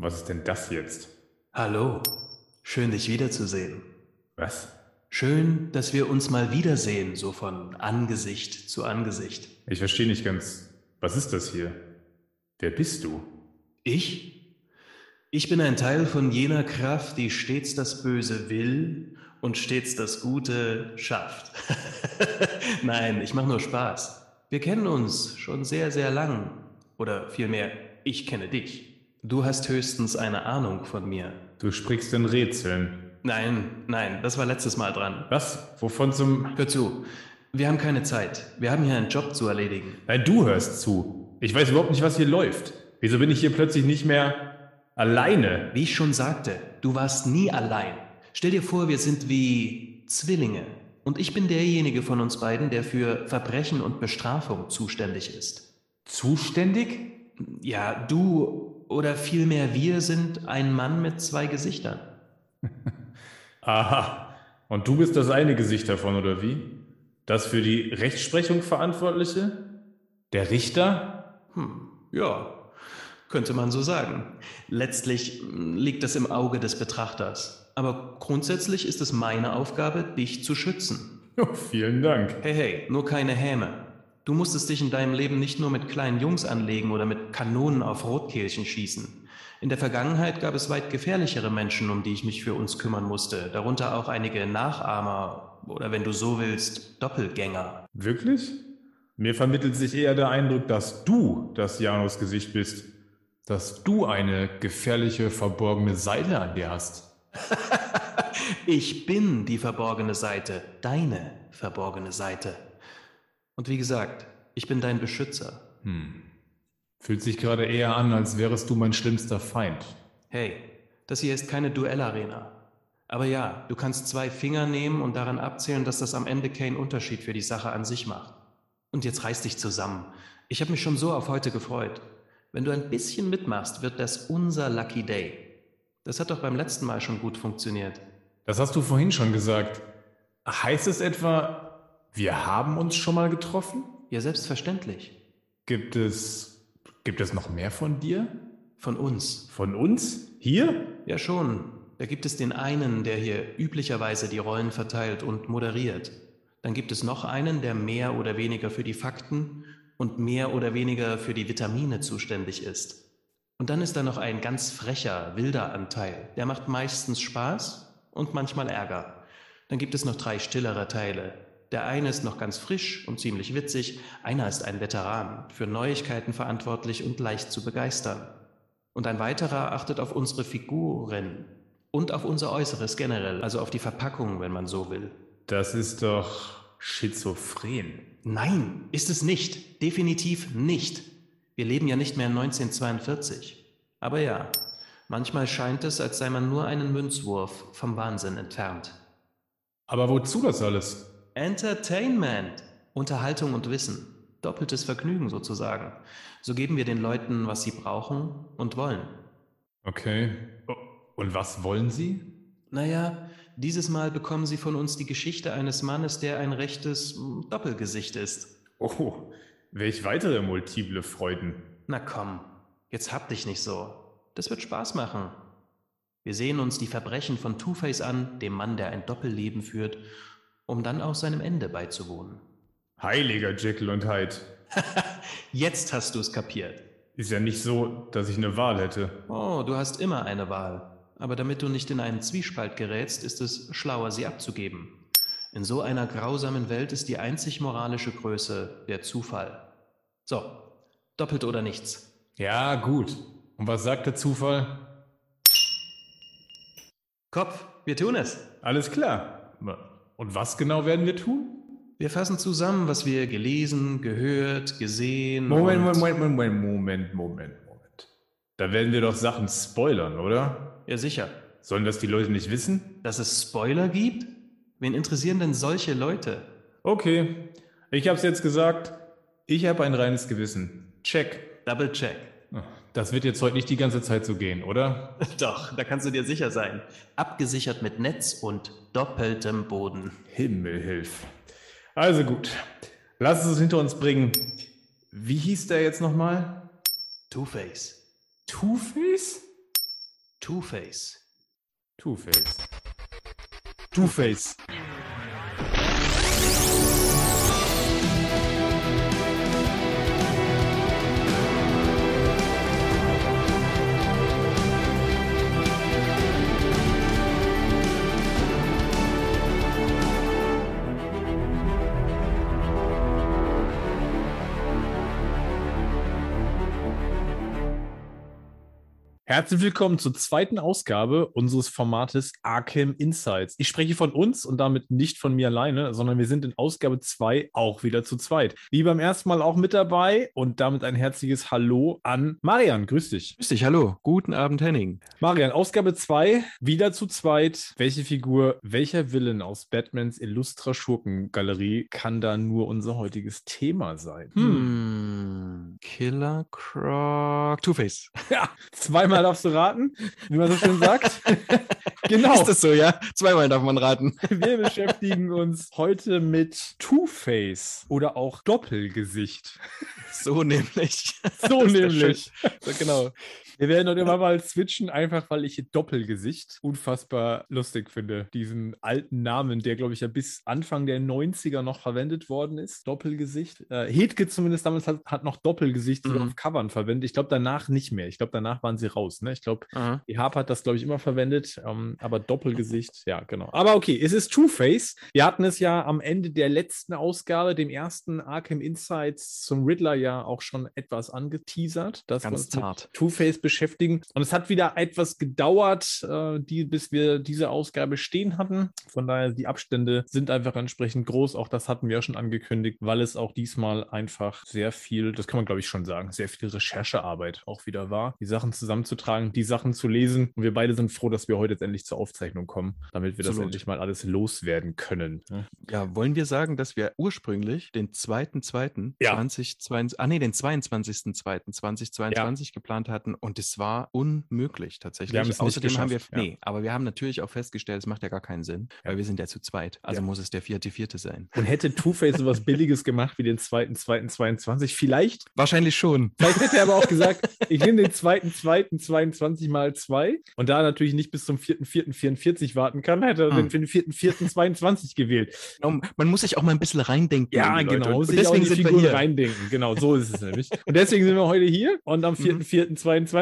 Was ist denn das jetzt? Hallo, schön dich wiederzusehen. Was? Schön, dass wir uns mal wiedersehen, so von Angesicht zu Angesicht. Ich verstehe nicht ganz. Was ist das hier? Wer bist du? Ich? Ich bin ein Teil von jener Kraft, die stets das Böse will und stets das Gute schafft. Nein, ich mache nur Spaß. Wir kennen uns schon sehr, sehr lang. Oder vielmehr, ich kenne dich. Du hast höchstens eine Ahnung von mir. Du sprichst in Rätseln. Nein, nein, das war letztes Mal dran. Was? Wovon zum... Hör zu, wir haben keine Zeit. Wir haben hier einen Job zu erledigen. Nein, du hörst zu. Ich weiß überhaupt nicht, was hier läuft. Wieso bin ich hier plötzlich nicht mehr alleine? Wie ich schon sagte, du warst nie allein. Stell dir vor, wir sind wie Zwillinge. Und ich bin derjenige von uns beiden, der für Verbrechen und Bestrafung zuständig ist. Zuständig? Ja, du oder vielmehr wir sind ein Mann mit zwei Gesichtern. Aha. Und du bist das eine Gesicht davon, oder wie? Das für die Rechtsprechung Verantwortliche? Der Richter? Hm, ja, könnte man so sagen. Letztlich hm, liegt das im Auge des Betrachters. Aber grundsätzlich ist es meine Aufgabe, dich zu schützen. Oh, vielen Dank. Hey, hey, nur keine Häme. Du musstest dich in deinem Leben nicht nur mit kleinen Jungs anlegen oder mit Kanonen auf Rotkehlchen schießen. In der Vergangenheit gab es weit gefährlichere Menschen, um die ich mich für uns kümmern musste, darunter auch einige Nachahmer oder wenn du so willst, Doppelgänger. Wirklich? Mir vermittelt sich eher der Eindruck, dass du das Janus-Gesicht bist. Dass du eine gefährliche, verborgene Seite an dir hast. ich bin die verborgene Seite, deine verborgene Seite. Und wie gesagt, ich bin dein Beschützer. Hm. Fühlt sich gerade eher an, als wärest du mein schlimmster Feind. Hey, das hier ist keine Duellarena. Aber ja, du kannst zwei Finger nehmen und daran abzählen, dass das am Ende keinen Unterschied für die Sache an sich macht. Und jetzt reiß dich zusammen. Ich habe mich schon so auf heute gefreut. Wenn du ein bisschen mitmachst, wird das unser Lucky Day. Das hat doch beim letzten Mal schon gut funktioniert. Das hast du vorhin schon gesagt. Heißt es etwa, wir haben uns schon mal getroffen? Ja, selbstverständlich. Gibt es Gibt es noch mehr von dir? Von uns. Von uns? Hier? Ja schon. Da gibt es den einen, der hier üblicherweise die Rollen verteilt und moderiert. Dann gibt es noch einen, der mehr oder weniger für die Fakten und mehr oder weniger für die Vitamine zuständig ist. Und dann ist da noch ein ganz frecher, wilder Anteil. Der macht meistens Spaß und manchmal Ärger. Dann gibt es noch drei stillere Teile, der eine ist noch ganz frisch und ziemlich witzig, einer ist ein Veteran, für Neuigkeiten verantwortlich und leicht zu begeistern. Und ein weiterer achtet auf unsere Figuren und auf unser Äußeres generell, also auf die Verpackung, wenn man so will. Das ist doch schizophren. Nein, ist es nicht. Definitiv nicht. Wir leben ja nicht mehr in 1942. Aber ja, manchmal scheint es, als sei man nur einen Münzwurf vom Wahnsinn entfernt. Aber wozu das alles? Entertainment, Unterhaltung und Wissen, doppeltes Vergnügen sozusagen. So geben wir den Leuten, was sie brauchen und wollen. Okay. Und was wollen sie? Naja, dieses Mal bekommen sie von uns die Geschichte eines Mannes, der ein rechtes hm, Doppelgesicht ist. Oh, welch weitere multiple Freuden. Na komm, jetzt hab dich nicht so. Das wird Spaß machen. Wir sehen uns die Verbrechen von Two-Face an, dem Mann, der ein Doppelleben führt, um dann auch seinem Ende beizuwohnen. Heiliger Jekyll und Hyde. Jetzt hast du es kapiert. Ist ja nicht so, dass ich eine Wahl hätte. Oh, du hast immer eine Wahl. Aber damit du nicht in einen Zwiespalt gerätst, ist es schlauer, sie abzugeben. In so einer grausamen Welt ist die einzig moralische Größe der Zufall. So, doppelt oder nichts. Ja, gut. Und was sagt der Zufall? Kopf, wir tun es. Alles klar. Und was genau werden wir tun? Wir fassen zusammen, was wir gelesen, gehört, gesehen. Moment, Moment, Moment, Moment, Moment, Moment, Moment. Da werden wir doch Sachen spoilern, oder? Ja, sicher. Sollen das die Leute nicht wissen? Dass es Spoiler gibt? Wen interessieren denn solche Leute? Okay, ich hab's jetzt gesagt. Ich habe ein reines Gewissen. Check. Double check. Das wird jetzt heute nicht die ganze Zeit so gehen, oder? Doch, da kannst du dir sicher sein. Abgesichert mit Netz und doppeltem Boden. Himmel hilf. Also gut, lass es hinter uns bringen. Wie hieß der jetzt nochmal? Two-Face. Two-Face? Two-Face. Two-Face. Two-Face. Herzlich willkommen zur zweiten Ausgabe unseres Formates Arkham Insights. Ich spreche von uns und damit nicht von mir alleine, sondern wir sind in Ausgabe 2 auch wieder zu zweit. Wie beim ersten Mal auch mit dabei und damit ein herzliches Hallo an Marian. Grüß dich. Grüß dich, hallo. Guten Abend, Henning. Marian, Ausgabe 2, wieder zu zweit. Welche Figur, welcher Villain aus Batmans Illustra Schurkengalerie kann da nur unser heutiges Thema sein? Hm. Killer Croc. Two-Face. Ja, zweimal darfst du raten, wie man so schön sagt. genau. Ist das so, ja? Zweimal darf man raten. Wir beschäftigen uns heute mit Two-Face oder auch Doppelgesicht. So nämlich. So Das nämlich. So, genau. Wir werden heute immer mal switchen, einfach weil ich Doppelgesicht unfassbar lustig finde. Diesen alten Namen, der, glaube ich, ja bis Anfang der 90er noch verwendet worden ist. Doppelgesicht. Äh, Hedke zumindest damals hat, hat noch Doppelgesicht Mhm. auf Covern verwendet. Ich glaube, danach nicht mehr. Ich glaube, danach waren sie raus. Ne? Ich glaube, die Harp hat das, glaube ich, immer verwendet, ähm, aber Doppelgesicht, ja, genau. Aber okay, es ist Two-Face. Wir hatten es ja am Ende der letzten Ausgabe, dem ersten Arkham Insights zum Riddler, ja auch schon etwas angeteasert, dass Ganz zart. Two-Face beschäftigen. Und es hat wieder etwas gedauert, äh, die, bis wir diese Ausgabe stehen hatten. Von daher, die Abstände sind einfach entsprechend groß. Auch das hatten wir ja schon angekündigt, weil es auch diesmal einfach sehr viel, das kann man glaube ich schon sagen, sehr viel Recherchearbeit auch wieder war, die Sachen zusammenzutragen, die Sachen zu lesen. Und wir beide sind froh, dass wir heute jetzt endlich zur Aufzeichnung kommen, damit wir das Absolut. endlich mal alles loswerden können. ne? Ja, wollen wir sagen, dass wir ursprünglich den 2.2. Ja. 2022, ah nee, den 22.2.2022 geplant hatten und es war unmöglich tatsächlich. Wir haben es nicht Außerdem haben wir, ja. nee, aber wir haben natürlich auch festgestellt, es macht ja gar keinen Sinn, weil wir sind ja zu zweit. Also muss es der vierte, vierte sein. Und hätte Two-Face sowas Billiges gemacht wie den zweiten, zweiten, 22, vielleicht Wahrscheinlich schon. Vielleicht hätte er aber auch gesagt, ich nehme den zweiten, zweiten, 22 mal 2 und da natürlich nicht bis zum vierten, vierten, 44 warten kann, hätte er Hm. den vierten, vierten, 22 gewählt. Genau, Man muss sich auch mal ein bisschen reindenken. Ja, genau. Und deswegen die sind wir Figuren hier. reindenken. Genau, so ist es nämlich. Und deswegen sind wir heute hier und am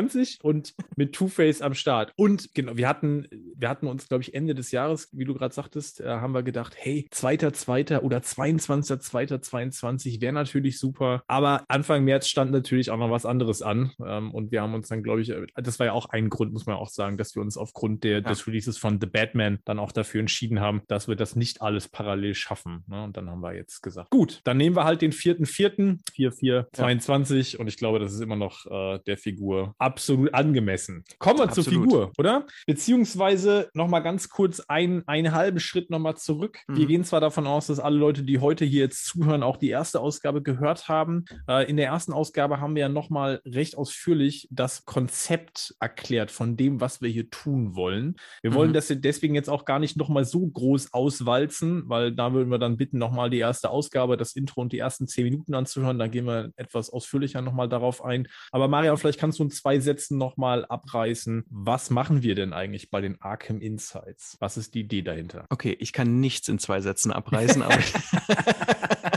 4.4.22 und mit Two-Face am Start. Und genau, wir hatten, wir hatten uns, glaube ich, Ende des Jahres, wie du gerade sagtest, äh, haben wir gedacht, hey, 2.2. oder 22.2.22 wäre natürlich super. Aber Anfang März stand natürlich auch noch was anderes an. Ähm, und wir haben uns dann, glaube ich, äh, das war ja auch ein Grund, muss man auch sagen, dass wir uns aufgrund der, des Releases von The Batman dann auch dafür entschieden haben, dass wir das nicht alles parallel schaffen. Ne? Und dann haben wir jetzt gesagt, gut, dann nehmen wir halt den 4.4., 4.4.22 und ich glaube, das ist immer noch äh, der Figur absolut angemessen. Kommen wir zur Absolut. Figur, oder? Beziehungsweise nochmal ganz kurz ein, einen halben Schritt nochmal zurück. Wir Mhm. gehen zwar davon aus, dass alle Leute, die heute hier jetzt zuhören, auch die erste Ausgabe gehört haben. Äh, in der ersten Ausgabe haben wir ja nochmal recht ausführlich das Konzept erklärt von dem, was wir hier tun wollen. Wir wollen Mhm. das deswegen jetzt auch gar nicht nochmal so groß auswalzen, weil da würden wir dann bitten, nochmal die erste Ausgabe, das Intro und die ersten zehn Minuten anzuhören. Da gehen wir etwas ausführlicher nochmal darauf ein. Aber Marian, vielleicht kannst du in zwei Sätzen nochmal abreißen. Was machen wir denn eigentlich bei den Arkham Insights? Was ist die Idee dahinter? Okay, ich kann nichts in zwei Sätzen abreißen, aber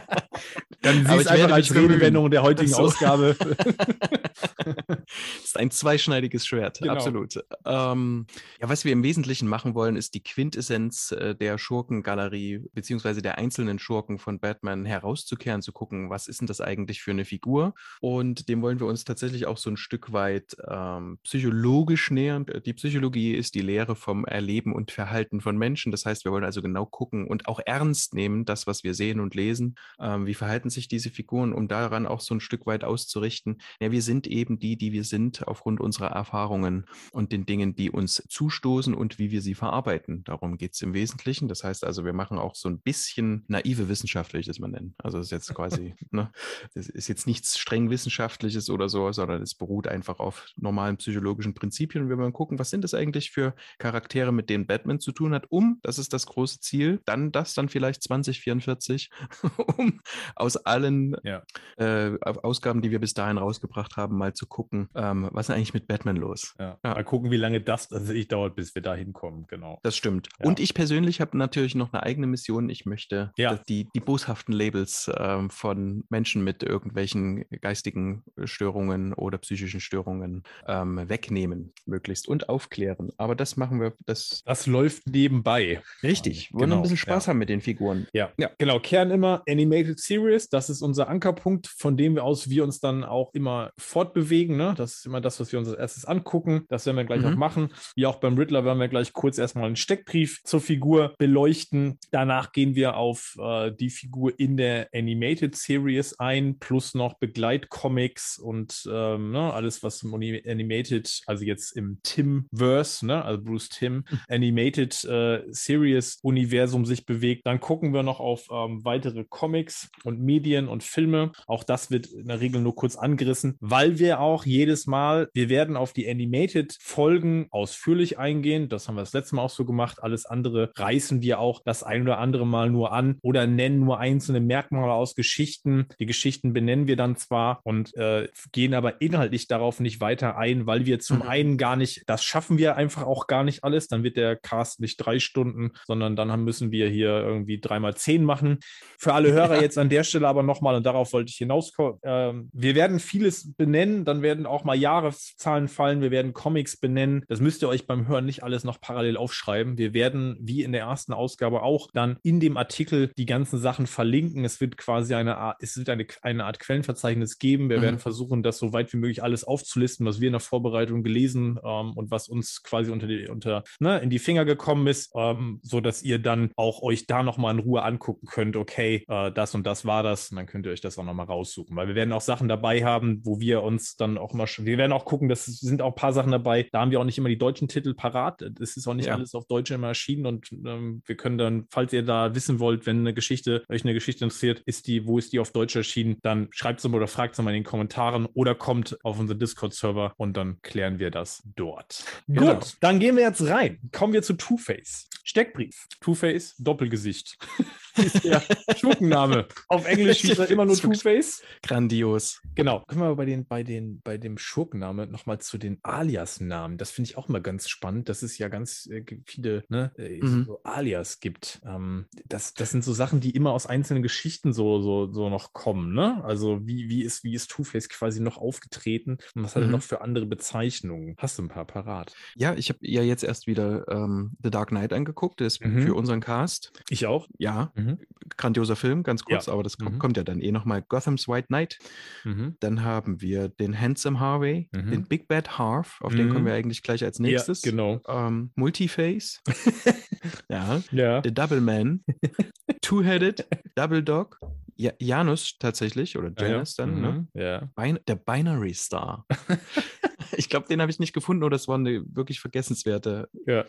Dann siehst ich einfach als. Redewendung der heutigen so. Ausgabe. Das ist ein zweischneidiges Schwert, Genau. absolut. Ähm, ja, was wir im Wesentlichen machen wollen, ist die Quintessenz äh, der Schurkengalerie beziehungsweise der einzelnen Schurken von Batman herauszukehren, zu gucken, was ist denn das eigentlich für eine Figur? Und dem wollen wir uns tatsächlich auch so ein Stück weit ähm, psychologisch nähern. Die Psychologie ist die Lehre vom Erleben und Verhalten von Menschen. Das heißt, wir wollen also genau gucken und auch ernst nehmen, das, was wir sehen und lesen. Ähm, wie verhalten sich diese Figuren, um daran auch so ein Stück weit auszurichten? Ja, wir sind eben die, die wir sind, aufgrund unserer Erfahrungen und den Dingen, die uns zustoßen und wie wir sie verarbeiten. Darum geht es im Wesentlichen. Das heißt also, wir machen auch so ein bisschen naive Wissenschaft, will ich das mal nennen. Also das ist jetzt quasi, ne, das ist jetzt nichts streng Wissenschaftliches oder so, sondern es beruht einfach auf normalen psychologischen Prinzipien. Und wir wollen gucken, was sind das eigentlich für Charaktere, mit denen Batman zu tun hat, um, das ist das große Ziel, dann das dann vielleicht 2044, um aus allen Ja. äh, Ausgaben, die wir bis dahin rausgebracht haben, mal zu gucken, ähm, was ist eigentlich mit Batman los? Ja. Ja. Mal gucken, wie lange das tatsächlich dauert, bis wir da hinkommen. Genau. Das stimmt. Und ich persönlich habe natürlich noch eine eigene Mission. Ich möchte die, die boshaften Labels ähm, von Menschen mit irgendwelchen geistigen Störungen oder psychischen Störungen ähm, wegnehmen, möglichst und aufklären. Aber das machen wir, das Das läuft nebenbei. richtig. Wir wollen Genau, ein bisschen Spaß ja. haben mit den Figuren. Ja, Ja. genau. Kern immer Animated Series. Das ist unser Ankerpunkt, von dem wir aus wir uns dann auch immer fortbewegen. Ne? Das ist immer das, was wir uns als erstes angucken. Das werden wir gleich Mhm. auch machen. Wie auch beim Riddler werden wir gleich kurz erstmal einen Steckbrief zur Figur beleuchten. Danach gehen wir auf äh, die Figur in der Animated Series ein, plus noch Begleitcomics und ähm, ne, alles, was im Animated, also jetzt im Tim-Verse, ne, also Bruce Tim, Animated äh, Series Universum sich bewegt. Dann gucken wir noch auf ähm, weitere Comics und Medien und Filme. Auch das wird in der Regel nur kurz angerissen, weil wir auch jedes Mal, wir werden auf die Animated Folgen ausführlich eingehen. Das haben wir das letzte Mal auch so gemacht. Alles andere reißen wir auch das ein oder andere Mal nur an oder nennen nur einzelne Merkmale aus Geschichten. Die Geschichten benennen wir dann zwar und äh, gehen aber inhaltlich darauf nicht weiter ein, weil wir zum Mhm. einen gar nicht, das schaffen wir einfach auch gar nicht alles. Dann wird der Cast nicht drei Stunden, sondern dann müssen wir hier irgendwie dreimal zehn machen. Für alle Hörer jetzt an der Stelle aber nochmal, und darauf wollte ich hinauskommen, ähm, wir werden vieles benennen, dann werden auch mal Jahreszahlen fallen, wir werden Comics benennen. Das müsst ihr euch beim Hören nicht alles noch parallel aufschreiben. Wir werden, wie in der ersten Ausgabe auch, dann in dem Artikel die ganzen Sachen verlinken. Es wird quasi eine Art, es wird eine, eine Art Quellenverzeichnis geben. Wir Mhm. werden versuchen, das so weit wie möglich alles aufzulisten, was wir in der Vorbereitung gelesen ähm, und was uns quasi unter die, unter, ne, in die Finger gekommen ist, ähm, so dass ihr dann auch euch da nochmal in Ruhe angucken könnt, okay, äh, das und das war das, und dann könnt ihr euch das auch nochmal raussuchen. Weil wir werden auch Sachen dabei haben, wo wir uns dann auch mal schon, wir werden auch gucken, das sind auch ein paar Sachen dabei, da haben wir auch nicht immer die deutschen Titel parat. Es ist auch nicht Ja. alles auf Deutsch immer erschienen und ähm, wir können dann, falls ihr da wissen wollt, wenn eine Geschichte, euch eine Geschichte interessiert, ist die, wo ist die auf Deutsch erschienen, dann schreibt es mal oder fragt es mal in den Kommentaren oder kommt auf unseren Discord-Server und dann klären wir das dort. Genau. Gut, dann gehen wir jetzt rein. Kommen wir zu Two-Face. Steckbrief. Two-Face, Doppelgesicht. ist der Schurkenname. Auf Englisch hieß er immer nur Two-Face. Grandios. Genau. Kommen wir aber bei, den, bei, den, bei dem Schurkenname nochmal zu den Alias-Namen. Das finde ich auch mal ganz spannend, dass es ja ganz äh, viele ne, äh, Mhm. so Alias gibt. Ähm, das, das sind so Sachen, die immer aus einzelnen Geschichten so, so, so noch kommen. Ne? Also wie, wie ist, wie ist Two-Face quasi noch aufgetreten und was hat er Mhm. noch für andere Bezeichnungen? Hast du ein paar parat? Ja, ich habe ja jetzt erst wieder ähm, The Dark Knight angeguckt, das ist Mhm. für unseren Cast. Ich auch. Ja, Mhm. grandioser Film, ganz kurz, aber das kommt, Mhm. kommt ja dann eh nochmal. Gotham's White Knight. Mhm. Dann haben wir den Handsome Harvey, Mhm. den Big Bad Harv, auf den Mhm. kommen wir eigentlich gleich als nächstes. Ja, genau. Ähm, Multiface. ja. Ja. The Double Man. Two-Headed. Double Dog. Ja, Janus tatsächlich, oder Ja, ja. Janus dann, ne? Mhm. Ja. Bin der Binary Star. ich glaube, den habe ich nicht gefunden oder es war eine wirklich vergessenswerte. Ja.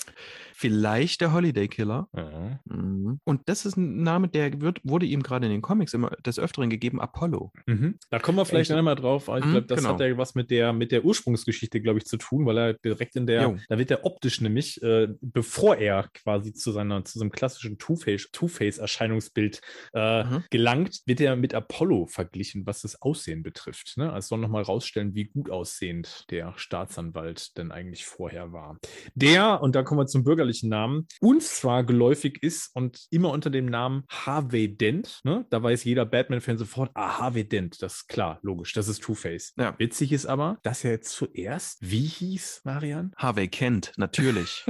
Vielleicht der Holiday Killer. Ja. Mhm. Und das ist ein Name, der wird, wurde ihm gerade in den Comics immer des Öfteren gegeben, Apollo. Mhm. Da kommen wir vielleicht einmal drauf. Ich Mhm, glaube, das genau. hat ja was mit der, mit der Ursprungsgeschichte, glaube ich, zu tun, weil er direkt in der, Jo. da wird er optisch nämlich, äh, bevor er quasi zu seiner, zu seinem klassischen Two-Face- Two-Face-Erscheinungsbild äh, Mhm. gelangt, wird er mit Apollo verglichen, was das Aussehen betrifft. Ne? Also soll nochmal rausstellen, wie gut aussehend der Staatsanwalt denn eigentlich vorher war. Der, und da kommen wir zum bürgerlichen Namen, uns zwar geläufig ist und immer unter dem Namen Harvey Dent, ne? da weiß jeder Batman-Fan sofort, ah, Harvey Dent, das ist klar, logisch, das ist Two-Face. Ja. Witzig ist aber, dass er jetzt zuerst, wie hieß Marian? Harvey Kent, natürlich.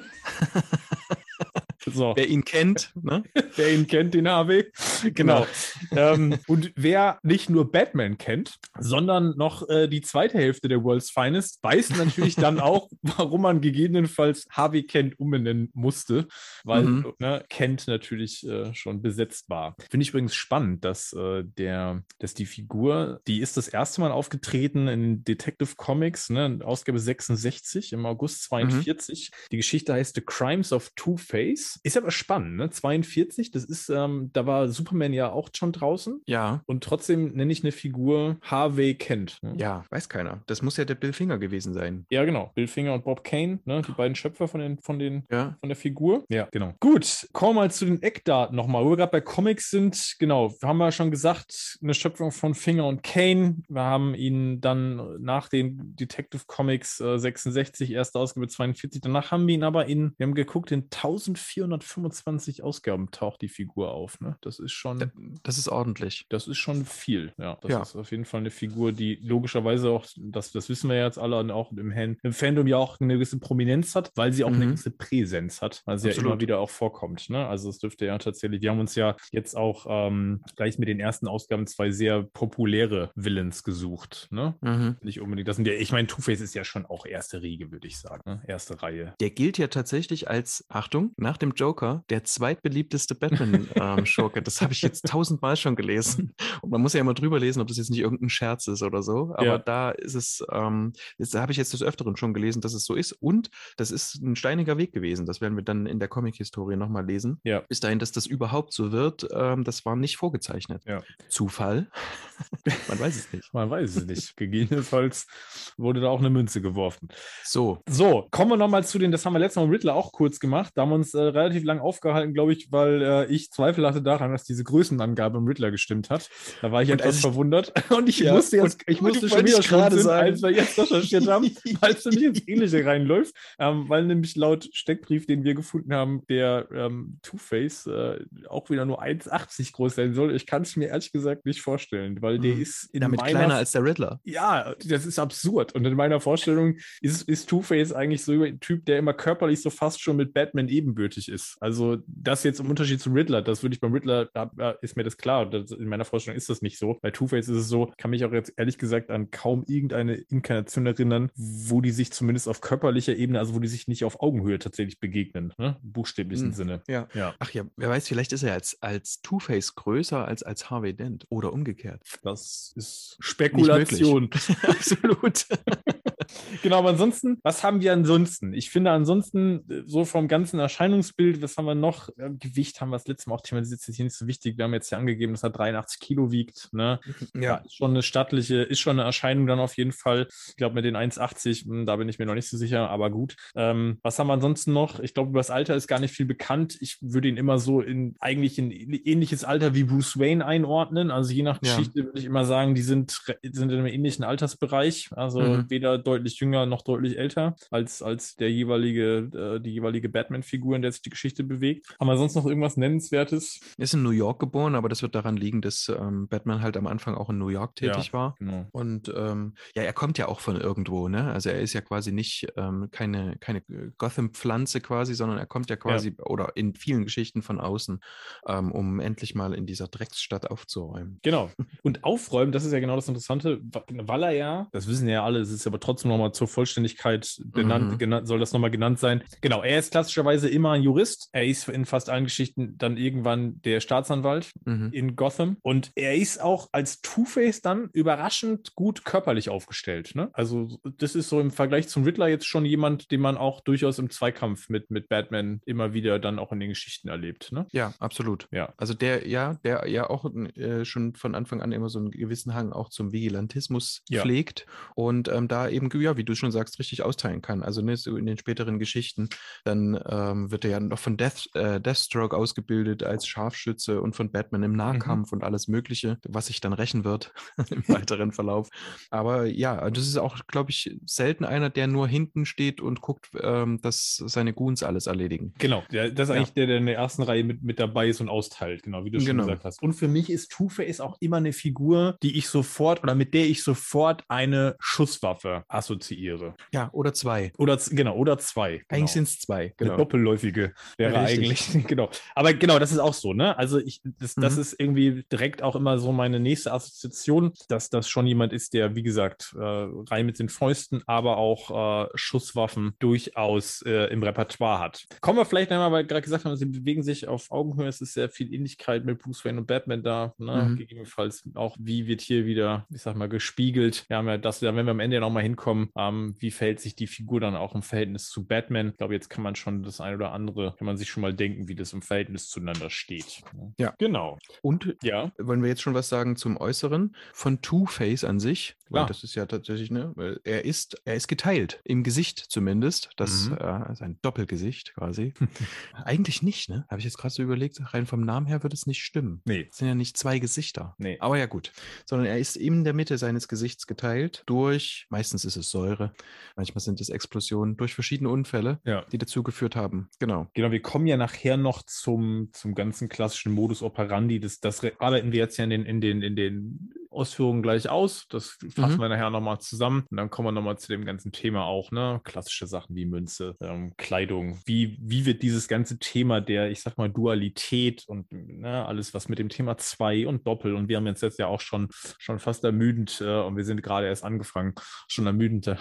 So. Wer ihn kennt, ne? Wer ihn kennt, den Harvey. Genau. ähm, und wer nicht nur Batman kennt, sondern noch äh, die zweite Hälfte der World's Finest, weiß natürlich dann auch, warum man gegebenenfalls Harvey Kent umbenennen musste, weil Mhm. ne, Kent natürlich äh, schon besetzt war. Finde ich übrigens spannend, dass äh, der, dass die Figur, die ist das erste Mal aufgetreten in Detective Comics, ne, Ausgabe 66 im August 42. Die Geschichte heißt The Crimes of Two-Face. Ist aber spannend, ne? 42, das ist, ähm, da war Superman ja auch schon draußen. Ja. Und trotzdem nenne ich eine Figur Harvey Kent. Ne? Ja, weiß keiner. Das muss ja der Bill Finger gewesen sein. Ja, genau. Bill Finger und Bob Kane, ne? die beiden Schöpfer von, den, von, den, Ja. von der Figur. Ja, genau. Gut, kommen wir mal zu den Eckdaten nochmal. Wo wir gerade bei Comics sind, genau, haben wir schon gesagt, eine Schöpfung von Finger und Kane. Wir haben ihn dann nach den Detective Comics äh, 66, erste Ausgabe 42, danach haben wir ihn aber in, wir haben geguckt, in 1425 Ausgaben taucht die Figur auf. Ne? Das ist schon. Das ist ordentlich. Das ist schon viel, ja. Das Ja. ist auf jeden Fall eine Figur, die logischerweise auch, das, das wissen wir ja jetzt alle, und auch im, im Fandom ja auch eine gewisse Prominenz hat, weil sie auch eine Mhm. gewisse Präsenz hat, weil sie ja Absolut. immer wieder auch vorkommt. Ne? Also es dürfte ja tatsächlich, wir haben uns ja jetzt auch ähm, gleich mit den ersten Ausgaben zwei sehr populäre Villains gesucht. Ne? Mhm. Nicht unbedingt, das sind ja, ich meine, Two-Face ist ja schon auch erste Riege, würde ich sagen. Ne? Erste Reihe. Der gilt ja tatsächlich als, Achtung, nach dem Joker, der zweitbeliebteste Batman-Schurke. das habe ich jetzt tausendmal schon gelesen. Und man muss ja immer drüber lesen, ob das jetzt nicht irgendein Scherz ist oder so. Aber Ja. da ist es, ähm, das habe ich jetzt des Öfteren schon gelesen, dass es so ist. Und das ist ein steiniger Weg gewesen. Das werden wir dann in der Comic-Historie nochmal lesen. Ja. Bis dahin, dass das überhaupt so wird, ähm, das war nicht vorgezeichnet. Ja. Zufall? man weiß es nicht. Man weiß es nicht. Gegebenenfalls wurde da auch eine Münze geworfen. So, So, kommen wir nochmal zu den, das haben wir letztes Mal mit Riddler auch kurz gemacht. Da haben wir uns äh, relativ lang aufgehalten, glaube ich, weil äh, ich Zweifel hatte daran, dass diese Größenangabe im Riddler gestimmt hat. Da war ich Und etwas ich- verwundert. Und ich Ja, musste jetzt, ich musste schon wieder gerade sagen. als wir jetzt recherchiert haben, weil es nämlich ins Ähnliche reinläuft. Ähm, weil nämlich laut Steckbrief, den wir gefunden haben, der ähm, Two-Face äh, auch wieder nur 1,80 groß sein soll. Ich kann es mir ehrlich gesagt nicht vorstellen, weil der Mhm. ist in damit meiner kleiner als der Riddler. ja, das ist absurd. Und in meiner Vorstellung ist, ist Two-Face eigentlich so ein Typ, der immer körperlich so fast schon mit Batman ebenbürtig ist. Also das jetzt im Unterschied zum Riddler, das würde ich beim Riddler, da ist mir das klar. Das, in meiner Vorstellung ist das nicht so. Bei Two-Face ist es so, kann mich auch jetzt ehrlich gesagt an kaum irgendeine Inkarnation erinnern, wo die sich zumindest auf körperlicher Ebene, also wo die sich nicht auf Augenhöhe tatsächlich begegnen, ne? Im buchstäblichen Hm. Sinne. Ja. Ja, Ach ja, wer weiß, vielleicht ist er als, als Two-Face größer als als Harvey Dent oder umgekehrt. das ist. Spekulation. Absolut. Genau, aber ansonsten, was haben wir ansonsten? Ich finde ansonsten, äh, so vom ganzen Erscheinungsbild, was haben wir noch? Gewicht haben wir das letzte Mal auch thematisiert, ist jetzt hier nicht so wichtig. Wir haben jetzt hier angegeben, dass er 83 Kilo wiegt. Ne? Ja, ist schon eine stattliche, ist schon eine Erscheinung dann auf jeden Fall. Ich glaube, mit den 1,80, hm, da bin ich mir noch nicht so sicher, aber gut. Ähm, was haben wir ansonsten noch? Ich glaube, über das Alter ist gar nicht viel bekannt. Ich würde ihn immer so in eigentlich in ähnliches Alter wie Bruce Wayne einordnen. Also je nach Ja. Geschichte würde ich immer sagen, die sind, sind in einem ähnlichen Altersbereich. Also Mhm. weder deutlich jünger noch deutlich älter als, als der jeweilige, äh, die jeweilige Batman-Figur, in der sich die Geschichte bewegt. Haben wir sonst noch irgendwas Nennenswertes? Er ist in New York geboren, aber das wird daran liegen, dass ähm, Batman halt am Anfang auch in New York tätig Ja. war. Genau. Und ähm, ja, er kommt ja auch von irgendwo, ne? Also er ist ja quasi nicht ähm, keine, keine Gotham-Pflanze quasi, sondern er kommt ja quasi oder in vielen Geschichten von außen, ähm, um endlich mal in dieser Drecksstadt aufzuräumen. Genau. Und aufräumen, das ist ja genau das Interessante, weil er ja, das wissen ja alle, es ist aber trotzdem nochmal zur Vollständigkeit benannt, Mhm. genannt, soll das nochmal genannt sein. Genau, er ist klassischerweise immer ein Jurist. Er ist in fast allen Geschichten dann irgendwann der Staatsanwalt Mhm. in Gotham. Und er ist auch als Two-Face dann überraschend gut körperlich aufgestellt. Ne? Also, das ist so im Vergleich zum Riddler jetzt schon jemand, den man auch durchaus im Zweikampf mit, mit Batman immer wieder dann auch in den Geschichten erlebt. Ne? Ja, absolut. Ja. Also der, ja, der ja auch äh, schon von Anfang an immer so einen gewissen Hang auch zum Vigilantismus Ja. pflegt und ähm, da eben, ja, wie du schon sagst, richtig austeilen kann. Also ne, so in den späteren Geschichten, dann ähm, wird er ja noch von Death, äh, Deathstroke ausgebildet als Scharfschütze und von Batman im Nahkampf und alles Mögliche, was sich dann rächen wird im weiteren Verlauf. Aber ja, das ist auch, glaube ich, selten einer, der nur hinten steht und guckt, ähm, dass seine Goons alles erledigen. Genau, der, das ist Ja. eigentlich der, der in der ersten Reihe mit, mit dabei ist und austeilt, genau, wie du schon Genau. gesagt hast. Und für mich ist Two-Face auch immer eine Figur, die ich sofort oder mit der ich sofort eine Schusswaffe assoziiere. Ja, oder zwei. Oder genau, oder zwei. Eigentlich genau. sind es zwei. Eine Genau. doppelläufige wäre Ja, eigentlich, genau. Aber genau, das ist auch so, ne? Also ich, das, das Mhm. ist irgendwie direkt auch immer so meine nächste Assoziation, dass das schon jemand ist, der, wie gesagt, äh, rein mit den Fäusten, aber auch äh, Schusswaffen durchaus äh, im Repertoire hat. Kommen wir vielleicht einmal, weil gerade gesagt haben, sie bewegen sich auf Augenhöhe, es ist sehr viel Ähnlichkeit mit Bruce Wayne und Batman da, ne? Mhm. Gegebenenfalls auch, wie wird hier wieder, ich sag mal, gespiegelt. Wir haben ja das, da werden wir am Ende ja nochmal hinkommen, Ähm, wie verhält sich die Figur dann auch im Verhältnis zu Batman? Ich glaube, jetzt kann man schon das ein oder andere, kann man sich schon mal denken, wie das im Verhältnis zueinander steht. ne? Ja. Genau. Und Ja. wollen wir jetzt schon was sagen zum Äußeren von Two-Face an sich? Weil Klar. das ist ja tatsächlich, ne? weil Er ist, er ist geteilt, im Gesicht zumindest. Das Mhm. äh, ist ein Doppelgesicht quasi. Eigentlich nicht, ne? Habe ich jetzt gerade so überlegt, rein vom Namen her würde es nicht stimmen. Nee. Es sind ja nicht zwei Gesichter. Nee. Aber ja, gut. Sondern er ist in der Mitte seines Gesichts geteilt durch, meistens ist es Säure, manchmal sind es Explosionen, durch verschiedene Unfälle, Ja. die dazu geführt haben. Genau. Genau, wir kommen ja nachher noch zum, zum ganzen klassischen Modus operandi. Das, das arbeiten wir jetzt ja in den, in den, in den Ausführungen gleich aus. Das fassen Mhm. wir nachher nochmal zusammen. Und dann kommen wir nochmal zu dem ganzen Thema auch, ne? Klassische Sachen wie Münze, ähm, Kleidung. Wie, wie wird dieses ganze Thema der, ich sag mal, Dualität und ne, alles, was mit dem Thema zwei und Doppel und wir haben jetzt, jetzt ja auch schon, schon fast ermüdend äh, und wir sind gerade erst angefangen, schon ermüdend äh,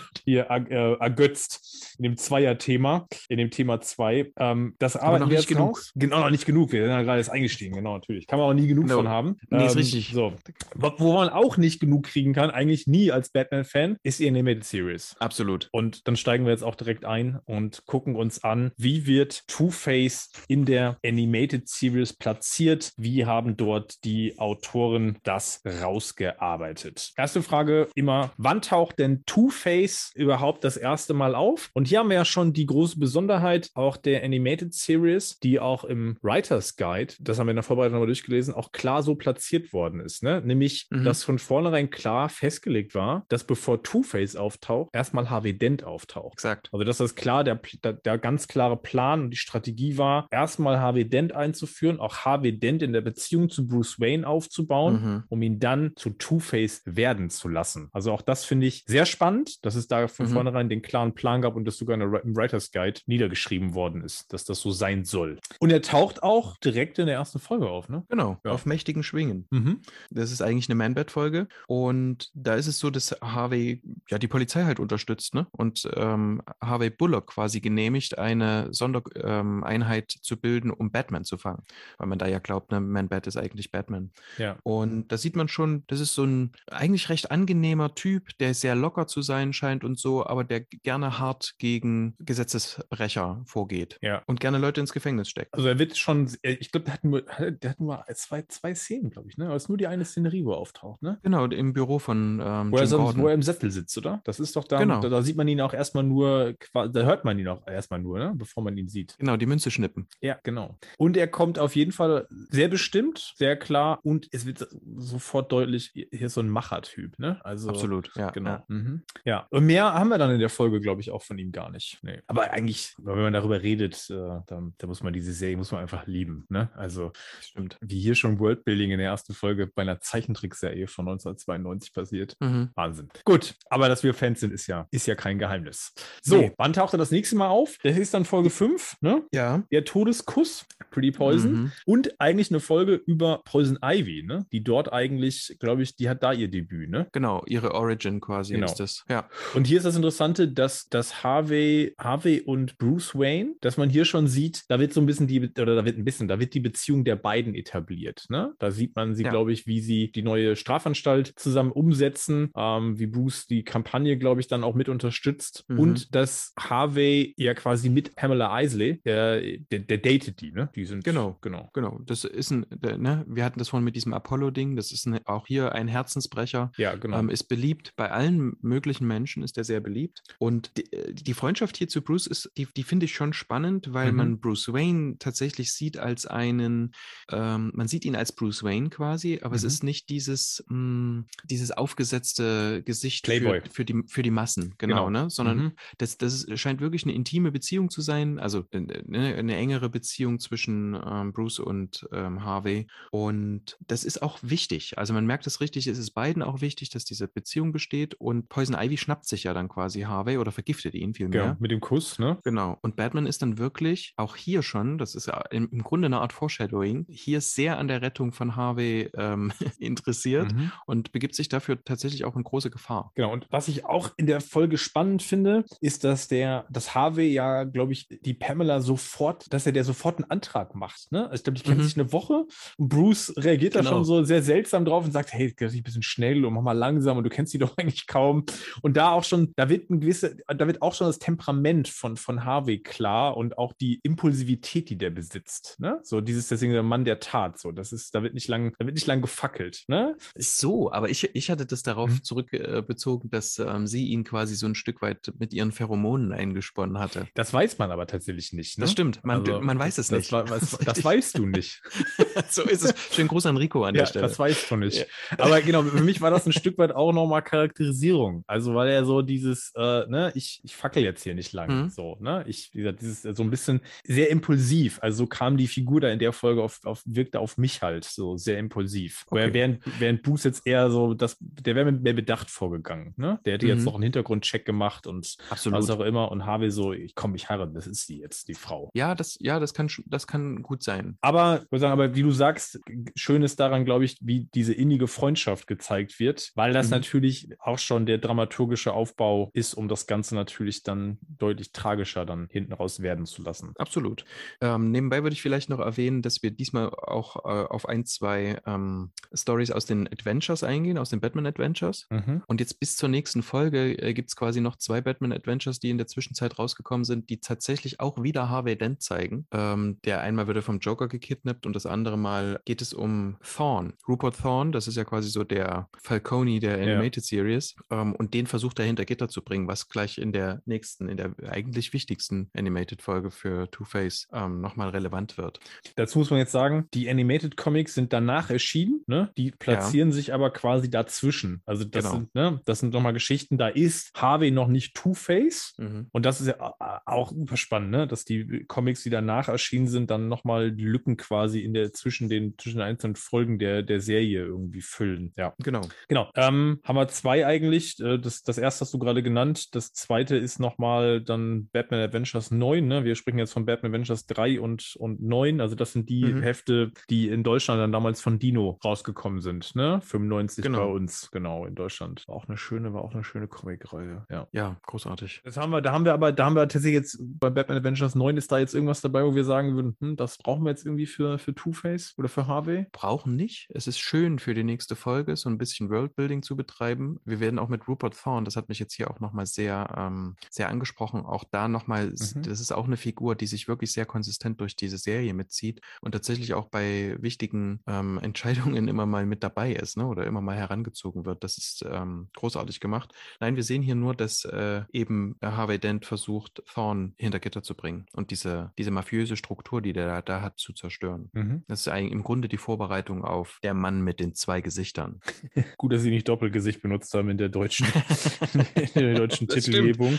hier äh, ergötzt in dem Zweier-Thema, in dem Thema 2. Ähm, das Aber arbeiten noch wir nicht genug. raus. Genau, noch nicht genug. Wir sind ja gerade erst eingestiegen, genau, natürlich. Kann man auch nie genug No. von haben. Nee, ist richtig. So. Wo wo man auch nicht genug kriegen kann, eigentlich nie als Batman-Fan, ist die Animated Series. Absolut. Und dann steigen wir jetzt auch direkt ein und gucken uns an, wie wird Two-Face in der Animated Series platziert? Wie haben dort die Autoren das rausgearbeitet? Erste Frage immer, wann taucht denn Two-Face überhaupt das erste Mal auf? Und hier haben wir ja schon die große Besonderheit auch der Animated Series, die auch im Writers Guide, das haben wir in der Vorbereitung nochmal durchgelesen, auch klar so platziert worden ist. Ne? Nämlich, Mhm. dass von vornherein klar festgelegt war, dass bevor Two-Face auftaucht, erstmal Harvey Dent auftaucht. Exakt. Also, dass das klar, der, der, der ganz klare Plan und die Strategie war, erstmal Harvey Dent einzuführen, auch Harvey Dent in der Beziehung zu Bruce Wayne aufzubauen, Mhm. um ihn dann zu Two-Face werden zu lassen. Also auch das finde ich sehr spannend, dass es da von Mhm. vornherein den klaren Plan gab und das sogar im Writers Guide niedergeschrieben worden ist, dass das so sein soll. Und er taucht auch direkt in der ersten Folge auf, ne? Genau, Ja. auf mächtigen Schwingen. Mhm. Das ist eigentlich eine Man-Bat-Folge. Und da ist es so, dass Harvey ja die Polizei halt unterstützt, ne? Und ähm, Harvey Bullock quasi genehmigt, eine Sondereinheit zu bilden, um Batman zu fangen. Weil man da ja glaubt, ne, Man-Bat ist eigentlich Batman. Ja. Und da sieht man schon, das ist so ein eigentlich recht angenehmer Typ, der sehr locker zu sein scheint und so, aber der gerne hart gegen Gesetzesbrecher vorgeht. Ja. Und gerne Leute ins Gefängnis steckt. Also er wird schon, ich glaube, der hat nur, der hat nur zwei, zwei Szenen, glaube ich, ne? Aber es ist nur die eine Szenerie, wo er auftaucht, ne? Genau, im Büro von ähm, Wo er, Jim so, Gordon. wo er im Sattel sitzt, oder? Das ist doch da, Genau. da, da sieht man ihn auch erstmal nur, da hört man ihn auch erstmal nur, ne? bevor man ihn sieht. Genau, die Münze schnippen. Ja, genau. Und er kommt auf jeden Fall sehr bestimmt, sehr klar und es wird sofort deutlich, hier ist so ein Machertyp, ne? Also Absolut, ja. Genau. Ja. Mhm. ja. Und mehr haben wir dann in der Folge, glaube ich, auch von ihm gar nicht. Nee. Aber eigentlich, wenn man darüber redet, äh, da, da muss man diese Serie muss man einfach lieben. Ne? Also Stimmt. wie hier schon Worldbuilding in der ersten Folge bei einer Zeichentrickserie von 1992 passiert. Mhm. Wahnsinn. Gut, aber dass wir Fans sind, ist ja, ist ja kein Geheimnis. So, Nee. wann taucht er das nächste Mal auf? Das ist dann Folge 5, ne? Ja. Der Todeskuss, Pretty Poison. Mhm. Und eigentlich eine Folge über Poison Ivy, ne? Die dort eigentlich, glaube ich, die hat da ihr Debüt, ne? Genau, ihre Origin quasi Genau. ist das. Ja. Und hier ist das Interessante, dass, dass Harvey, Harvey und Bruce Wayne, dass man hier schon sieht, da wird so ein bisschen die, oder da wird ein bisschen, da wird die Beziehung der beiden etabliert. Ne? Da sieht man sie, Ja. glaube ich, wie sie die neue Strafanstalt zusammen umsetzen, ähm, wie Bruce die Kampagne, glaube ich, dann auch mit unterstützt. Mhm. Und dass Harvey ja quasi mit Pamela Isley, der, der, der datet die, ne? Die sind Genau. genau. Genau, das ist ein, der, ne, wir hatten das vorhin mit diesem Apollo-Ding, das ist ein, auch hier ein Herzensbrecher, Ja, genau. ähm, ist beliebt, bei allen möglichen Menschen ist er sehr beliebt. Und die, äh, die Freundschaft hier zu Bruce ist, die, die finde ich schon spannend, weil Mhm. man Bruce Wayne tatsächlich sieht als einen, ähm, man sieht ihn als Bruce Wayne quasi, aber es Mhm. ist nicht dieses, mh, dieses aufgesetzte Gesicht. Für, für, die, für die Massen, genau, Genau. ne? sondern Mhm. das, das scheint wirklich eine intime Beziehung zu sein, also äh, ne, eine engere Beziehung zwischen ähm, Bruce und ähm, Harvey. Und das ist auch wichtig. Also man merkt es richtig, es ist beiden auch wichtig, dass diese Beziehung besteht. Und Poison Ivy schnappt sich ja dann quasi Harvey oder vergiftet ihn vielmehr. Genau, mit dem Kuss, ne? Genau. Und Batman ist dann wirklich, auch hier schon, das ist ja im, Grunde eine Art Foreshadowing, hier sehr an der Rettung von Harvey ähm, interessiert Mhm. und begibt sich dafür tatsächlich auch in große Gefahr. Genau, und was ich auch in der Folge spannend finde, ist, dass der, dass Harvey ja, glaube ich, die Pamela sofort, dass er der sofort einen Antrag macht. Ne? Also ich glaube, die kennen Mhm. sich eine Woche und Bruce reagiert da Genau. schon so sehr seltsam drauf und sagt, hey, das ist ein bisschen schnell und mach mal langsam und du kennst sie doch eigentlich kaum. Und da auch schon, da wird ein gewisse, da wird auch schon das Temperament von, von Harvey klar und auch die Impulsivität, die der besitzt. Ne? So dieses, deswegen der Mann der Tat. So, das ist, da wird nicht lang, da wird nicht lang gefackelt. Ne? So, aber ich, ich hatte das darauf mhm. zurückbezogen, dass ähm, sie ihn quasi so ein Stück weit mit ihren Pheromonen eingesponnen hatte. Das weiß man aber tatsächlich nicht. Ne? Das stimmt, man, also, man weiß es das, nicht. Das, das weißt du nicht. so ist es. Schönen Gruß an Rico an ja, der Stelle. Das weißt du nicht. Ja. Aber genau, für mich war das ein Stück weit auch nochmal Charakterisierung. Also, weil er so dieses, äh, ne, ich, ich fackel jetzt hier nicht lang. Mhm. So, ne? Ich, wie gesagt, dieses so ein bisschen sehr impulsiv. Also so kam die Figur da in der Folge auf, auf wirkte auf mich halt so sehr impulsiv. Okay. Während, während Bruce jetzt eher so, das, der wäre mehr bedacht vorgegangen. Ne? Der hätte mhm. jetzt noch einen Hintergrundcheck gemacht und Absolut. was auch immer. Und Harvey so, ich komme, ich heirate, das ist sie jetzt, die Frau. Ja, das, ja, das kann, das kann gut sein. Aber, ich sagen, aber wie du sagst, schön ist daran, glaube ich, wie diese innige Freundschaft gezeigt wird, weil das mhm. natürlich auch schon der dramaturgische Aufbau ist, um das Ganze natürlich dann deutlich tragischer dann hinten raus werden zu lassen. Absolut. Ähm, nebenbei würde ich vielleicht noch erwähnen, dass wir diesmal auch äh, auf ein, zwei ähm, Stories aus den Adventures eingehen, aus den Batman Adventures. Mhm. Und jetzt bis zur nächsten Folge äh, gibt es quasi noch zwei Batman Adventures, die in der Zwischenzeit rausgekommen sind, die tatsächlich auch wieder Harvey Dent zeigen. Ähm, der einmal wird er vom Joker gekidnappt und das andere Mal geht es um Thorn. Rupert Thorn, das ist ja quasi so der Falcone der Animated ja. Series. Ähm, und den versucht er hinter Gitter zu bringen, was gleich in der nächsten, in der eigentlich wichtigsten Animated-Folge für Two-Face ähm, nochmal relevant wird. Dazu muss man jetzt sagen, die Animated Comics sind danach erschienen, ne? die platzieren ja. sich aber quasi dazwischen. Also das genau. sind, ne? das sind nochmal Geschichten, da ist Harvey noch nicht Two-Face mhm. und das ist ja auch super spannend, ne? dass die Comics, die danach erschienen sind, dann nochmal Lücken quasi in der zwischen den zwischen den einzelnen Folgen der, der Serie irgendwie füllen. Ja, genau. Genau. Ähm, haben wir zwei eigentlich. Äh, das, das erste hast du gerade genannt. Das zweite ist nochmal dann Batman Adventures 9. Ne? Wir sprechen jetzt von Batman Adventures 3 und, und 9. Also das sind die mhm. Hefte, die in Deutschland dann damals von Dino rausgekommen sind. Ne? 95 genau. bei uns, genau, in Deutschland. War auch eine schöne, war auch eine schöne Comic-Reihe. Ja. ja, großartig. Das haben wir, da haben wir aber, da haben wir tatsächlich jetzt bei Batman Adventures 9 ist da jetzt irgendwas dabei, wo wir sagen würden, hm, das brauchen wir jetzt irgendwie für, für Two-Face oder für Harvey? Brauchen nicht. Es ist schön für die nächste Folge, so ein bisschen Worldbuilding zu betreiben. Wir werden auch mit Rupert Thorne, das hat mich jetzt hier auch nochmal sehr, ähm, sehr angesprochen, auch da nochmal, mhm. das ist auch eine Figur, die sich wirklich sehr konsistent durch diese Serie mitzieht und tatsächlich auch bei wichtigen ähm, Entscheidungen immer mal mit dabei ist ne? oder immer mal herangezogen wird. Das ist ähm, großartig gemacht. Nein, wir sehen hier nur, dass äh, eben Harvey Dent versucht, Thorne hinter Gitter zu bringen und diese, diese mafiöse Struktur, die der da, da hat, zu zerstören. Mhm. Das ist eigentlich im Grunde die Vorbereitung auf der Mann mit den zwei Gesichtern. Gut, dass sie nicht Doppelgesicht benutzt haben in der deutschen, in der deutschen Titelgebung.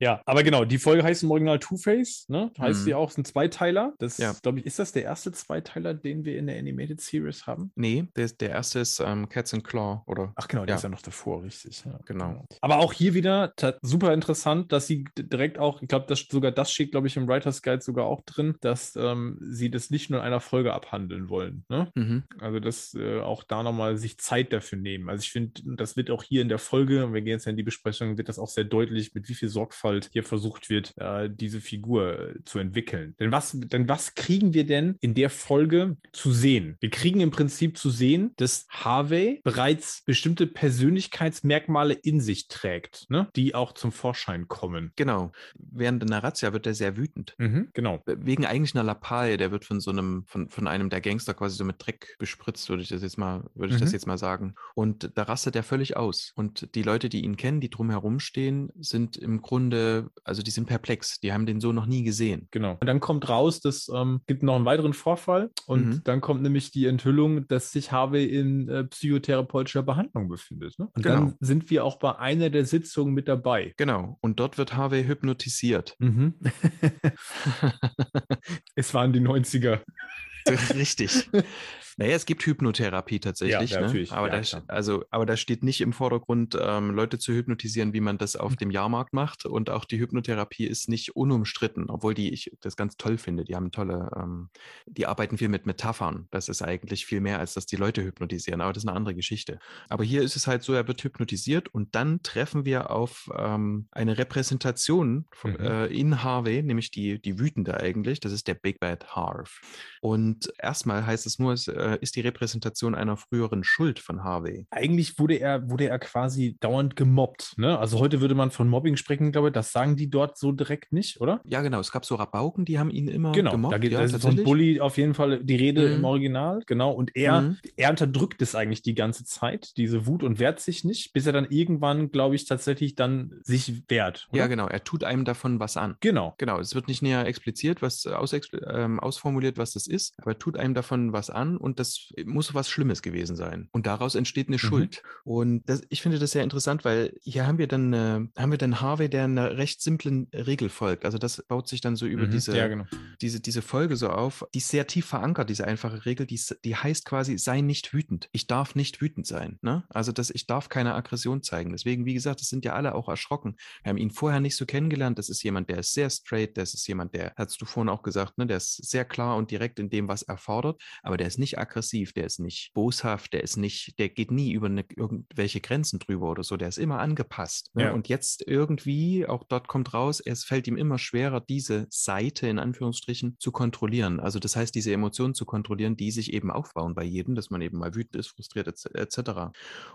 Ja, aber genau, die Folge heißt im Original Two-Face, ne? Heißt mhm. sie auch, ein Zweiteiler. Das, ja. glaube ich, ist das der erste Zweiteiler, den wir in der Animated Series haben? Nee, der, der erste ist ähm, Cats and Claw, oder? Ach genau, der ja. ist ja noch davor, richtig. Ja, genau. Aber auch hier wieder super interessant, dass sie direkt auch, ich glaube, sogar das steht, glaube ich, im Writers Guide sogar auch drin, dass ähm, sie das nicht nur in einer Folge abhandeln wollen. Ne? Mhm. Also, dass äh, auch da nochmal sich Zeit dafür nehmen. Also, ich finde, das wird auch hier in der Folge, und wir gehen jetzt ja in die Besprechung, wird das auch sehr deutlich, mit wie viel Sorgfalt hier versucht wird, äh, diese Figur äh, zu entwickeln. Denn was, denn was kriegen wir denn in der Folge zu sehen? Wir kriegen im Prinzip zu sehen, dass Harvey bereits bestimmte Persönlichkeitsmerkmale in sich trägt, ne? die auch zum Vorschein kommen. Genau. Während der Razzia wird er sehr wütend. Mhm, genau. Wegen eigentlich einer Lappalie, der wird von so einem, von, von einem der Gangster quasi so mit Dreck bespritzt, würde ich das jetzt mal, würde ich mhm. das jetzt mal sagen. Und da rastet er völlig aus. Und die Leute, die ihn kennen, die drumherum stehen, sind im Grunde, also die sind perplex. Die haben den so noch nie gesehen. Genau. Und dann kommt raus, dass ähm, gibt noch einen weiteren Vorfall und mhm. dann kommt nämlich die Enthüllung, dass sich Harvey in äh, psychotherapeutischer Behandlung befindet. Ne? Und genau. dann sind wir auch bei einer der Sitzungen mit dabei. Genau. Und dort wird Harvey hypnotisiert. Mhm. es waren die 90er. Richtig. Naja, es gibt Hypnotherapie tatsächlich. Ja, ne? natürlich. Aber, ja, da, also, aber da steht nicht im Vordergrund, ähm, Leute zu hypnotisieren, wie man das auf hm. dem Jahrmarkt macht. Und auch die Hypnotherapie ist nicht unumstritten, obwohl die ich das ganz toll finde. Die haben tolle, ähm, die arbeiten viel mit Metaphern. Das ist eigentlich viel mehr, als dass die Leute hypnotisieren. Aber das ist eine andere Geschichte. Aber hier ist es halt so, er wird hypnotisiert und dann treffen wir auf ähm, eine Repräsentation von, mhm. äh, in Harvey, nämlich die, die wütende eigentlich. Das ist der Big Bad Harv. Und erstmal heißt es nur, es, äh, ist die Repräsentation einer früheren Schuld von Harvey. Eigentlich wurde er, wurde er quasi dauernd gemobbt. Ne? Also heute würde man von Mobbing sprechen, glaube ich. Das sagen die dort so direkt nicht, oder? Ja, genau. Es gab so Rabauken, die haben ihn immer genau, gemobbt. da geht ja, also von Bully auf jeden Fall die Rede Mhm. im Original, genau. Und er, Mhm. er unterdrückt es eigentlich die ganze Zeit, diese Wut und wehrt sich nicht, bis er dann irgendwann, glaube ich, tatsächlich dann sich wehrt. Oder? Ja, genau. Er tut einem davon was an. Genau. Genau, es wird nicht näher expliziert, was äh, ausexpl- ähm, ausformuliert, was das ist, aber er tut einem davon was an und das muss was Schlimmes gewesen sein. Und daraus entsteht eine Schuld. Und das, ich finde das sehr interessant, weil hier haben wir dann äh, haben wir dann Harvey, der einer recht simplen Regel folgt. Also das baut sich dann so über Mhm. diese, Ja, genau. diese, diese Folge so auf, die ist sehr tief verankert, diese einfache Regel, die, die heißt quasi, sei nicht wütend. Ich darf nicht wütend sein. Ne? Also das, ich darf keine Aggression zeigen. Deswegen, wie gesagt, das sind ja alle auch erschrocken. Wir haben ihn vorher nicht so kennengelernt. Das ist jemand, der ist sehr straight, das ist jemand, der, hast du vorhin auch gesagt, ne, der ist sehr klar und direkt in dem, was er fordert, aber der ist nicht aggressiv, der ist nicht boshaft, der ist nicht, der geht nie über eine, irgendwelche Grenzen drüber oder so, der ist immer angepasst. Ne? Ja. Und jetzt irgendwie, auch dort kommt raus, es fällt ihm immer schwerer, diese Seite in Anführungsstrichen zu kontrollieren. Also das heißt, diese Emotionen zu kontrollieren, die sich eben aufbauen bei jedem, dass man eben mal wütend ist, frustriert etc.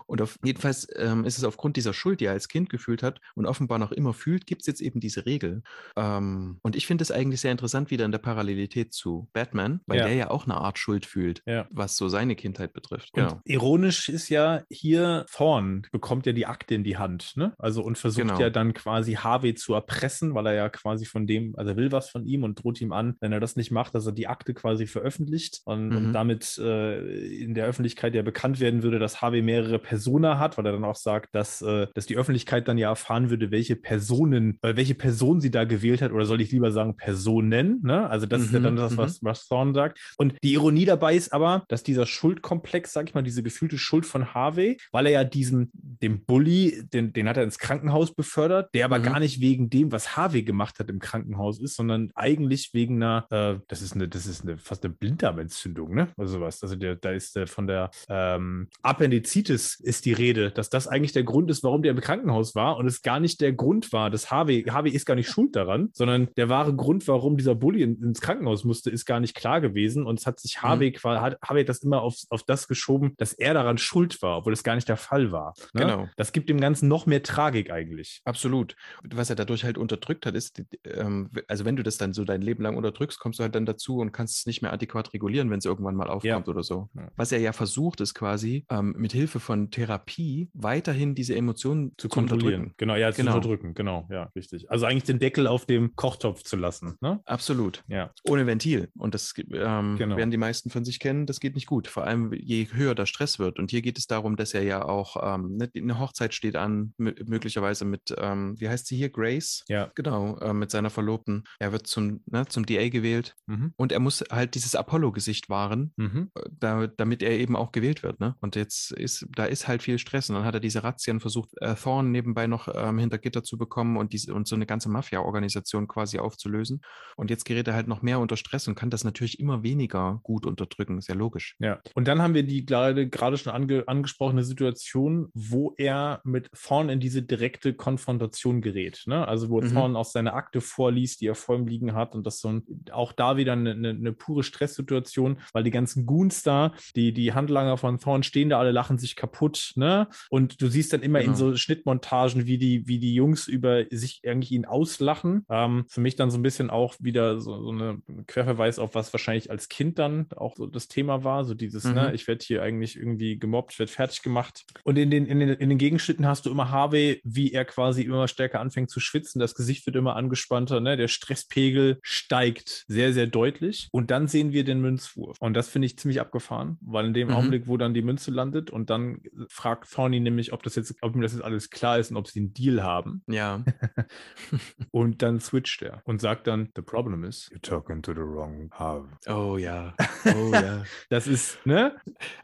Und auf jedenfalls ähm, ist es aufgrund dieser Schuld, die er als Kind gefühlt hat und offenbar noch immer fühlt, gibt es jetzt eben diese Regel. Ähm, und ich finde es eigentlich sehr interessant wieder in der Parallelität zu Batman, weil Ja. der ja auch eine Art Schuld fühlt, Ja. was so seine Kindheit betrifft. Und Genau. ironisch ist ja hier Thorn bekommt ja die Akte in die Hand, ne? Also und versucht Genau. ja dann quasi Harvey zu erpressen, weil er ja quasi von dem, also er will was von ihm und droht ihm an, wenn er das nicht macht, dass er die Akte quasi veröffentlicht und, und Mhm. damit äh, in der Öffentlichkeit ja bekannt werden würde, dass Harvey mehrere Persona hat, weil er dann auch sagt, dass, äh, dass die Öffentlichkeit dann ja erfahren würde, welche Personen, äh, welche Person sie da gewählt hat, oder soll ich lieber sagen Personen, ne? Also das ist ja Mhm, dann das, mhm. was, was Thorn sagt. Und die Ironie dabei ist aber, dass dieser Schuldkomplex, sag ich mal, diese gefühlte Schuld von Harvey, weil er ja diesen, dem Bully, den, den hat er ins Krankenhaus befördert, der aber Mhm. gar nicht wegen dem, was Harvey gemacht hat im Krankenhaus ist, sondern eigentlich wegen einer, äh, das ist eine, das ist eine, fast eine Blinddarmentzündung, ne? Also sowas. Also der, da ist äh, von der ähm, Appendizitis ist die Rede, dass das eigentlich der Grund ist, warum der im Krankenhaus war und es gar nicht der Grund war, dass Harvey, Harvey ist gar nicht schuld daran, sondern der wahre Grund, warum dieser Bully in, ins Krankenhaus musste, ist gar nicht klar gewesen und es hat sich Harvey quasi, hat Harvey das immer auf, auf das geschoben, dass er daran schuld war, obwohl es gar nicht der Fall war. Ne? Genau. Das gibt dem Ganzen noch mehr Tragik eigentlich. Absolut. Was er dadurch halt unterdrückt hat, ist, ähm, also wenn du das dann so dein Leben lang unterdrückst, kommst du halt dann dazu und kannst es nicht mehr adäquat regulieren, wenn es irgendwann mal aufkommt oder so. Ja. Was er ja versucht, ist quasi ähm, mit Hilfe von Therapie weiterhin diese Emotionen Zu zu, kontrollieren. Genau, ja, zu Genau. unterdrücken. Genau, ja, richtig. Also eigentlich den Deckel auf dem Kochtopf zu lassen. Ne? Absolut. Ja. Ohne Ventil. Und das ähm, Genau. werden die meisten von sich kennen, das geht nicht gut. Vor allem je höher der Stress wird. Und hier geht es darum, dass er ja auch, ähm, ne, eine Hochzeit steht an, mö- möglicherweise mit, ähm, wie heißt sie hier, Grace? Ja. Genau, äh, mit seiner Verlobten. Er wird zum, ne, zum DA gewählt Mhm. und er muss halt dieses Apollo-Gesicht wahren, Mhm. äh, da, damit er eben auch gewählt wird. Ne? Und jetzt ist, da ist halt viel Stress. Und dann hat er diese Razzien versucht, äh, Thorn nebenbei noch ähm, hinter Gitter zu bekommen und, diese, und so eine ganze Mafia-Organisation quasi aufzulösen. Und jetzt gerät er halt noch mehr unter Stress und kann das natürlich immer weniger gut unterdrücken. Ist ja logisch. Ja, und dann haben wir die gerade gerade schon ange, angesprochene Situation, wo er mit Thorn in diese direkte Konfrontation gerät. Ne? Also wo Mhm. Thorn aus seiner Akte vorliest, die er vor ihm liegen hat und das so ein, auch da wieder eine, eine, eine pure Stresssituation, weil die ganzen Goons da, die, die Handlanger von Thorn stehen da, alle lachen sich kaputt, ne? Und du siehst dann immer in Genau. so Schnittmontagen, wie die, wie die Jungs über sich eigentlich ihn auslachen. Ähm, für mich dann so ein bisschen auch wieder so, so eine Querverweis auf was wahrscheinlich als Kind dann auch so das Thema war, so dieses, Mhm. ne, ich werde hier eigentlich irgendwie gemobbt, ich werde fertig gemacht. Und in den, in, den, in den Gegenschnitten hast du immer Harvey, wie er quasi immer stärker anfängt zu schwitzen, das Gesicht wird immer angespannter, ne, der Stresspegel steigt sehr, sehr deutlich. Und dann sehen wir den Münzwurf. Und das finde ich ziemlich abgefahren, weil in dem Mhm. Augenblick, wo dann die Münze landet und dann fragt Thorny nämlich, ob das jetzt, ob ihm das jetzt alles klar ist und ob sie einen Deal haben. Ja. Und dann switcht er und sagt dann, the problem is, you're talking to the wrong Harvey. Oh ja. Oh ja. Das ist, ne?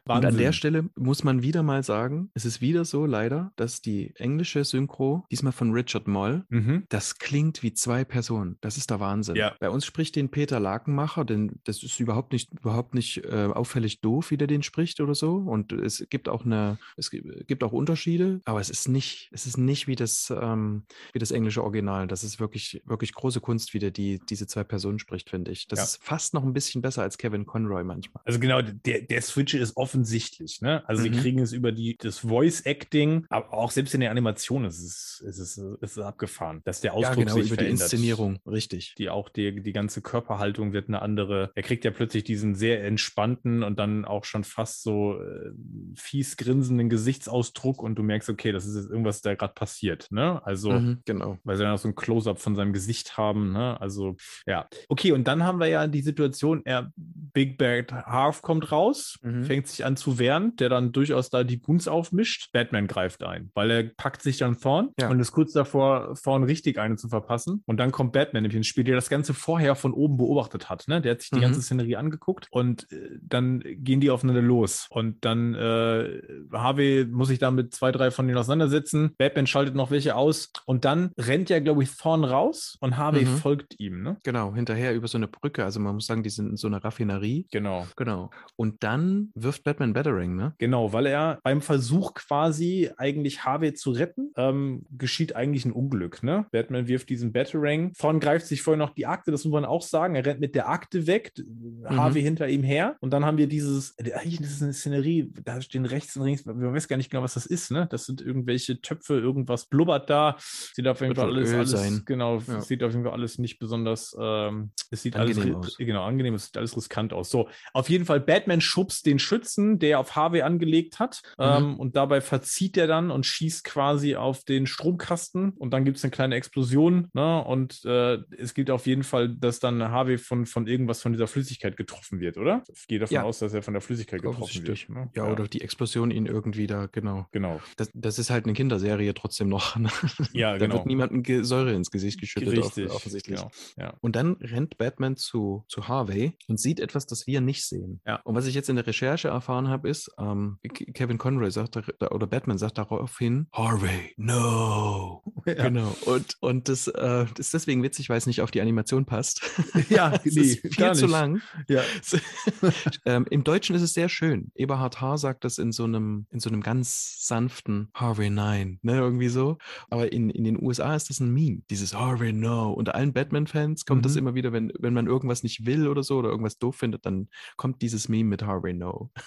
Und an der Wahnsinn. Stelle muss man wieder mal sagen, es ist wieder so leider, dass die englische Synchro, diesmal von Richard Moll, Mhm. das klingt wie zwei Personen. Das ist der Wahnsinn. Ja. Bei uns spricht den Peter Lakenmacher, denn das ist überhaupt nicht, überhaupt nicht äh, auffällig doof, wie der den spricht oder so. Und es gibt auch eine, es gibt auch Unterschiede, aber es ist nicht, es ist nicht wie das, ähm, wie das englische Original. Das ist wirklich, wirklich große Kunst, wie der die, diese zwei Personen spricht, finde ich. Das Ja. ist fast noch ein bisschen besser als Kevin Conroy manchmal. Also genau, der, der Switch ist offensichtlich, ne? Also Mhm. sie kriegen es über die, das Voice-Acting, aber auch selbst in der Animation ist es, ist es, ist es abgefahren, dass der Ausdruck Ja, genau, sich über die verändert. Inszenierung, richtig. Die auch die, die ganze Körperhaltung wird eine andere. Er kriegt ja plötzlich diesen sehr entspannten und dann auch schon fast so äh, fies grinsenden Gesichtsausdruck und du merkst, okay, das ist jetzt irgendwas, da gerade passiert, ne? Also Mhm, genau. weil sie dann auch so ein Close-up von seinem Gesicht haben. Ne? Also, ja. Okay, und dann haben wir ja die Situation, er, Big Bad Harv kommt raus, Mhm. fängt sich an zu wehren, der dann durchaus da die Goons aufmischt. Batman greift ein, weil er packt sich dann Thorn Ja. und ist kurz davor, Thorn richtig eine zu verpassen. Und dann kommt Batman nämlich ins Spiel, der das Ganze vorher von oben beobachtet hat. Ne? Der hat sich die Mhm. ganze Szenerie angeguckt und äh, dann gehen die aufeinander los. Und dann äh, Harvey muss sich da mit zwei, drei von denen auseinandersetzen. Batman schaltet noch welche aus und dann rennt ja, glaube ich, Thorn raus und Harvey Mhm. folgt ihm. Ne? Genau, hinterher über so eine Brücke. Also man muss sagen, die sind in so einer Raffinerie. Genau. Genau. Und dann wirft Batman Battering, ne? Genau, weil er beim Versuch quasi eigentlich Harvey zu retten, ähm, geschieht eigentlich ein Unglück. Ne? Batman wirft diesen Batarang. Thorn greift sich vorher noch die Akte, das muss man auch sagen. Er rennt mit der Akte weg, Harvey hinter ihm her. Und dann haben wir dieses, äh, eigentlich ist es eine Szenerie, da stehen rechts und links, man weiß gar nicht genau, was das ist. Ne? Das sind irgendwelche Töpfe, irgendwas blubbert da. Sieht auf jeden Fall alles, alles sein. genau, Ja. sieht auf jeden Fall alles nicht besonders, ähm, es sieht Angenehm alles, aus. genau, angenehm, es sieht alles riskant aus. So, auf jeden Fall, Batman schubst den Schützen, der auf Harvey angelegt hat. Mhm. Ähm, und dabei verzieht er dann und schießt quasi auf den Stromkasten. Und dann gibt es eine kleine Explosion. Ne? Und äh, es gibt auf jeden Fall, dass dann Harvey von, von irgendwas von dieser Flüssigkeit getroffen wird, oder? Ich gehe davon Ja. aus, dass er von der Flüssigkeit getroffen Offensichtlich. wird. Ne? Ja, oder die Explosion ihn irgendwie da, genau. Genau. Das, das ist halt eine Kinderserie trotzdem noch. ne? Ja, da genau. wird niemandem Säure ins Gesicht geschüttet, Richtig. offensichtlich. Genau. Ja. Und dann rennt Batman zu, zu Harvey und sieht etwas, das wir nicht sehen. Ja. Und was ich jetzt in der Recherche erfahren habe, ist, ähm, Kevin Conroy sagt, oder Batman sagt daraufhin, Harvey, no. Ja. Genau. Und, und das, äh, das ist deswegen witzig, weil es nicht auf die Animation passt. Ja, es nee, ist viel zu lang. Ja. ähm, Im Deutschen ist es sehr schön. Eberhard Haar sagt das in so einem, in so einem ganz sanften Harvey Nein, ne, irgendwie so. Aber in, in den USA ist das ein Meme, dieses Harvey No. Unter allen Batman-Fans kommt das Mhm. immer wieder, wenn, wenn man irgendwas nicht will oder so oder irgendwas doof findet, dann kommt dieses Meme mit Harvey No.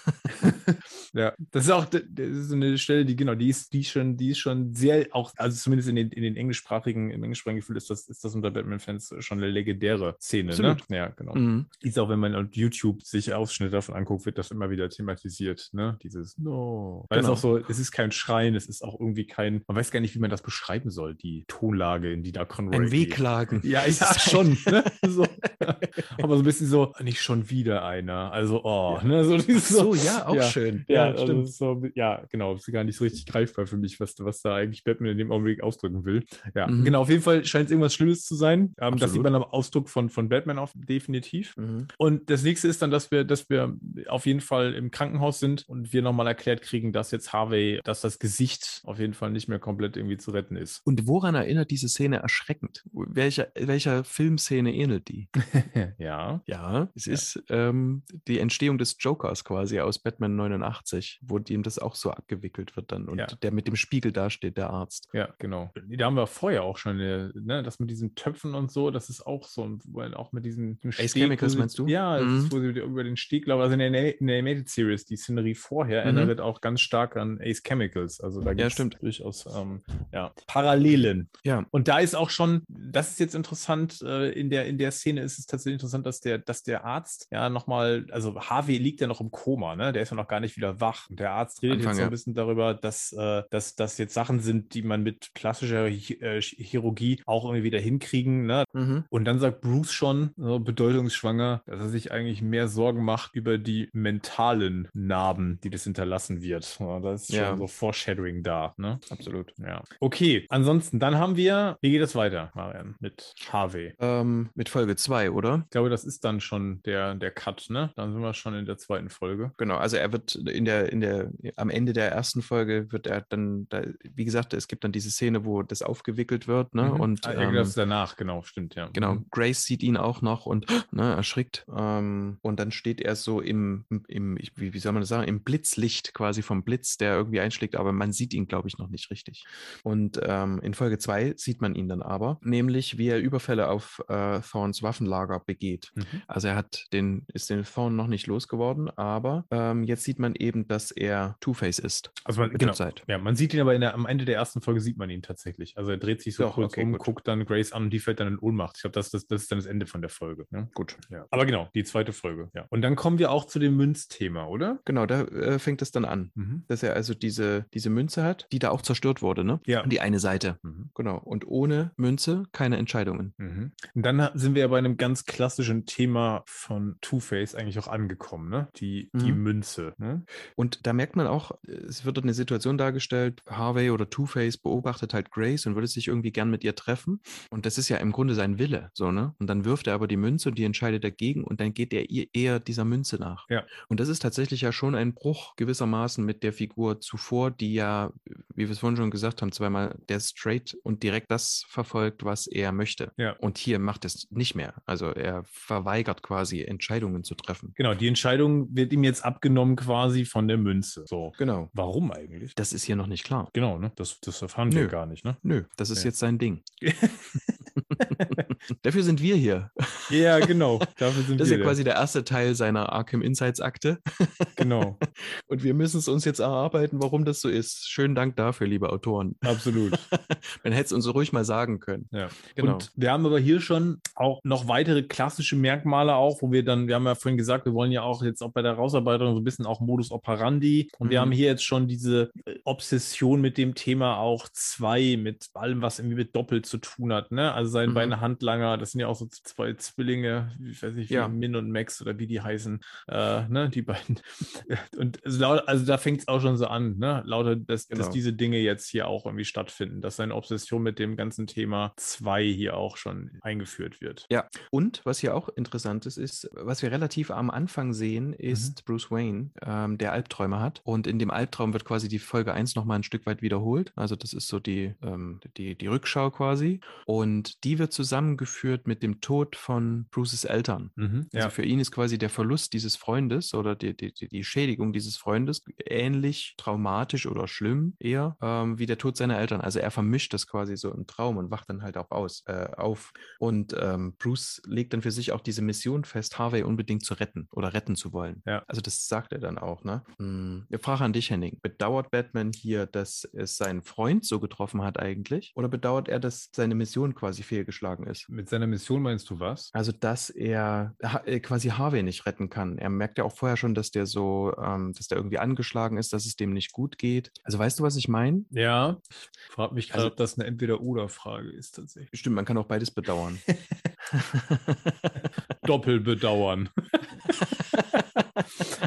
Ja, das ist auch das ist so eine Stelle, die genau, die ist, die schon, die ist schon sehr, auch, also zumindest in den, in den englischsprachigen, im englischsprachigen Gefühl ist das, ist das unter Batman-Fans schon eine legendäre Szene, Absolut. ne? Ja, genau. Mhm. Ist auch, wenn man auf YouTube sich Ausschnitte davon anguckt, wird das immer wieder thematisiert, ne? Dieses No. Weil Genau. es auch so, es ist kein Schreien, es ist auch irgendwie kein, man weiß gar nicht, wie man das beschreiben soll, die Tonlage, in die da Conroy Ein. Wehklagen. Ja, ja, schon. Ne? So. Aber so ein bisschen so, nicht schon wieder einer. Also, oh, Ja. ne? So, dieses so, ja, auch ja. schön. Ja, also das ist so, ja, genau. Ist gar nicht so richtig greifbar für mich, was, was da eigentlich Batman in dem Augenblick ausdrücken will. Ja, Mhm. genau. Auf jeden Fall scheint es irgendwas Schlimmes zu sein. Ähm, das sieht man am Ausdruck von, von Batman auf, definitiv. Mhm. Und das nächste ist dann, dass wir, dass wir auf jeden Fall im Krankenhaus sind und wir nochmal erklärt kriegen, dass jetzt Harvey, dass das Gesicht auf jeden Fall nicht mehr komplett irgendwie zu retten ist. Und woran erinnert diese Szene erschreckend? Welcher, welcher Filmszene ähnelt die? ja. Ja, es Ja. ist ähm, die Entstehung des Jokers quasi aus Batman 89, wo ihm das auch so abgewickelt wird dann und Ja. der mit dem Spiegel dasteht, der Arzt. Ja, genau. Da haben wir vorher auch schon, äh, ne, das mit diesen Töpfen und so, das ist auch so, er auch mit diesen diesem Ace Steg, Chemicals sie- meinst du? Ja, Mhm. ist, wo sie über den Steg laufen. Also in der, in der Animated Series, die Szenerie vorher Mhm. erinnert auch ganz stark an Ace Chemicals. Also da gibt es stimmt. durchaus ähm, ja, Parallelen. Ja, Und da ist auch schon, das ist jetzt interessant, äh, in, der, in der Szene ist es tatsächlich interessant, dass der, dass der Arzt ja nochmal, also Harvey liegt ja noch im Koma, ne? Der ist ja noch gar nicht wieder wach. Und der Arzt redet Anfang, jetzt so ein bisschen darüber, dass, äh, dass das jetzt Sachen sind, die man mit klassischer äh, Chirurgie auch irgendwie wieder hinkriegen, ne? mhm. Und dann sagt Bruce schon, so bedeutungsschwanger, dass er sich eigentlich mehr Sorgen macht über die mentalen Narben, die das hinterlassen wird. Ja, da ist schon Ja. so Foreshadowing da, ne? absolut. Ja. Okay, ansonsten, dann haben wir, wie geht es weiter, Marian, mit Harvey? Ähm, mit Folge 2, oder? Ich glaube, das ist dann schon der, der Cut, ne? Dann sind wir schon in der zweiten Folge. Genau, also er wird in der, in der, am Ende der ersten Folge wird er dann, da, wie gesagt, es gibt dann diese Szene, wo das aufgewickelt wird. Ne? Mhm. Und Ah, ähm, irgendwas danach, genau, stimmt, ja. Genau, Mhm. Grace sieht ihn auch noch und ne, erschrickt. Ähm, und dann steht er so im, im wie, wie soll man das sagen, im Blitzlicht quasi vom Blitz, der irgendwie einschlägt, aber man sieht ihn, glaube ich, noch nicht richtig. Und ähm, in Folge 2 sieht man ihn dann aber, nämlich wie er Überfälle auf äh, Thorns Waffenlager begeht. Mhm. Also er hat den, ist den Thorn noch nicht losgeworden, aber ähm, jetzt sieht man eben, dass er Two-Face ist. Also man, genau. Ja, man sieht ihn aber der, am Ende der ersten Folge sieht man ihn tatsächlich. Also er dreht sich so Doch, kurz okay, um, gut. guckt dann Grace an und die fällt dann in Ohnmacht. Ich glaube, das, das, das ist dann das Ende von der Folge. Ne? Gut. Ja. Aber genau, die zweite Folge. Ja. Und dann kommen wir auch zu dem Münzthema, oder? Genau, da äh, fängt es dann an. Mhm. Dass er also diese, diese Münze hat, die da auch zerstört wurde, ne? Ja. Die eine Seite. Mhm. Genau. Und ohne Münze keine Entscheidungen. Mhm. Und dann sind wir ja bei einem ganz klassischen Thema von Two-Face eigentlich auch angekommen, ne? Die, die Mhm. Münze. Ne? Und da merkt man auch, es wird eine Situation dargestellt, Harvey oder Two-Face beobachtet halt Grace und würde sich irgendwie gern mit ihr treffen. Und das ist ja im Grunde sein Wille, so, ne? Und dann wirft er aber die Münze und die entscheidet dagegen und dann geht er ihr eher dieser Münze nach. Ja. Und das ist tatsächlich ja schon ein Bruch gewissermaßen mit der Figur zuvor, die ja, wie wir es vorhin schon gesagt haben, zweimal der straight und direkt das verfolgt, was er möchte. Ja. Und hier macht es nicht mehr. Also er verweigert quasi Entscheidungen zu treffen. Genau, die Entscheidung wird ihm jetzt abgenommen quasi von der Münze. So. Genau. Warum eigentlich? Das ist hier noch nicht klar. Genau, ne? Das, das erfahren wir Nö. gar nicht, ne? Nö, das ist Ja. jetzt sein Ding. Dafür sind wir hier. Ja, genau. Dafür sind Das ist wir ja da. quasi der erste Teil seiner Arkham Insights Akte. Genau, Und wir müssen es uns jetzt erarbeiten, warum das so ist. Schönen Dank dafür, liebe Autoren. absolut. Man hätte es uns ruhig mal sagen können. Ja. Genau. Und wir haben aber hier schon auch noch weitere klassische Merkmale auch, wo wir dann, wir haben ja vorhin gesagt, wir wollen ja auch jetzt auch bei der Rausarbeitung so ein bisschen auch Modus operandi. Und wir Mhm. haben hier jetzt schon diese äh, Obsession mit dem Thema auch zwei, mit allem, was irgendwie mit Doppel zu tun hat. Ne? Also seine Mhm. beiden Handlanger, das sind ja auch so zwei Zwillinge, ich weiß nicht, wie Ja. Min und Max oder wie die heißen, äh, ne? die beiden. Und also da fängt es auch schon so an, ne? lauter, dass, dass Genau. diese Dinge jetzt hier auch irgendwie stattfinden, dass seine Obsession mit dem ganzen Thema 2 hier auch schon eingeführt wird. Ja, und was hier auch interessant ist, ist, was wir relativ am Anfang sehen, Mhm. ist Bruce Wayne, ähm, der Albträume hat. Und in dem Albtraum wird quasi die Folge 1 nochmal ein Stück weit wiederholt. Also das ist so die, ähm, die, die Rückschau quasi. Und die wird zusammengeführt mit dem Tod von Bruces Eltern. Mhm. Also Ja. für ihn ist quasi der Verlust dieses Freundes oder die, die, die Schädigung dieses Freundes ähnlich traumatisch oder schlimm eher ähm, wie der Tod seiner Eltern. Also er vermischt das quasi so im Traum und wacht dann halt auch aus, äh, auf. Und ähm, Bruce legt dann für sich auch diese Mission fest, Harvey unbedingt zu retten oder retten zu wollen. Ja. Also das sagt er dann auch. Ne? Hm, Frage an dich, Henning. Bedauert Batman hier, dass es seinen Freund so getroffen hat eigentlich? Oder bedauert er, dass seine Mission quasi fehlgeschlagen ist? Mit seiner Mission meinst du was? Also, dass er äh, quasi Harvey nicht retten kann. Er merkt ja auch vorher schon, dass der so, ähm, dass der irgendwie angeschlagen ist, dass es dem nicht gut geht. Also, weißt du, was ich meine? Ja, ich frage mich gerade, Also- ob das eine Entweder-Oder-Frage ist tatsächlich. Stimmt, man kann auch beides bedauern. Doppel bedauern.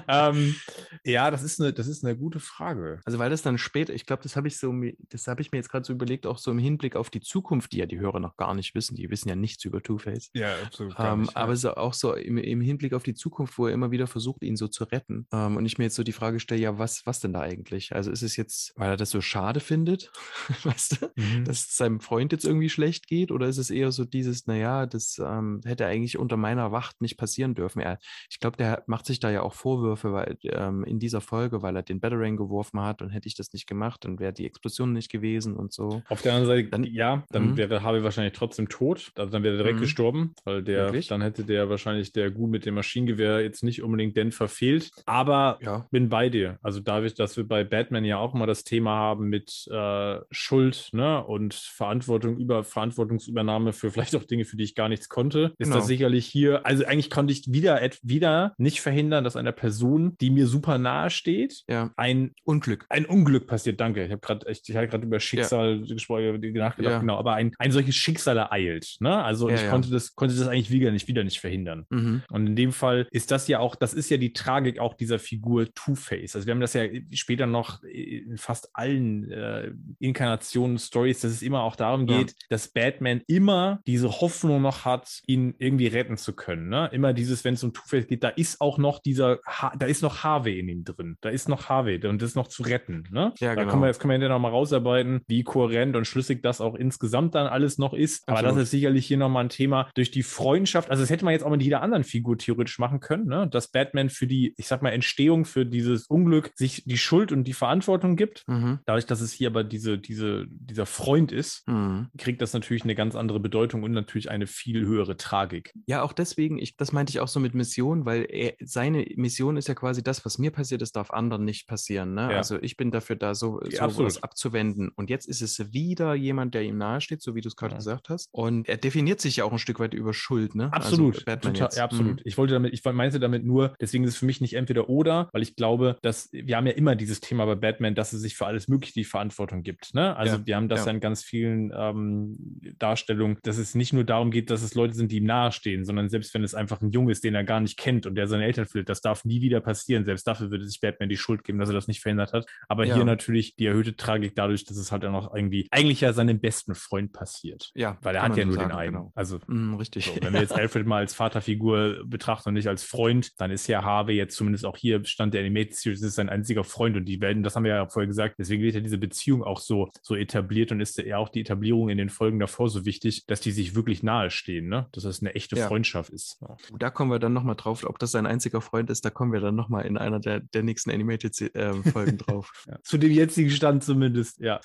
ähm, ja, das ist, eine, das ist eine gute Frage. Also, weil das dann später, ich glaube, das habe ich so, das habe ich mir jetzt gerade so überlegt, auch so im Hinblick auf die Zukunft, die ja die Hörer noch gar nicht wissen. Die wissen ja nichts über Two-Face. Ja, absolut. Ähm, aber so, auch so im, im Hinblick auf die Zukunft, wo er immer wieder versucht, ihn so zu retten. Ähm, und ich mir jetzt so die Frage stelle, ja, was, was denn da eigentlich? Also ist es jetzt, weil er das so schade findet, weißt du, Mhm. dass es seinem Freund jetzt irgendwie schlecht geht? Oder ist es eher so dieses, naja, das ähm, hätte eigentlich unter meiner Wacht nicht passieren dürfen? Er, ich glaube, der macht sich da ja auch Vorwürfe weil, ähm, in dieser Folge, weil er den Batarang geworfen hat und hätte ich das nicht gemacht, dann wäre die Explosion nicht gewesen und so. Auf der anderen Seite, Dann- ja, dann Mhm. wäre Harvey wahrscheinlich trotzdem tot. Also dann wäre er direkt Mhm. gestorben, weil der, Wirklich? dann hätte der wahrscheinlich der Gu mit dem Maschinengewehr jetzt nicht unbedingt den verfehlt. Aber Ja. bin bei dir. Also dadurch, dass wir bei Batman ja auch mal das Thema haben mit äh, Schuld ne, und Verantwortung über Verantwortungsübernahme für vielleicht auch Dinge, für die ich gar nichts konnte, ist Genau. das sicherlich hier. Also eigentlich konnte ich wieder, wieder nicht verhindern, dass einer Person, die mir super nahe steht, Ja, ein Unglück. ein Unglück passiert, danke. Ich habe gerade ich, ich hab grad über Schicksal gesprochen, über die nachgedacht, Ja. genau, aber ein, ein solches Schicksal ereilt. Ne? Also Ja, ich ja. konnte das, konnte das eigentlich wieder nicht, wieder nicht verhindern. Mhm. Und in dem Fall ist das ja auch, das ist ja die Tragik auch dieser Figur Two-Face. Also wir haben das ja später noch in fast allen äh, Inkarnationen, Stories, dass es immer auch darum Ja. geht, dass Batman immer diese Hoffnung noch hat, ihn irgendwie retten zu können. Ne? Immer dieses, wenn es um Two-Face geht, da ist auch noch dieser, ha da ist noch Harvey in ihm drin. Da ist noch Harvey und das ist noch zu retten. Ne? Ja, da genau. können wir, das können wir hinterher nochmal rausarbeiten, wie kohärent und schlüssig das auch insgesamt dann alles noch ist. Aber Absolut. das ist sicherlich hier nochmal ein Thema durch die Freundschaft. Also das hätte man jetzt auch mit jeder anderen Figur theoretisch machen können, ne? dass Batman für die, ich sag mal, Entstehung, für dieses Unglück sich die Schuld und die Verantwortung gibt. Mhm. Dadurch, dass es hier aber diese, diese, dieser Freund ist, Mhm. kriegt das natürlich eine ganz andere Bedeutung und natürlich eine viel höhere Tragik. Ja, auch deswegen, ich, das meinte ich auch so mit Mission, weil er, seine Mission ist ja quasi das, was mir passiert ist, darf anderen nicht passieren. Ne? Ja. Also ich bin dafür da, so, Ja, so was abzuwenden. Und jetzt ist es wieder jemand, der ihm nahesteht, so wie du es gerade Ja. gesagt hast. Und er definiert sich ja auch ein Stück weit über Schuld, ne? Absolut, Also Batman total, ja, absolut. Mhm. Ich wollte damit, ich meinte damit nur, deswegen ist es für mich nicht entweder oder, weil ich glaube, dass wir haben ja immer dieses Thema bei Batman, dass er sich für alles Mögliche die Verantwortung gibt. Ne? Also wir haben das ja. ja in ganz vielen ähm, Darstellungen, dass es nicht nur darum geht, dass es Leute sind, die ihm nahestehen, sondern selbst wenn es einfach ein Junge ist, den er gar nicht kennt und der seine Eltern findet, das darf nie wieder passieren. Selbst dafür würde sich Batman die Schuld geben, dass er das nicht verhindert hat. Aber Ja. hier natürlich die erhöhte Tragik dadurch, dass es halt dann auch irgendwie eigentlich ja seinem besten Freund passiert. Ja, Weil er hat ja nur sagen, den einen. Genau. Also Mhm, richtig. so, wenn wir jetzt Alfred mal als Vaterfigur betrachten und nicht als Freund, dann ist ja Harvey jetzt zumindest auch hier Stand der Animated Series, ist sein einziger Freund und die werden, das haben wir ja vorher gesagt, deswegen wird ja diese Beziehung auch so, so etabliert und ist ja auch die Etablierung in den Folgen davor so wichtig, dass die sich wirklich nahestehen, ne? Dass das eine echte Ja. Freundschaft ist. Ja. Da kommen wir dann nochmal drauf, ob das sein einziger Freund ist, da kommen wir dann nochmal in einer der, der nächsten Animated-Folgen drauf. Ja. Zu dem jetzigen Stand zumindest, ja.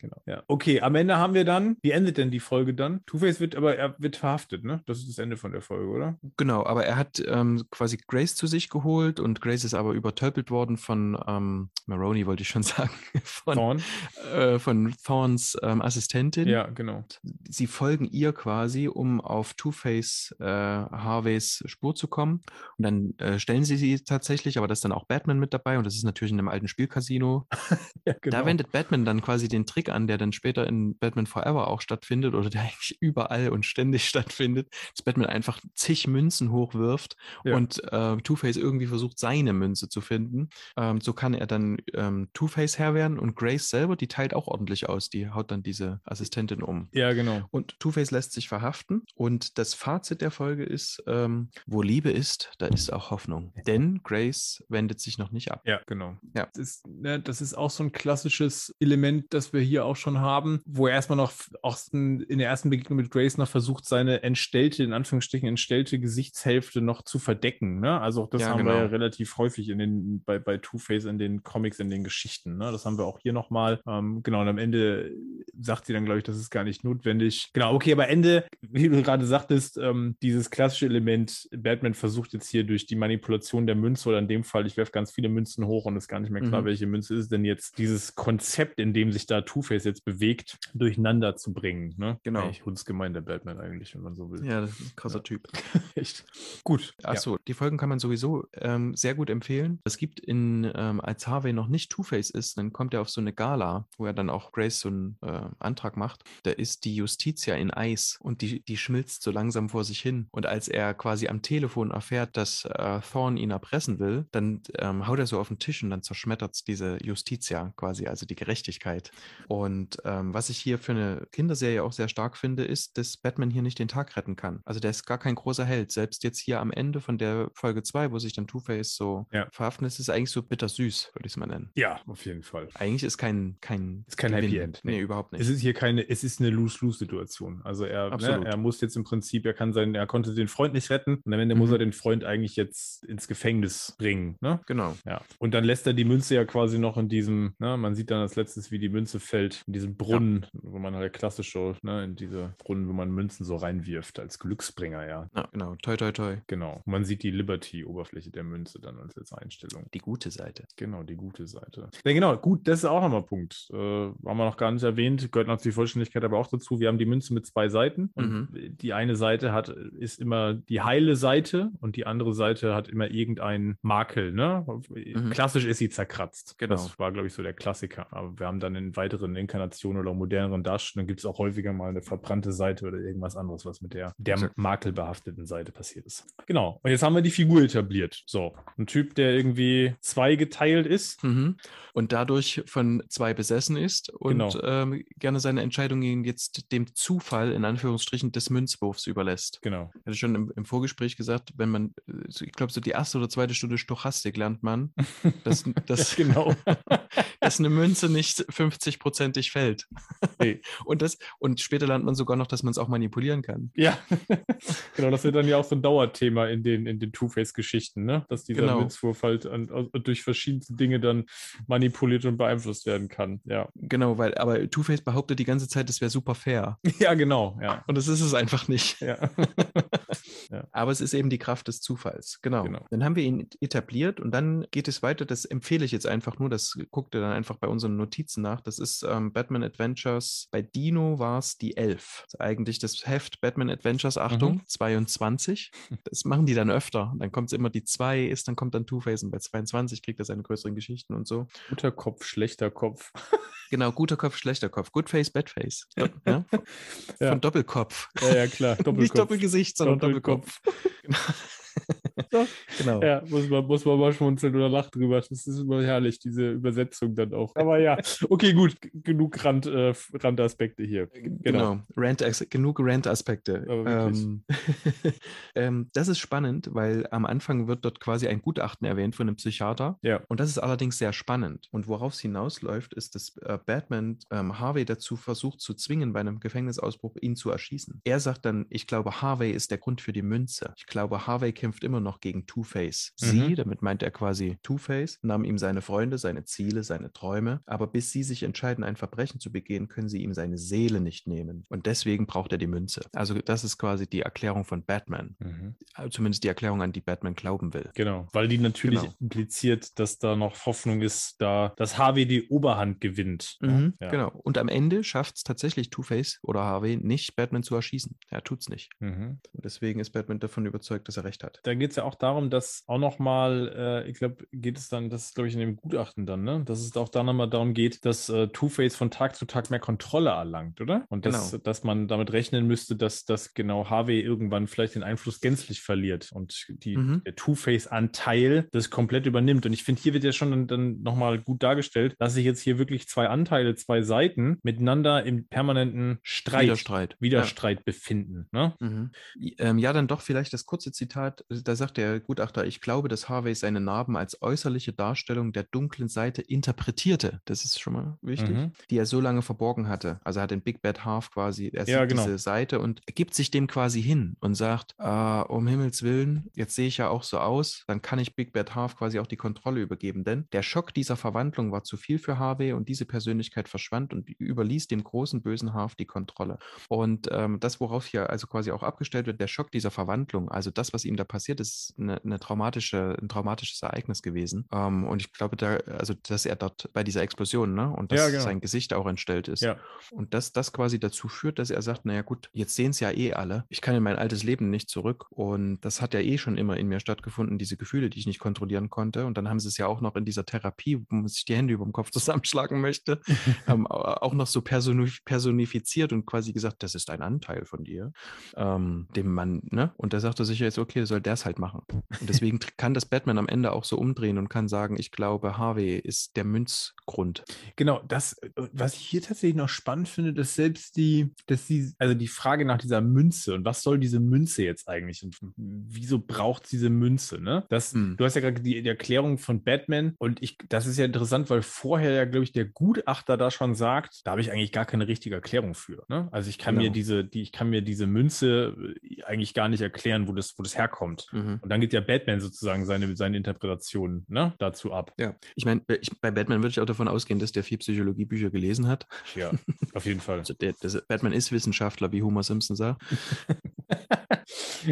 Genau. Ja. Okay, am Ende haben wir dann, wie endet denn die Folge dann? Two-Face wird aber, er wird verhaftet, ne? Das ist das Ende von der Folge, oder? Genau, aber er hat ähm, quasi Grace zu sich geholt und Grace ist aber übertölpelt worden von ähm, Maroney, wollte ich schon sagen, von, Thorn? äh, von Thorns ähm, Assistentin. Ja, genau. Sie folgen ihr quasi, um auf Two-Face äh, Harveys Spur zu kommen. Und dann äh, stellen sie sie tatsächlich, aber da ist dann auch Batman mit dabei und das ist natürlich in einem alten Spielcasino. Ja, genau. Da wendet Batman dann quasi den Trick an, der dann später in Batman Forever auch stattfindet oder der eigentlich überall und ständig stattfindet, dass Batman einfach zig Münzen hochwirft Ja. und äh, Two-Face irgendwie versucht, seine Münze zu finden. Ähm, so kann er dann ähm, Two-Face Herr werden und Grace selber, die teilt auch ordentlich aus, die haut dann diese Assistentin um. ja, genau. Und Two-Face lässt sich verhaften. Und das Fazit der Folge ist, ähm, wo Liebe ist, da ist auch Hoffnung. Denn Grace wendet sich noch nicht ab. Ja, genau. Ja. Das ist, ne, das ist auch so ein klassisches Element, das wir hier auch schon haben, wo er erstmal noch auch in der ersten Begegnung mit Grace noch versucht, seine entstellte, in Anführungsstrichen entstellte Gesichtshälfte noch zu verdecken. Ne? Also auch das Ja, haben genau. wir ja relativ häufig in den, bei, bei Two-Face in den Comics, in den Geschichten. Ne? Das haben wir auch hier nochmal. Ähm, genau, und am Ende sagt sie dann, glaube ich, das ist gar nicht notwendig. Genau, okay, aber Ende, wie du gerade sagtest, ähm, dieses klassische Element, Batman versucht jetzt hier durch die Manipulation der Münze oder in dem Fall, ich werfe ganz viele Münzen hoch und ist gar nicht mehr klar, Mhm. welche Münze ist denn jetzt, dieses Konzept, in dem sich da Two-Face jetzt bewegt, durcheinander zu bringen. Ne? Genau. Eigentlich hundsgemein, der Batman eigentlich, wenn man so will. Ja, das ist ein krasser Ja. Typ. Echt. Gut. Achso, die Folgen kann man sowieso ähm, sehr gut empfehlen. Es gibt in, ähm, als Harvey noch nicht Two-Face ist, dann kommt er auf so eine Gala, wo er dann auch Grace so einen äh, Antrag macht. Da ist die Justitia in Eis und die, die schmilzt so langsam vor sich hin. Und als er quasi am Telefon erfährt, dass äh, Thorn ihn erpressen will, dann ähm, haut er so auf den Tisch und dann zerschmettert diese Justitia quasi, also die Gerechtigkeit. Und ähm, was ich hier für eine Kinderserie auch sehr stark finde, ist, dass Batman hier nicht den Tag retten kann. Also der ist gar kein großer Held. Selbst jetzt hier am Ende von der Folge 2, wo sich dann Two-Face so Ja. verhaften ist, ist eigentlich so bittersüß, würde ich es mal nennen. Ja, auf jeden Fall. Eigentlich ist kein, kein, Ist kein Happy. End, Nee, nee. überhaupt nicht. Es ist hier keine, es ist eine Lose-Lose-Situation. Also er, ne, er muss jetzt im Prinzip, er kann sein, er konnte den Freund nicht retten und am Ende muss Mhm. er den Freund eigentlich jetzt ins Gefängnis bringen. Ne? genau. Ja. Und dann lässt er die Münze ja quasi noch in diesem, ne, man sieht dann als letztes, wie die Münze fällt, in diesem Brunnen, wo man halt klassisch so, ne, in diese Brunnen, wo man Münzen so reinwirft, als Glücksbringer, ja. Ja, genau. Toi, toi, toi. Genau. Und man sieht die Liberty-Oberfläche der Münze dann als als Einstellung. Die gute Seite. Genau, die gute Seite. Ja, genau, gut, das ist auch nochmal ein Punkt. Äh, haben wir noch gar nicht erwähnt, gehört noch zur Vollständigkeit aber auch dazu. Wir haben die Münze mit zwei Seiten und die eine Seite hat, ist immer die heile Seite und die andere Seite hat immer irgendeinen Makel, ne? Klassisch ist sie zerkratzt. Genau. Das war, glaube ich, so der Klassiker. Aber wir haben dann in weiteren Inkarnationen oder moderneren Darstellungen gibt es auch häufiger mal eine verbrannte Seite oder irgendwas anderes, was mit der, der makelbehafteten Seite passiert ist. Genau. Und jetzt haben wir die Figur etabliert. So, ein Typ, der irgendwie zweigeteilt ist. Mhm. Und dadurch von zwei besessen ist und Genau. ähm, gerne seine Entscheidungen jetzt dem Zufall, in Anführungsstrichen, des Münzwurfs überlässt. Genau. Ich hatte schon im, im Vorgespräch gesagt, wenn man, äh, ich glaube, so die erste oder zweite Stunde Stochastik lernt man, dass, dass, genau. dass eine Münze nicht 50-prozentig fällt. Nee. Und, das, und später lernt man sogar noch, dass man es auch manipulieren kann. Ja, genau, das wird dann ja auch so ein Dauerthema in den, in den Two-Face-Geschichten, ne? dass dieser Genau. Münzwurf halt an, durch verschiedene Dinge dann manipuliert und beeinflusst werden kann. Ja, Genau, weil, aber Two-Face behauptet die ganze Zeit, das wäre super fair. ja genau, ja. Und das ist es einfach nicht. ja. Aber es ist eben die Kraft des Zufalls. Genau. Genau. Dann haben wir ihn etabliert und dann geht es weiter. Das empfehle ich jetzt einfach nur. Das guckt ihr dann einfach bei unseren Notizen nach. Das ist ähm, Batman Adventures. Bei Dino war es die 11. Das ist eigentlich das Heft Batman Adventures, Achtung, 22. Das machen die dann öfter. Dann kommt es immer die 2 ist, dann kommt dann Two-Face und bei 22 kriegt er seine größeren Geschichten und so. Guter Kopf, schlechter Kopf. Genau, guter Kopf, schlechter Kopf. Good Face, Bad Face. Ja? Von Ja. Doppelkopf. Ja, ja klar, Doppelkopf. Nicht Doppelgesicht, sondern Doppelkopf. Doppelkopf. Doch. genau. Ja, muss man, muss man mal schmunzeln oder lachen drüber. Das ist immer herrlich, diese Übersetzung dann auch. Aber ja, okay, gut, genug Rand, äh, Randaspekte hier. Genau. Genau, Rant, genug Rant-Aspekte. Aber wirklich. Ähm, ähm, das ist spannend, weil am Anfang wird dort quasi ein Gutachten erwähnt von einem Psychiater. Ja. Und das ist allerdings sehr spannend. Und worauf es hinausläuft, ist, dass äh, Batman ähm, Harvey dazu versucht zu zwingen, bei einem Gefängnisausbruch ihn zu erschießen. Er sagt dann, ich glaube, Harvey ist der Grund für die Münze. Ich glaube, Harvey kämpft immer noch gegen Two-Face. Sie, Mhm. damit meint er quasi Two-Face, nahm ihm seine Freunde, seine Ziele, seine Träume. Aber bis sie sich entscheiden, ein Verbrechen zu begehen, können sie ihm seine Seele nicht nehmen. Und deswegen braucht er die Münze. Also das ist quasi die Erklärung von Batman. Mhm. Also Zumindest die Erklärung, an die Batman glauben will. Genau, weil die natürlich Genau. impliziert, dass da noch Hoffnung ist, da dass Harvey die Oberhand gewinnt. Mhm, Ja. Genau. Und am Ende schafft es tatsächlich Two-Face oder Harvey nicht, Batman zu erschießen. Er tut's nicht. Mhm. Und deswegen ist Batman davon überzeugt, dass er recht hat. Da geht es ja auch darum, dass auch nochmal, äh, ich glaube, geht es dann, das ist glaube ich in dem Gutachten dann, ne? Dass es auch da nochmal darum geht, dass äh, Two-Face von Tag zu Tag mehr Kontrolle erlangt, oder? Und dass, Genau. dass man damit rechnen müsste, dass, dass genau Harvey irgendwann vielleicht den Einfluss gänzlich verliert und die, Mhm. der Two-Face-Anteil das komplett übernimmt. Und ich finde, hier wird ja schon dann, dann nochmal gut dargestellt, dass sich jetzt hier wirklich zwei Anteile, zwei Seiten miteinander im permanenten Streit, Widerstreit. Widerstreit befinden. Ne? Mhm. Ähm, ja, dann doch vielleicht das kurze Zitat. Da sagt der Gutachter, ich glaube, dass Harvey seine Narben als äußerliche Darstellung der dunklen Seite interpretierte. Das ist schon mal wichtig. Mhm. Die er so lange verborgen hatte. Also er hat den Big Bad Half quasi, er Ja, sieht genau. diese Seite und gibt sich dem quasi hin und sagt, äh, um Himmels Willen, jetzt sehe ich ja auch so aus, dann kann ich Big Bad Half quasi auch die Kontrolle übergeben. Denn der Schock dieser Verwandlung war zu viel für Harvey und diese Persönlichkeit verschwand und überließ dem großen bösen Half die Kontrolle. Und ähm, das, worauf hier also quasi auch abgestellt wird, der Schock dieser Verwandlung, also das, was ihm da passiert, ist eine, eine traumatische, ein traumatisches Ereignis gewesen. Ähm, und ich glaube, da, also dass er dort bei dieser Explosion, ne, und dass Ja, genau. sein Gesicht auch entstellt ist. Ja. Und dass das quasi dazu führt, dass er sagt, naja gut, jetzt sehen es ja eh alle. Ich kann in mein altes Leben nicht zurück. Und das hat ja eh schon immer in mir stattgefunden, diese Gefühle, die ich nicht kontrollieren konnte. Und dann haben sie es ja auch noch in dieser Therapie, wo man sich die Hände über dem Kopf zusammenschlagen möchte, ähm, au- auch noch so personif personifiziert und quasi gesagt, das ist ein Anteil von dir, ähm, dem Mann, ne? Und da sagt er sich jetzt, okay, soll der es halt machen. Und deswegen kann das Batman am Ende auch so umdrehen und kann sagen, ich glaube, Harvey ist der Münzgrund. Genau, das, äh, was ich hier tatsächlich noch spannend finde, dass selbst die, dass die, also die Frage nach dieser Münze und was soll diese Münze jetzt eigentlich und wieso braucht diese Münze, ne? Das, Hm. du hast ja gerade die, die Erklärung von Batman und ich, das ist ja interessant, weil vorher ja, glaube ich, der Gutachter da schon sagt, da habe ich eigentlich gar keine richtige Erklärung für, ne? Also ich kann mir Genau. diese, die, ich kann mir diese Münze äh, eigentlich gar nicht erklären, wo das, wo das herkommt. Mhm. Und dann geht ja Batman sozusagen seine, seine Interpretation ne, dazu ab. Ja, ich meine, ich, bei Batman würde ich auch davon ausgehen, dass der vier Psychologiebücher gelesen hat. Ja, auf jeden Fall. Also der, der, Batman ist Wissenschaftler, wie Homer Simpson sagt.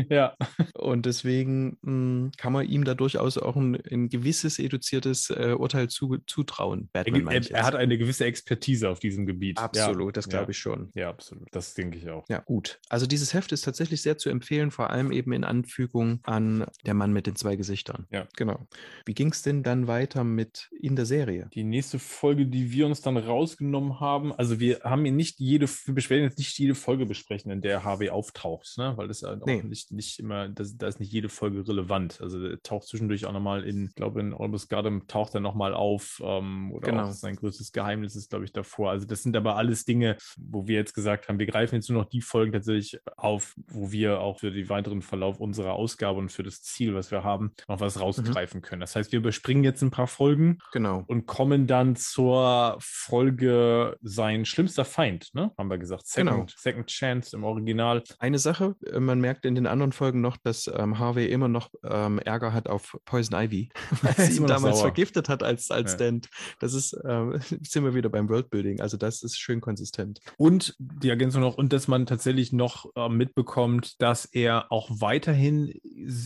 ja. Und deswegen mh, kann man ihm da durchaus auch ein, ein gewisses eduziertes äh, Urteil zu, zutrauen. Er, Batman er, er hat eine gewisse Expertise auf diesem Gebiet. Absolut, das ja. glaube ich schon. Ja, absolut. Das denke ich auch. Ja, gut. Also dieses Heft ist tatsächlich sehr zu empfehlen, vor allem eben in Anfügung an Der Mann mit den zwei Gesichtern. Ja. Genau. Wie ging es denn dann weiter mit in der Serie? Die nächste Folge, die wir uns dann rausgenommen haben, also wir haben hier nicht jede, wir werden jetzt nicht jede Folge besprechen, in der HW auftaucht, ne? weil das ja auch Nee. nicht, nicht immer, das da ist nicht jede Folge relevant. Also er taucht zwischendurch auch nochmal in, ich glaube, in Albus Gardem taucht er nochmal auf. Ähm, oder Genau. sein größtes Geheimnis ist, glaube ich, davor. Also das sind aber alles Dinge, wo wir jetzt gesagt haben, wir greifen jetzt nur noch die Folgen tatsächlich auf, wo wir auch für den weiteren Verlauf unserer Ausgabe und für das Ziel, was wir haben, noch was rausgreifen können. Das heißt, wir überspringen jetzt ein paar Folgen Genau. und kommen dann zur Folge sein schlimmster Feind, ne? Haben wir gesagt. Second, Genau. Second Chance im Original. Eine Sache, äh, man merkt in den anderen Folgen noch, dass ähm, Harvey immer noch ähm, Ärger hat auf Poison Ivy, weil sie ihn damals sauer. vergiftet hat als, als Ja. Dent. Das ist, ähm, sind wir wieder beim Worldbuilding. Also das ist schön konsistent. Und die Ergänzung noch, und dass man tatsächlich noch äh, mitbekommt, dass er auch weiterhin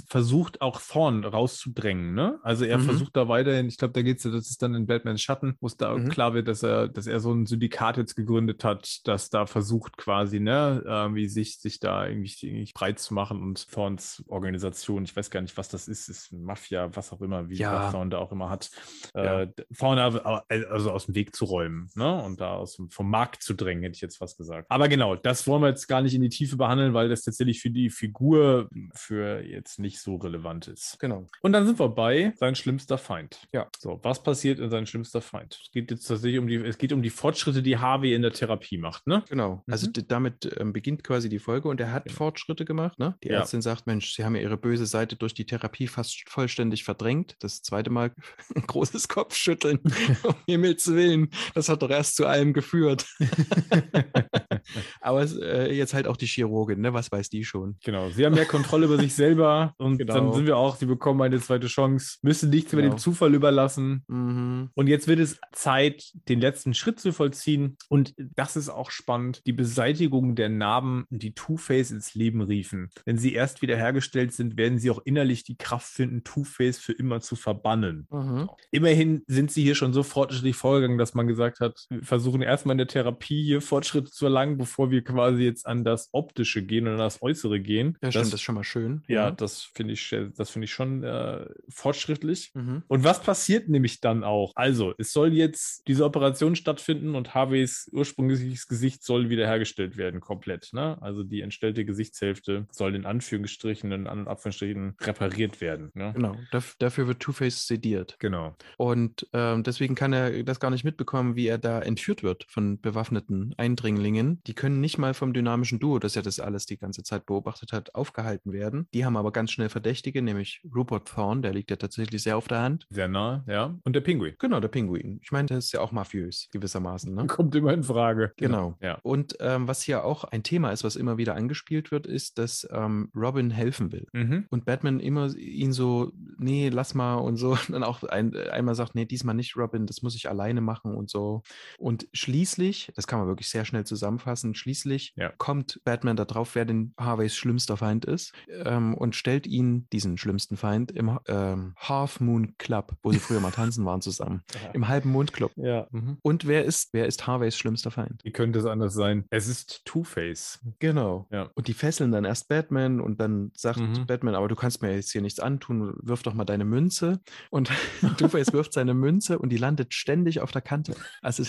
versucht, auch Thorn rauszudrängen. Ne? Also er Mhm. versucht da weiterhin, ich glaube, da geht es, das ist dann in Batmans Schatten, wo es da Mhm. klar wird, dass er, dass er so ein Syndikat jetzt gegründet hat, das da versucht quasi, ne, irgendwie sich, sich da irgendwie, irgendwie breit zu machen und Thorns Organisation, ich weiß gar nicht, was das ist, ist Mafia, was auch immer, wie Ja. was Thorn da auch immer hat, Ja. äh, Thorn also aus dem Weg zu räumen, ne, und da aus dem, vom Markt zu drängen, hätte ich jetzt fast gesagt. Aber genau, das wollen wir jetzt gar nicht in die Tiefe behandeln, weil das tatsächlich für die Figur für jetzt nicht so relevant ist. Genau. Und dann sind wir bei sein schlimmster Feind. Ja. So, was passiert in sein schlimmster Feind? Es geht jetzt tatsächlich um die, es geht um die Fortschritte, die Harvey in der Therapie macht, ne? Genau. Also Mhm. damit ähm, beginnt quasi die Folge und er hat Genau. Fortschritte gemacht. Ne? Die Ja. Ärztin sagt, Mensch, Sie haben ja Ihre böse Seite durch die Therapie fast vollständig verdrängt. Das zweite Mal ein großes Kopfschütteln. um Himmels Willen. Das hat doch erst zu allem geführt. Aber äh, jetzt halt auch die Chirurgin, ne? Was weiß die schon? Genau, sie haben mehr Kontrolle über sich selber und Genau. dann sind wir auch, sie bekommen eine zweite Chance, müssen nichts mehr Genau. dem Zufall überlassen. Mhm. Und jetzt wird es Zeit, den letzten Schritt zu vollziehen. Und das ist auch spannend. Die Beseitigung der Narben, die Two-Face ins Leben riefen. Wenn sie erst wiederhergestellt sind, werden sie auch innerlich die Kraft finden, Two-Face für immer zu verbannen. Mhm. Immerhin sind sie hier schon so fortschrittlich vorgegangen, dass man gesagt hat, wir versuchen erstmal in der Therapie hier Fortschritte zu erlangen, bevor wir quasi jetzt an das Optische gehen und an das Äußere gehen. Ja, stimmt, das ist schon mal schön. ja, das finde ich, das finde ich schon äh, fortschrittlich. Mhm. Und was passiert nämlich dann auch? Also, es soll jetzt diese Operation stattfinden und Harveys ursprüngliches Gesicht soll wiederhergestellt werden, komplett. Ne? Also die entstellte Gesichtshälfte soll in Anführungsstrichen, in An- und Abführungsstrichen repariert werden. Ne? Genau, daf dafür wird Two-Face sediert. Genau. Und ähm, deswegen kann er das gar nicht mitbekommen, wie er da entführt wird von bewaffneten Eindringlingen. Die können nicht mal vom dynamischen Duo, das ja das alles die ganze Zeit beobachtet hat, aufgehalten werden. Die haben aber ganz schnell Verdächtige, nämlich Rupert Thorne, der liegt ja tatsächlich sehr auf der Hand. Sehr nah, ja. Und der Pinguin. Genau, der Pinguin. Ich meine, der ist ja auch mafiös, gewissermaßen. Ne? Kommt immer in Frage. Genau. Ja. Und ähm, was hier auch ein Thema ist, was immer wieder angespielt wird, ist, dass ähm, Robin helfen will. Mhm. Und Batman immer ihn so, nee, lass mal und so. Und dann auch ein, einmal sagt, nee, diesmal nicht, Robin, das muss ich alleine machen und so. Und schließlich, das kann man wirklich sehr schnell zusammenfassen, schließlich Ja. kommt Batman darauf, wer denn Harveys schlimmster Feind ist ähm, und stellt ihn, diesen schlimmsten Feind, im ähm, Half Moon Club, wo sie früher mal tanzen waren zusammen. Im halben Mondclub. Ja. Mhm. Und wer ist, wer ist Harveys schlimmster Feind? Wie könnte es anders sein? Es ist Two-Face. Genau. Ja. Und die fesseln dann erst Batman und dann sagt Mhm. Batman, aber du kannst mir jetzt hier nichts antun, wirf doch mal deine Münze. Und Two-Face wirft seine Münze und die landet ständig auf der Kante. Also,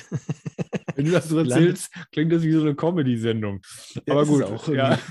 Wenn du das so Landet- erzählst, klingt das wie so eine Comedy-Sendung. Aber gut, auch ja.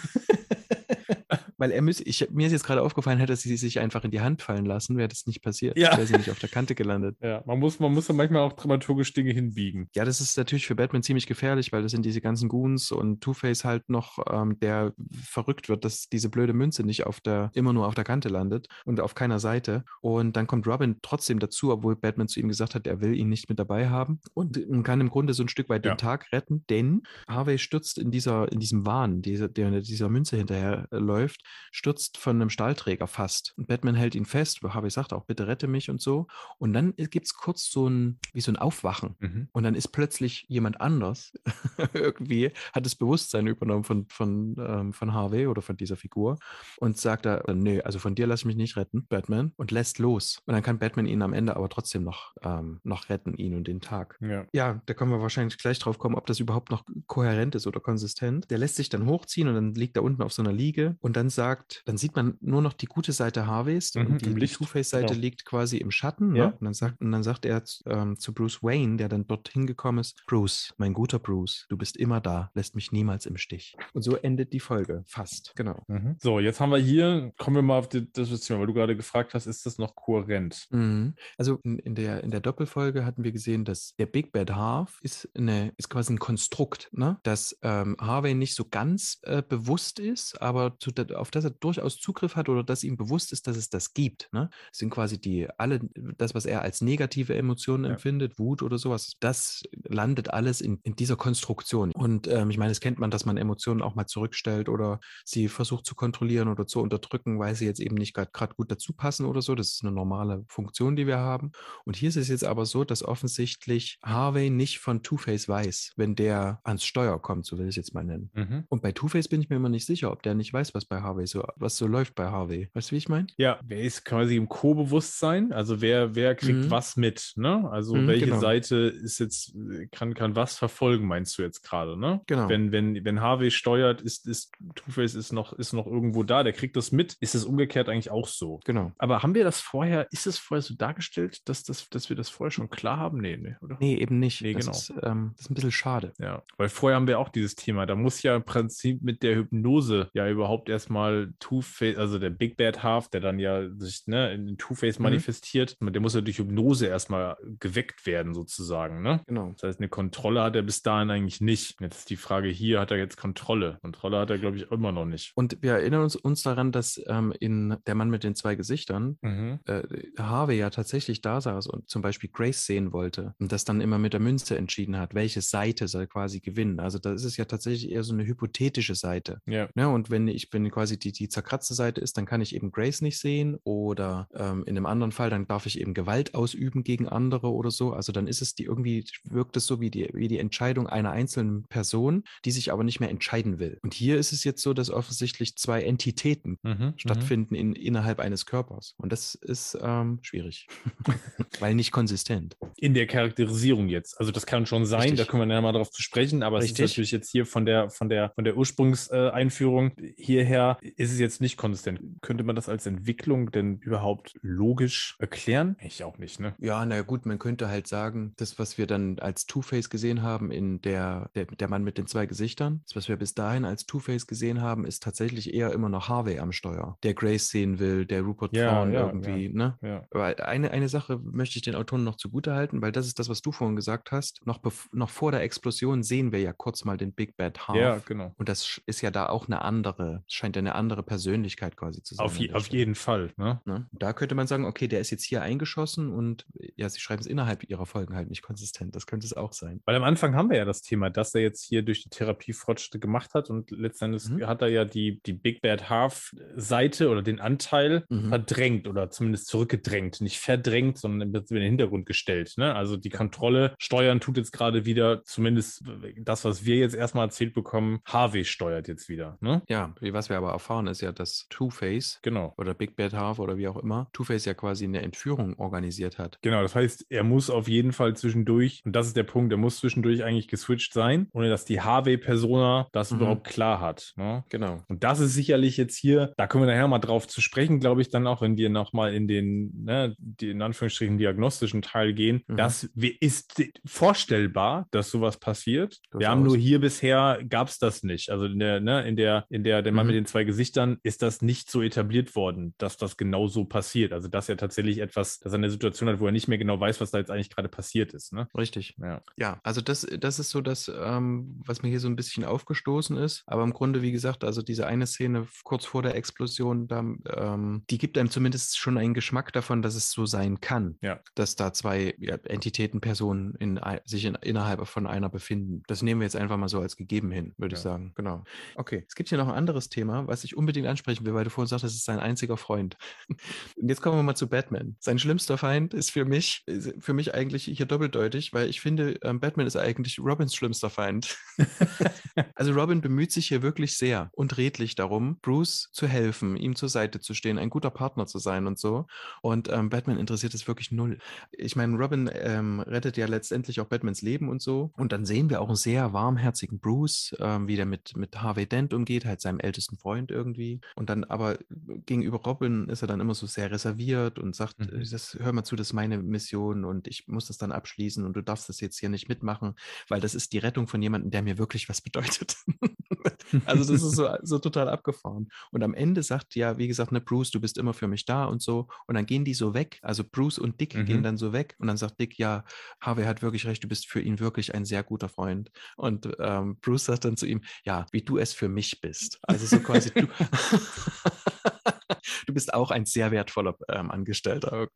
weil er müß, ich, mir ist jetzt gerade aufgefallen, hätte sie sich einfach in die Hand fallen lassen, wäre das nicht passiert. Ja. Wäre sie nicht auf der Kante gelandet. ja, man muss, man muss ja manchmal auch dramaturgisch Dinge hinbiegen. Ja, das ist natürlich für Batman ziemlich gefährlich, weil das sind diese ganzen Goons und Two-Face halt noch, ähm, der verrückt wird, dass diese blöde Münze nicht auf der, immer nur auf der Kante landet und auf keiner Seite. Und dann kommt Robin trotzdem dazu, obwohl Batman zu ihm gesagt hat, er will ihn nicht mit dabei haben und kann im Grunde so ein Stück weit Ja. den Tag retten, denn Harvey stürzt in dieser, in diesem Wahn, dieser, der dieser Münze hinterher läuft, stürzt von einem Stahlträger fast. Und Batman hält ihn fest, Harvey sagt auch, bitte rette mich und so. Und dann gibt es kurz so ein, wie so ein Aufwachen. Mhm. Und dann ist plötzlich jemand anders irgendwie, hat das Bewusstsein übernommen von, von, ähm, von Harvey oder von dieser Figur und sagt da, nee, also von dir lass ich mich nicht retten, Batman, und lässt los. Und dann kann Batman ihn am Ende aber trotzdem noch, ähm, noch retten, ihn und den Tag. Ja. Ja, da können wir wahrscheinlich gleich drauf kommen, ob das überhaupt noch kohärent ist oder konsistent. Der lässt sich dann hochziehen und dann liegt er unten auf so einer Liege und dann sagt, dann sieht man nur noch die gute Seite Harveys Mhm, und die, die Two-Face-Seite genau. liegt quasi im Schatten. Ja. Ne? Und, dann sagt, und dann sagt er zu- ähm, zu Bruce Wayne, der dann dort hingekommen ist, Bruce, mein guter Bruce, du bist immer da, lässt mich niemals im Stich. Und so endet die Folge. Fast. Genau. Mhm. So, jetzt haben wir hier, kommen wir mal auf die, das Thema, weil du gerade gefragt hast, ist das noch kohärent? Mhm. Also in, in, der, in der Doppelfolge hatten wir gesehen, dass der Big Bad Half ist, eine, ist quasi ein Konstrukt, ne? dass ähm, Harvey nicht so ganz äh, bewusst ist, aber zu, der- auf das er durchaus Zugriff hat oder dass ihm bewusst ist, dass es das gibt. Ne? Das sind quasi die alle, das, was er als negative Emotionen Ja. empfindet, Wut oder sowas, das landet alles in, in dieser Konstruktion. Und ähm, ich meine, das kennt man, dass man Emotionen auch mal zurückstellt oder sie versucht zu kontrollieren oder zu unterdrücken, weil sie jetzt eben nicht gerade gut dazu passen oder so. Das ist eine normale Funktion, die wir haben. Und hier ist es jetzt aber so, dass offensichtlich Harvey nicht von Two-Face weiß, wenn der ans Steuer kommt, so will ich es jetzt mal nennen. Mhm. Und bei Two-Face bin ich mir immer nicht sicher, ob der nicht weiß, was bei Harvey so, was so läuft bei Harvey. Weißt du, wie ich meine? Ja, wer ist quasi im Co-Bewusstsein? Also wer, wer kriegt Mhm. was mit, ne? Also Mhm, welche genau. Seite ist jetzt, kann, kann was verfolgen, meinst du jetzt gerade, ne? Genau. Wenn, wenn, wenn Harvey steuert, ist, ist Two-Face ist noch, ist noch irgendwo da, der kriegt das mit. Ist es umgekehrt eigentlich auch so? Genau. Aber haben wir das vorher, ist es vorher so dargestellt, dass, das, dass wir das vorher schon klar haben? Nee, nee, oder? Nee, eben nicht. Nee, das, genau. ist, ähm, das ist ein bisschen schade. Ja, weil vorher haben wir auch dieses Thema. Da muss ja im Prinzip mit der Hypnose ja überhaupt erstmal Two-Face, also der Big Bad Half, der dann ja sich ne, in Two-Face Mhm. manifestiert, der muss ja durch Hypnose erstmal geweckt werden, sozusagen. Ne? Genau. Das heißt, eine Kontrolle hat er bis dahin eigentlich nicht. Jetzt ist die Frage hier, hat er jetzt Kontrolle? Kontrolle hat er, glaube ich, immer noch nicht. Und wir erinnern uns, uns daran, dass ähm, in Der Mann mit den zwei Gesichtern Mhm. äh, Harvey ja tatsächlich da saß und zum Beispiel Grace sehen wollte und das dann immer mit der Münze entschieden hat, welche Seite soll quasi gewinnen. Also da ist es ja tatsächlich eher so eine hypothetische Seite. Ja. Ne? Und wenn ich, wenn quasi die, die zerkratzte Seite ist, dann kann ich eben Grace nicht sehen oder ähm, in einem anderen Fall, dann darf ich eben Gewalt ausüben gegen andere oder so. Also dann ist es die irgendwie, wirkt es so wie die, wie die Entscheidung einer einzelnen Person, die sich aber nicht mehr entscheiden will. Und hier ist es jetzt so, dass offensichtlich zwei Entitäten Mhm. stattfinden in, innerhalb eines Körpers. Und das ist ähm, schwierig, weil nicht konsistent. In der Charakterisierung jetzt. Also das kann schon sein, Richtig. da können wir ja mal darauf zu sprechen, aber es Richtig. ist natürlich jetzt hier von der, von der, von der Ursprungseinführung hierher ist es jetzt nicht konsistent. Könnte man das als Entwicklung denn überhaupt logisch erklären? Ich auch nicht, ne? Ja, naja gut, man könnte halt sagen, das, was wir dann als Two-Face gesehen haben in der, der, der Mann mit den zwei Gesichtern, das, was wir bis dahin als Two-Face gesehen haben, ist tatsächlich eher immer noch Harvey am Steuer, der Grace sehen will, der Rupert Ja, Thorne ja, irgendwie, ne? Ja. Aber eine, eine Sache möchte ich den Autoren noch zugutehalten, weil das ist das, was du vorhin gesagt hast. Noch, noch vor der Explosion sehen wir ja kurz mal den Big Bad Half. Ja, genau. Und das ist ja da auch eine andere, scheint ja eine andere Persönlichkeit quasi zu sein. Auf, je, auf jeden Fall, ne? Ne? Da könnte man sagen, okay, der ist jetzt hier eingeschossen und ja, sie schreiben es innerhalb ihrer Folgen halt nicht konsistent. Das könnte es auch sein. Weil am Anfang haben wir ja das Thema, dass er jetzt hier durch die Therapie Fortschritte gemacht hat und letztendlich Mhm. hat er ja die, die Big Bad Half Seite oder den Anteil Mhm. verdrängt oder zumindest zurückgedrängt. Nicht verdrängt, sondern im Prinzip in den Hintergrund gestellt. Ne? Also die Kontrolle steuern tut jetzt gerade wieder, zumindest das, was wir jetzt erstmal erzählt bekommen, Harvey steuert jetzt wieder. Ne? Ja, was wir aber erfahren, ist ja, dass Two-Face Genau. oder Big Bad Half oder wie auch immer, Two-Face ja quasi eine Entführung organisiert hat. Genau, das heißt, er muss auf jeden Fall zwischendurch, und das ist der Punkt, er muss zwischendurch eigentlich geswitcht sein, ohne dass die Harvey-Persona das Mhm. überhaupt klar hat. Ne? Genau. Und das ist sicherlich jetzt hier, da können wir nachher mal drauf zu sprechen, glaube ich, dann auch, wenn wir nochmal in den, ne, die in Anführungsstrichen diagnostischen Teil gehen. Mhm. Das ist vorstellbar, dass sowas passiert. Wir Durchaus. haben nur hier bisher, gab es das nicht. Also in der, ne, in der, in der, der Mann Mhm. mit den zwei Gesichtern ist das nicht so etabliert worden, dass das genau so passiert. Also dass er tatsächlich etwas, dass er eine Situation hat, wo er nicht mehr genau weiß, was da jetzt eigentlich gerade passiert ist. Ne? Richtig. Ja. Ja, also das, das ist so das, ähm, was mir hier so ein bisschen aufgestoßen ist. Aber im Grunde, wie gesagt, also diese eine Szene kurz vor der Explosion, da, ähm, die gibt einem zumindest schon einen Geschmack davon, dass es so sein kann, Ja. dass da zwei ja, Entitäten, Personen in, sich in, innerhalb von einer befinden. Das nehmen wir jetzt einfach mal so als gegeben hin, würde ich Ja. sagen. Genau. Okay, es gibt hier noch ein anderes Thema, was ich unbedingt ansprechen will, weil du vorhin sagst, das ist sein einziger Freund. Und jetzt kommen wir mal zu Batman. Sein schlimmster Feind ist für mich, ist für mich eigentlich hier doppeldeutig, weil ich finde, ähm, Batman ist eigentlich Robins schlimmster Feind. Also Robin bemüht sich hier wirklich sehr und redlich darum, Bruce zu helfen, ihm zur Seite zu stehen, ein guter Partner zu sein und so. Und ähm, Batman interessiert es wirklich null. Ich meine, Robin ähm, rettet ja letztendlich auch Batmans Leben und so. Und dann sehen wir auch einen sehr warmherzigen Bruce, ähm, wie der mit, mit Harvey Dent umgeht, halt seinem ältesten Freund irgendwie. Und dann aber gegenüber Robin ist er dann immer so sehr reserviert und sagt, Mhm. das, hör mal zu, das ist meine Mission und ich muss das dann abschließen und du darfst das jetzt hier nicht mitmachen, weil das ist die Rettung von jemandem, der mir wirklich was bedeutet. also das ist so, so total abgefahren. Und am Ende sagt ja, wie gesagt, ne, Bruce, du bist immer für mich da und so. Und dann gehen die so weg. Also Bruce und Dick Mhm. gehen dann so weg. Und dann sagt Dick, ja, Harvey hat wirklich recht, du bist für ihn wirklich ein sehr guter Freund. Und ähm, Bruce sagt dann zu ihm, ja, wie du es für mich bist. Also so quasi, du, du bist auch ein sehr wertvoller ähm, Angestellter.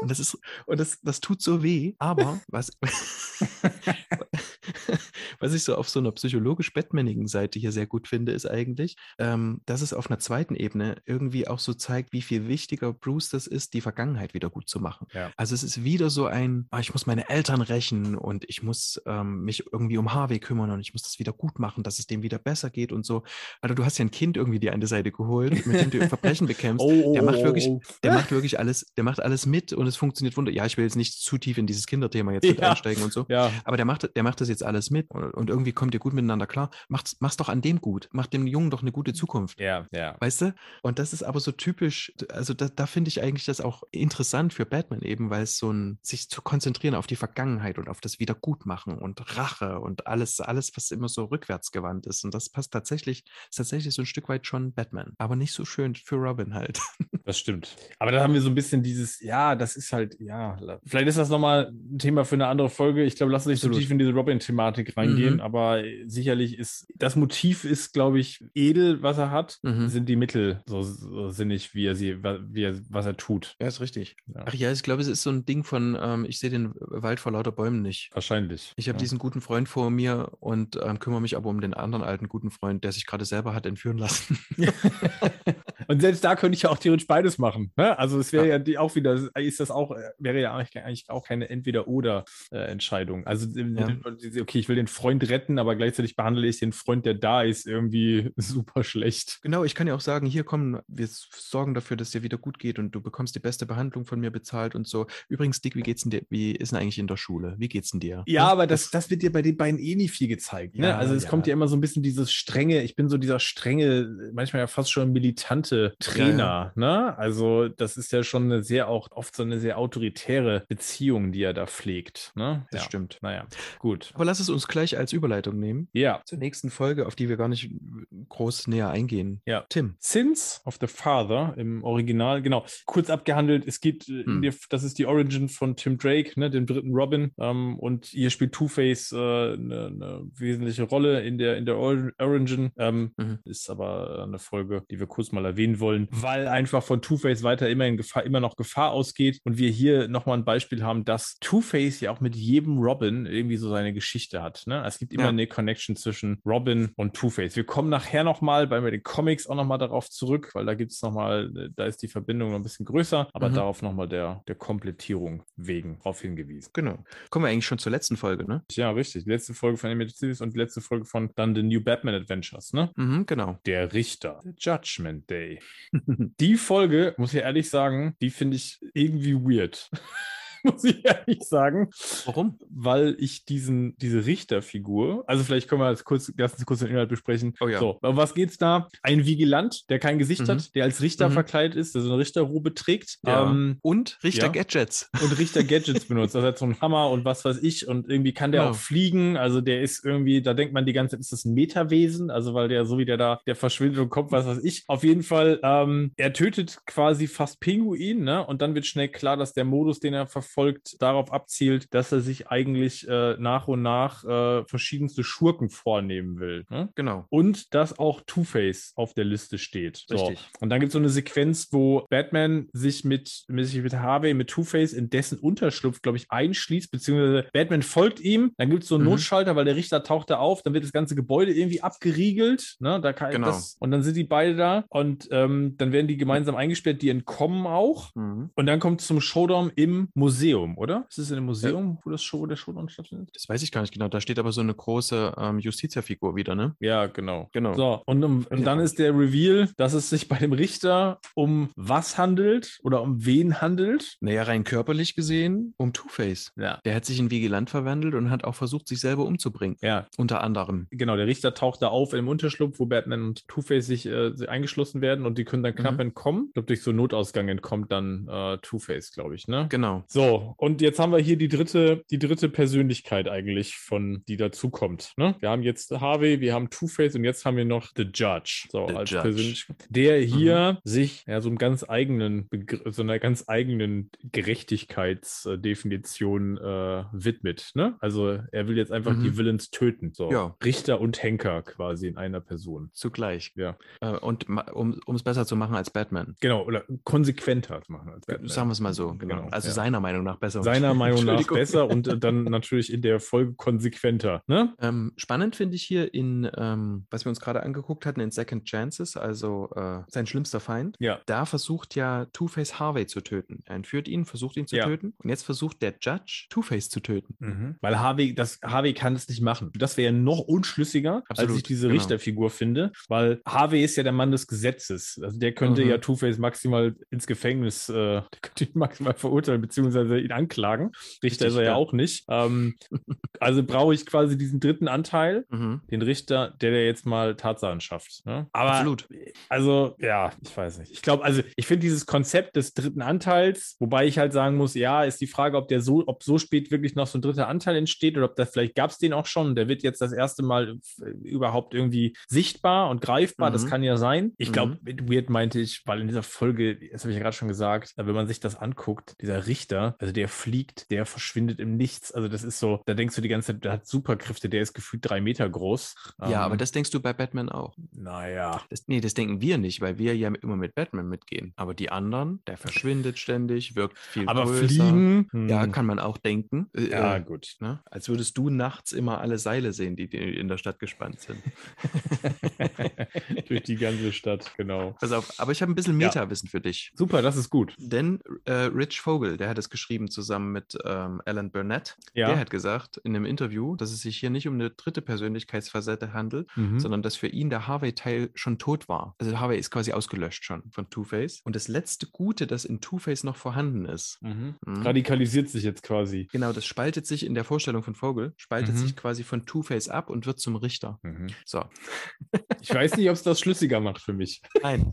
Und das ist, und das, das tut so weh, aber was, was ich so auf so einer psychologisch batmanigen Seite hier sehr gut finde, ist eigentlich, ähm, dass es auf einer zweiten Ebene irgendwie auch so zeigt, wie viel wichtiger Bruce das ist, die Vergangenheit wieder gut zu machen. Ja. Also es ist wieder so ein, ah, ich muss meine Eltern rächen und ich muss ähm, mich irgendwie um Harvey kümmern und ich muss das wieder gut machen, dass es dem wieder besser geht und so. Also du hast ja ein Kind irgendwie die eine Seite geholt, mit dem du Verbrechen bekämpfst. Oh, der macht oh, wirklich, oh. der macht wirklich alles, der macht alles mit und es funktioniert wunder. Ja, ich will jetzt nicht zu tief in dieses Kinderthema jetzt mit Ja. einsteigen und so. Ja, Aber der macht, der macht das jetzt alles mit und, irgendwie kommt ihr gut miteinander klar. Macht's, mach's doch an dem gut. Mach dem Jungen doch eine gute Zukunft. ja, ja. Weißt du? Und das ist aber so typisch, also da, da finde ich eigentlich das auch interessant für Batman eben, weil es so ein, sich zu konzentrieren auf die Vergangenheit und auf das Wiedergutmachen und Rache und alles, alles, was immer so rückwärtsgewandt ist. Und das passt tatsächlich, ist tatsächlich so ein Stück weit schon Batman. Aber nicht so schön für Robin halt. Das stimmt. Aber da haben wir so ein bisschen dieses, ja, das ist halt, ja, vielleicht ist das nochmal ein Thema für eine andere Folge. Ich glaube, lass uns nicht so tief in diese Robin-Thematik reingehen, Mhm. Aber sicherlich ist, das Motiv ist, glaube ich, edel, was er hat, Mhm. sind die Mittel so, so sinnig, wie er sie, wie er, was er tut. Ja, ist richtig. Ja. Ach ja, ich glaube, es ist so ein Ding von, ähm, ich sehe den Wald vor lauter Bäumen nicht. Wahrscheinlich. Ich habe ja. diesen guten Freund vor mir und ähm, kümmere mich aber um den anderen alten guten Freund, der sich gerade selber hat entführen lassen. Und selbst da könnte ich ja auch theoretisch beides machen. Ne? Also es wäre ja. die auch wieder, ist das auch, äh, wäre ja eigentlich, auch keine Entweder-Oder-Entscheidung. Also Ja. Sinne von, okay, ich will den Freund retten, aber gleichzeitig behandle ich den Freund, der da ist, irgendwie super schlecht. Genau, ich kann ja auch sagen, hier komm, wir sorgen dafür, dass dir wieder gut geht und du bekommst die beste Behandlung von mir bezahlt und so. Übrigens, Dick, wie geht's denn dir? Wie ist denn eigentlich in der Schule? Wie geht's denn dir? Ja, aber das, das wird dir bei den beiden eh nie viel gezeigt. Ne? Ja, also es ja. kommt ja immer so ein bisschen dieses strenge, ich bin so dieser strenge, manchmal ja fast schon militante Trainer. Ne? Also das ist ja schon eine sehr auch oft so eine sehr autoritäre Beziehung, die er da pflegt. Ne? Das ja. stimmt. Naja, gut. Aber lass es uns gleich als Überleitung nehmen Ja. zur nächsten Folge, auf die wir gar nicht groß näher eingehen. Ja. Tim. Sins of the Father im Original, genau, kurz abgehandelt. Es geht, äh, Hm. das ist die Origin von Tim Drake, ne, dem dritten Robin. Ähm, und hier spielt Two-Face äh, eine, eine wesentliche Rolle in der, in der Or- Origin. Ähm, Mhm. Ist aber eine Folge, die wir kurz mal erwähnen wollen, weil einfach von Two-Face weiter immer, in Gefahr, immer noch Gefahr ausgeht. Und wir hier nochmal ein Beispiel haben, dass Two-Face ja auch mit jedem Robin irgendwie so seine Geschichte hat. Ne? Es gibt immer Ja. eine Connection zwischen Robin und Two-Face. Wir kommen nachher nochmal bei den Comics auch nochmal darauf zurück, weil da gibt es nochmal, da ist die Verbindung noch ein bisschen größer, aber Mhm. darauf nochmal der, der Komplettierung wegen darauf hingewiesen. Genau. Kommen wir eigentlich schon zur letzten Folge, ne? Ja, richtig. Die letzte Folge von Animated Series und die letzte Folge von dann The New Batman Adventures, ne? Mhm, genau. Der Richter. The Judgment Day. die Folge, muss ich ehrlich sagen, die finde ich irgendwie weird. muss ich ehrlich sagen. Warum? Weil ich diesen, diese Richterfigur, also vielleicht können wir jetzt kurz, lass uns kurz den Inhalt besprechen. Oh ja. So, um was geht's da? Ein Vigilant, der kein Gesicht Mhm. hat, der als Richter Mhm. verkleidet ist, der so eine Richterrobe trägt. Ja. Ähm, und Richter ja. Und Richter Gadgets benutzt. Also er hat so einen Hammer und was weiß ich. Und irgendwie kann der Genau. auch fliegen. Also der ist irgendwie, da denkt man die ganze Zeit, ist das ein Metawesen? Also weil der, so wie der da, der verschwindet und kommt, was weiß ich. Auf jeden Fall, ähm, er tötet quasi fast Pinguin, ne? Und dann wird schnell klar, dass der Modus, den er verfolgt, darauf abzielt, dass er sich eigentlich äh, nach und nach äh, verschiedenste Schurken vornehmen will. Ne? Genau. Und dass auch Two-Face auf der Liste steht. So. Richtig. Und dann gibt es so eine Sequenz, wo Batman sich mit, mit, mit Harvey, mit Two-Face in dessen Unterschlupf, glaube ich, einschließt, beziehungsweise Batman folgt ihm. Dann gibt es so einen Mhm. Notschalter, weil der Richter taucht da auf. Dann wird das ganze Gebäude irgendwie abgeriegelt. Ne? Da kann, Genau. das, und dann sind die beide da und ähm, dann werden die gemeinsam eingesperrt. Die entkommen auch. Mhm. Und dann kommt es zum Showdown im Museum, oder? Ist es in einem Museum, wo das Show, der Showdown stattfindet? Das weiß ich gar nicht genau. Da steht aber so eine große ähm, Justitia-Figur wieder, ne? Ja, genau. Genau. So, und, um, und dann ist der Reveal, dass es sich bei dem Richter um was handelt oder um wen handelt. Naja, rein körperlich gesehen um Two-Face. Ja. Der hat sich in Vigilant verwandelt und hat auch versucht, sich selber umzubringen. Ja, Unter anderem. genau. Der Richter taucht da auf im Unterschlupf, wo Batman und Two-Face sich äh, eingeschlossen werden und die können dann knapp Mhm. entkommen. Ich glaube, durch so einen Notausgang entkommt dann äh, Two-Face, glaube ich, ne? Genau. So, und jetzt haben wir hier die dritte, die dritte Persönlichkeit eigentlich von, die dazukommt. Ne? Wir haben jetzt Harvey, wir haben Two-Face und jetzt haben wir noch The Judge. So, The als Judge. Persönlichkeit. Der hier sich ja so einem ganz eigenen Begr so einer ganz eigenen Gerechtigkeitsdefinition äh, widmet. Ne? Also er will jetzt einfach Mhm. die Villains töten. So. Ja. Richter und Henker quasi in einer Person. Zugleich. Ja. Äh, und um es besser zu machen als Batman. Genau, oder konsequenter machen als Batman. Sagen wir es mal so. Genau. Genau, also ja. seiner Meinung nach besser. Seiner Meinung nach besser und äh, dann natürlich in der Folge konsequenter. Ne? Ähm, spannend finde ich hier in, ähm, was wir uns gerade angeguckt hatten, in Second Chances, also äh, sein schlimmster Feind. Ja. Da versucht ja Two-Face Harvey zu töten. Er entführt ihn, versucht ihn zu Ja. töten. Und jetzt versucht der Judge Two-Face zu töten. Mhm. Weil Harvey, das, Harvey kann es nicht machen. Das wäre noch unschlüssiger, als Absolut, ich diese genau. Richterfigur finde, weil Harvey ist ja der Mann des Gesetzes. Also der könnte Mhm. ja Two-Face maximal ins Gefängnis, äh, der könnte ihn maximal verurteilen, beziehungsweise ihn anklagen. Richter Richtig, ist er ja, ja. auch nicht. Ähm, also brauche ich quasi diesen dritten Anteil, Mhm. den Richter, der der jetzt mal Tatsachen schafft. Ne? Aber Absolut. also, ja, ich weiß nicht. Ich glaube, also ich finde dieses Konzept des dritten Anteils, wobei ich halt sagen muss, ja, ist die Frage, ob der so, ob so spät wirklich noch so ein dritter Anteil entsteht oder ob das vielleicht gab es den auch schon. Der wird jetzt das erste Mal äh, überhaupt irgendwie sichtbar und greifbar. Das Mhm. kann ja sein. Ich glaube, mit Weird meinte ich, weil in dieser Folge, das habe ich ja gerade schon gesagt, wenn man sich das anguckt, dieser Richter, also der fliegt, der verschwindet im Nichts. Also das ist so, da denkst du die ganze Zeit, der hat Superkräfte, der ist gefühlt drei Meter groß. Ja, aber Ähm, das denkst du bei Batman auch. naja. Das, nee, das denken wir nicht, weil wir ja immer mit Batman mitgehen. Aber die anderen, der verschwindet ständig, wirkt viel Aber größer. fliegen? Ja, hm. kann man auch denken. Äh, Ja, äh, gut. ne? Als würdest du nachts immer alle Seile sehen, die, die in der Stadt gespannt sind. Durch die ganze Stadt, genau. Pass auf, aber ich habe ein bisschen Ja. Meta-Wissen für dich. Super, das ist gut. Denn äh, Rich Vogel, der hat es geschrieben zusammen mit ähm, Alan Burnett, Ja. der hat gesagt in einem Interview, dass es sich hier nicht um eine dritte Persönlichkeitsfacette handelt, Mhm. sondern dass für ihn der Harvey-Teil schon tot war. Also Harvey ist quasi ausgelöscht schon von Two-Face. Und das letzte Gute, das in Two-Face noch vorhanden ist, Mhm. Mhm. Radikalisiert sich jetzt quasi. genau, das spaltet sich in der Vorstellung von Vogel, spaltet Mhm. sich quasi von Two-Face ab und wird zum Richter. So. Ich weiß nicht, ob es das schlüssiger macht für mich. Nein.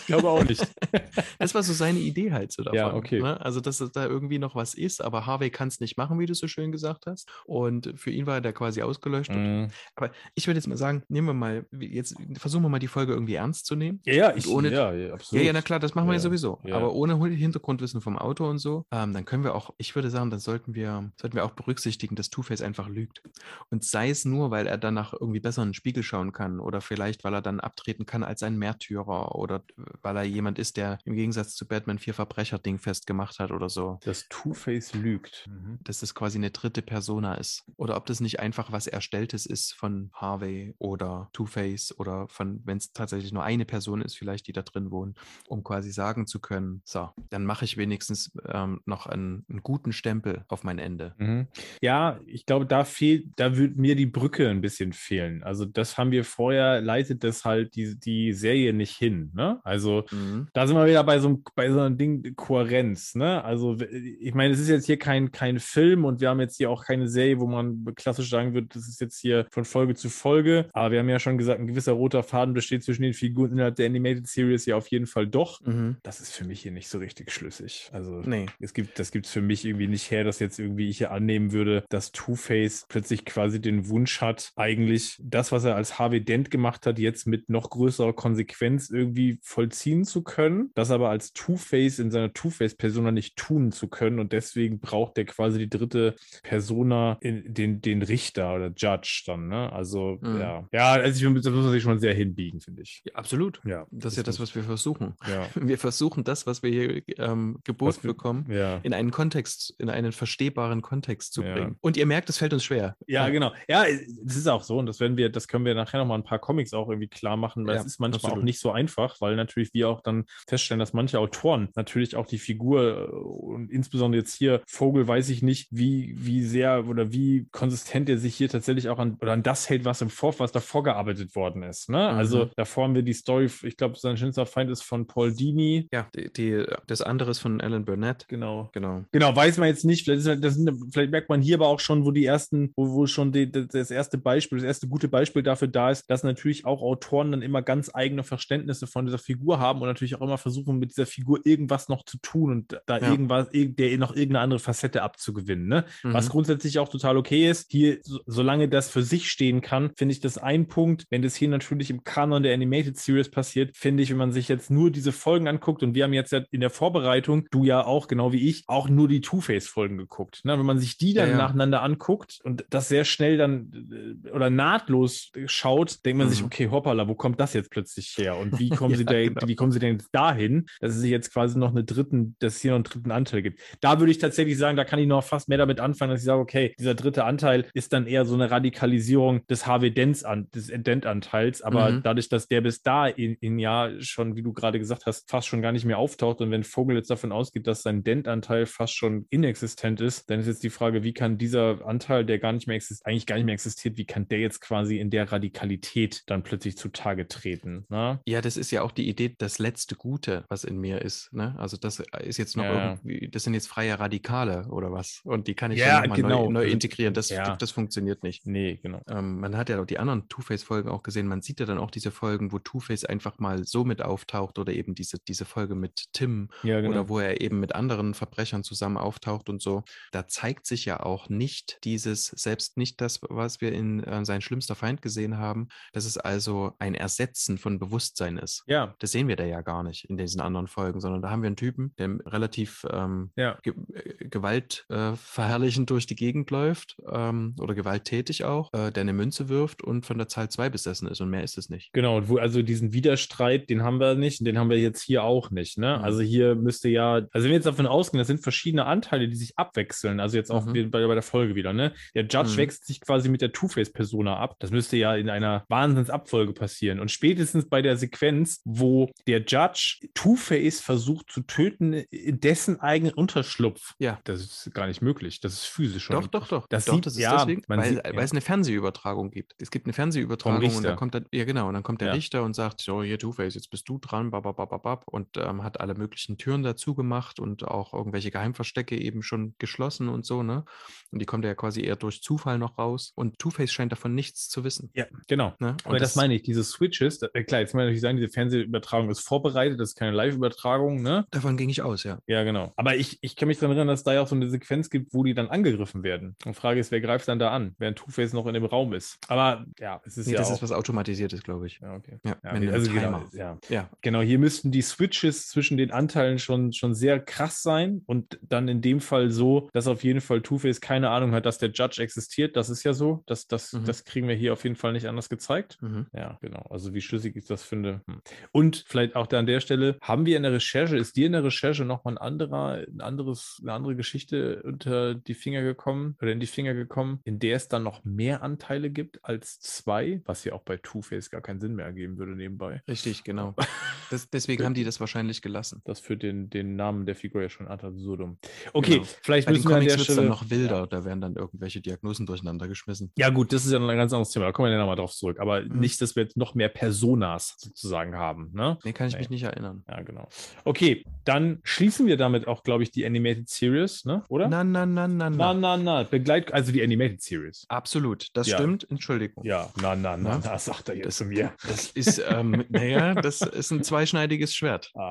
Ich glaube auch nicht. Das war so seine Idee halt so davon. Ja, okay. Ne? Also, dass es da irgendwie noch was ist, aber Harvey kann es nicht machen, wie du so schön gesagt hast. Und für ihn war der quasi ausgelöscht. Mhm. Aber ich würde jetzt mal sagen, nehmen wir mal, jetzt versuchen wir mal die Folge irgendwie ernst zu nehmen. Ja, ja, ich, ohne- ja, ja, Ja, absolut. ja, na klar, das machen wir ja Ja, sowieso. ja. Aber ohne Hin- Hintergrundwissen vom Autor und so, ähm, dann können wir auch, ich würde sagen, dann sollten wir, sollten wir auch berücksichtigen, dass Two-Face einfach lügt. Und sei es nur, weil er danach irgendwie besser in den Spiegel schauen kann oder vielleicht, weil er dann abtreten kann als ein Märtyrer oder weil er jemand ist, der im Gegensatz zu Batman vier Verbrecher-Ding festgemacht hat oder so. Das Two-Face lügt. Mhm. Dass das quasi eine dritte Persona ist. Oder ob das nicht einfach was Erstelltes ist von Harvey oder Two-Face oder von, wenn es tatsächlich nur eine Person ist, vielleicht, die da drin wohnt, um quasi sagen zu können, so, dann mache ich wenigstens ähm, noch einen, einen guten Stempel auf mein Ende. Mhm. Ja, ich glaube, da fehlt, da würde mir die Brücke ein bisschen fehlen. Also, das haben wir vorher, leitet das halt die, die Serie nicht hin. Ne? Also, Mhm. Da sind wir wieder bei so einem, bei so einem Ding Kohärenz, ne? Also, ich meine, es ist jetzt hier kein, kein Film und wir haben jetzt hier auch keine Serie, wo man klassisch sagen würde, das ist jetzt hier von Folge zu Folge. Aber wir haben ja schon gesagt, ein gewisser roter Faden besteht zwischen den Figuren innerhalb der Animated Series ja auf jeden Fall doch. Mhm. Das ist für mich hier nicht so richtig schlüssig. Also, Nee. es gibt, das gibt es für mich irgendwie nicht her, dass jetzt irgendwie ich hier annehmen würde, dass Two-Face plötzlich quasi den Wunsch hat, eigentlich das, was er als Harvey Dent gemacht hat, jetzt mit noch größerer Konsequenz irgendwie vollziehen zu können, das aber als Two-Face in seiner Two-Face-Persona nicht tun zu können und deswegen braucht er quasi die dritte Persona, in, den, den Richter oder Judge dann, ne? Also, Mhm. ja. Ja, also ich, das muss man sich schon sehr hinbiegen, finde ich. Ja, absolut. Ja. Das ist ja das, was wir versuchen. Ja. Wir versuchen das, was wir hier ähm, geboten wir- bekommen, Ja. in einen Kontext, in einen verstehbaren Kontext zu Ja. bringen. Und ihr merkt, es fällt uns schwer. Ja, genau. Ja, es ist auch so. Und das werden wir, das können wir nachher nochmal ein paar Comics auch irgendwie klar machen, weil Ja, es ist manchmal absolut. auch nicht so einfach, weil natürlich wir auch dann feststellen, dass manche Autoren natürlich auch die Figur äh, und insbesondere jetzt hier Vogel, weiß ich nicht, wie, wie sehr oder wie konsistent er sich hier tatsächlich auch an oder an das hält, was im Vor, was davor gearbeitet worden ist. Ne? Mhm. Also davor haben wir die Story, ich glaube, sein schönster Feind ist von Paul Dini. Ja, die, die, das andere ist von Alan Burnett. Genau. Genau. Genau, weiß man jetzt nicht. Vielleicht, ist, sind, vielleicht merkt man hier aber auch schon, wo die ersten, wo, wo schon die, das erste Beispiel, das erste gute Beispiel dafür da ist, dass natürlich auch Autoren dann immer ganz eigene Verständnisse von dieser Figur haben und natürlich auch immer versuchen, mit dieser Figur irgendwas noch zu tun und da Ja. irgendwas, irg- der noch irgendeine andere Facette abzugewinnen. Ne? Was Mhm. grundsätzlich auch total okay ist. Hier, so, solange das für sich stehen kann, finde ich das ein Punkt. Wenn das hier natürlich im Kanon der Animated Series passiert, finde ich, wenn man sich jetzt nur diese Folgen anguckt und wir haben jetzt ja in der Vorbereitung, du ja auch, genau wie ich, auch nur die Two-Face-Folgen geguckt. Ne? Wenn man sich die dann Ja, ja. nacheinander anguckt und das sehr schnell dann äh, oder nahtlos schaut, denkt man sich, Mhm. okay, hoppala, wo kommt das jetzt plötzlich her? Und wie kommen Ja, sie da, genau. wie kommen sie denn dahin, dass es sich jetzt quasi noch eine dritten, dass es hier noch einen dritten Anteil gibt? Da würde ich tatsächlich sagen, da kann ich noch fast mehr damit anfangen, dass ich sage, okay, dieser dritte Anteil ist dann eher so eine Radikalisierung des Harvey Dents an, des Dent-Anteils, aber Mhm. dadurch, dass der bis da in, in ja schon, wie du gerade gesagt hast, fast schon gar nicht mehr auftaucht und wenn Vogel jetzt davon ausgeht, dass sein Dent-Anteil fast schon inexistent ist, dann ist jetzt die Frage, wie kann dieser Anteil, der gar nicht mehr existiert, eigentlich gar nicht mehr existiert, wie kann der jetzt quasi in der Radikalität dann plötzlich zutage treten? Ne? Ja, das ist ja auch die Idee, das letzte Gute, was in mir ist. Ne? Also das ist jetzt noch Ja. irgendwie, das sind jetzt freie Radikale oder was. Und die kann ich Ja, dann nochmal genau. neu, neu Also, integrieren. Das, ja. das funktioniert nicht. Nee, genau. Ähm, man hat ja auch die anderen Two-Face-Folgen auch gesehen. Man sieht ja dann auch diese Folgen, wo Two-Face einfach mal so mit auftaucht oder eben diese, diese Folge mit Tim Ja, genau. oder wo er eben mit anderen Verbrechern zusammen auftaucht und so. Da zeigt sich ja auch nicht dieses, selbst nicht das, was wir in äh, sein schlimmster Feind gesehen haben, dass es also ein Ersetzen von Bewusstsein ist. ja, Das sehen wir da ja gar nicht in diesen anderen Folgen, sondern da haben wir einen Typen, der relativ ähm, ja. ge äh, Gewalt äh, verherrlichend durch die Gegend läuft ähm, oder gewalttätig auch, äh, der eine Münze wirft und von der Zahl 2 besessen ist und mehr ist es nicht. Genau, und wo, also diesen Widerstreit, den haben wir nicht und den haben wir jetzt hier auch nicht. Ne? Mhm. Also hier müsste ja, also wenn wir jetzt davon ausgehen, das sind verschiedene Anteile, die sich abwechseln, also jetzt auch Mhm. bei, bei der Folge wieder, ne? Der Judge Mhm. wechselt sich quasi mit der Two-Face-Persona ab. Das müsste ja in einer Wahnsinnsabfolge passieren. Und spätestens bei der Sequenz, wo der Judge Two-Face versucht zu töten, dessen eigenen Unterschlupf. Ja. Das ist gar nicht möglich. Das ist physisch schon. Doch, doch, doch. Das doch, sieht- das ist ja, deswegen, weil, sieht- weil ja. es eine Fernsehübertragung gibt. Es gibt eine Fernsehübertragung und dann kommt dann, ja genau, und dann kommt der Ja. Richter und sagt, so hier Two-Face, jetzt bist du dran, bababababab und ähm, hat alle möglichen Türen dazu gemacht und auch irgendwelche Geheimverstecke eben schon geschlossen und so, ne? Und die kommt ja quasi eher durch Zufall noch raus und Two-Face scheint davon nichts zu wissen. Ja, genau. Ne? Aber das, meine ich, diese Switches, äh, klar, jetzt muss man natürlich sagen, diese Fernsehübertragung ist vorbereitet, das ist keine Live-Übertragung, ne? Davon ging ich aus, ja. Ja, genau. Aber ich, ich kann mich daran erinnern, dass da ja auch so eine Sequenz gibt, wo die dann angegriffen werden. Und die Frage ist, wer greift dann da an, während Two-Face noch in dem Raum ist. Aber ja, es ist Nee, ja das auch... ist was automatisiertes, glaube ich. ja, okay. Ja, Ja, also genau, ja. Ja, genau, hier müssten die Switches zwischen den Anteilen schon, schon sehr krass sein und dann in dem Fall so, dass auf jeden Fall Two-Face keine Ahnung hat, dass der Judge existiert. Das ist ja so. Das, das, Mhm. das kriegen wir hier auf jeden Fall nicht anders gezeigt. mhm. Ja, genau. Also wie schlüssig ich das finde. Hm. Und vielleicht auch da an der Stelle, haben wir in der Recherche, ist dir in der Recherche nochmal ein anderer, ein anderes, eine andere Geschichte unter die Finger gekommen oder in die Finger gekommen, in der es dann noch mehr Anteile gibt als zwei, was ja auch bei Two-Face gar keinen Sinn mehr ergeben würde nebenbei. richtig, genau. Das, deswegen haben die das wahrscheinlich gelassen. Das führt den, den Namen der Figur ja schon ad absurdum. Okay, Genau. vielleicht Bei müssen wir an der Stelle dann noch wilder, da werden dann irgendwelche Diagnosen durcheinander geschmissen. Ja, gut, das ist ja ein ganz anderes Thema. Da kommen wir ja nochmal drauf zurück. Aber Mhm. nicht, dass wir jetzt noch mehr Personas sozusagen haben. Ne? Nee, kann ich Nee. mich nicht erinnern. Ja, genau. Okay, dann schließen wir damit auch, glaube ich, die Animated Series, ne? Oder? Na, na, na, na, na, na. na. na. Begleit, also die Animated Series. Absolut, das Ja. stimmt. Entschuldigung. Ja, na, na, na, Na? sagt er jetzt Das- zu mir. Das ist, ähm, naja, das ist ein zweischneidiges Schwert. Ah.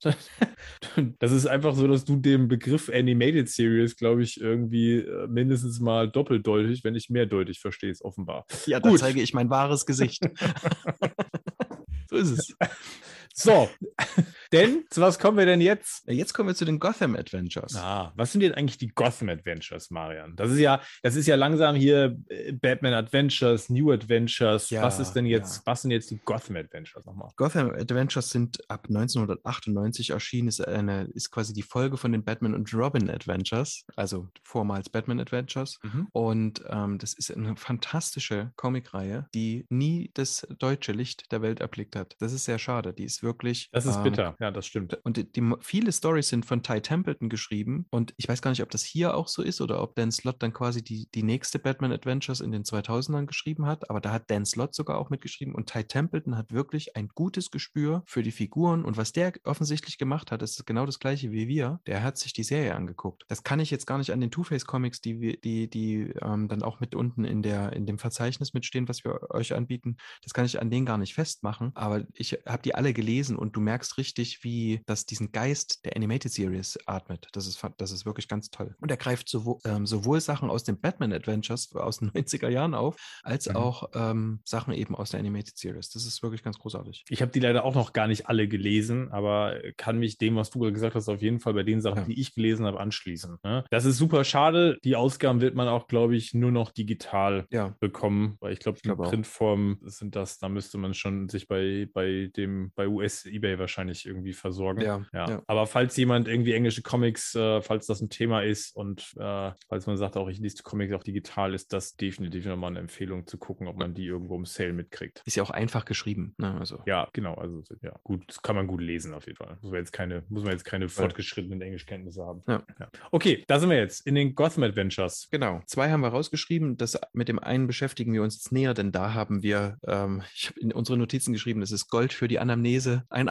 das ist einfach so, dass du den Begriff Animated Series, glaube ich, irgendwie äh, mindestens mal doppeldeutig, wenn nicht mehrdeutig verstehst, offenbar. Ja, Gut. da zeige ich mein wahres Gesicht. so ist es. So, denn zu was kommen wir denn jetzt? Jetzt kommen wir zu den Gotham Adventures. Ah, was sind denn eigentlich die Gotham Adventures, Marian? Das ist ja, das ist ja langsam hier äh, Batman Adventures, New Adventures. Ja, was ist denn jetzt, ja. was sind jetzt die Gotham Adventures nochmal? Gotham Adventures sind ab 1998 erschienen, ist, eine, ist quasi die Folge von den Batman und Robin Adventures, also vormals Batman Adventures. Mhm. Und ähm, das ist eine fantastische Comicreihe, die nie das deutsche Licht der Welt erblickt hat. Das ist sehr schade. Die ist wirklich. Das ist ähm, bitter, ja, das stimmt. Und die, viele Stories sind von Ty Templeton geschrieben. Und ich weiß gar nicht, ob das hier auch so ist oder ob Dan Slott dann quasi die, die nächste Batman Adventures in den 2000ern geschrieben hat. Aber da hat Dan Slott sogar auch mitgeschrieben. Und Ty Templeton hat wirklich ein gutes Gespür für die Figuren. Und was der offensichtlich gemacht hat, ist genau das gleiche wie wir. Der hat sich die Serie angeguckt. Das kann ich jetzt gar nicht an den Two-Face-Comics, die, die, die ähm, dann auch mit unten in, der, in dem Verzeichnis mitstehen, was wir euch anbieten. Das kann ich an denen gar nicht festmachen. Aber ich habe die alle gelesen und du merkst richtig, wie das diesen Geist der Animated Series atmet. Das ist, das ist wirklich ganz toll. Und er greift sowohl, ähm, sowohl Sachen aus den Batman Adventures aus den 90er Jahren auf, als mhm. auch ähm, Sachen eben aus der Animated Series. Das ist wirklich ganz großartig. Ich habe die leider auch noch gar nicht alle gelesen, aber kann mich dem, was du gesagt hast, auf jeden Fall bei den Sachen, ja. die ich gelesen habe, anschließen. Ne? Das ist super schade. Die Ausgaben wird man auch, glaube ich, nur noch digital ja. bekommen, weil ich glaube, die glaub Printform sind das, da müsste man schon sich bei, bei dem, bei US-Ebay wahrscheinlich irgendwie versorgen. Ja, ja. ja. Aber falls jemand irgendwie englische Comics, äh, falls das ein Thema ist und äh, falls man sagt, auch ich lese Comics auch digital, ist das definitiv nochmal eine Empfehlung zu gucken, ob man die irgendwo im Sale mitkriegt. Ist ja auch einfach geschrieben. Ne? Also. Ja, genau. Also ja, gut, das kann man gut lesen auf jeden Fall. Muss man jetzt keine, muss man jetzt keine fortgeschrittenen Englischkenntnisse haben. Ja. Okay, da sind wir jetzt in den Gotham Adventures. Genau. Zwei haben wir rausgeschrieben. Das mit dem einen beschäftigen wir uns jetzt näher, denn da haben wir, ähm, ich habe in unsere Notizen geschrieben, das ist Gold für die Anamnese. Ein mhm.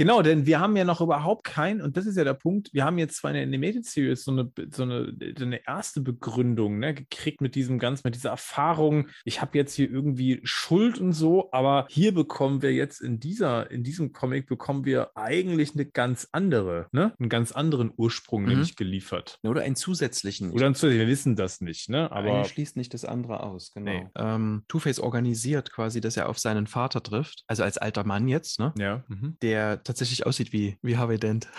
genau, denn wir haben ja noch überhaupt kein, und das ist ja der Punkt, wir haben jetzt zwar in der Animated Series so eine, so eine, so eine erste Begründung ne, gekriegt mit diesem ganz, mit dieser Erfahrung, ich habe jetzt hier irgendwie Schuld und so, aber hier bekommen wir jetzt in dieser, in diesem Comic bekommen wir eigentlich eine ganz andere, ne? einen ganz anderen Ursprung mhm. nämlich geliefert. Oder einen zusätzlichen. Oder einen zusätzlichen, wir wissen das nicht, ne? Aber Eine schließt nicht das andere aus, genau. Nee. Ähm, Two-Face organisiert quasi, dass er auf seinen Vater trifft, also als alter Mann jetzt, ne? Ja. Mhm. Der tatsächlich aussieht wie, wie Harvey Dent.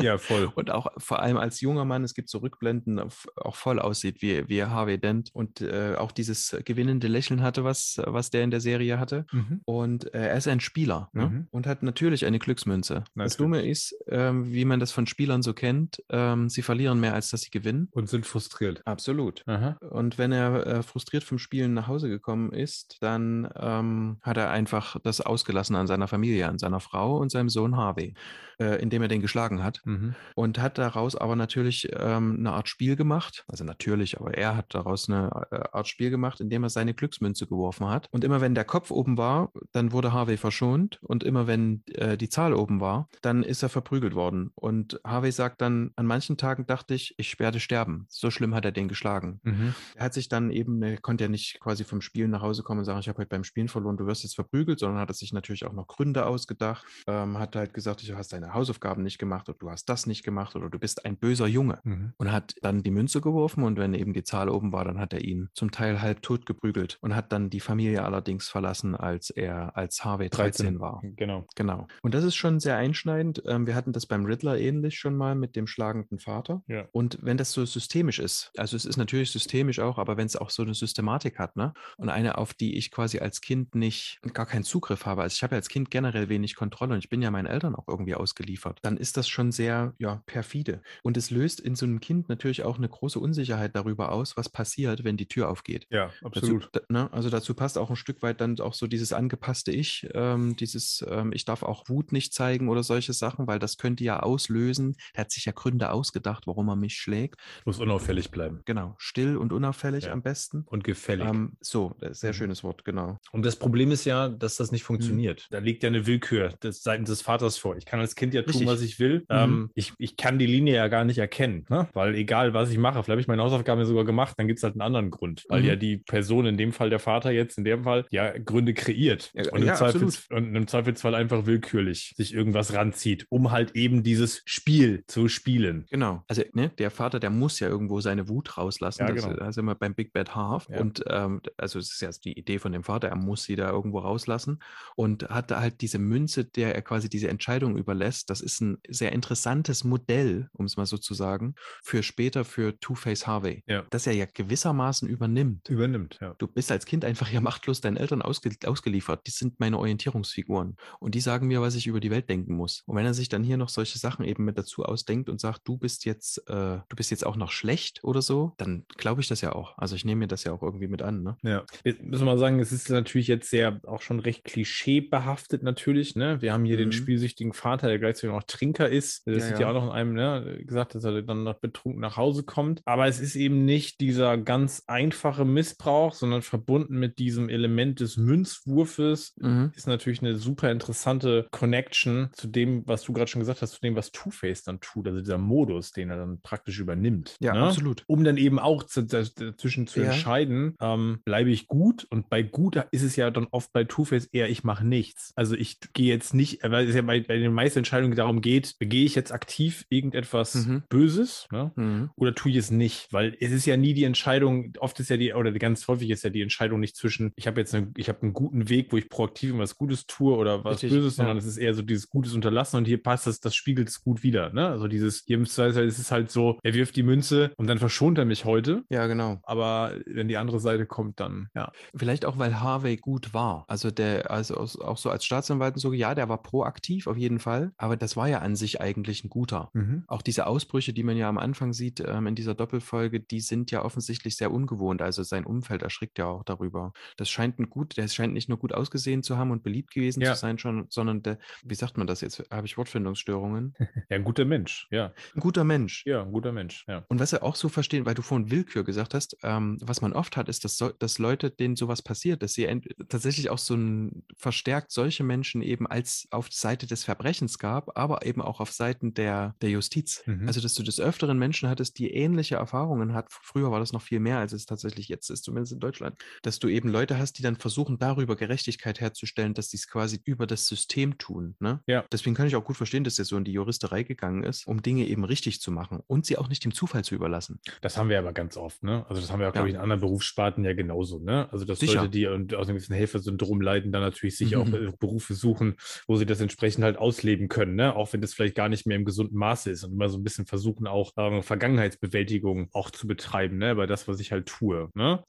Ja, voll. und auch vor allem als junger Mann, es gibt so Rückblenden, auch voll aussieht wie, wie Harvey Dent und äh, auch dieses gewinnende Lächeln hatte, was, was der in der Serie hatte. Mhm. Und äh, er ist ein Spieler ne? mhm. und hat natürlich eine Glücksmünze. Natürlich. Das Dumme ist, ähm, wie man das von Spielern so kennt, ähm, sie verlieren mehr, als dass sie gewinnen. Und sind frustriert. Absolut. Aha. Und wenn er äh, frustriert vom Spielen nach Hause gekommen ist, dann ähm, hat er einfach das ausgelassen an seiner Familie, an seiner Frau und seinem Sohn Harvey, äh, indem er den geschlagen hat. Mhm. Und hat daraus aber natürlich ähm, eine Art Spiel gemacht. Also natürlich, aber er hat daraus eine äh, Art Spiel gemacht, indem er seine Glücksmünze geworfen hat. Und immer wenn der Kopf oben war, dann wurde Harvey verschont. Und immer wenn äh, die Zahl oben war, dann ist er verprügelt worden. Und Harvey sagt dann, an manchen Tagen dachte ich, ich werde sterben. So schlimm hat er den geschlagen. Mhm. Er hat sich dann eben, er konnte ja nicht quasi vom Spielen nach Hause kommen und sagen, ich habe heute beim Spielen verloren, du wirst jetzt verprügelt, sondern hat er sich natürlich auch noch Gründe ausgedacht. Ähm, hat halt gesagt, du hast deine Hausaufgaben nicht gemacht oder du hast das nicht gemacht oder du bist ein böser Junge. Mhm. Und hat dann die Münze geworfen und wenn eben die Zahl oben war, dann hat er ihn zum Teil halb tot geprügelt und hat dann die Familie allerdings verlassen, als er als Harvey 13, 13 war. Genau. Genau. Und das ist schon sehr einschneidend. Ähm, wir hatten das beim Riddler ähnlich schon mal mit dem schlagenden Vater. Ja. Und wenn das so systemisch ist, also es ist natürlich systemisch auch, aber wenn es auch so eine Systematik hat, ne? Und eine, auf die ich quasi als Kind nicht, gar keinen Zugriff habe. Also ich habe ja als Kind generell wenig Kontrolle und ich bin ja meinen Eltern auch irgendwie ausgeliefert. Dann ist das schon sehr, ja, perfide. Und es löst in so einem Kind natürlich auch eine große Unsicherheit darüber aus, was passiert, wenn die Tür aufgeht. Ja, absolut. Dazu, ne? Also dazu passt auch ein Stück weit dann auch so dieses angepasste Ich, ähm, dieses, ähm, ich darf auch Wut nicht zeigen oder solche Sachen, weil das könnte ja auslösen. Der hat sich ja Gründe ausgedacht, warum er mich schlägt. Muss unauffällig bleiben. Genau, still und unauffällig ja. am besten. Und gefällig. Ähm, so, sehr mhm. schönes Wort, genau. Und das Problem ist ja, dass das nicht mhm. funktioniert. Mhm. Da liegt ja eine Willkür des, seitens des Vaters vor. Ich kann als Kind ja tun, Richtig. was ich will. Mhm. Ähm, ich, ich kann die Linie ja gar nicht erkennen, ne? weil egal, was ich mache, vielleicht habe ich meine Hausaufgaben ja sogar gemacht, dann gibt es halt einen anderen Grund, weil mhm. ja die Person, in dem Fall der Vater jetzt, in dem Fall, ja Gründe kreiert ja, und, im ja, Zweifels, und im Zweifelsfall einfach willkürlich sich irgendwas ranzieht, um halt eben dieses Spiel zu spielen. Genau. Also ne, der Vater, der muss ja irgendwo seine Wut rauslassen. Ja, genau. Das, sind wir beim Big Bad Half. Ja. Und ähm, also es ist ja die Idee von dem Vater, er muss sie da irgendwo rauslassen und hat halt diese Münze, der er quasi diese Entscheidung überlässt, das ist ein sehr interessantes Modell, um es mal so zu sagen, für später für Two-Face Harvey. Ja. Dass er ja gewissermaßen übernimmt. Übernimmt, ja. Du bist als Kind einfach ja machtlos deinen Eltern ausge ausgeliefert. Die sind meine Orientierungsfiguren. Und die sagen mir, was ich über die Welt denken muss. Und wenn er sich dann hier noch solche Sachen eben mit dazu ausdenkt und sagt, du bist jetzt, äh, du bist jetzt auch noch schlecht oder so, dann glaube ich das ja auch. Also ich nehme mir das ja auch irgendwie mit an. Ne? Ja, jetzt müssen wir mal sagen, es ist natürlich jetzt sehr auch schon recht klischeebehaftet natürlich. Ne? Wir haben hier den Mhm. Spielsüchtigen Vater, der gleichzeitig auch noch Trinker ist. Das Ja, ist ja. ja. auch noch in einem ne, gesagt, dass er dann noch betrunken nach Hause kommt. Aber es ist eben nicht dieser ganz einfache Missbrauch, sondern verbunden mit diesem Element des Münzwurfes Mhm. ist natürlich eine super interessante Connection zu dem, was du gerade schon gesagt hast, zu dem, was Two-Face dann tut, also dieser Modus, den er dann praktisch übernimmt. Ja, ne? absolut. Um dann eben auch dazwischen zu Ja. entscheiden, ähm, bleibe ich gut und bei gut ist es ja dann oft bei Two-Face eher, ich mache nichts. Also ich gehe jetzt nicht, weil es ja bei, bei den meisten Entscheidungen darum geht, begehe ich jetzt aktiv irgendetwas Mhm. Böses, ne? Mhm. oder tue ich es nicht? Weil es ist ja nie die Entscheidung, oft ist ja die, oder ganz häufig ist ja die Entscheidung nicht zwischen, ich habe jetzt eine, ich habe einen guten Weg, wo ich proaktiv was Gutes tue oder was Richtig, Böses, sondern ja. es ist eher so dieses Gutes unterlassen und hier passt das, das spiegelt es gut wieder. Ne? Also dieses, hier im Zweifelsfall ist es halt so, er wirft die Münze und dann verschont er mich heute. Ja, genau. Aber wenn die andere Seite kommt, dann, ja. Vielleicht auch, weil Harvey gut war. Also der, also auch so als Staatsanwalt und so, ja, der war proaktiv auf jeden Fall, aber das war ja an sich eigentlich ein guter. Auch diese Ausbrüche, die man ja am Anfang sieht ähm, in dieser Doppelfolge, die sind ja offensichtlich sehr ungewohnt. Also sein Umfeld erschrickt ja auch darüber. Das scheint ein gut, der scheint nicht nur gut ausgesehen zu haben und beliebt gewesen Ja. zu sein, schon, sondern der, wie sagt man das jetzt? Habe ich Wortfindungsstörungen? Ja, ein guter Mensch, ja. Ein guter Mensch. Ja, ein guter Mensch, ja. Und was er auch so verstehen, weil du vorhin Willkür gesagt hast, ähm, was man oft hat, ist, dass, so, dass Leute, denen sowas passiert, dass sie tatsächlich auch so ein verstärkt solche Menschen eben als auf Seite des Verbrechens gab, aber eben auch auf Seiten der, der Justiz. Mhm. Also, dass du des Öfteren Menschen hattest, die ähnliche Erfahrungen hat. Früher war das noch viel mehr, als es tatsächlich jetzt ist, zumindest in Deutschland. Dass du eben Leute hast, die dann versuchen, darüber Gerechtigkeit herzustellen, dass sie es quasi über das System tun. Ne? Ja. Deswegen kann ich auch gut verstehen, dass er so in die Juristerei gegangen ist, um Dinge eben richtig zu machen und sie auch nicht dem Zufall zu überlassen. Das haben wir aber ganz oft, ne? Also das haben wir auch, Ja. glaube ich, in anderen Berufssparten ja genauso, ne? Also dass Sicher. Leute, die aus einem gewissen Helfersyndrom leiden, dann natürlich sich auch Mhm. äh, Berufe suchen, wo sie das entsprechend halt ausleben können, ne? Auch wenn das vielleicht gar nicht mehr im gesunden Maße ist und immer so ein bisschen versuchen, auch ähm, Vergangenheitsbewältigung auch zu betreiben, ne? Bei das, was ich halt tue, ne?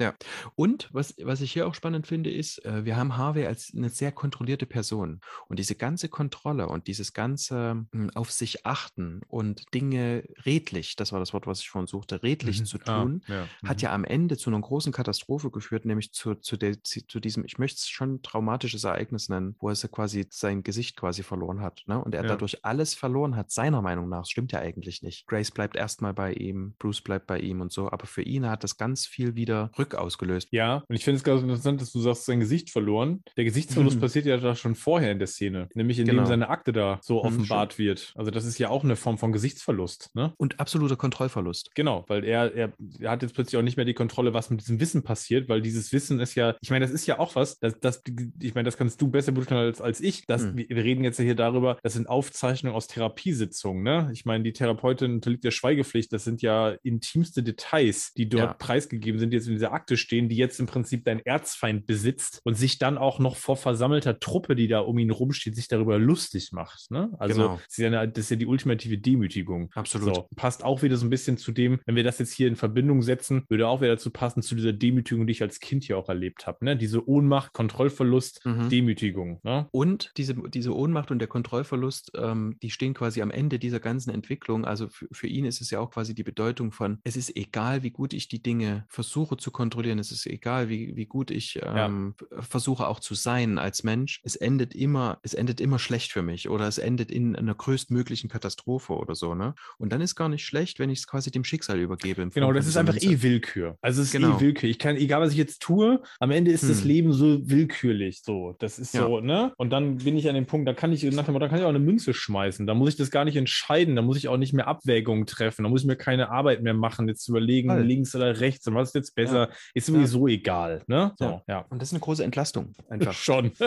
Und was, was ich hier auch spannend finde, ist, äh, wir haben Harvey als eine sehr kontrollierte Person. Und diese ganze Kontrolle und dieses ganze hm, auf sich achten und Dinge redlich, das war das Wort, was ich vorhin suchte, redlich Mhm. zu Ah, tun, ja. hat Mhm. ja am Ende zu einer großen Katastrophe geführt, nämlich zu, zu, der, zu diesem, ich möchte es schon traumatisches Ereignis nennen, wo er quasi sein Gesicht quasi verloren hat. Ne? Und er Ja. dadurch alles verloren hat, seiner Meinung nach. Das stimmt ja eigentlich nicht. Grace bleibt erstmal bei ihm, Bruce bleibt bei ihm und so, aber für ihn hat das ganz viel wieder Rück ausgelöst. Ja, und ich finde es ganz interessant, dass du sagst, sein Gesicht verloren. Der Gesichtsverlust Mhm. passiert ja da schon vorher in der Szene, nämlich indem Genau. seine Akte da so Mhm, offenbart wird. Also das ist ja auch eine Form von Gesichtsverlust, ne? Und absoluter Kontrollverlust. Genau, weil er, er, er hat jetzt plötzlich auch nicht mehr die Kontrolle, was mit diesem Wissen passiert, weil dieses Wissen ist ja, ich meine, das ist ja auch was, das, das, ich meine, das kannst du besser beurteilen als, als ich. Das, Hm. wir, wir reden jetzt ja hier darüber, das sind Aufzeichnungen aus Therapiesitzungen, ne? Ich meine, die Therapeutin unterliegt der Schweigepflicht, das sind ja intimste Details, die dort Ja. preisgegeben sind, die jetzt in dieser Akte stehen, die jetzt im Prinzip dein Erzfeind besitzt und sich dann auch noch vor versammelter Truppe, die da um ihn rumsteht, sich darüber lustig macht, ne? Also, Genau. das, ist ja eine, das ist ja die ultimative Demütigung. Absolut. So, passt auch wieder so ein bisschen zu dem, wenn wir das jetzt hier in Verbindung setzen, würde auch wieder dazu passen, zu dieser Demütigung, die ich als Kind hier auch erlebt habe. Ne? Diese Ohnmacht, Kontrollverlust, Mhm. Demütigung. Ne? Und diese, diese Ohnmacht und der Kontrollverlust, ähm, die stehen quasi am Ende dieser ganzen Entwicklung. Also für, für ihn ist es ja auch quasi die Bedeutung von, es ist egal, wie gut ich die Dinge versuche zu kontrollieren, es ist egal, wie, wie gut ich ähm, versuche auch zu sein als Mensch. Es endet immer, es endet immer schlecht für mich oder es endet in einer größtmöglichen Katastrophe oder so, ne? Und dann ist gar nicht schlecht, wenn ich es quasi dem Schicksal übergebe. Genau, das ist dieser einfach eh Willkür. Also es ist Genau. eh Willkür. Ich kann, egal was ich jetzt tue, am Ende ist das Hm. Leben so willkürlich. So, das ist Ja. so, ne? Und dann bin ich an dem Punkt, da kann ich nach dem Motto, da kann ich auch eine Münze schmeißen. Da muss ich das gar nicht entscheiden. Da muss ich auch nicht mehr Abwägungen treffen. Da muss ich mir keine Arbeit mehr machen, jetzt zu überlegen, Voll. links oder rechts und was ist jetzt besser. Ist sowieso egal, ne? So, ja. Und das ist eine große Entlastung einfach. Schon.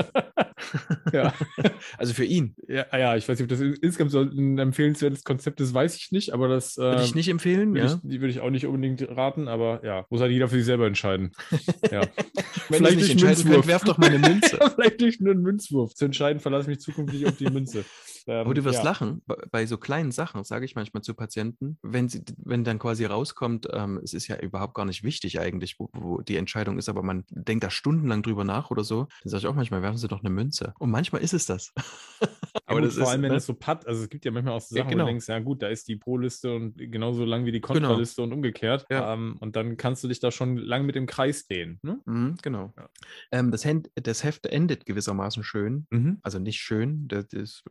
Ja. Also für ihn. ja, ja, ich weiß nicht, ob das in- insgesamt so ein empfehlenswertes Konzept ist, weiß ich nicht, aber das Würde äh, ich nicht empfehlen, ja. ich, die würde ich auch nicht unbedingt raten, aber ja, muss halt jeder für sich selber entscheiden. ja. Wenn Vielleicht nicht entscheiden könnt, werft doch mal eine Münze. Vielleicht durch nur einen Münzwurf. Zu entscheiden, verlasse mich zukünftig auf die Münze. Ähm, Aber du wirst ja. lachen, bei, so kleinen Sachen, sage ich manchmal zu Patienten, wenn, sie, wenn dann quasi rauskommt, ähm, es ist ja überhaupt gar nicht wichtig eigentlich, wo, wo die Entscheidung ist, aber man denkt da stundenlang drüber nach oder so, dann sage ich auch manchmal, werfen Sie doch eine Münze. Und manchmal ist es das. Aber gut, vor allem, wenn ne? das so patt, also es gibt ja manchmal auch so Ja, Sachen, wo genau. du denkst, ja gut, da ist die Pro-Liste und genauso lang wie die Kontraliste und umgekehrt. Ja. Ähm, und dann kannst du dich da schon lang mit dem Kreis drehen. Ne? Mhm, genau. Ja. Ähm, das, das Heft endet gewissermaßen schön. Mhm. Also nicht schön, da das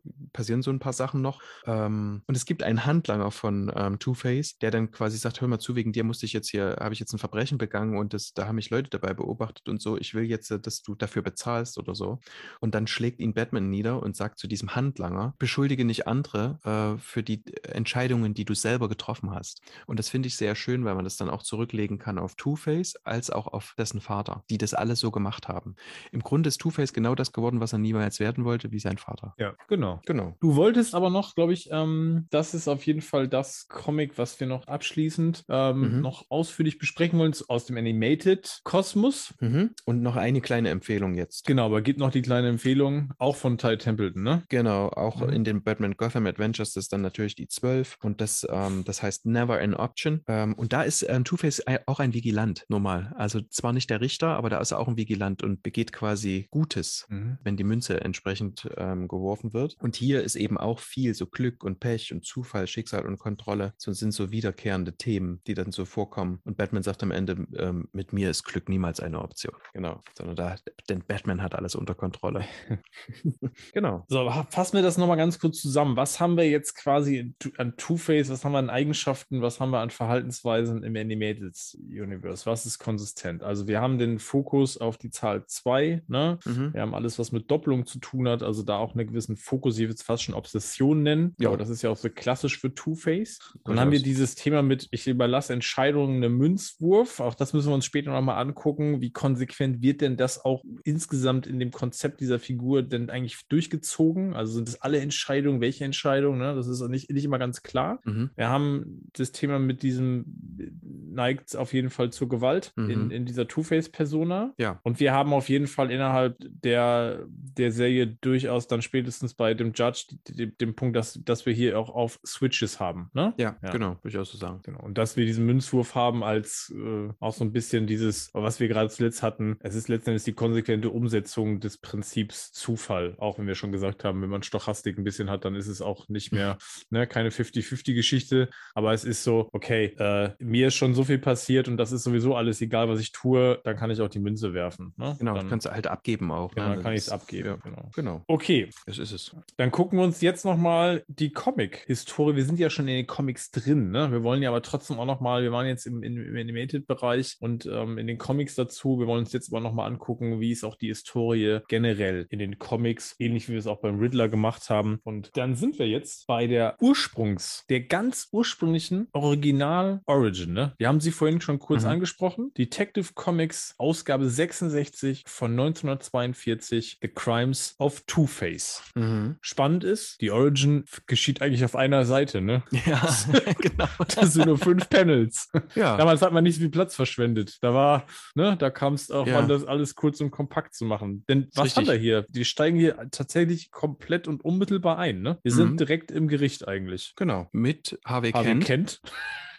passieren so ein paar Sachen noch. Ähm, und es gibt einen Handlanger von ähm, Two-Face, der dann quasi sagt, hör mal zu, wegen dir musste ich jetzt hier, habe ich jetzt ein Verbrechen begangen und das, da haben mich Leute dabei beobachtet und so, ich will jetzt, äh, dass du dafür bezahlst oder so. Und dann schlägt ihn Batman nieder und sagt zu diesem Handlanger, beschuldige nicht andere äh, für die Entscheidungen, die du selber getroffen hast. Und das finde ich sehr schön, weil man das dann auch zurücklegen kann auf Two-Face als auch auf dessen Vater, die das alles so gemacht haben. Im Grunde ist Two-Face genau das geworden, was er niemals werden wollte, wie sein Vater. Ja, genau. Genau. Du wolltest aber noch, glaube ich, ähm, das ist auf jeden Fall das Comic, was wir noch abschließend ähm, Mhm. noch ausführlich besprechen wollen aus dem Animated Kosmos. Mhm. Und noch eine kleine Empfehlung jetzt. Genau, aber gibt noch die kleine Empfehlung, auch von Ty Templeton, ne? Genau, auch Mhm. in den Batman Gotham Adventures das ist dann natürlich die 12 und das, ähm, das heißt Never an Option. Ähm, und da ist ähm, Two-Face auch ein Vigilant, normal. Also zwar nicht der Richter, aber da ist er auch ein Vigilant und begeht quasi Gutes, Mhm. wenn die Münze entsprechend ähm, geworfen wird. Und hier ist eben auch viel so Glück und Pech und Zufall, Schicksal und Kontrolle. So sind so wiederkehrende Themen, die dann so vorkommen. Und Batman sagt am Ende, ähm, mit mir ist Glück niemals eine Option. Genau. Sondern da, denn Batman hat alles unter Kontrolle. genau. So, fassen wir das nochmal ganz kurz zusammen. Was haben wir jetzt quasi an Two-Face, was haben wir an Eigenschaften, was haben wir an Verhaltensweisen im Animated Universe? Was ist konsistent? Also wir haben den Fokus auf die Zahl 2, ne? Mhm. Wir haben alles, was mit Doppelung zu tun hat, also da auch einen gewissen Fokus, es fast schon Obsession nennen. Ja. Das ist ja auch so klassisch für Two-Face. Dann haben wir dieses Thema mit, ich überlasse Entscheidungen einem Münzwurf. Auch das müssen wir uns später nochmal angucken. Wie konsequent wird denn das auch insgesamt in dem Konzept dieser Figur denn eigentlich durchgezogen? Also sind das alle Entscheidungen? Welche Entscheidungen? Ne? Das ist nicht, nicht immer ganz klar. Mhm. Wir haben das Thema mit diesem, neigt auf jeden Fall zur Gewalt in, Mhm. in dieser Two-Face-Persona. Ja. Und wir haben auf jeden Fall innerhalb der, der Serie durchaus dann spätestens bei dem Judge den, den Punkt, dass, dass wir hier auch auf Switches haben. Ne? Ja, Ja. genau, würde ich auch so sagen. Genau. Und dass wir diesen Münzwurf haben als äh, auch so ein bisschen dieses, was wir gerade zuletzt hatten, es ist letztendlich die konsequente Umsetzung des Prinzips Zufall. Auch wenn wir schon gesagt haben, wenn man Stochastik ein bisschen hat, dann ist es auch nicht mehr, ne, keine 50-50-Geschichte. Aber es ist so, okay, äh, mir ist schon so viel passiert und das ist sowieso alles egal, was ich tue, dann kann ich auch die Münze werfen. Ne? Genau, dann, kannst du halt abgeben auch. genau, ne? dann kann ich es abgeben. Ja, Genau. genau, Okay, das ist es. dann gucken wir uns jetzt nochmal die Comic-Historie. Wir sind ja schon in den Comics drin, ne? Wir wollen ja aber trotzdem auch nochmal, wir waren jetzt im, im, im Animated-Bereich und ähm, in den Comics dazu. Wir wollen uns jetzt aber nochmal angucken, wie ist auch die Historie generell in den Comics, ähnlich wie wir es auch beim Riddler gemacht haben. Und dann sind wir jetzt bei der Ursprungs, der ganz ursprünglichen Original-Origin, ne? Wir haben sie vorhin schon kurz Mhm. angesprochen. Detective Comics, Ausgabe 66 von 1942, The Crimes of Two-Face. Mhm. Spannend ist, die Origin geschieht eigentlich auf einer Seite, ne? Ja, genau. Das sind nur fünf Panels. Ja, Damals hat man nicht viel Platz verschwendet. Da war, ne, da kam es auch Ja. an, das alles kurz und kompakt zu machen. Denn was richtig. haben wir hier? Wir steigen hier tatsächlich komplett und unmittelbar ein, ne? Wir sind Mhm. direkt im Gericht eigentlich. genau. Mit Harvey Kent, kennt.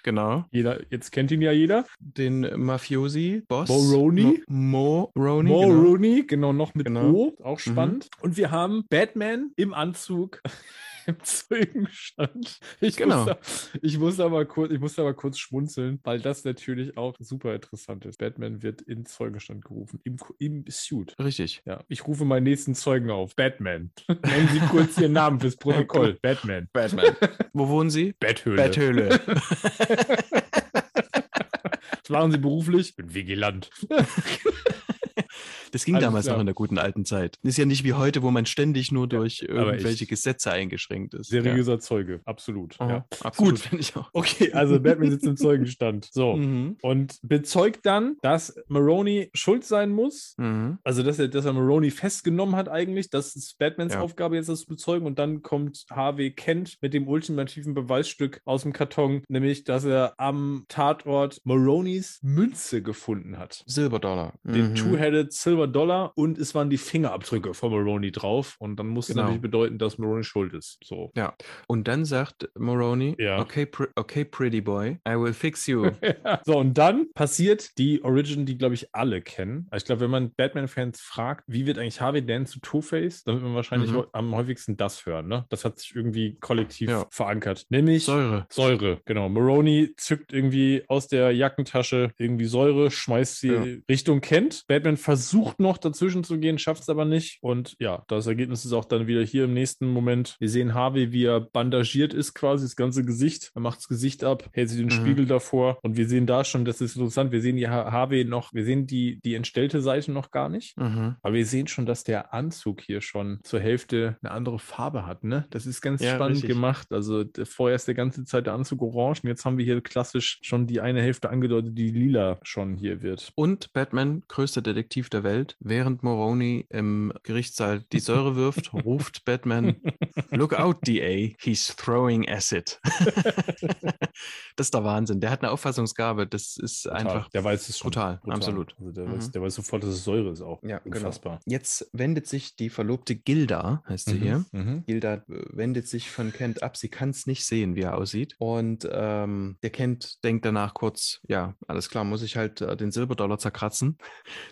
Genau. Jeder, jetzt kennt ihn ja jeder. Den Mafiosi-Boss. Moroni. Mo, Moroni, Mo genau. Rooney, genau, noch mit Genau. O, auch spannend. Und wir haben Batman im Anzug. Im Zeugenstand. Ich, Genau. muss da, ich, muss da mal kurz, ich muss da mal kurz schmunzeln, weil das natürlich auch super interessant ist. Batman wird in Zeugenstand gerufen, im, im Suit. Richtig. Ja, ich rufe meinen nächsten Zeugen auf. Batman. Nennen Sie kurz Ihren Namen fürs Protokoll. Batman. Batman. Wo wohnen Sie? Betthöhle. Betthöhle. Was machen Sie beruflich? Ich bin Vigilant. Das ging Alles damals klar. noch in der guten alten Zeit. Ist ja nicht wie heute, wo man ständig nur durch aber irgendwelche. Gesetze eingeschränkt ist. Seriöser Zeuge, absolut. Ja. Ja. Absolut, Gut. finde ich auch. Okay, also Batman sitzt im Zeugenstand. So. Mhm. Und bezeugt dann, dass Maroney schuld sein muss. Mhm. Also, dass er, dass er Maroney festgenommen hat, eigentlich. Das ist Batmans Ja. Aufgabe, jetzt das zu bezeugen. Und dann kommt Harvey Kent mit dem ultimativen Beweisstück aus dem Karton, nämlich, dass er am Tatort Maroneys Münze gefunden hat. Silberdollar. Den Mhm. Two-Headed Silver Dollar und es waren die Fingerabdrücke von Maroney drauf. Und dann muss es Genau. natürlich bedeuten, dass Maroney schuld ist. So. Ja. Und dann sagt Maroney, Ja. okay, pr okay, pretty boy, I will fix you. so, und dann passiert die Origin, die, glaube ich, alle kennen. Also ich glaube, wenn man Batman-Fans fragt, wie wird eigentlich Harvey Dent zu Two-Face, dann wird man wahrscheinlich Mhm. am häufigsten das hören. Ne? Das hat sich irgendwie kollektiv Ja. verankert. Nämlich Säure. Säure, genau. Maroney zückt irgendwie aus der Jackentasche irgendwie Säure, schmeißt sie Ja. Richtung Kent. Batman versucht noch dazwischen zu gehen, schafft es aber nicht. Und ja, das Ergebnis ist auch dann wieder hier im nächsten Moment. Wir sehen Harvey, wie er bandagiert ist, quasi das ganze Gesicht. Er macht das Gesicht ab, hält sich den Mhm. Spiegel davor. Und wir sehen da schon, das ist interessant, wir sehen die Ha- Harvey noch, wir sehen die, die entstellte Seite noch gar nicht. Mhm. Aber wir sehen schon, dass der Anzug hier schon zur Hälfte eine andere Farbe hat, ne? Das ist ganz Ja, spannend richtig. gemacht. Also vorher ist der ganze Zeit der Anzug orange und jetzt haben wir hier klassisch schon die eine Hälfte angedeutet, die lila schon hier wird. Und Batman, größter Detektiv der Welt, während Moroni im Gerichtssaal die Säure wirft, ruft Batman, Look out, DA, he's throwing acid. das ist der Wahnsinn. Der hat eine Auffassungsgabe. Das ist Total. einfach der weiß es schon. brutal, absolut. Also der, Mhm. weiß, der weiß sofort, dass es Säure ist auch. Ja, genau. Unfassbar. Jetzt wendet sich die Verlobte Gilda, heißt sie Mhm, hier. mhm. Gilda äh, wendet sich von Kent ab. Sie kann es nicht sehen, wie er aussieht. Und ähm, der Kent denkt danach kurz, ja, alles klar, muss ich halt äh, den Silberdollar zerkratzen.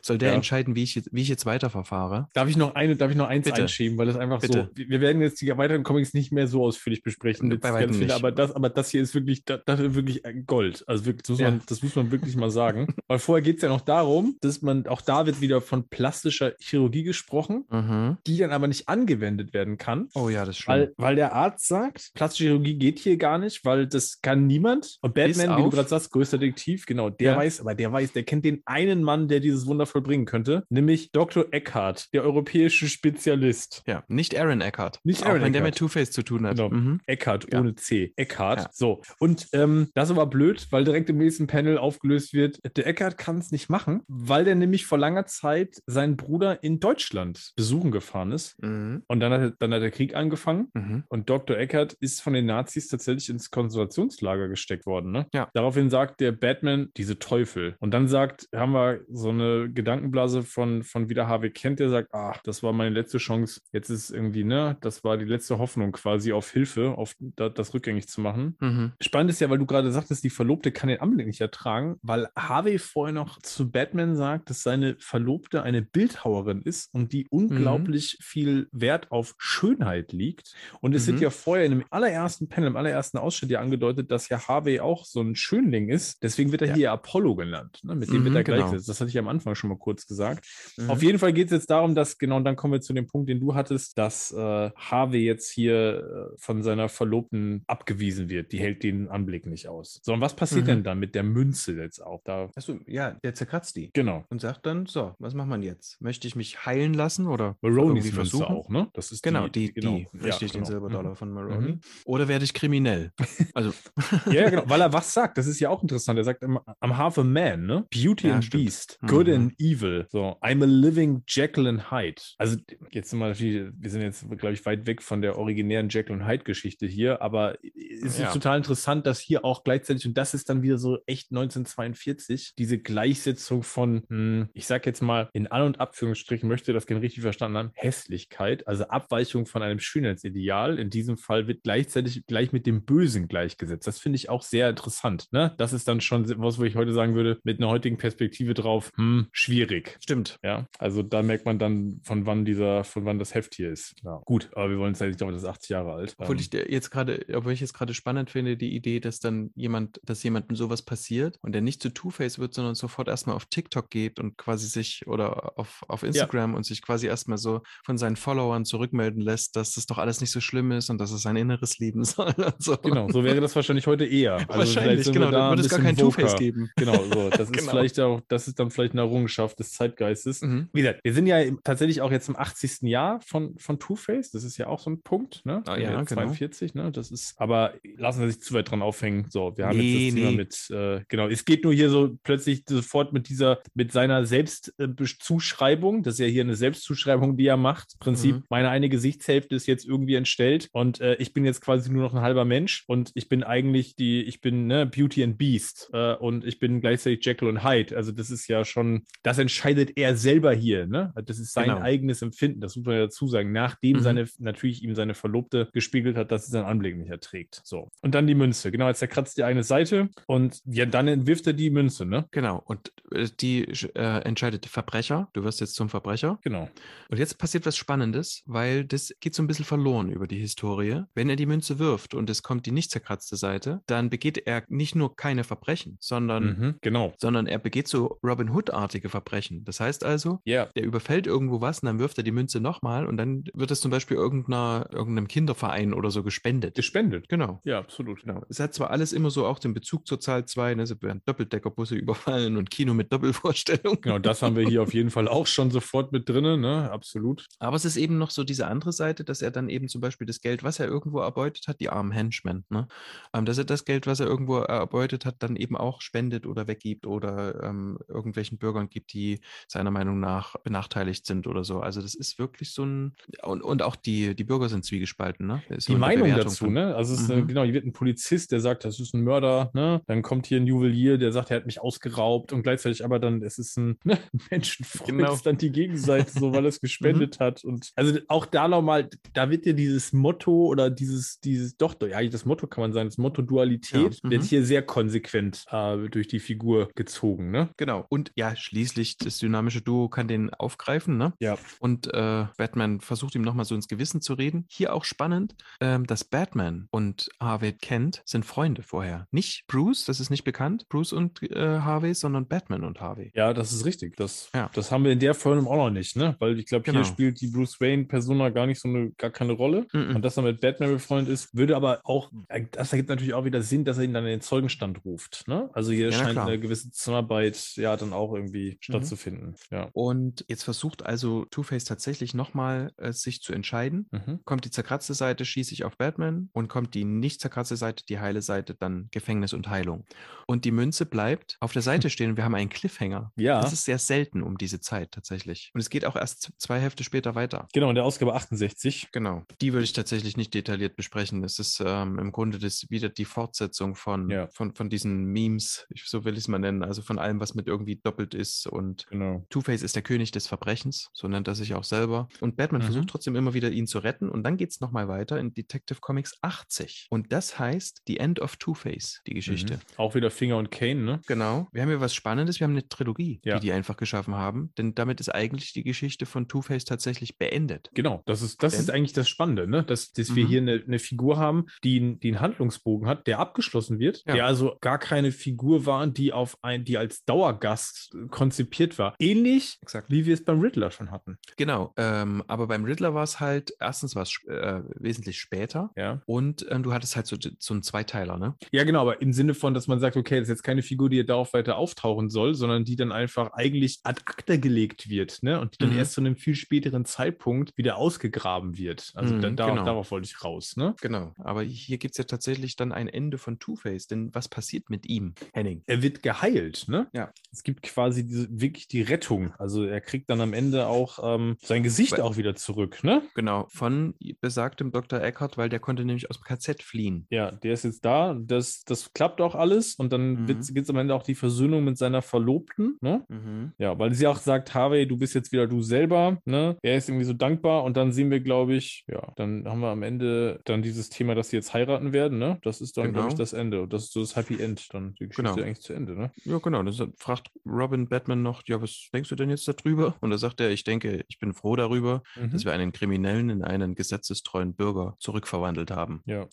Soll der Ja. entscheiden, wie ich, jetzt- wie ich jetzt weiterverfahre? Darf ich noch eine, darf ich noch eins Bitte. einschieben, weil das einfach Bitte. so. Wir werden jetzt die weiteren Comics nicht mehr so ausführlich besprechen. Bei ganz viele, nicht. aber das, aber das hier ist wirklich, das, das ist wirklich äh, Gold. Also wirklich, das muss, Ja. man, das muss man wirklich mal sagen. Weil vorher geht es ja noch darum, dass man, auch da wird wieder von plastischer Chirurgie gesprochen, Mhm. die dann aber nicht angewendet werden kann. Oh ja, das schlimm. Weil, weil der Arzt sagt, plastische Chirurgie geht hier gar nicht, weil das kann niemand. Und Batman, wie du gerade sagst, größter Detektiv, genau, der Ja. weiß, aber der weiß, der kennt den einen Mann, der dieses Wunder vollbringen könnte, nämlich Dr. Eckhart, der europäische Spezialist. ja, nicht Aaron Eckhart. Nicht Auch Aaron wenn der mit Eckhart. Two-Face zu tun hat. Genau. Mhm. Eckhart Ja. ohne C. Eckhart. Ja. So. Und ähm, das aber blöd, weil direkt im nächsten Panel aufgelöst wird, der Eckhart kann es nicht machen, weil der nämlich vor langer Zeit seinen Bruder in Deutschland besuchen gefahren ist. Mhm. Und dann hat, dann hat der Krieg angefangen. Mhm. Und Dr. Eckert ist von den Nazis tatsächlich ins Konzentrationslager gesteckt worden. Ne? Ja. Daraufhin sagt der Batman, diese Teufel. Und dann sagt, haben wir so eine Gedankenblase von, von wieder Harvey Kent, der sagt, ach, das war meine letzte Chance. Jetzt ist irgendwie, ne, das war die letzte Hoffnung quasi auf Hilfe, auf da, das rückgängig zu machen. Mhm. Spannend ist ja, weil du gerade sagtest, die Verlobte kann den Anblick nicht ertragen, weil Harvey vorher noch zu Batman sagt, dass seine Verlobte eine Bildhauerin ist und die unglaublich viel Wert auf Schönheit liegt. Und es Mhm. wird ja vorher in dem allerersten Panel, im allerersten Ausschnitt ja angedeutet, dass ja Harvey auch so ein Schönling ist. Deswegen wird er Ja. hier Apollo genannt. Ne? Mit dem Mhm, wird er genau. gleichgesetzt. Das hatte ich am Anfang schon mal kurz gesagt. Mhm. Auf jeden Fall geht es jetzt darum, dass, genau, und dann kommen wir zu dem Punkt, den du hattest, dass äh, Harvey jetzt hier äh, von seiner Verlobten abgewiesen wird. Die hält den Anblick nicht aus. So, und was passiert Mhm. denn dann mit der Münze jetzt auch? Da, Achso, ja, der zerkratzt die. genau. Und sagt dann, so, was macht man jetzt? Möchte ich mich heilen lassen oder Maroney's irgendwie Münze versuchen? auch, ne? Das ist Genau, die, die, genau. Ja, richtig, den genau. Silberdollar Mhm. von Maroni. Mhm. Oder werde ich kriminell? Also, Ja, genau, weil er was sagt. Das ist ja auch interessant. Er sagt, I'm, I'm half a man, ne? Beauty Ja, and stimmt. Beast, good Mhm. and evil. So, I'm a living and Hyde. Also, jetzt sind wir natürlich, wir sind jetzt, glaube ich, weit weg von der originären und Hyde-Geschichte hier, aber es ist Ja. total interessant, dass hier auch gleichzeitig, und das ist dann wieder so echt 1942, diese Gleichsetzung von, hm, ich sag jetzt mal, in An- und Abführungsstrichen möchte das gerne richtig verstanden haben, Hässlichkeit, also Abweichung von einem Schönheitsideal. In diesem Fall wird gleichzeitig gleich mit dem Bösen gleichgesetzt. Das finde ich auch sehr interessant. Ne? Das ist dann schon was, wo ich heute sagen würde, mit einer heutigen Perspektive drauf, hm, schwierig. stimmt. Ja, also da merkt man dann, von wann dieser, von wann das Heft hier ist. Ja. Gut, aber wir wollen es ja nicht, aber das ist 80 Jahre alt. Obwohl Ähm, ich jetzt gerade, obwohl ich jetzt gerade spannend finde, die Idee, dass dann jemand, dass jemandem sowas passiert und der nicht zu Two-Face wird, sondern sofort erstmal auf TikTok geht und quasi sich oder auf, auf Instagram und sich quasi erstmal so von seinen Followern zurückmelden lässt, dass das doch alles nicht so schlimm ist und dass es sein Inneres lieben soll so. Genau, so wäre das wahrscheinlich heute eher. Also Wahrscheinlich, genau. Da ein würde es gar kein Two-Face geben. Genau, so. Das ist Genau. vielleicht auch, das ist dann vielleicht eine Errungenschaft des Zeitgeists. Es. Mhm. Wie gesagt, wir sind ja im- tatsächlich auch jetzt im 80. Jahr von, von Two-Face. Das ist ja auch so ein Punkt, ne? Ah, ja, jetzt genau. 42, ne? Das ist, aber lassen wir sich zu weit dran aufhängen. So, wir haben Nee, jetzt das Thema nee. mit, äh, genau, es geht nur hier so plötzlich sofort mit dieser, mit seiner Selbstzuschreibung. Das ist ja hier eine Selbstzuschreibung, die er macht. Prinzip, Mhm. meine eine Gesichtshälfte ist jetzt irgendwie entstellt und äh, ich bin jetzt quasi nur noch ein halber Mensch und ich bin eigentlich die, ich bin ne, Beauty and Beast äh, und ich bin gleichzeitig Jekyll und Hyde. Also das ist ja schon, das entscheidet er selber hier, ne? Das ist sein Genau. eigenes Empfinden, das muss man ja dazu sagen, nachdem Mhm. seine, natürlich ihm seine Verlobte gespiegelt hat, dass sie seinen Anblick nicht erträgt. So. Und dann die Münze, genau, jetzt zerkratzt die eine Seite und ja, dann entwirft er die Münze, ne? Genau. Und äh, die äh, entscheidet Verbrecher. Du wirst jetzt zum Verbrecher. Genau. Und jetzt passiert was Spannendes, weil das geht so ein bisschen verloren über die Historie. Wenn er die Münze wirft und es kommt die nicht zerkratzte Seite, dann begeht er nicht nur keine Verbrechen, sondern, Mhm, genau. sondern er begeht so Robin Hood-artige Verbrechen. Das heißt also, Ja. der überfällt irgendwo was und dann wirft er die Münze nochmal und dann wird es zum Beispiel irgendeiner, irgendeinem Kinderverein oder so gespendet. Gespendet. Genau. Ja, absolut. Genau. Es hat zwar alles immer so auch den Bezug zur Zahl 2, ne? es werden Doppeldeckerbusse überfallen und Kino mit Doppelvorstellung. Genau, das haben wir hier auf jeden Fall auch schon sofort mit drin, ne? Absolut. Aber es ist eben noch so diese andere Seite, dass er dann eben zum Beispiel das Geld, was er irgendwo erbeutet hat, die armen Henchmen, ne? ähm, dass er das Geld, was er irgendwo erbeutet hat, dann eben auch spendet oder weggibt oder ähm, irgendwelchen Bürgern gibt, die seiner Meinung nach benachteiligt sind oder so. Also das ist wirklich so ein und, und auch die, die Bürger sind zwiegespalten, ne? Die Meinung Bewertung dazu, von- ne? Also es ist eine, Mhm. genau, hier wird ein Polizist, der sagt, das ist ein Mörder, ne? Dann kommt hier ein Juwelier, der sagt, er hat mich ausgeraubt und gleichzeitig aber dann, es ist ein ne? Menschenfreund, Genau. dann die Gegenseite, so weil er es gespendet hat. Und also auch da nochmal, da wird dir dieses Motto oder dieses, dieses, doch, ja, eigentlich das Motto kann man sagen, das Motto Dualität, Ja, wird mhm. hier sehr konsequent äh, durch die Figur gezogen, ne? Genau. Und ja, schließlich das dynamische Duo kann den aufgreifen, ne? Ja. Und äh, Batman versucht ihm nochmal so ins Gewissen zu reden. Hier auch spannend, ähm, dass Batman und Harvey Kent sind Freunde vorher. Nicht Bruce, das ist nicht bekannt, Bruce und äh, Harvey, sondern Batman und Harvey. Ja, das ist richtig. Das, Ja. das haben wir in der Folge auch noch nicht, ne? Weil ich glaube, Genau. hier spielt die Bruce Wayne-Persona gar nicht so eine, gar keine Rolle. Mhm. Und dass er mit Batman befreundet ist, würde aber auch, äh, das ergibt natürlich auch wieder Sinn, dass er ihn dann in den Zeugenstand ruft. Ne? Also hier Ja, scheint klar. Mhm. eine gewisse Zusammenarbeit ja dann auch irgendwie stattzufinden. Ja. Und jetzt versucht also Two-Face tatsächlich nochmal äh, sich zu entscheiden. Mhm. Kommt die zerkratzte Seite, schieße ich auf Batman und kommt die nicht zerkratzte Seite, die heile Seite, dann Gefängnis und Heilung. Und die Münze bleibt auf der Seite stehen und wir haben einen Cliffhanger. Ja. Das ist sehr selten um diese Zeit tatsächlich. Und es geht auch erst zwei Hefte später weiter. Genau, in der Ausgabe 68. Genau. Die würde ich tatsächlich nicht detailliert besprechen. Es ist ähm, im Grunde das wieder die Fortsetzung von, Ja. von, von diesen Memes, ich, so will ich es mal nennen, also von allem, was mit irgendwie doppelt ist. Und Genau. Two-Face ist der König des Verbrechens, so nennt er sich auch selber. Und Batman Mhm. versucht trotzdem immer wieder, ihn zu retten. Und dann geht es nochmal weiter in Detective Comics 80. Und das heißt The End of Two-Face, die Geschichte. Mhm. Auch wieder Finger und Kane, ne? Genau. Wir haben hier was Spannendes. Wir haben eine Trilogie, Ja. die die einfach geschaffen haben. Denn damit ist eigentlich die Geschichte von Two-Face tatsächlich beendet. Genau, das ist, das Denn- ist eigentlich das Spannende, ne? dass, dass wir Mhm. hier eine, eine Figur haben, die, die einen Handlungsbogen hat, der abgeschlossen wird, Ja. der also gar keine Figur war, die auf ein, die als Dauergast konzipiert war. Ähnlich Exakt. wie wir es beim Riddler schon hatten. Genau. Ähm, aber beim Riddler war es halt, erstens war es äh, wesentlich später. Ja. Und ähm, du hattest halt so, so einen Zweiteiler, ne? Ja, genau, aber im Sinne von, dass man sagt, okay, das ist jetzt keine Figur, die darauf weiter auftauchen soll, sondern die dann einfach eigentlich ad acta gelegt wird, ne? Und die dann Mhm. erst zu einem viel späteren Zeitpunkt wieder ausgegraben wird. Also da, Mhm, darauf, genau. darauf wollte ich raus, ne? Genau. Aber hier gibt es ja tatsächlich dann ein Ende von Two-Face. Denn was passiert mit ihm, Henning? er wird geheilt, ne? Ja. Es gibt quasi diese, wirklich die Rettung. Also er kriegt dann am Ende auch ähm, sein Gesicht auch wieder zurück, ne? Genau, von besagtem Dr. Eckhart, weil der konnte nämlich aus dem KZ fliehen. Ja, der ist jetzt da. Das, das klappt auch alles. Und dann Mhm. gibt es am Ende auch die Versöhnung mit seiner Verlobten, ne? Mhm. Ja, weil sie auch sagt, Harvey, du bist jetzt wieder du selber, ne? Er ist irgendwie so dankbar und dann sehen wir, glaube ich, ja, dann haben wir am Ende dann dieses Thema, dass sie jetzt heiraten werden, ne? Das ist dann, glaube ich, Genau. das Ende. Und das ist so das Happy End, dann die Geschichte Genau. eigentlich zu Ende, ne? Ja, genau. Das fragt Robin Batman noch, ja, was denkst du denn jetzt darüber? Und da sagt er, ich denke, ich bin froh darüber, Mhm. dass wir einen Kriminellen in einen gesetzestreuen Bürger zurückverwandelt haben. Ja.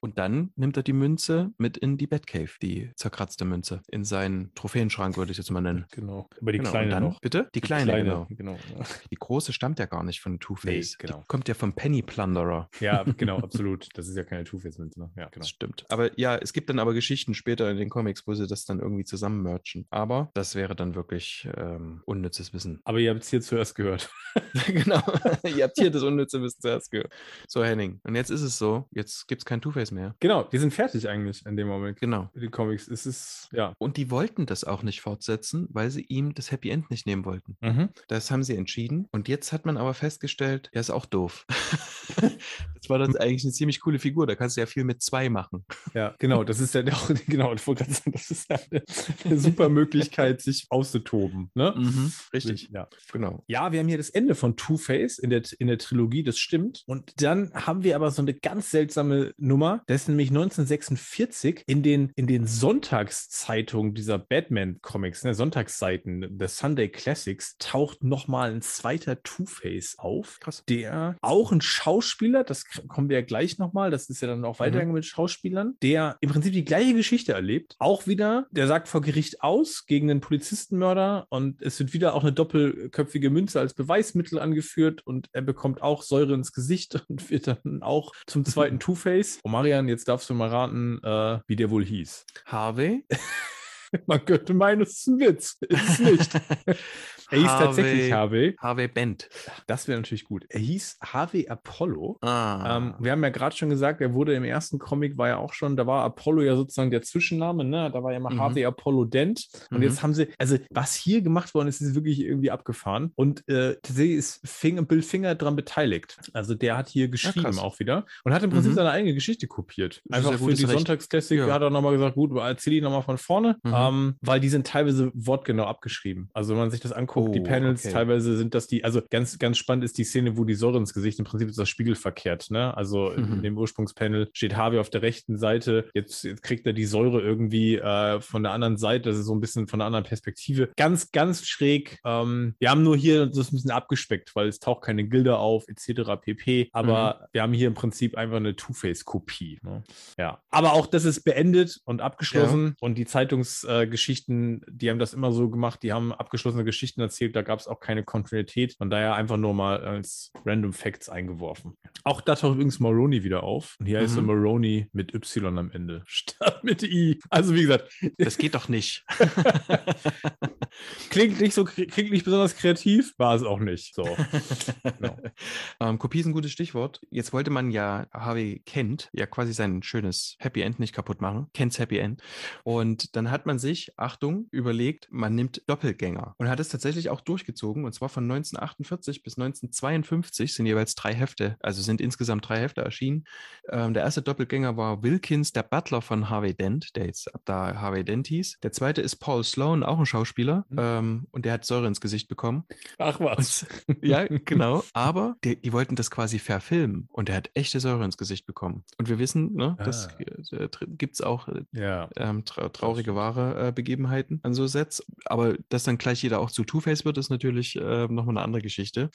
Und dann nimmt er die Münze mit in die Batcave, die zerkratzte Münze, in seinen Trophäenschrank, würde ich jetzt mal nennen. Genau. Aber die genau. kleine dann, noch. Bitte? Die kleine, genau. genau. ja. Die große stammt ja gar nicht von Two-Face. Nee, genau. Die kommt ja vom Penny Plunderer. Ja, genau, absolut. Das ist ja keine Two-Face-Münze, ne? Ja, genau. Das stimmt. Aber ja, es gibt dann aber Geschichten später in den Comics, wo sie das dann irgendwie zusammen merchen. Aber das wäre dann wirklich ähm, unnützes Wissen. Aber ihr habt es hier zuerst gehört. genau. Ihr habt hier das unnütze Wissen zuerst gehört. So, Henning. Und jetzt ist es so, jetzt gibt es kein Two-Face mehr. Genau, wir sind fertig eigentlich in dem Moment. Genau. Die Comics. Es ist, ja. Und die wollten das auch nicht fortsetzen, weil sie ihm das Happy End nicht nehmen wollten. Mhm. Das haben sie entschieden. Und jetzt hat man aber festgestellt, er ist auch doof. das war dann eigentlich eine ziemlich coole Figur. Da kannst du ja viel mit zwei machen. Ja, genau. Das ist ja auch, genau, das ist ja eine, eine super Möglichkeit, sich auszutoben. Ne? Richtig. Ja. Genau. Ja, wir haben hier das Ende von Two-Face in der, in der Trilogie, das stimmt. Und dann haben wir aber so eine ganz seltsame Nummer. Das ist nämlich 1946 in den, in den Sonntagszeitungen dieser Batman-Comics, ne, Sonntagsseiten der Sunday Classics, taucht nochmal ein zweiter Two-Face auf. Krass. Der auch ein Schauspieler, das kommen wir ja gleich nochmal, das ist ja dann auch weitergegangen mit Schauspielern, der im Prinzip die gleiche Geschichte erlebt. Auch wieder, der sagt vor Gericht aus gegen einen Polizistenmörder und es wird wieder auch eine doppelköpfige Münze als Beweismittel angeführt und er bekommt auch Säure ins Gesicht und wird dann auch zum zweiten Two-Face. Und Marian, jetzt darfst du mal raten, äh, wie der wohl hieß. Harvey? Man könnte meinen, es ist ein Witz. Ist es nicht. Er hieß tatsächlich Harvey. Harvey Bent. Das wäre natürlich gut. Er hieß Harvey Apollo. Ah. Ähm, wir haben ja gerade schon gesagt, er wurde im ersten Comic, war ja auch schon, da war Apollo ja sozusagen der Zwischenname, ne? Da war ja mal Mhm. Harvey Apollo Dent. Und Mhm. jetzt haben sie, also was hier gemacht worden ist, ist wirklich irgendwie abgefaffen. Und äh, tatsächlich ist Fing, Bill Finger daran beteiligt. Also der hat hier geschrieben krass. auch wieder und hat im Prinzip Mhm. seine eigene Geschichte kopiert. Ja Einfach für die. Sonntagsklassik Ja. hat er nochmal gesagt, gut, erzähl ich nochmal von vorne, Mhm. ähm, weil die sind teilweise wortgenau abgeschrieben. Also wenn man sich das anguckt, die Oh, Panels, okay. teilweise sind das die, also ganz, ganz spannend ist die Szene, wo die Säure ins Gesicht, im Prinzip ist das spiegelverkehrt, ne? Also in, in Mhm. dem Ursprungspanel steht Harvey auf der rechten Seite, jetzt, jetzt kriegt er die Säure irgendwie äh, von der anderen Seite, das ist so ein bisschen von einer anderen Perspektive. Ganz, ganz schräg. Ähm, wir haben nur hier das ein bisschen abgespeckt, weil es taucht keine Gilde auf, etc. pp. Aber wir haben hier im Prinzip einfach eine Two-Face-Kopie. Ne? Ja. Aber auch das ist beendet und abgeschlossen und die Zeitungsgeschichten, äh, die haben das immer so gemacht, die haben abgeschlossene Geschichten erzählt, da gab es auch keine Kontinuität. Von daher einfach nur mal als Random Facts eingeworfen. Auch da taucht übrigens Maroney wieder auf. Und hier heißt er Mhm. Maroney mit Y am Ende, statt mit I. Also wie gesagt, das geht doch nicht. klingt nicht so, klingt nicht besonders kreativ, war es auch nicht. So. Genau. ähm, Kopie ist ein gutes Stichwort. Jetzt wollte man ja Harvey Kent ja quasi sein schönes Happy End nicht kaputt machen. Kents Happy End. Und dann hat man sich, Achtung, überlegt, man nimmt Doppelgänger und hat es tatsächlich auch durchgezogen. Und zwar von 1948 bis 1952 sind jeweils drei Hefte, also sind insgesamt drei Hefte erschienen. Ähm, der erste Doppelgänger war Wilkins, der Butler von Harvey Dent, der jetzt ab da Harvey Dent hieß. Der zweite ist Paul Sloan, auch ein Schauspieler. Mhm. Ähm, und der hat Säure ins Gesicht bekommen. Ach was. Und, ja, genau. Aber die, die wollten das quasi verfilmen und er hat echte Säure ins Gesicht bekommen. Und wir wissen, ne, das Ah. äh, gibt es auch äh, Ja. ähm, tra traurige wahre äh, Begebenheiten an so Sets. Aber dass dann gleich jeder auch zu Two-Face wird, ist natürlich äh, nochmal eine andere Geschichte.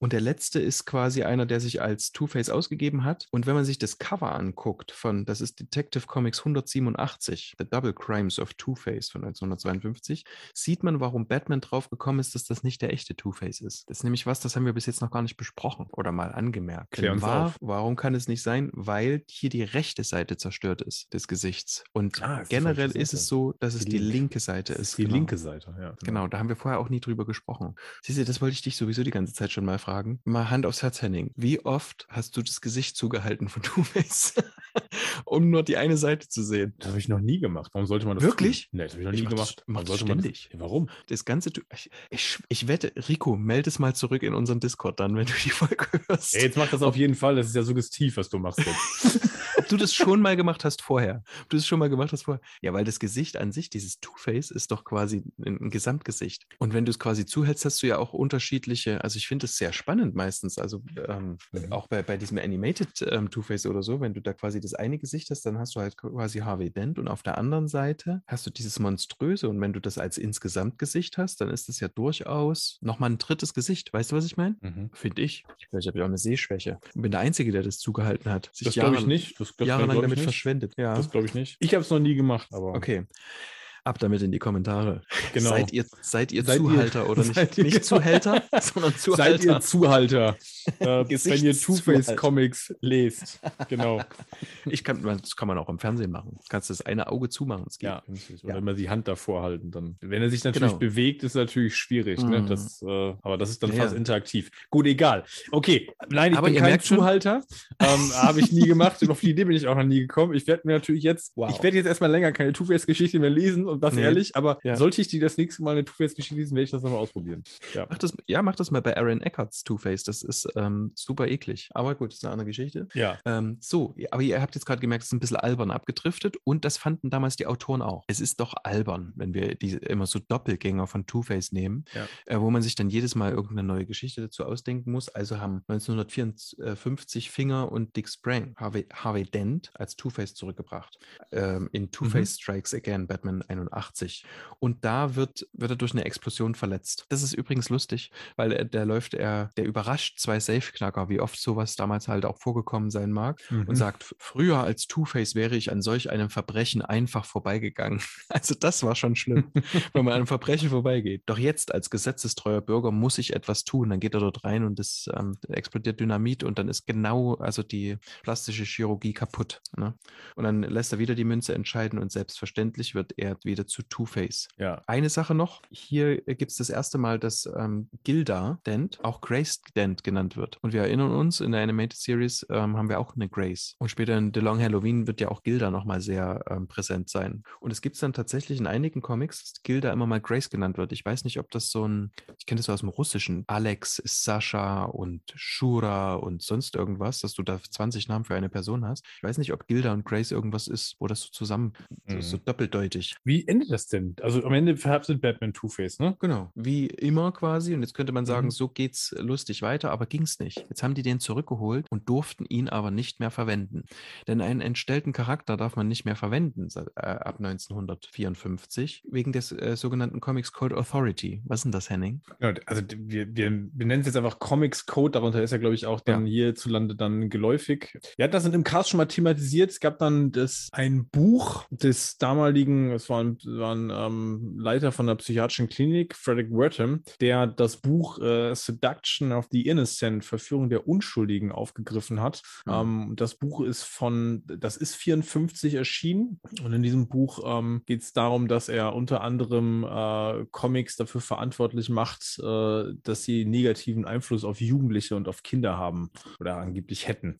Und der letzte ist quasi einer, der sich als Two-Face ausgegeben hat. Und wenn man sich das Cover anguckt von, das ist Detective Comics 187, The Double Crimes of Two-Face von 1952, sieht man, warum Batman drauf gekommen ist, dass das nicht der echte Two-Face ist. Das ist nämlich was, das haben wir bis jetzt noch gar nicht besprochen oder mal angemerkt. Klär war. Warum kann es nicht sein? Weil hier die rechte Seite zerstört ist des Gesichts. Und Ah, generell ist es so, dass es Die die linke. Seite ist. ist die genau. linke Seite, ja. Genau, da haben wir vorher auch nie drüber gesprochen. Siehst du, das wollte ich dich sowieso die ganze Zeit schon mal fragen. Mal Hand aufs Herz, Henning. Wie oft hast du das Gesicht zugehalten von Two-Face, um nur die eine Seite zu sehen? Das habe ich noch nie gemacht. Warum sollte man das Wirklich? Tun? Nee, das habe ich noch Ich nie das- gemacht. mach Warum das sollte man ständig. Ja, warum? Das ganze, ich, ich, ich wette, Rico, melde es mal zurück in unseren Discord dann, wenn du die Folge hörst. Ja, jetzt mach das auf jeden Fall. Das ist ja suggestiv, was du machst jetzt. Ob du das schon mal gemacht hast vorher. Ob du das schon mal gemacht hast vorher. Ja, weil das Gesicht an sich, dieses Two-Face, ist doch quasi ein, ein Gesamtgesicht. Und wenn du es quasi zuhältst, hast du ja auch unterschiedliche, also ich finde es sehr spannend meistens. Also ähm, Mhm. auch bei, bei diesem Animated ähm, Two-Face oder so, wenn du da quasi das eine Gesicht hast, dann hast du halt quasi Harvey Dent und auf der anderen Seite hast du dieses Monströse. Und wenn du das als Insgesamtgesicht hast, dann ist das ja durchaus nochmal ein drittes Gesicht. Weißt du, was ich meine? Mhm. Finde ich. Vielleicht habe ich auch eine Sehschwäche. Und bin der Einzige, der das zugehalten hat. Sich Das glaube ich nicht. Das, das jahrelang ich damit nicht. verschwendet. Ja. Das glaube ich nicht. Ich habe es noch nie gemacht, aber. Okay. Ab damit in die Kommentare. Genau. Seid ihr, seid ihr Seid ihr- Zuhalter oder nicht? ihr- nicht Zuhälter, sondern Zuhalter. Seid ihr Zuhalter, äh, wenn ihr. Two-Face-Comics lest. Genau. ich kann, das kann man auch im Fernsehen machen. Du kannst das eine Auge zumachen. Es geht. Ja, oder Ja. immer die Hand davor halten. Dann. Wenn er sich natürlich Genau. bewegt, ist natürlich schwierig. Ne? Mhm. Das, äh, aber das ist dann Ja, fast interaktiv. Gut, egal. Okay, nein, ich Aber bin ihr kein Zuhalter. Ähm, Habe ich nie gemacht und auf die Idee bin ich auch noch nie gekommen. Ich werde mir natürlich jetzt, Wow. ich werde jetzt erstmal länger keine Two-Face-Geschichte mehr lesen das Nee. ehrlich, aber Ja. sollte ich die das nächste Mal eine Two-Face-Geschichte lesen, werde ich das nochmal ausprobieren. Ja. Mach das, ja, mach das mal bei Aaron Eckharts Two-Face. Das ist ähm, super eklig. Aber gut, das ist eine andere Geschichte. Ja. Ähm, so, aber ihr habt jetzt gerade gemerkt, es ist ein bisschen albern abgedriftet und das fanden damals die Autoren auch. Es ist doch albern, wenn wir diese immer so Doppelgänger von Two-Face nehmen, Ja. äh, wo man sich dann jedes Mal irgendeine neue Geschichte dazu ausdenken muss. Also haben 1954 Finger und Dick Sprang Harvey, Harvey Dent als Two-Face zurückgebracht. Ähm, in Two-Face Strikes Again, Batman 81. Und da wird, wird er durch eine Explosion verletzt. Das ist übrigens lustig, weil er, der läuft, er, der überrascht zwei Safe-Knacker, wie oft sowas damals halt auch vorgekommen sein mag und Mhm. sagt, "F- früher als Two-Face wäre ich an solch einem Verbrechen einfach vorbeigegangen. Also das war schon schlimm, wenn man an einem Verbrechen vorbeigeht. Doch jetzt als gesetzestreuer Bürger muss ich etwas tun. Dann geht er dort rein und es ähm, explodiert Dynamit und dann ist genau also die plastische Chirurgie kaputt. Ne? Und dann lässt er wieder die Münze entscheiden und selbstverständlich wird er wieder zu Two-Face. Ja. Eine Sache noch, hier gibt es das erste Mal, dass ähm, Gilda Dent auch Grace Dent genannt wird. Und wir erinnern uns, in der Animated Series ähm, haben wir auch eine Grace. Und später in The Long Halloween wird ja auch Gilda nochmal sehr ähm, präsent sein. Und es gibt es dann tatsächlich in einigen Comics, dass Gilda immer mal Grace genannt wird. Ich weiß nicht, ob das so ein, ich kenne das so aus dem Russischen, Alex ist Sascha und Shura und sonst irgendwas, dass du da 20 Namen für eine Person hast. Ich weiß nicht, ob Gilda und Grace irgendwas ist, wo das so zusammen, so, Mhm. so doppeldeutig Wie endet das denn? Also am Ende sind Batman Two-Face, ne? Genau, wie immer quasi. Und jetzt könnte man sagen, Mhm. so geht's lustig weiter, aber ging's nicht. Jetzt haben die den zurückgeholt und durften ihn aber nicht mehr verwenden. Denn einen entstellten Charakter darf man nicht mehr verwenden seit, äh, ab 1954 wegen des äh, sogenannten Comics Code Authority. Was ist denn das, Henning? Ja, also wir, wir, wir nennen es jetzt einfach Comics Code, darunter ist ja, glaube ich, auch dann hierzulande dann geläufig. Wir hatten das im Cast schon mal thematisiert. Es gab dann das, ein Buch des damaligen, es war ein, war ein ähm, Leiter von der psychiatrischen Klinik, Frederick Wertham, der das Buch äh, Seduction of the Innocent, Verführung der Unschuldigen aufgegriffen hat. Mhm. Ähm, das Buch ist von, das ist 54 erschienen und in diesem Buch ähm, geht es darum, dass er unter anderem äh, Comics dafür verantwortlich macht, äh, dass sie negativen Einfluss auf Jugendliche und auf Kinder haben oder angeblich hätten.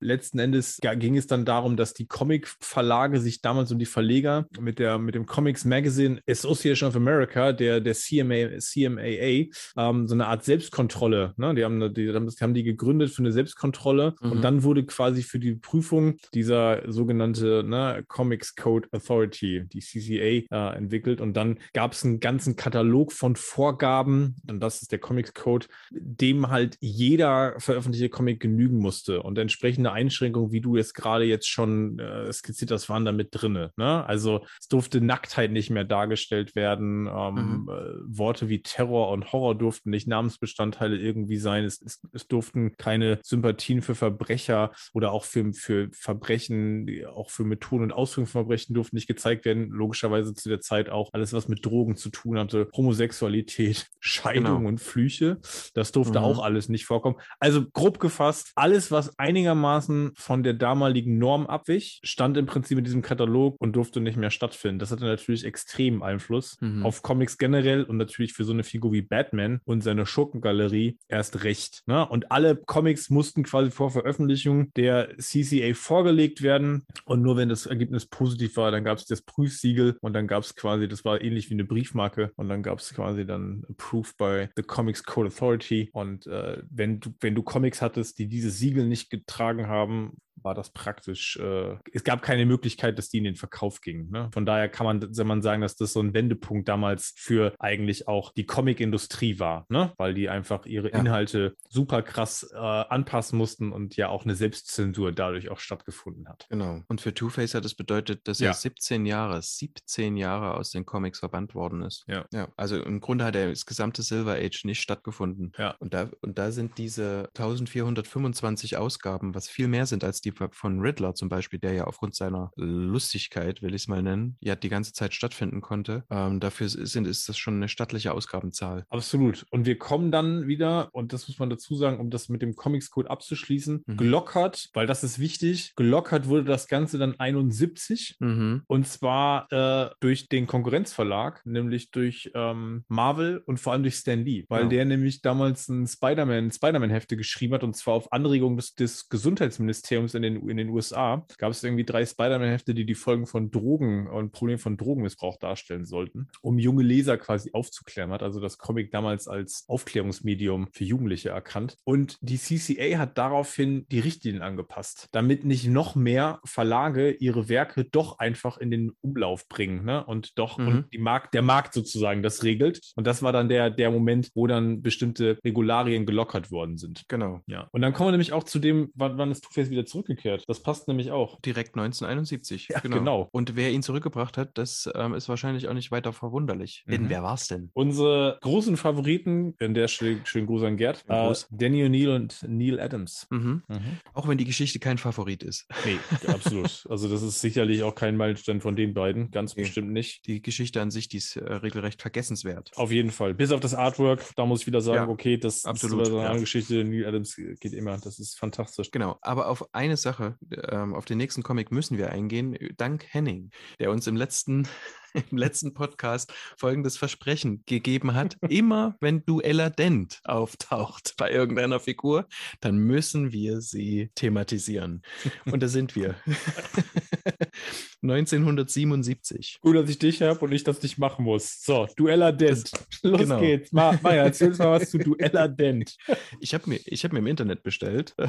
Letzten Endes ging es dann darum, dass die Comic-Verlage sich damals und die Verleger mit, der, mit dem Comics Magazine Association of America, der, der CMA, CMAA, ähm, so eine Art Selbstkontrolle, ne? die, haben, eine- die, haben- die gegründet für eine Selbstkontrolle Mhm. und dann wurde quasi für die Prüfung dieser sogenannte ne, Comics Code Authority, die CCA, äh, entwickelt und dann gab es einen ganzen Katalog von Vorgaben und das ist der Comics Code, dem halt jeder veröffentlichte Comic genügen musste und entsprechende Einschränkungen, wie du jetzt gerade jetzt schon äh, skizziert hast, waren da mit drinne. Ne? Also es durfte Nacktheit nicht mehr dargestellt werden, ähm, Mhm. äh, Worte wie Terror und Horror durften nicht Namensbestandteile irgendwie sein, es, es, es durften keine Sympathien für Verbrecher oder auch für, für Verbrechen, auch für Methoden und Ausführungen von Verbrechen durften nicht gezeigt werden. Logischerweise zu der Zeit auch alles, was mit Drogen zu tun hatte, Homosexualität, Scheidung Genau. und Flüche. Das durfte Mhm. auch alles nicht vorkommen. Also grob gefasst, alles, was einigermaßen von der damaligen Norm abwich, stand im Prinzip in diesem Katalog und durfte nicht mehr stattfinden. Das hatte natürlich extremen Einfluss Mhm. auf Comics generell und natürlich für so eine Figur wie Batman und seine Schurkengalerie erst recht. Ne? Und alle Comics mussten quasi vor Veröffentlichung der CCA vorgelegt werden. Und nur wenn das Ergebnis positiv war, dann gab es das Prüfsiegel und dann gab es quasi, das war ähnlich wie eine Briefmarke und dann gab es quasi dann Approved by the Comics Code Authority. Und äh, wenn, du, wenn du Comics hattest, die dieses Siegel nicht getragen haben, war das praktisch, äh, es gab keine Möglichkeit, dass die in den Verkauf gingen. Ne? Von daher kann man, soll man sagen, dass das so ein Wendepunkt damals für eigentlich auch die Comic-Industrie war, ne? weil die einfach ihre Ja. Inhalte super krass äh, anpassen mussten und ja auch eine Selbstzensur dadurch auch stattgefunden hat. Genau. Und für Two-Face hat es bedeutet, dass Ja. er 17 Jahre, 17 Jahre aus den Comics verbannt worden ist. Ja. ja. Also im Grunde hat er das gesamte Silver Age nicht stattgefunden. Ja. Und da, und da sind diese 1425 Ausgaben, was viel mehr sind als die die von Riddler zum Beispiel, der ja aufgrund seiner Lustigkeit, will ich es mal nennen, ja die ganze Zeit stattfinden konnte. Ähm, dafür sind, ist das schon eine stattliche Ausgabenzahl. Absolut. Und wir kommen dann wieder, und das muss man dazu sagen, um das mit dem Comics-Code abzuschließen, mhm. gelockert, weil das ist wichtig, gelockert wurde das Ganze dann 71 mhm. und zwar äh, durch den Konkurrenzverlag, nämlich durch ähm, Marvel und vor allem durch Stan Lee, weil ja. der nämlich damals ein Spider-Man, Spider-Man-Hefte geschrieben hat und zwar auf Anregung des, des Gesundheitsministeriums in den, in den USA. Gab es irgendwie drei Spider-Man-Hefte, die die Folgen von Drogen und Problemen von Drogenmissbrauch darstellen sollten, um junge Leser quasi aufzuklären. Hat also das Comic damals als Aufklärungsmedium für Jugendliche erkannt. Und die CCA hat daraufhin die Richtlinien angepasst, damit nicht noch mehr Verlage ihre Werke doch einfach in den Umlauf bringen ne? und doch mhm. und die Markt, der Markt sozusagen das regelt. Und das war dann der, der Moment, wo dann bestimmte Regularien gelockert worden sind. Genau. Ja. Und dann kommen wir nämlich auch zu dem, wann, wann ist Two-Face wieder zurückgekehrt. Das passt nämlich auch. Direkt 1971. Ja, genau. genau. Und wer ihn zurückgebracht hat, das ähm, ist wahrscheinlich auch nicht weiter verwunderlich. Mhm. Denn wer war es denn? Unsere großen Favoriten, in der schönen Gruß an Gerd, äh, Danny O'Neill und Neil Adams. Mhm. Mhm. Auch wenn die Geschichte kein Favorit ist. Nee, absolut. also das ist sicherlich auch kein Meilenstein von den beiden, ganz okay. bestimmt nicht. Die Geschichte an sich, die ist äh, regelrecht vergessenswert. Auf jeden Fall. Bis auf das Artwork, da muss ich wieder sagen, ja, okay, das absolut, ist eine ja. Geschichte. Neil Adams geht immer. Das ist fantastisch. Genau. Aber auf eine Sache, ähm, auf den nächsten Comic müssen wir eingehen. Dank Henning, der uns im letzten im letzten Podcast folgendes Versprechen gegeben hat. Immer wenn Duella Dent auftaucht bei irgendeiner Figur, dann müssen wir sie thematisieren. Und da sind wir. 1977. Gut, dass ich dich habe und ich das nicht machen muss. So, Duella Dent. Los genau. geht's. Ma Maja, erzähl uns mal was zu Duella Dent. Ich habe mir, hab mir im Internet bestellt.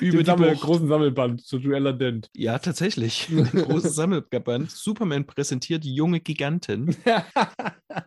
Über den Sammel, großen Sammelband zu Duella Dent. Ja, tatsächlich. Großes Sammelband. Superman präsentiert junge Giganten.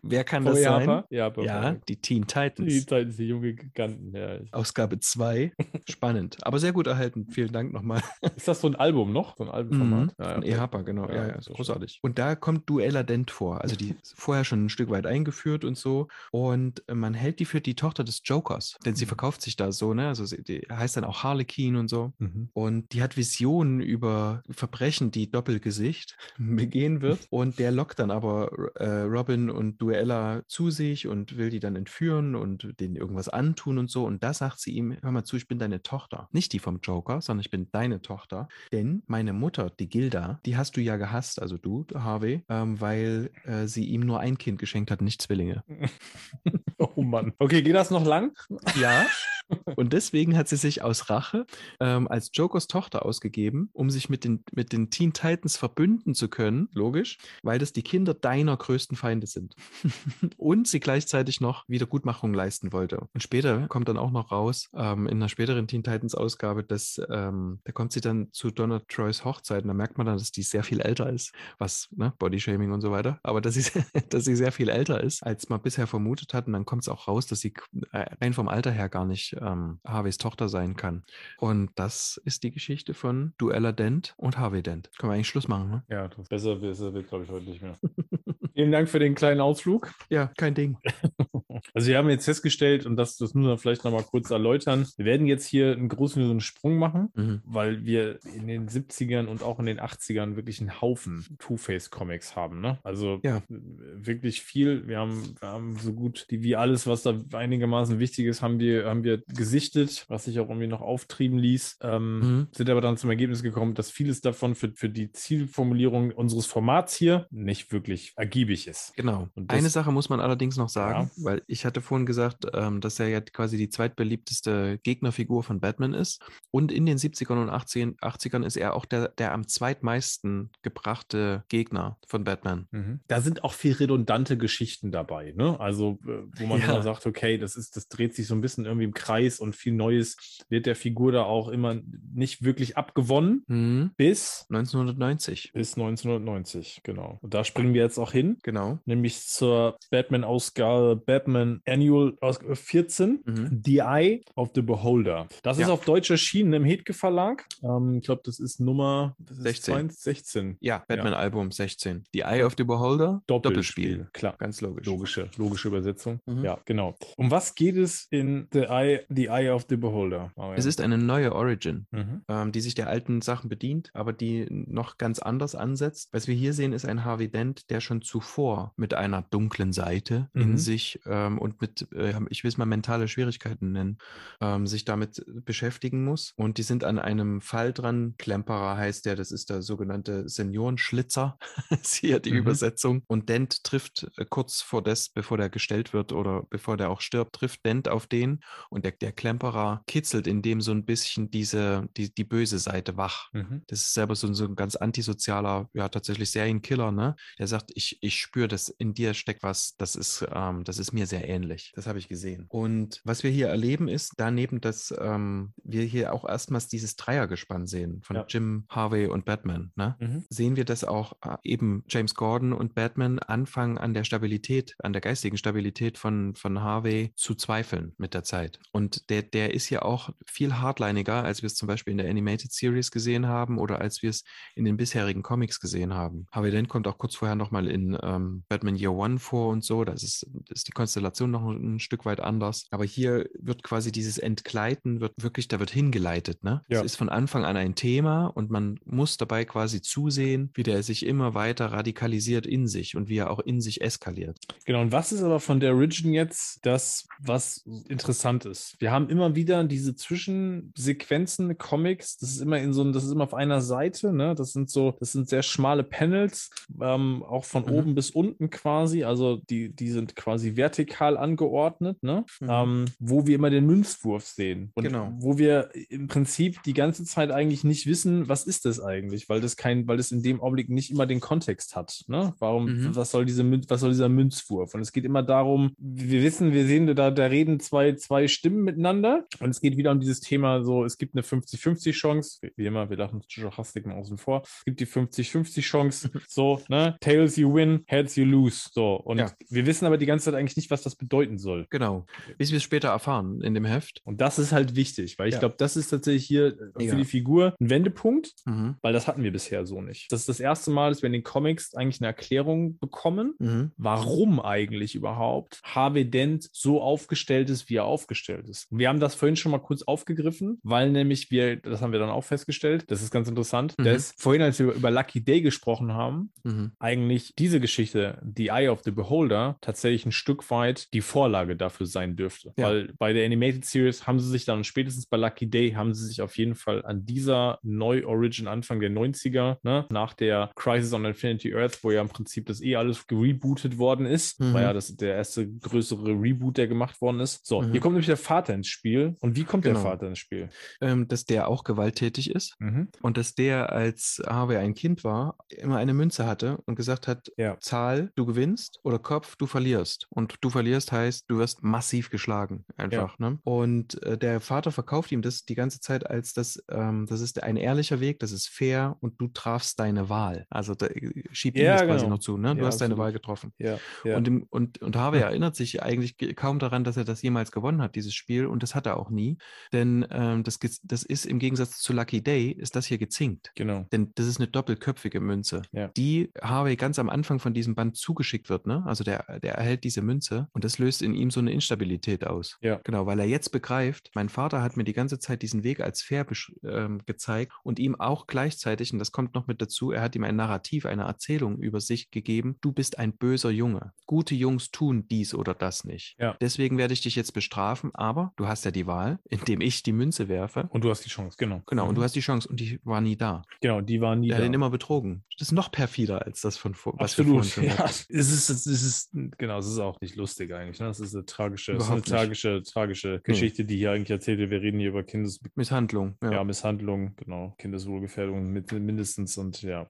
Wer kann das sein? Ja, ja, die Teen Titans. Die Titans, die junge Giganten, ja. Ausgabe 2. Spannend. Aber sehr gut erhalten. Vielen Dank nochmal. Ist das so ein Album noch? So ein Albumformat? Mhm. Ja, ja. EHPA, genau. Ja, ja, ja großartig. Und da kommt Duella Dent vor. Also die ist vorher schon ein Stück weit eingeführt und so. Und man hält die für die Tochter des Jokers. Denn sie mhm. verkauft sich da so, ne? Also sie, die heißt dann auch Harlequin und so. Mhm. Und die hat Visionen über Verbrechen, die Doppelgesicht begehen wird. Und der lockt dann aber äh, Robin und Duella zu sich und will die dann entführen und denen irgendwas antun und so. Und da sagt sie ihm, hör mal zu, ich bin deine Tochter. Nicht die vom Joker, sondern ich bin deine Tochter. Denn meine Mutter, die Gilda, die hast du ja gehasst, also du, Harvey, ähm, weil äh, sie ihm nur ein Kind geschenkt hat, nicht Zwillinge. oh Mann. Okay, geht das noch lang? Ja. Und deswegen hat sie sich aus Rache ähm, als Jokers Tochter ausgegeben, um sich mit den, mit den Teen Titans verbünden zu können, logisch, weil das die Kinder deiner größten Feinde sind. und sie gleichzeitig noch Wiedergutmachung leisten wollte. Und später kommt dann auch noch raus, ähm, in einer späteren Teen Titans Ausgabe, dass ähm, da kommt sie dann zu Donna Troys Hochzeit und da merkt man dann, dass die sehr viel älter ist, was, ne, Bodyshaming und so weiter, aber dass sie, dass sie sehr viel älter ist, als man bisher vermutet hat. Und dann kommt es auch raus, dass sie äh, rein vom Alter her gar nicht ähm, Harveys Tochter sein kann. Und das ist die Geschichte von Duella Dent und Harvey Dent. Können wir eigentlich Schluss machen, ne? Ja, besser, besser wird, glaube ich, heute nicht mehr. Vielen Dank für den kleinen Ausflug. Ja, kein Ding. Also wir haben jetzt festgestellt, und das, das müssen wir vielleicht nochmal kurz erläutern, wir werden jetzt hier einen großen Sprung machen, mhm. weil wir in den 70ern und auch in den 80ern wirklich einen Haufen Two-Face-Comics haben. Ne? Also ja. wirklich viel. Wir haben, wir haben so gut die, wie alles, was da einigermaßen wichtig ist, haben wir, haben wir gesichtet, was sich auch irgendwie noch auftrieben ließ. Ähm, mhm. Sind aber dann zum Ergebnis gekommen, dass vieles davon für, für die Zielformulierung unseres Formats hier nicht wirklich ergiebig ist. Genau. Und Eine Sache muss man allerdings noch sagen, ja. weil ich hatte vorhin gesagt, ähm, dass er ja quasi die zweitbeliebteste Gegnerfigur von Batman ist. Und in den 70ern und 80ern ist er auch der, der am zweitmeisten gebrachte Gegner von Batman. Mhm. Da sind auch viel redundante Geschichten dabei, ne? Also, äh, wo man ja. immer sagt, okay, das ist, das dreht sich so ein bisschen irgendwie im Kreis und viel Neues wird der Figur da auch immer nicht wirklich abgewonnen. Mhm. Bis 1990. Bis 1990, genau. Und da springen wir jetzt auch hin. Genau. Nämlich zur Batman-Ausgabe Batman Batman Annual aus 14, Mhm. The Eye of the Beholder. Das ist Ja. auf Deutsch erschienen im Hetke Verlag. Ähm, ich glaube, das ist Nummer das ist 16. 20, 16. Ja, Batman-Album 16. The Eye of the Beholder, Doppelspiel. Klar. Ganz logisch. Logische, logische Übersetzung. Mhm. Ja, genau. Um was geht es in The Eye, the Eye of the Beholder? Oh, ja. Es ist eine neue Origin. Mhm. ähm, die sich der alten Sachen bedient, aber die noch ganz anders ansetzt. Was wir hier sehen, ist ein Harvey Dent, der schon zuvor mit einer dunklen Seite Mhm. in sich ähm, und mit, äh, ich will es mal mentale Schwierigkeiten nennen, ähm, sich damit beschäftigen muss. Und die sind an einem Fall dran. Klemperer heißt der, das ist der sogenannte Seniorenschlitzer, ist hier die Mhm. Übersetzung. Und Dent trifft äh, kurz vor das, bevor der gestellt wird oder bevor der auch stirbt, trifft Dent auf den und der, der Klemperer kitzelt in dem so ein bisschen diese, die, die böse Seite wach. Mhm. Das ist selber so ein, so ein ganz antisozialer, ja, tatsächlich Serienkiller, ne? Der sagt, ich, ich spüre, dass in dir steckt was, das ist, ähm, das ist mir sehr ähnlich. Das habe ich gesehen. Und was wir hier erleben ist, daneben, dass ähm, wir hier auch erstmals dieses Dreiergespann sehen von Ja. Jim, Harvey und Batman, ne? Mhm. Sehen wir, dass auch äh, eben James Gordon und Batman anfangen an der Stabilität, an der geistigen Stabilität von, von Harvey zu zweifeln mit der Zeit. Und der, der ist ja auch viel hardliniger, als wir es zum Beispiel in der Animated Series gesehen haben oder als wir es in den bisherigen Comics gesehen haben. Harvey Dent kommt auch kurz vorher nochmal in ähm, Batman Year One vor und so. Das ist, ist die Konstellation noch ein, Stück weit anders. Aber hier wird quasi dieses Entgleiten, wird wirklich, da wird hingeleitet. Ne? Ja. Es ist von Anfang an ein Thema und man muss dabei quasi zusehen, wie der sich immer weiter radikalisiert in sich und wie er auch in sich eskaliert. Genau, und was ist aber von der Origin jetzt das, was interessant ist? Wir haben immer wieder diese Zwischensequenzen, Comics, das ist immer in so einem, das ist immer auf einer Seite, ne? Das sind so, das sind sehr schmale Panels, ähm, auch von Mhm. oben bis unten quasi. Also die, die sind quasi vertikal angeordnet, ne? Mhm. Ähm, wo wir immer den Münzwurf sehen. Und Genau. wo wir im Prinzip die ganze Zeit eigentlich nicht wissen, was ist das eigentlich, weil das kein, weil das in dem Augenblick nicht immer den Kontext hat. Ne? Warum, Mhm. was soll diese was soll dieser Münzwurf? Und es geht immer darum, wir wissen, wir sehen, da, da reden zwei, zwei Stimmen miteinander. Und es geht wieder um dieses Thema, so, es gibt eine 50-50-Chance, wie immer, wir lachen Stochastik mal außen vor. Es gibt die 50-50-Chance, so, ne? Tails you win, heads you lose. So. Und Ja. wir wissen aber die ganze Zeit eigentlich nicht, was das bedeuten soll. Genau. Bis wir es später erfahren in dem Heft. Und das ist halt wichtig, weil ich Ja. glaube, das ist tatsächlich hier äh, Ja. für die Figur ein Wendepunkt, Mhm. weil das hatten wir bisher so nicht. Das ist das erste Mal, dass wir in den Comics eigentlich eine Erklärung bekommen, Mhm. warum eigentlich überhaupt Harvey Dent so aufgestellt ist, wie er aufgestellt ist. Und wir haben das vorhin schon mal kurz aufgegriffen, weil nämlich wir, das haben wir dann auch festgestellt, das ist ganz interessant, Mhm. dass vorhin, als wir über Lucky Day gesprochen haben, Mhm. eigentlich diese Geschichte, The Eye of the Beholder, tatsächlich ein Stück weit die Vorlage dafür sein dürfte. Ja. Weil bei der Animated Series haben sie sich dann, spätestens bei Lucky Day, haben sie sich auf jeden Fall an dieser Neu-Origin Anfang der 90er, ne, nach der Crisis on Infinity Earth, wo ja im Prinzip das eh alles gerebootet worden ist, Mhm. war ja das der erste größere Reboot, der gemacht worden ist. So, Mhm. hier kommt nämlich der Vater ins Spiel. Und wie kommt Genau. der Vater ins Spiel? Ähm, dass der auch gewalttätig ist Mhm. und dass der, als Harvey ein Kind war, immer eine Münze hatte und gesagt hat, Ja. Zahl, du gewinnst oder Kopf, du verlierst. Und du verlierst heißt, du wirst massiv geschlagen. Einfach. Ne? Und äh, der Vater verkauft ihm das die ganze Zeit als das, ähm, das ist ein ehrlicher Weg, das ist fair und du trafst deine Wahl. Also da, äh, schiebt ihm Ja, das quasi genau. noch zu. Ne? Du Ja, hast deine absolut. Wahl getroffen. Ja, ja. Und, im, und, und Harvey erinnert sich eigentlich ge- kaum daran, dass er das jemals gewonnen hat, dieses Spiel. Und das hat er auch nie. Denn ähm, das, das ist im Gegensatz zu Lucky Day, ist das hier gezinkt. genau. Denn das ist eine doppelköpfige Münze, Ja. die Harvey ganz am Anfang von diesem Band zugeschickt wird. Ne? Also der, der erhält diese Münze und das löst in ihm so eine Instabilität aus. Ja. Genau, weil er jetzt begreift, mein Vater hat mir die ganze Zeit diesen Weg als fair ähm, gezeigt und ihm auch gleichzeitig, und das kommt noch mit dazu, er hat ihm ein Narrativ, eine Erzählung über sich gegeben, du bist ein böser Junge. Gute Jungs tun dies oder das nicht. Ja. Deswegen werde ich dich jetzt bestrafen, aber du hast ja die Wahl, indem ich die Münze werfe. Und du hast die Chance, genau. Genau, und Mhm. du hast die Chance und die war nie da. Genau, die waren nie Er da. hat ihn immer betrogen. Das ist noch perfider als das von vor, was wir Absolut. vorhin schon Ja, hatten. es ist, es ist, genau, es ist auch nicht lustig eigentlich. Ne? Es ist eine tragische, ist eine tragische, tragische Geschichte, die hier eigentlich erzählt wird. Wir reden hier über Kindes, Misshandlung. Ja. ja. Misshandlung, genau, Kindeswohlgefährdung mit, mindestens und ja.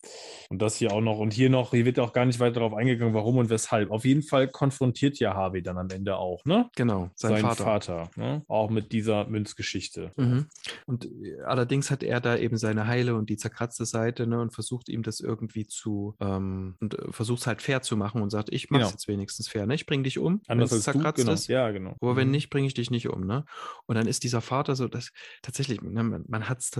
Und das hier auch noch. Und hier noch, hier wird auch gar nicht weiter darauf eingegangen, warum und weshalb. Auf jeden Fall konfrontiert ja Harvey dann am Ende auch, ne? Genau, sein, Sein Vater. Vater, ne? Auch mit dieser Münzgeschichte. Mhm. Und äh, allerdings hat er da eben seine heile und die zerkratzte Seite ne, und versucht ihm das irgendwie zu ähm, und äh, versucht es halt fair zu machen und sagt, ich mach's Genau. jetzt wenigstens fair. Ne? Ich bring dich um. Anders wenn's als du, zerkratzt genau. ist. Ja, genau. Aber wenn Mhm. nicht, bringe ich dich nicht um, ne? Und dann ist dieser Vater so, dass tatsächlich, ne, man, man hat es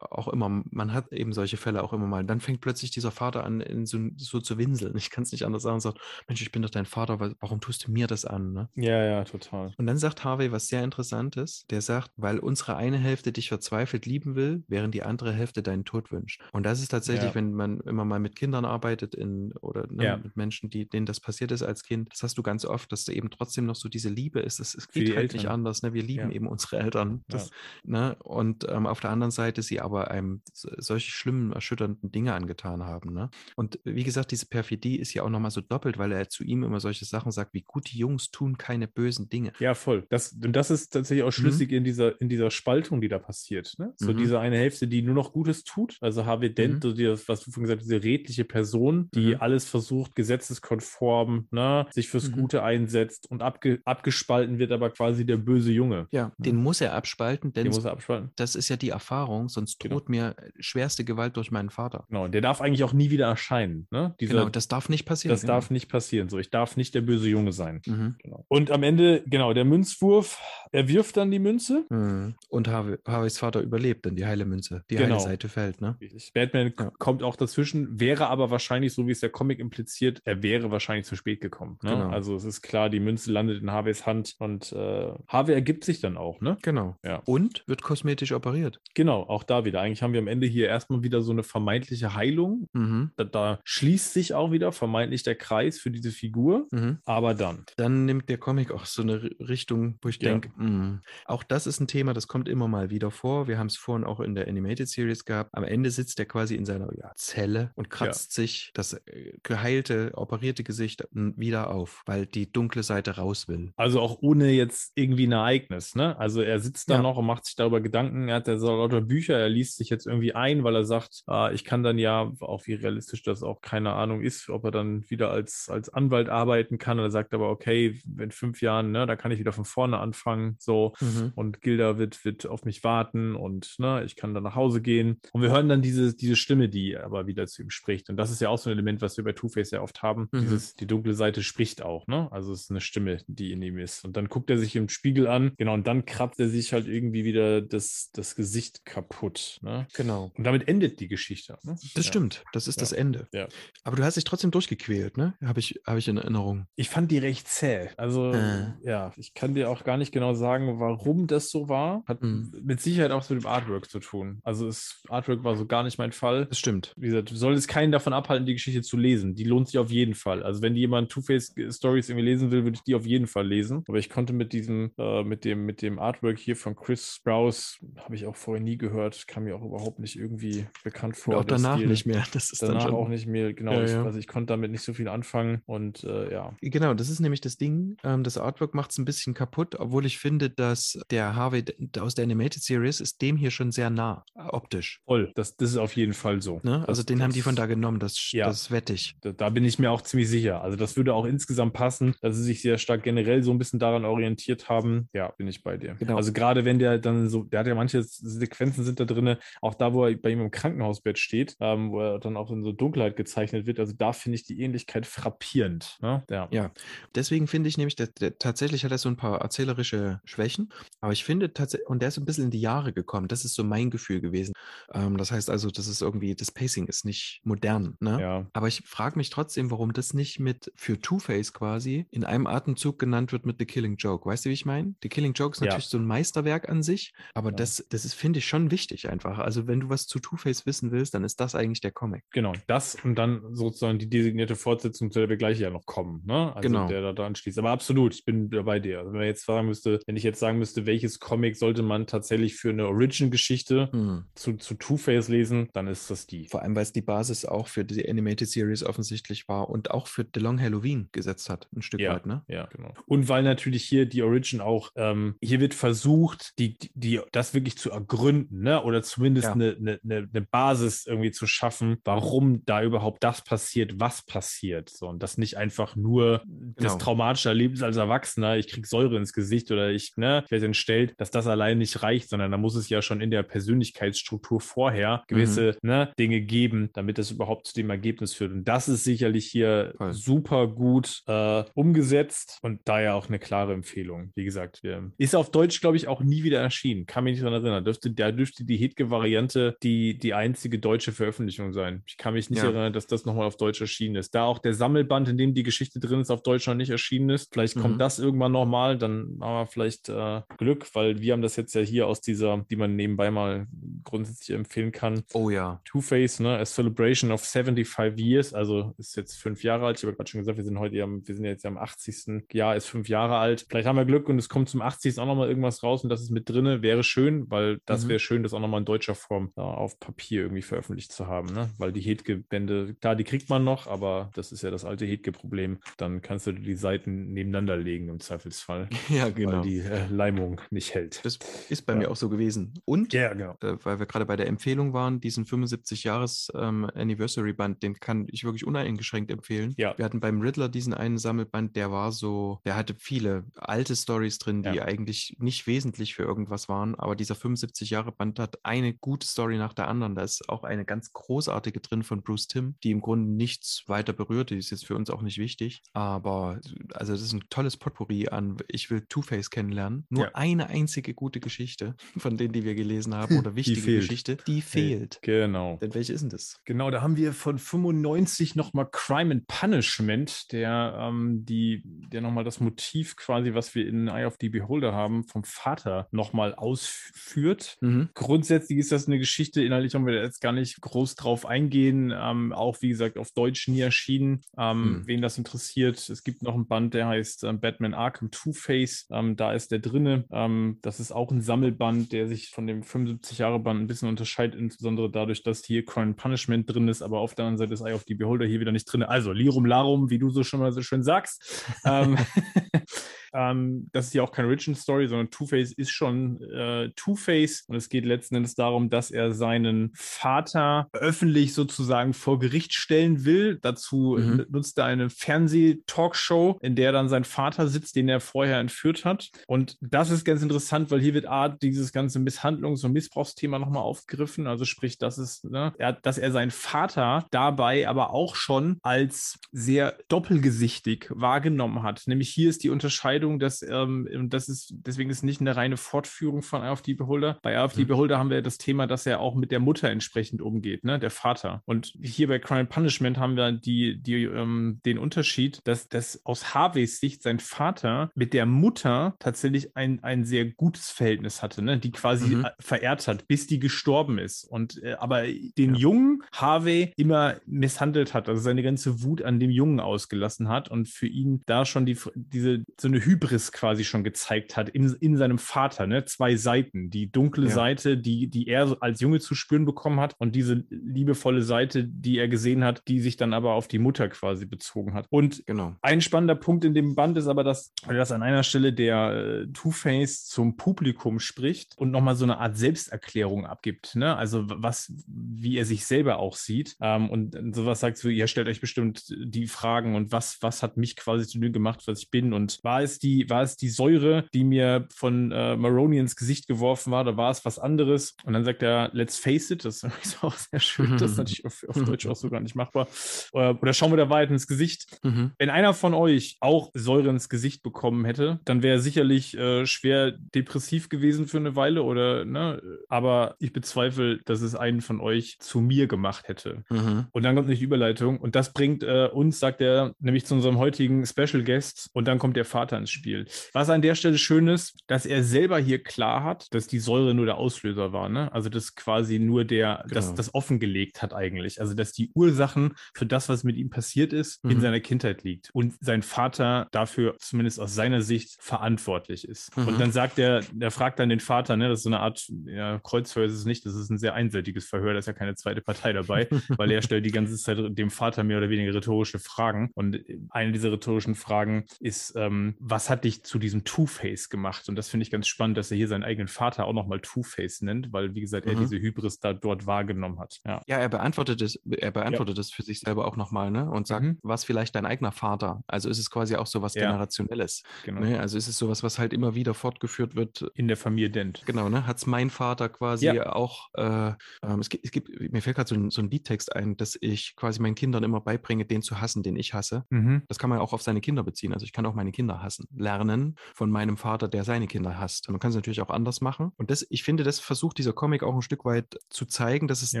auch immer, man hat eben solche Fälle auch immer mal. Und dann fängt plötzlich dieser Vater an, in so, so zu winseln. Ich kann es nicht anders sagen und sagt, Mensch, ich bin doch dein Vater, wa- warum tust du mir das an? Ne? Ja, ja, total. Und dann sagt Harvey was sehr Interessantes. Der sagt, weil unsere eine Hälfte dich verzweifelt lieben will, während die andere Hälfte deinen Tod wünscht. Und das ist tatsächlich, Ja. wenn man immer mal mit Kindern arbeitet in, oder ne, Ja. mit Menschen, die, denen das passiert ist als Kind, das hast du ganz oft, dass da eben trotzdem noch so diese Liebe ist. Es, es geht die halt nicht Eltern. anders. Ne? Wir lieben Ja. eben unsere Eltern. Das, ne? Und ähm, auf der anderen Seite sie aber einem so- solche schlimmen, erschütternden Dinge angetan haben. Ne? Und wie gesagt, diese Perfidie ist ja auch nochmal so doppelt, weil er zu ihm immer solche Sachen sagt, wie gute Jungs tun keine bösen Dinge. Ja, voll. Das, und das ist tatsächlich auch schlüssig in, dieser, in dieser Spaltung, die da passiert. Ne? So Mhm. diese eine Hälfte, die nur noch Gutes tut. Also Harvey Dent, so die, was du vorhin gesagt hast, diese redliche Person, die Mhm. alles versucht, gesetzeskonform, ne? sich fürs Mhm. Gute einsetzt und abge, abgespalten wird aber quasi der böse Junge. Ja, den muss er abspalten, denn Den muss er abspalten. das ist ja die Erfahrung, sonst Genau. droht mir schwerste Gewalt durch meinen Vater. Genau, und der darf eigentlich auch nie wieder erscheinen. Ne? Dieser, genau, das darf nicht passieren. das darf nicht passieren. So, ich darf nicht der böse Junge sein. genau. Mhm. Genau. Und am Ende, genau, der Münzwurf, er wirft dann die Münze. Mhm. Und Harvey, Harveys Vater überlebt dann die heile Münze. Die Genau. heile Seite fällt, ne? Richtig. Batman Ja. kommt auch dazwischen, wäre aber wahrscheinlich, so wie es der Comic impliziert, er wäre wahrscheinlich zu spät gekommen. Ne? Genau. Also es ist klar, die Münze landet in Harveys Hand und äh, Harvey ergibt sich dann auch, ne? Genau. Ja. Und wird kosmetisch operiert. Genau, auch da wieder. Eigentlich haben wir am Ende hier erstmal wieder so eine vermeintliche Heilung. Mhm. Da, da schließt sich auch wieder vermeintlich der Kreis für diese Figur. Mhm. Aber dann. Dann nimmt der Comic auch so eine Richtung, wo ich Ja. denke, mm, auch das ist ein Thema, das kommt immer mal wieder vor. Wir haben es vorhin auch in der Animated Series gehabt. Am Ende sitzt er quasi in seiner ja, Zelle und kratzt sich das äh, geheilte, operierte Gesicht wieder auf, weil die dunkle Seite raus will. Also auch ohne jetzt irgendwie ein Ereignis, ne? Also er sitzt da Ja. noch und macht sich darüber Gedanken. Er hat ja so lauter Bücher, er liest sich jetzt irgendwie ein, weil er sagt, ah, ich kann dann ja, auch wie realistisch das auch keine Ahnung ist, ob er dann wieder als, als Anwalt arbeiten kann. Er sagt aber, okay, in fünf Jahren, ne, da kann ich wieder von vorne anfangen, so. Mhm. Und Gilda wird, wird auf mich warten und ne, ich kann dann nach Hause gehen. Und wir hören dann diese, diese Stimme, die aber wieder zu ihm spricht. Und das ist ja auch so ein Element, was wir bei Two-Face ja oft haben. Mhm. Dieses, die dunkle Seite spricht auch, ne? Also es ist eine Stimme, die in ihm ist. Und dann guckt er sich im Spiegel an, genau, und dann kratzt er sich halt irgendwie wieder das, das Gesicht kaputt. Ne? Genau. Und damit endet die Geschichte. Ne? Das Ja. stimmt, das ist Ja. das Ende. Ja. Aber du hast dich trotzdem durchgequält, ne? Habe ich, hab ich in Erinnerung. Ich fand die recht zäh. Also, Äh. ja, ich kann dir auch gar nicht genau sagen, warum das so war. Hat Mhm. mit Sicherheit auch mit dem Artwork zu tun. Also, das Artwork war so gar nicht mein Fall. Das stimmt. Wie gesagt, soll es keinen davon abhalten, die Geschichte zu lesen. Die lohnt sich auf jeden Fall. Also, wenn jemand Two-Face-Stories irgendwie lesen will, würde ich die auf jeden Fall lesen. Aber ich konnte mit diesem, äh, mit dem, mit dem Artwork hier von Chris Sprouse, habe ich auch vorher nie gehört, kam mir auch überhaupt nicht irgendwie bekannt vor. Und auch danach Stil. nicht mehr. Das ist Danach dann schon. auch nicht mehr, genau. Ja, ich, ja. Also ich konnte damit nicht so viel anfangen und äh, ja. Genau, das ist nämlich das Ding. Ähm, das Artwork macht es ein bisschen kaputt, obwohl ich finde, dass der Harvey aus der Animated Series ist dem hier schon sehr nah, optisch. Voll, das, das ist auf jeden Fall so. Ne? Also Das- den haben die das- von da genommen, das, Ja. das wette ich. Da, da bin ich mir auch ziemlich sicher. Also das würde auch insgesamt passen, dass sie sich sehr stark generell so ein bisschen daran orientiert haben. Ja, bin ich bei dir. Genau. Also gerade wenn der dann so, der hat ja manche Sequenzen sind da drin, auch da, wo er bei ihm im Krankenhausbett steht, ähm, wo er dann auch in so Dunkelheit gezeichnet wird. Also da finde ich die Ähnlichkeit frappierend. Ne? Ja. Ja, deswegen finde ich nämlich, der, der, tatsächlich hat er so ein paar erzählerische Schwächen, aber ich finde tatsächlich, und der ist ein bisschen in die Jahre gekommen, das ist so mein Gefühl gewesen. Ähm, das heißt also, das ist irgendwie, das Pacing ist nicht modern, ne? ja. Aber ich frage mich trotzdem, warum das nicht mit für Two-Face quasi in einem Atemzug genannt wird mit The Killing Joke. Weißt du, wie ich meine? The Killing Joke ist Ja. natürlich so ein Meisterwerk an sich, aber Ja. das, das ist, finde ich, schon wichtig einfach. Also, wenn du was zu Two-Face wissen willst, dann ist das eigentlich der Comic. Genau, das und dann sozusagen die designierte Fortsetzung, zu der wir gleich ja noch kommen, ne? Also Genau. der da dran schließt. Aber absolut, ich bin bei dir. Also wenn man jetzt sagen müsste, wenn ich jetzt sagen müsste, welches Comic sollte man tatsächlich für eine Origin-Geschichte Hm. zu, zu Two-Face lesen, dann ist das die. Vor allem, weil es die Basis auch für die Animated Series offensichtlich war und auch für The Long Halloween gesetzt hat, ein Stück Ja, weit, ne? ja, genau. Und weil natürlich hier die Origin auch, ähm, hier wird versucht, die, die, die, das wirklich zu ergründen, ne? Oder zumindest Ja. eine, eine, eine eine Basis irgendwie zu schaffen, warum da überhaupt das passiert, was passiert. So, und das nicht einfach nur das Genau. Traumatische Erlebnis als Erwachsener, ich krieg Säure ins Gesicht oder ich, ne, ich werde entstellt, dass das allein nicht reicht, sondern da muss es ja schon in der Persönlichkeitsstruktur vorher gewisse ne, Dinge geben, damit das überhaupt zu dem Ergebnis führt. Und das ist sicherlich hier Voll. super gut äh, umgesetzt und daher auch eine klare Empfehlung. Wie gesagt, ist auf Deutsch, glaube ich, auch nie wieder erschienen. Kann mich nicht daran erinnern. Dürfte, da dürfte die Hitge-Variante die, die einzige deutsche Veröffentlichung sein. Ich kann mich nicht ja. erinnern, dass das nochmal auf Deutsch erschienen ist. Da auch der Sammelband, in dem die Geschichte drin ist, auf Deutsch noch nicht erschienen ist. Vielleicht kommt mhm. das irgendwann nochmal, dann haben wir vielleicht äh, Glück, weil wir haben das jetzt ja hier aus dieser, die man nebenbei mal grundsätzlich empfehlen kann. Oh ja. Two-Face, ne? A Celebration of 75 Years, also ist jetzt fünf Jahre alt. Ich habe gerade schon gesagt, wir sind heute, am, wir sind jetzt am 80. Jahr, ist fünf Jahre alt. Vielleicht haben wir Glück und es kommt zum 80. auch nochmal irgendwas raus und das ist mit drinne. Wäre schön, weil das mhm. wäre schön, das auch nochmal in deutscher Form äh, auf Papier irgendwie veröffentlicht zu haben, ne? Weil die Hedge-Bände, klar, die kriegt man noch, aber das ist ja das alte Hedge-Problem. Dann kannst du die Seiten nebeneinander legen im Zweifelsfall. Ja, genau. Weil die äh, Leimung nicht hält. Das ist bei ja. mir auch so gewesen. Und, ja, genau. äh, weil wir gerade bei der Empfehlung waren, diesen 75-Jahres-Anniversary-Band, ähm, den kann ich wirklich uneingeschränkt empfehlen. Ja. Wir hatten beim Riddler diesen einen Sammelband, der war so, der hatte viele alte Stories drin, die ja. eigentlich nicht wesentlich für irgendwas waren, aber dieser 75-Jahre-Band hat eine gute Story nach der anderen. Da ist auch eine ganz großartige drin von Bruce Timm, die im Grunde nichts weiter berührt. Die ist jetzt für uns auch nicht wichtig, aber also das ist ein tolles Potpourri an, ich will Two-Face kennenlernen. Nur ja. eine einzige gute Geschichte von denen, die wir gelesen haben oder wichtige die Geschichte, die fehlt. Genau. Denn welche ist denn das? Genau, da haben wir von 95 nochmal Crime and Punishment, der, ähm, die, der nochmal das Motiv quasi, was wir in Eye of the Beholder haben, vom Vater nochmal ausführt. Mhm. Grundsätzlich ist das eine Geschichte, inhaltlich haben wir jetzt gar nicht groß drauf eingehen. Ähm, auch wie gesagt auf Deutsch nie erschienen. Ähm, mhm. Wen das interessiert, es gibt noch einen Band, der heißt ähm, Batman Arkham Two-Face. Ähm, da ist der drinne. Ähm, das ist auch ein Sammelband, der sich von dem 75-Jahre-Band ein bisschen unterscheidet, insbesondere dadurch, dass hier Crime Punishment drin ist, aber auf der anderen Seite ist Eye of the Beholder hier wieder nicht drin. Also Lirum Larum, wie du so schon mal so schön sagst. ähm, das ist ja auch keine Origin Story, sondern Two-Face ist schon äh, Two-Face und es geht letzten Endes darum, dass er seinen Vater öffentlich sozusagen vor Gericht stellen will. Dazu mhm. nutzt er eine Fernseh-Talkshow, in der dann sein Vater sitzt, den er vorher entführt hat. Und das ist ganz interessant, weil hier wird Art dieses ganze Misshandlungs- und Missbrauchsthema nochmal aufgegriffen. Also sprich, dass es, ne, er, dass er seinen Vater dabei aber auch schon als sehr doppelgesichtig wahrgenommen hat. Nämlich hier ist die Unterscheidung Entscheidung, dass ähm, das ist, deswegen ist nicht eine reine Fortführung von AFD Beholder. Bei AFD mhm. Beholder haben wir das Thema, dass er auch mit der Mutter entsprechend umgeht, ne, der Vater. Und hier bei Crime Punishment haben wir die, die, ähm, den Unterschied, dass, dass aus Harveys Sicht sein Vater mit der Mutter tatsächlich ein, ein sehr gutes Verhältnis hatte, ne, die quasi mhm. verehrt hat, bis die gestorben ist. Und äh, aber den ja. Jungen Harvey immer misshandelt hat, also seine ganze Wut an dem Jungen ausgelassen hat und für ihn da schon die, diese so eine Hybris quasi schon gezeigt hat in, in seinem Vater, ne? Zwei Seiten. Die dunkle ja. Seite, die, die er als Junge zu spüren bekommen hat und diese liebevolle Seite, die er gesehen hat, die sich dann aber auf die Mutter quasi bezogen hat. Und genau. ein spannender Punkt in dem Band ist aber, dass, dass an einer Stelle der äh, Two-Face zum Publikum spricht und nochmal so eine Art Selbsterklärung abgibt. Ne? Also was, wie er sich selber auch sieht. Ähm, und sowas sagt so, ihr stellt euch bestimmt die Fragen und was, was hat mich quasi zu dem gemacht, was ich bin und war es die die, war es die Säure, die mir von äh, Maroney ins Gesicht geworfen war, oder war es was anderes? Und dann sagt er, let's face it, das ist auch sehr schön, das ist natürlich auf, auf Deutsch auch so gar nicht machbar. Oder, oder schauen wir der Wahrheit ins Gesicht. Mhm. Wenn einer von euch auch Säure ins Gesicht bekommen hätte, dann wäre er sicherlich äh, schwer depressiv gewesen für eine Weile, oder, ne? Aber ich bezweifle, dass es einen von euch zu mir gemacht hätte. Mhm. Und dann kommt nicht die Überleitung. Und das bringt äh, uns, sagt er, nämlich zu unserem heutigen Special Guest. Und dann kommt der Vater ins Spiel. Was an der Stelle schön ist, dass er selber hier klar hat, dass die Säure nur der Auslöser war. Ne? Also das quasi nur der, genau. das, das offengelegt hat eigentlich. Also dass die Ursachen für das, was mit ihm passiert ist, mhm. in seiner Kindheit liegt. Und sein Vater dafür zumindest aus seiner Sicht verantwortlich ist. Mhm. Und dann sagt er, er fragt dann den Vater, ne, das ist so eine Art ja, Kreuzverhör ist es nicht, das ist ein sehr einseitiges Verhör, da ist ja keine zweite Partei dabei, weil er stellt die ganze Zeit dem Vater mehr oder weniger rhetorische Fragen. Und eine dieser rhetorischen Fragen ist, ähm, was was hat dich zu diesem Two-Face gemacht? Und das finde ich ganz spannend, dass er hier seinen eigenen Vater auch nochmal Two-Face nennt, weil, wie gesagt, er Mhm. diese Hybris da dort wahrgenommen hat. Ja. Ja, er beantwortet es, er beantwortet es für sich selber auch nochmal, ne? Und sagt, Mhm. was vielleicht dein eigener Vater? Also ist es quasi auch so was Ja. Generationelles. Genau. Ne? Also ist es sowas, was halt immer wieder fortgeführt wird. In der Familie Dent. Genau, ne? Hat es mein Vater quasi Ja. auch, äh, ähm, es, gibt, es gibt, mir fällt gerade so ein, so ein Liedtext ein, dass ich quasi meinen Kindern immer beibringe, den zu hassen, den ich hasse. Mhm. Das kann man auch auf seine Kinder beziehen. Also ich kann auch meine Kinder hassen. Lernen von meinem Vater, der seine Kinder hasst. Man kann es natürlich auch anders machen. Und das, ich finde, das versucht dieser Comic auch ein Stück weit zu zeigen, dass es Ja.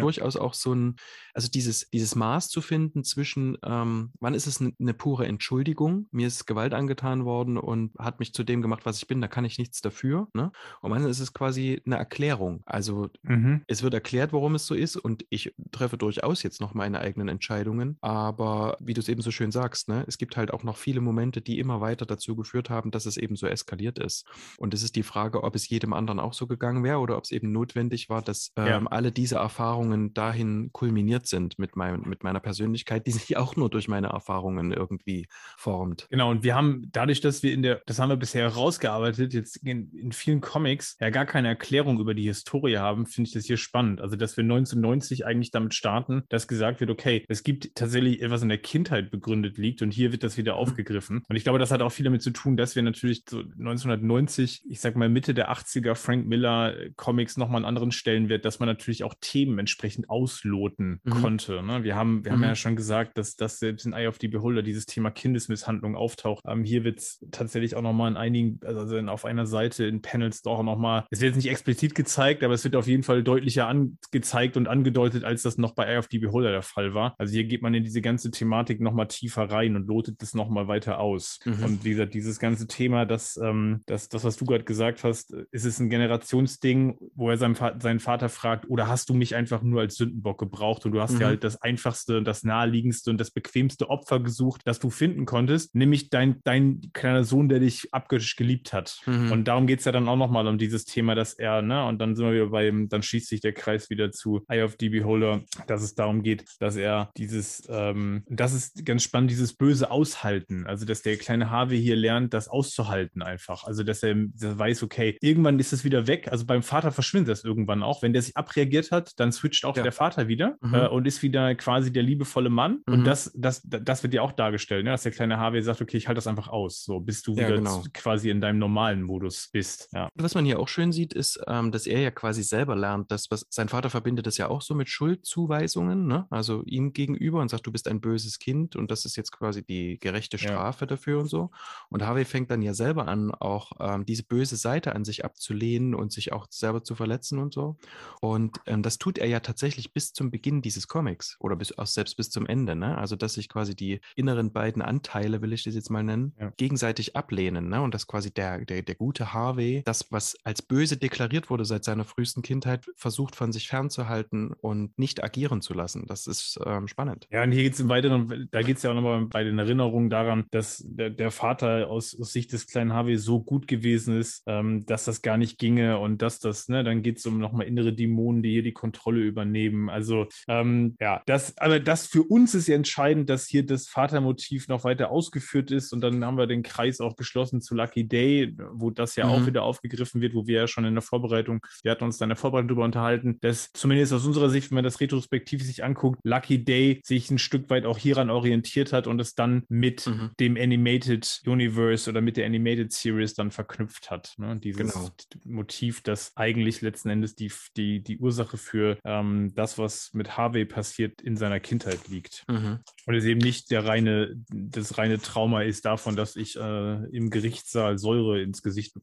durchaus auch so ein, also dieses, dieses Maß zu finden zwischen, ähm, wann ist es eine, eine pure Entschuldigung, mir ist Gewalt angetan worden und hat mich zu dem gemacht, was ich bin, da kann ich nichts dafür. Ne? Und wann ist es quasi eine Erklärung. Also Mhm. es wird erklärt, warum es so ist und ich treffe durchaus jetzt noch meine eigenen Entscheidungen. Aber wie du es eben so schön sagst, ne, es gibt halt auch noch viele Momente, die immer weiter dazu geführt haben, dass es eben so eskaliert ist. Und es ist die Frage, ob es jedem anderen auch so gegangen wäre oder ob es eben notwendig war, dass ähm, Ja. alle diese Erfahrungen dahin kulminiert sind mit, mein, mit meiner Persönlichkeit, die sich auch nur durch meine Erfahrungen irgendwie formt. Genau, und wir haben dadurch, dass wir in der, das haben wir bisher herausgearbeitet, jetzt in, in vielen Comics ja gar keine Erklärung über die Historie haben, finde ich das hier spannend. Also, dass wir 1990 eigentlich damit starten, dass gesagt wird, okay, es gibt tatsächlich etwas in der Kindheit begründet liegt und hier wird das wieder aufgegriffen. Und ich glaube, das hat auch viel damit zu tun, dass wir natürlich so 1990, ich sag mal Mitte der 80er Frank Miller äh, Comics nochmal einen anderen Stellenwert, dass man natürlich auch Themen entsprechend ausloten Mhm. konnte. Ne? Wir haben, wir haben Mhm. ja schon gesagt, dass das selbst in Eye of the Beholder dieses Thema Kindesmisshandlung auftaucht. Ähm, hier wird es tatsächlich auch nochmal in einigen, also in, auf einer Seite in Panels doch nochmal, es wird jetzt nicht explizit gezeigt, aber es wird auf jeden Fall deutlicher angezeigt und angedeutet, als das noch bei Eye of the Beholder der Fall war. Also hier geht man in diese ganze Thematik nochmal tiefer rein und lotet es nochmal weiter aus. Mhm. Und wie gesagt, dieses ganze Thema, das, ähm, das, das was du gerade gesagt hast, ist es ein Generationsding, wo er seinen, seinen Vater fragt, oder hast du mich einfach nur als Sündenbock gebraucht und du hast Mhm. ja halt das einfachste, das naheliegendste und das bequemste Opfer gesucht, das du finden konntest, nämlich dein, dein kleiner Sohn, der dich abgöttisch geliebt hat. Mhm. Und darum geht es ja dann auch nochmal um dieses Thema, dass er, ne, und dann sind wir wieder beim, dann schließt sich der Kreis wieder zu Eye of the Beholder, dass es darum geht, dass er dieses, ähm, das ist ganz spannend, dieses böse Aushalten. Also, dass der kleine Harvey hier lernt, das auszuhalten einfach. Also, dass er, dass er weiß, okay, irgendwann ist es wieder weg. Also beim Vater verschwindet das irgendwann auch. Wenn der sich abreagiert hat, dann switcht auch Ja. der Vater wieder Mhm. äh, und ist wieder quasi der liebevolle Mann. Mhm. Und das, das, das wird ja auch dargestellt, ne? dass der kleine Harvey sagt, okay, ich halte das einfach aus, so bis du Ja, wieder genau. quasi in deinem normalen Modus bist. Ja. Was man hier auch schön sieht, ist, ähm, dass er ja quasi selber lernt, dass was sein Vater verbindet das ja auch so mit Schuldzuweisungen, ne? also ihm gegenüber und sagt, du bist ein böses Kind und das ist jetzt quasi die gerechte. Strafe dafür und so. Und Harvey fängt dann ja selber an, auch ähm, diese böse Seite an sich abzulehnen und sich auch selber zu verletzen und so. Und ähm, das tut er ja tatsächlich bis zum Beginn dieses Comics oder bis, auch selbst bis zum Ende. Ne? Also, dass sich quasi die inneren beiden Anteile, will ich das jetzt mal nennen, Ja. gegenseitig ablehnen. Ne? Und dass quasi der, der, der gute Harvey, das, was als böse deklariert wurde seit seiner frühesten Kindheit, versucht von sich fernzuhalten und nicht agieren zu lassen. Das ist ähm, spannend. Ja, und hier geht es im Weiteren, da geht es ja auch nochmal bei den Erinnerungen daran, dass der, der Vater aus, aus Sicht des kleinen Harvey so gut gewesen ist, ähm, dass das gar nicht ginge und dass das, ne, dann geht es um nochmal innere Dämonen, die hier die Kontrolle übernehmen. Also, ähm, ja, das, aber das für uns ist ja entscheidend, dass hier das Vatermotiv noch weiter ausgeführt ist und dann haben wir den Kreis auch geschlossen zu Lucky Day, wo das ja auch Mhm. wieder aufgegriffen wird, wo wir ja schon in der Vorbereitung, wir hatten uns da in der Vorbereitung darüber unterhalten, dass zumindest aus unserer Sicht, wenn man das retrospektiv sich anguckt, Lucky Day sich ein Stück weit auch hieran orientiert hat und es dann mit Mhm. dem Animated Universe oder mit der Animated Series dann verknüpft hat. Ne? Dieses Genau. Motiv, das eigentlich letzten Endes die, die, die Ursache für ähm, das, was mit Harvey passiert, in seiner Kindheit liegt. Mhm. Und es eben nicht der reine, das reine Trauma ist davon, dass ich äh, im Gerichtssaal Säure ins Gesicht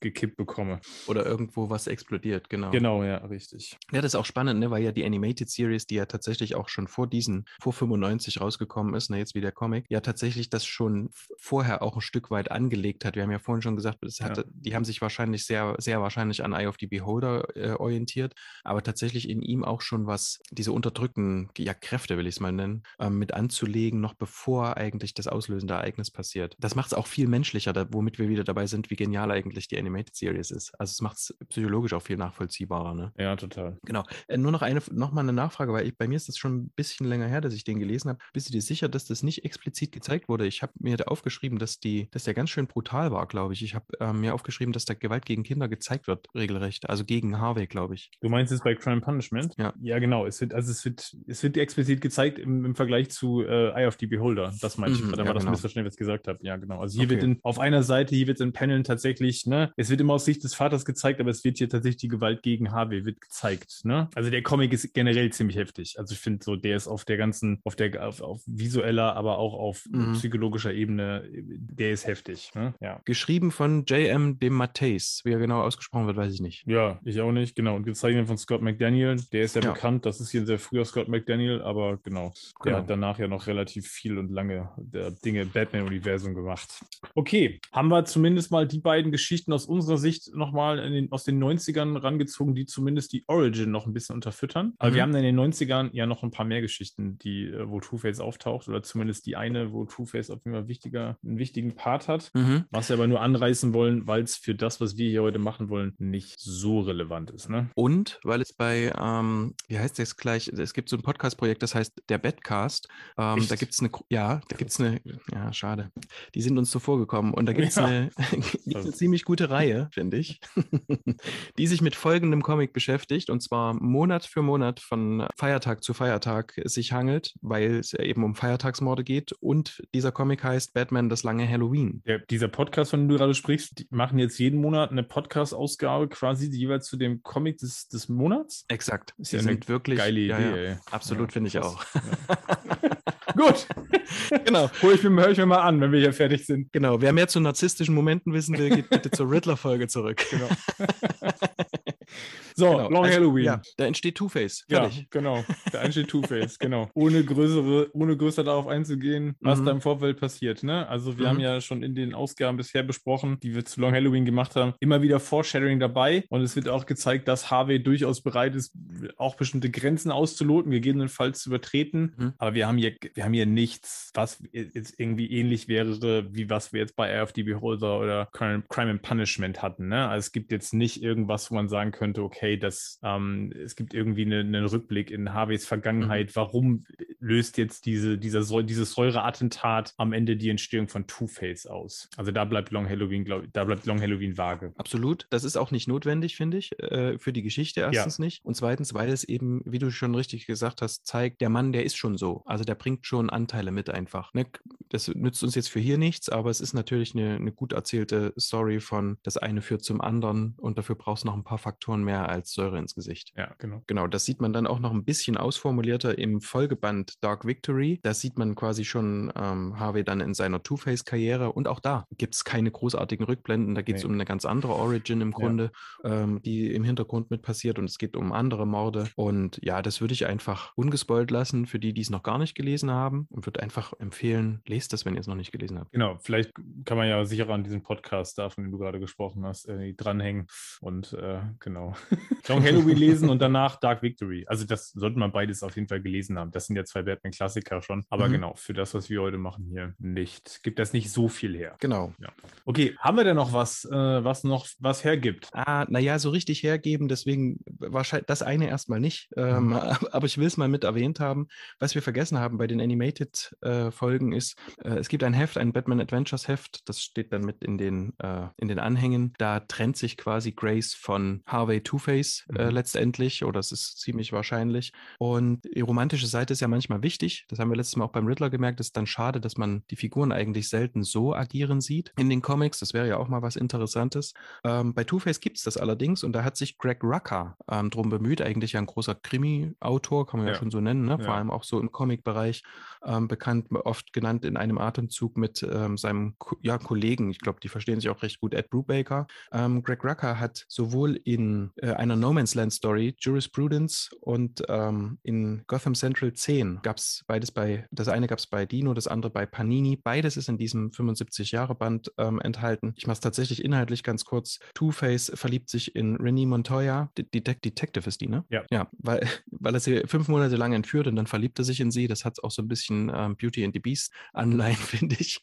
gekippt bekomme. Oder irgendwo was explodiert, genau. Genau, ja, richtig. Ja, das ist auch spannend, ne? weil ja die Animated Series, die ja tatsächlich auch schon vor diesen, vor 95 rausgekommen ist, ne, jetzt wie der Comic, ja tatsächlich das schon vorher auch Stück weit angelegt hat. Wir haben ja vorhin schon gesagt, hatte, die haben sich wahrscheinlich sehr, sehr wahrscheinlich an Eye of the Beholder äh, orientiert, aber tatsächlich in ihm auch schon was, diese unterdrückten ja, Kräfte, will ich es mal nennen, ähm, mit anzulegen, noch bevor eigentlich das auslösende Ereignis passiert. Das macht es auch viel menschlicher, da, womit wir wieder dabei sind, wie genial eigentlich die Animated Series ist. Also es macht es psychologisch auch viel nachvollziehbarer. Ne? Ja, total. Genau. Äh, nur noch eine, noch mal eine Nachfrage, weil ich, bei mir ist das schon ein bisschen länger her, dass ich den gelesen habe. Bist du dir sicher, dass das nicht explizit gezeigt wurde? Ich habe mir da aufgeschrieben, dass die die, dass der ganz schön brutal war, glaube ich. Ich habe äh, mir aufgeschrieben, dass da Gewalt gegen Kinder gezeigt wird, regelrecht. Also gegen Harvey, glaube ich. Du meinst es bei Crime Punishment? Ja. Ja, genau. Es wird, also es wird, es wird explizit gezeigt im, im Vergleich zu äh, Eye of the Beholder. Das meinte ich Mhm, gerade, ja, war das genau. Missverständnis, was ich gesagt habe. Ja, genau. Also hier Okay. wird in, auf einer Seite, hier wird in Paneln tatsächlich, ne, es wird immer aus Sicht des Vaters gezeigt, aber es wird hier tatsächlich die Gewalt gegen Harvey wird gezeigt, ne? Also der Comic ist generell ziemlich heftig. Also ich finde so, der ist auf der ganzen, auf der, auf, auf visueller, aber auch auf Mhm. psychologischer Ebene, der ist heftig, ne? Ja. Geschrieben von J.M. de Matteis. Wie er genau ausgesprochen wird, weiß ich nicht. Ja, ich auch nicht, genau. Und gezeichnet von Scott McDaniel. Der ist ja, Ja. bekannt, das ist hier ein sehr früher Scott McDaniel, aber genau. Der Genau. hat danach ja noch relativ viel und lange der Dinge im Batman-Universum gemacht. Okay, haben wir zumindest mal die beiden Geschichten aus unserer Sicht nochmal den, aus den 90ern rangezogen, die zumindest die Origin noch ein bisschen unterfüttern. Aber Mhm. wir haben in den 90ern ja noch ein paar mehr Geschichten, die, äh, wo Two-Face auftaucht, oder zumindest die eine, wo Two-Face auf jeden Fall wichtiger, einen wichtigen Part hat. Mhm. Was wir aber nur anreißen wollen, weil es für das, was wir hier heute machen wollen, nicht so relevant ist. Ne? Und weil es bei, ähm, wie heißt das gleich, es gibt so ein Podcast-Projekt, das heißt der Badcast. Ähm, da gibt es eine, ja, da gibt es eine, ja, schade. Die sind uns zuvor gekommen und da gibt es Ja. eine, eine ziemlich gute Reihe, finde ich, die sich mit folgendem Comic beschäftigt und zwar Monat für Monat von Feiertag zu Feiertag sich hangelt, weil es ja eben um Feiertagsmorde geht und dieser Comic heißt Batman das lange Halloween. Der, dieser Podcast, von dem du gerade sprichst, die machen jetzt jeden Monat eine Podcast-Ausgabe quasi jeweils zu dem Comic des, des Monats. Exakt. Ist ja eine wirklich Geile Idee, ja, ja. Absolut, Ja, finde ich auch. Gut, genau. hol ich mir, hör ich mir mal an, wenn wir hier fertig sind. Genau, wer mehr zu narzisstischen Momenten wissen will, geht bitte zur Riddler-Folge zurück. Genau. So, Genau, Long also, Halloween. Ja, da entsteht Two-Face. Ja, genau. Der einsteht Two-Face, genau. Ohne größere, ohne größer darauf einzugehen, was Mhm. da im Vorfeld passiert. Ne? Also wir Mhm. haben ja schon in den Ausgaben bisher besprochen, die wir zu Long Halloween gemacht haben, immer wieder Foreshadowing dabei. Und es wird auch gezeigt, dass Harvey durchaus bereit ist, auch bestimmte Grenzen auszuloten, gegebenenfalls zu übertreten. Mhm. Aber wir haben hier, wir haben hier nichts, was jetzt irgendwie ähnlich wäre, wie was wir jetzt bei Air of the Beholder oder Crime, Crime and Punishment hatten. Ne? Also es gibt jetzt nicht irgendwas, wo man sagen könnte, okay, das, ähm, es gibt irgendwie eine- einen Rückblick in Harveys Vergangenheit. Warum löst jetzt diese, dieser, dieses Säureattentat am Ende die Entstehung von Two-Face aus? Also da bleibt Long Halloween, glaube da bleibt Long Halloween vage. Absolut. Das ist auch nicht notwendig, finde ich, äh, für die Geschichte erstens nicht. Und zweitens, weil es eben, wie du schon richtig gesagt hast, zeigt, der Mann, der ist schon so. Also der bringt schon Anteile mit einfach. Ne? Das nützt uns jetzt für hier nichts, aber es ist natürlich eine, eine gut erzählte Story von das eine führt zum anderen und dafür brauchst du noch ein paar Faktoren mehr als Säure ins Gesicht. Ja, genau. Genau, das sieht man dann auch noch ein bisschen ausformulierter im Folgeband Dark Victory. Da sieht man quasi schon ähm, Harvey dann in seiner Two-Face-Karriere und auch da gibt es keine großartigen Rückblenden. Da geht es Nee. um eine ganz andere Origin im Ja. Grunde, ähm, die im Hintergrund mit passiert und es geht um andere Morde. Und ja, das würde ich einfach ungespoilt lassen für die, die es noch gar nicht gelesen haben und würde einfach empfehlen, lest das, wenn ihr es noch nicht gelesen habt. Genau, vielleicht kann man ja sicher an diesen Podcast da, von dem du gerade gesprochen hast, irgendwie dranhängen und äh, genau. Long Halloween lesen und danach Dark Victory. Also das sollte man beides auf jeden Fall gelesen haben. Das sind ja zwei Batman-Klassiker schon. Aber Mhm. genau, für das, was wir heute machen hier, nicht. Gibt das nicht so viel her. Genau. Okay, haben wir denn noch was, äh, was noch was hergibt? Ah, naja, so richtig hergeben, deswegen wahrscheinlich das eine erstmal nicht. Ähm, aber ich will es mal mit erwähnt haben. Was wir vergessen haben bei den Animated-Folgen ist, äh, es gibt ein Heft, ein Batman Adventures Heft, das steht dann mit in den, äh, in den Anhängen. Da trennt sich quasi Grace von Harvey Two-Face äh, Mhm. letztendlich, oder es ist ziemlich wahrscheinlich. Und die romantische Seite ist ja manchmal wichtig. Das haben wir letztes Mal auch beim Riddler gemerkt. Es ist dann schade, dass man die Figuren eigentlich selten so agieren sieht in den Comics. Das wäre ja auch mal was Interessantes. Ähm, bei Two-Face gibt es das allerdings und da hat sich Greg Rucker ähm, drum bemüht, eigentlich ein großer Krimi-Autor, kann man ja, Ja. schon so nennen, ne? vor Ja. allem auch so im Comic-Bereich ähm, bekannt, oft genannt in einem Atemzug mit ähm, seinem ja, Kollegen, ich glaube, die verstehen sich auch recht gut, Ed Brubaker. Ähm, Greg Rucker hat sowohl in äh, einer No Man's Land Story, Jurisprudence und ähm, in Gotham Central 10 gab es beides bei, das eine gab es bei Dino, das andere bei Panini. Beides ist in diesem 75-Jahre-Band ähm, enthalten. Ich mache es tatsächlich inhaltlich ganz kurz. Two-Face verliebt sich in Renee Montoya. De De Detective ist die, ne? Ja. Ja, weil, weil er sie fünf Monate lang entführt und dann verliebt er sich in sie. Das hat auch so ein bisschen ähm, Beauty and the Beast Anleihen, finde ich.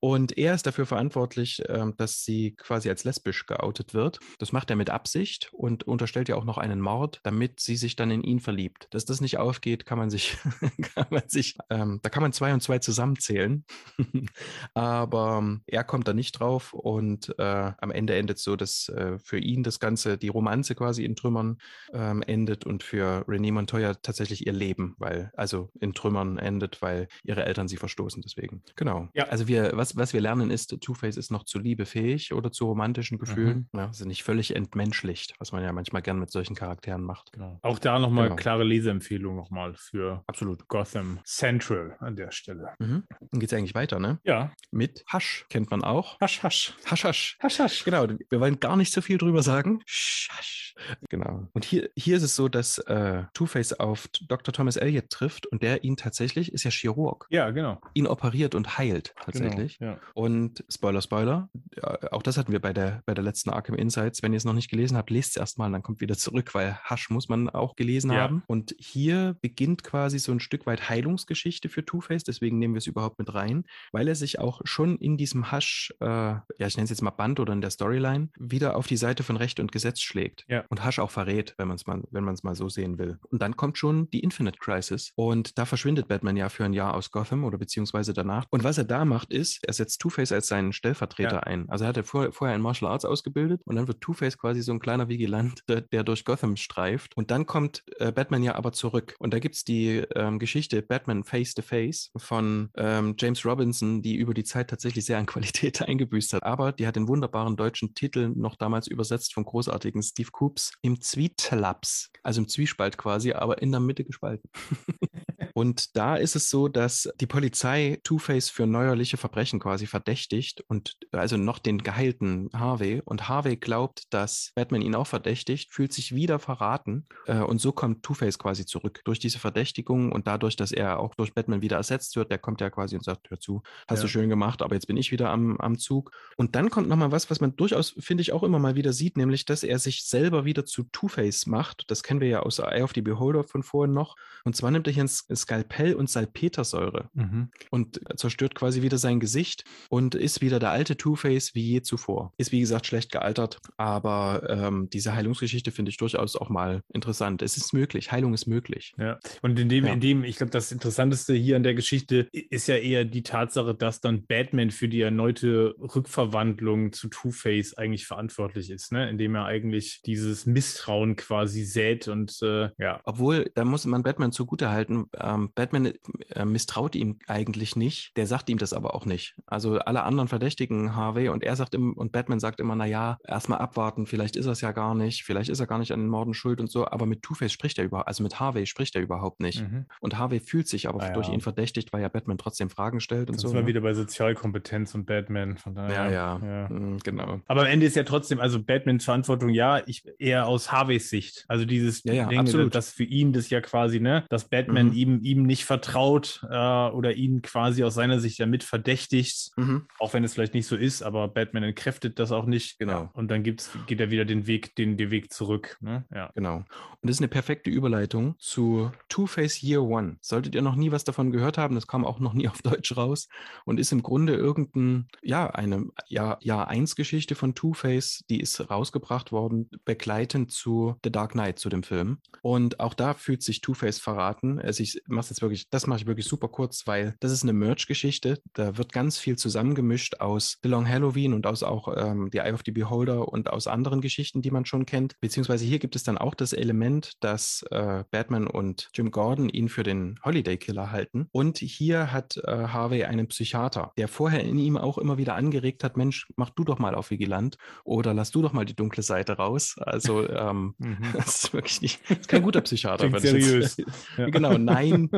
Und er ist dafür verantwortlich, ähm, dass sie quasi als lesbisch geoutet wird. Das macht er mit Absicht und unterstellt ja auch noch einen Mord, damit sie sich dann in ihn verliebt. Dass das nicht aufgeht, kann man sich, kann man sich, ähm, da kann man zwei und zwei zusammenzählen. Aber ähm, er kommt da nicht drauf und äh, am Ende endet so, dass äh, für ihn das Ganze, die Romanze quasi in Trümmern ähm, endet und für Renee Montoya tatsächlich ihr Leben, weil, also in Trümmern endet, weil ihre Eltern sie verstoßen. Deswegen. Genau. Ja. Also wir, was, was wir lernen ist, Two-Face ist noch zu liebefähig oder zu romantischen Gefühlen. Ja, also nicht völlig entmenschlicht, was man ja manchmal gern mit solchen Charakteren macht. Genau. Auch da nochmal Genau. klare Leseempfehlung nochmal für Absolut. Gotham Central an der Stelle. Mhm. Dann geht es eigentlich weiter, ne? Ja, Mit Hasch kennt man auch. hasch, hasch. Hasch, Hasch. Hasch, hasch. Genau, wir wollen gar nicht so viel drüber sagen. Schasch. Genau. Und hier, hier ist es so, dass äh, Two-Face auf Dr. Thomas Elliot trifft und der ihn tatsächlich, ist ja Chirurg, Ja, genau. ihn operiert und heilt tatsächlich. Genau. Ja. Und Spoiler, Spoiler, ja, auch das hatten wir bei der, bei der letzten Arkham Insights. Wenn ihr es noch nicht gelesen habt, lest es erstmal, dann kommt wieder zurück, weil Hasch muss man auch gelesen Ja. haben. Und hier beginnt quasi so ein Stück weit Heilungsgeschichte für Two-Face, deswegen nehmen wir es überhaupt mit rein, weil er sich auch schon in diesem Hasch, äh, ja, ich nenne es jetzt mal Band oder in der Storyline, wieder auf die Seite von Recht und Gesetz schlägt. Ja. Und Hasch auch verrät, wenn man es mal, wenn man es mal so sehen will. Und dann kommt schon die Infinite Crisis. Und da verschwindet Batman ja für ein Jahr aus Gotham oder beziehungsweise danach. Und was er da macht, ist, er setzt Two-Face als seinen Stellvertreter Ja. ein. Also er hat er vor, vorher in Martial Arts ausgebildet und dann wird Two-Face quasi so ein kleiner Vigilant, der, der durch Gotham streift. Und dann kommt äh, Batman ja aber zurück. Und da gibt es die ähm, Geschichte Batman Face to Face von ähm, James Robinson, die über die Zeit tatsächlich sehr an Qualität eingebüßt hat. Aber die hat den wunderbaren deutschen Titel noch damals übersetzt vom großartigen Steve Coops im Zwietlaps, also im Zwiespalt quasi, aber in der Mitte gespalten. Und da ist es so, dass die Polizei Two-Face für neuerliche Verbrechen quasi verdächtigt und also noch den geheilten Harvey. Und Harvey glaubt, dass Batman ihn auch verdächtigt, fühlt sich wieder verraten. Äh, und so kommt Two-Face quasi zurück durch diese Verdächtigung und dadurch, dass er auch durch Batman wieder ersetzt wird. Der kommt ja quasi und sagt, hör zu, hast Ja. du schön gemacht, aber jetzt bin ich wieder am, am Zug. Und dann kommt nochmal was, was man durchaus, finde ich, auch immer mal wieder sieht, nämlich, dass er sich selber wieder zu Two-Face macht. Das kennen wir ja aus Eye of the Beholder von vorhin noch. Und zwar nimmt er hier ein Skalpell und Salpetersäure Mhm. und zerstört quasi wieder sein Gesicht und ist wieder der alte Two-Face wie je zuvor. Ist wie gesagt schlecht gealtert, aber ähm, diese Heilungsgeschichte finde ich durchaus auch mal interessant. Es ist möglich, Heilung ist möglich. Ja, und in dem, Ja. in dem, ich glaube, das Interessanteste hier an der Geschichte ist ja eher die Tatsache, dass dann Batman für die erneute Rückverwandlung zu Two-Face eigentlich verantwortlich ist, ne? Indem er eigentlich dieses Misstrauen quasi sät und äh, ja. Obwohl, da muss man Batman zugutehalten, ähm, Batman äh, misstraut ihm eigentlich nicht, der sagt ihm das aber auch nicht. Also alle anderen verdächtigen Harvey und er sagt im, und Batman sagt immer, naja, erstmal abwarten, vielleicht ist er es ja gar nicht, vielleicht ist er gar nicht an den Morden schuld und so, aber mit Two-Face spricht er überhaupt, also mit Harvey spricht er überhaupt nicht. Mhm. Und Harvey fühlt sich aber Ah, durch ja. ihn verdächtigt, weil ja Batman trotzdem Fragen stellt und Dann so. sind wir ne? wieder bei Sozialkompetenz und Batman. Von daher, Ja, ja, mm, genau. Aber am Ende ist ja trotzdem, also Batmans Verantwortung, ja, ich eher aus Harveys Sicht. Also dieses Ja, ja, Ding, absolut. das für ihn das ja quasi, ne, dass Batman Mhm. ihm, ihm nicht vertraut äh, oder ihn quasi aus seiner Sicht damit verdächtigt, Mhm. auch wenn es vielleicht nicht so ist, aber Batman entkräftet das auch nicht. Genau. Und dann gibt's, geht er wieder den Weg, den, den Weg zurück. Ne? Ja. Genau. Und das ist eine perfekte Überleitung zu Two-Face Year One. Solltet ihr noch nie was davon gehört haben, das kam auch noch nie auf Deutsch raus und ist im Grunde irgendein, ja, eine Jahr, Jahr 1 Geschichte von Two-Face, die ist rausgebracht worden, begleitend zu The Dark Knight, zu dem Film. Und auch da fühlt sich Two-Face verraten. Also ich mache jetzt wirklich, das mache ich wirklich super kurz, weil das ist eine Merch-Geschichte. Da wird ganz viel zusammengemischt aus The Long Halloween und aus auch ähm, The Eye of the Beholder und aus anderen Geschichten, die man schon kennt. Beziehungsweise hier gibt es dann auch das Element, dass äh, Batman und Jim Gordon ihn für den Holiday Killer halten. Und hier hat äh, Harvey einen Psychiater, der vorher in ihm auch immer wieder angeregt hat, Mensch, mach du doch mal auf Vigilant oder lass du doch mal die dunkle Seite raus. Also ähm, Mhm. das ist wirklich nicht, das ist kein guter Psychiater. Seriös. Ja. Genau, nein, ihn,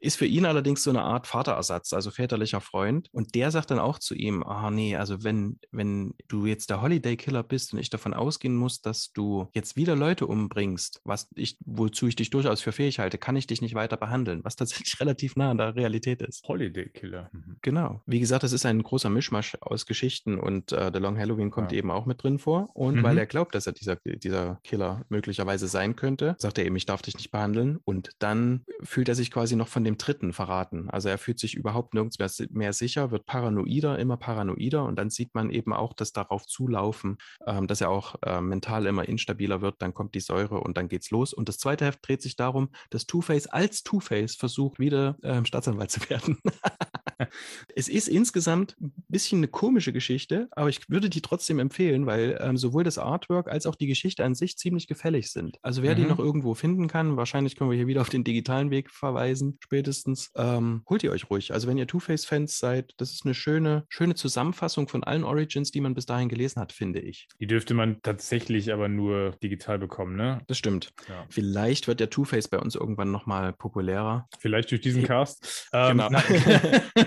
ist für ihn allerdings so eine Art Vaterersatz, also väterlicher Freund. Und der sagt dann auch zu ihm, ah nee, also wenn, wenn du jetzt der Holiday Killer bist und ich davon ausgehen muss, dass du jetzt wieder Leute umbringst, was ich, wozu ich dich durchaus für fähig halte, kann ich dich nicht weiter behandeln, was tatsächlich relativ nah an der Realität ist. Holiday Killer. Mhm. Genau. Wie gesagt, das ist ein großer Mischmasch aus Geschichten und äh, The Long Halloween kommt ja. eben auch mit drin vor. Und mhm. weil er glaubt, dass er dieser, dieser Killer möglicherweise sein könnte, sagt er eben, ich darf dich nicht behandeln. Und dann fühlt er sich quasi noch von dem Dritten verraten. Also er fühlt sich überhaupt nirgends mehr, mehr sicher, wird paranoider, immer paranoider. Und dann sieht man eben auch das darauf zulaufen, ähm, dass er auch äh, mental immer instabiler wird. Dann kommt die Säure und dann geht's los. Und das zweite Heft dreht sich darum, dass Two-Face als Two-Face versucht, wieder ähm, Staatsanwalt zu werden. es ist insgesamt ein bisschen eine komische Geschichte, aber ich würde die trotzdem empfehlen, weil ähm, sowohl das Artwork als auch die Geschichte an sich ziemlich gefällig sind. Also wer mhm. die noch irgendwo finden kann, wahrscheinlich können wir hier wieder auf den digitalen Weg verweisen, spätestens, ähm, holt ihr euch ruhig. Also wenn ihr Two-Face-Fans seid, das ist eine schöne, schöne Zusammenfassung von allen Origins, die man bis dahin gelesen hat, finde ich. Die dürfte man tatsächlich aber nur digital bekommen, ne? Das stimmt. Ja. Vielleicht wird der Two-Face bei uns irgendwann nochmal populärer. Vielleicht durch diesen Cast. Ähm, genau.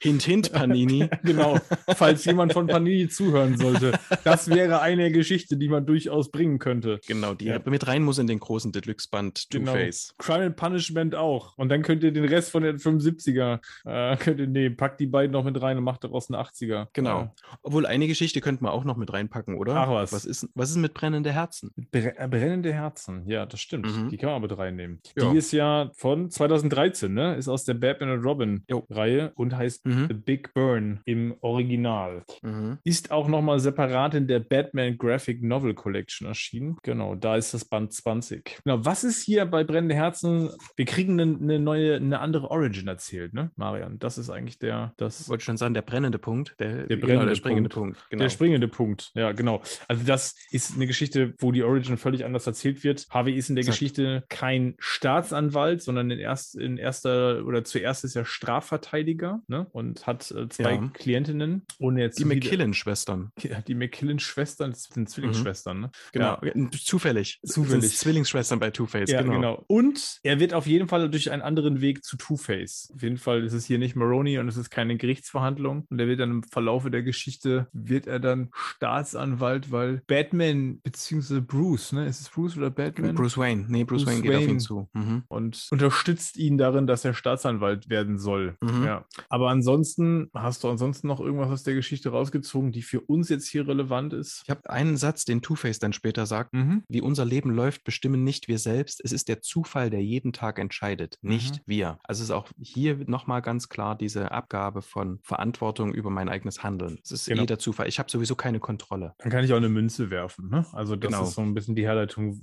hint, hint, Panini. genau, falls jemand von Panini zuhören sollte. Das wäre eine Geschichte, die man durchaus bringen könnte. Genau, die ja. mit rein muss in den großen Deluxe-Band Two-Face. Genau. Crime and Punishment auch. Und dann könnt ihr den Rest von den 75er, äh, könnt ihr, nee, packt die beiden noch mit rein und macht daraus eine 80er. Genau. Ja. Obwohl eine Geschichte könnte man auch noch mit reinpacken, oder? Ach was. Was ist, was ist mit brennende Herzen? Bre äh, brennende Herzen, ja, das stimmt. Mhm. Die kann man mit reinnehmen. Ja. Die ist ja von 2013, ne? Ist aus der Batman und Robin-Reihe und heißt mhm. The Big Burn im Original. Mhm. Ist auch nochmal separat in der Batman Graphic Novel Collection erschienen. Genau, da ist das Band 20. Genau, was ist hier bei Brennende Herzen? Wir kriegen eine, eine neue, eine andere Origin erzählt, ne, Marian? Das ist eigentlich der, das. Ich wollte schon sagen, der brennende Punkt. Der, der, brennende genau, der springende Punkt. Punkt. Genau. Der springende Punkt, ja, genau. Also, das ist eine Geschichte, wo die Origin völlig anders erzählt wird. Harvey ist in der Exakt. Geschichte kein Staatsanwalt, sondern in, erst, in erster oder zuerst ist er Strafverteidiger ne? und hat äh, zwei ja. Klientinnen. Ohne jetzt die McKillen-Schwestern. Ja, die McKillen-Schwestern, sind Zwillingsschwestern. Mhm. Ne? Genau, ja. zufällig. Zufällig. Zwillingsschwestern bei Two-Face, ja, genau. genau. Und er wird auf jeden Fall durch einen anderen Weg zu Two-Face. Auf jeden Fall ist es hier nicht Maroney und es ist keine Gerichtsverhandlung. Und er wird dann im Verlaufe der Geschichte, wird er dann Staatsanwalt, weil Batman bzw. Bruce, ne? Ist es Bruce oder Batman? Bruce Wayne. Nee, Bruce, Bruce Wayne geht Wayne auf ihn zu. Mhm. Und unterstützt ihn darin, dass er Staatsanwalt werden soll. Mhm. Ja. Aber ansonsten, hast du ansonsten noch irgendwas aus der Geschichte rausgezogen, die für uns jetzt hier relevant ist? Ich habe einen Satz, den Two-Face dann später sagt. Mhm. Wie unser Leben läuft, bestimmen nicht wir selbst. Es ist der Zufall, der jeden Tag entscheidet, nicht mhm. wir. Also es ist auch hier nochmal ganz klar diese Abgabe von Verantwortung über mein eigenes Handeln. Es ist genau. jeder Zufall. Ich habe sowieso keine Kontrolle. Dann kann ich auch eine Münze werfen. Ne? Also das genau. ist so ein bisschen die Herleitung,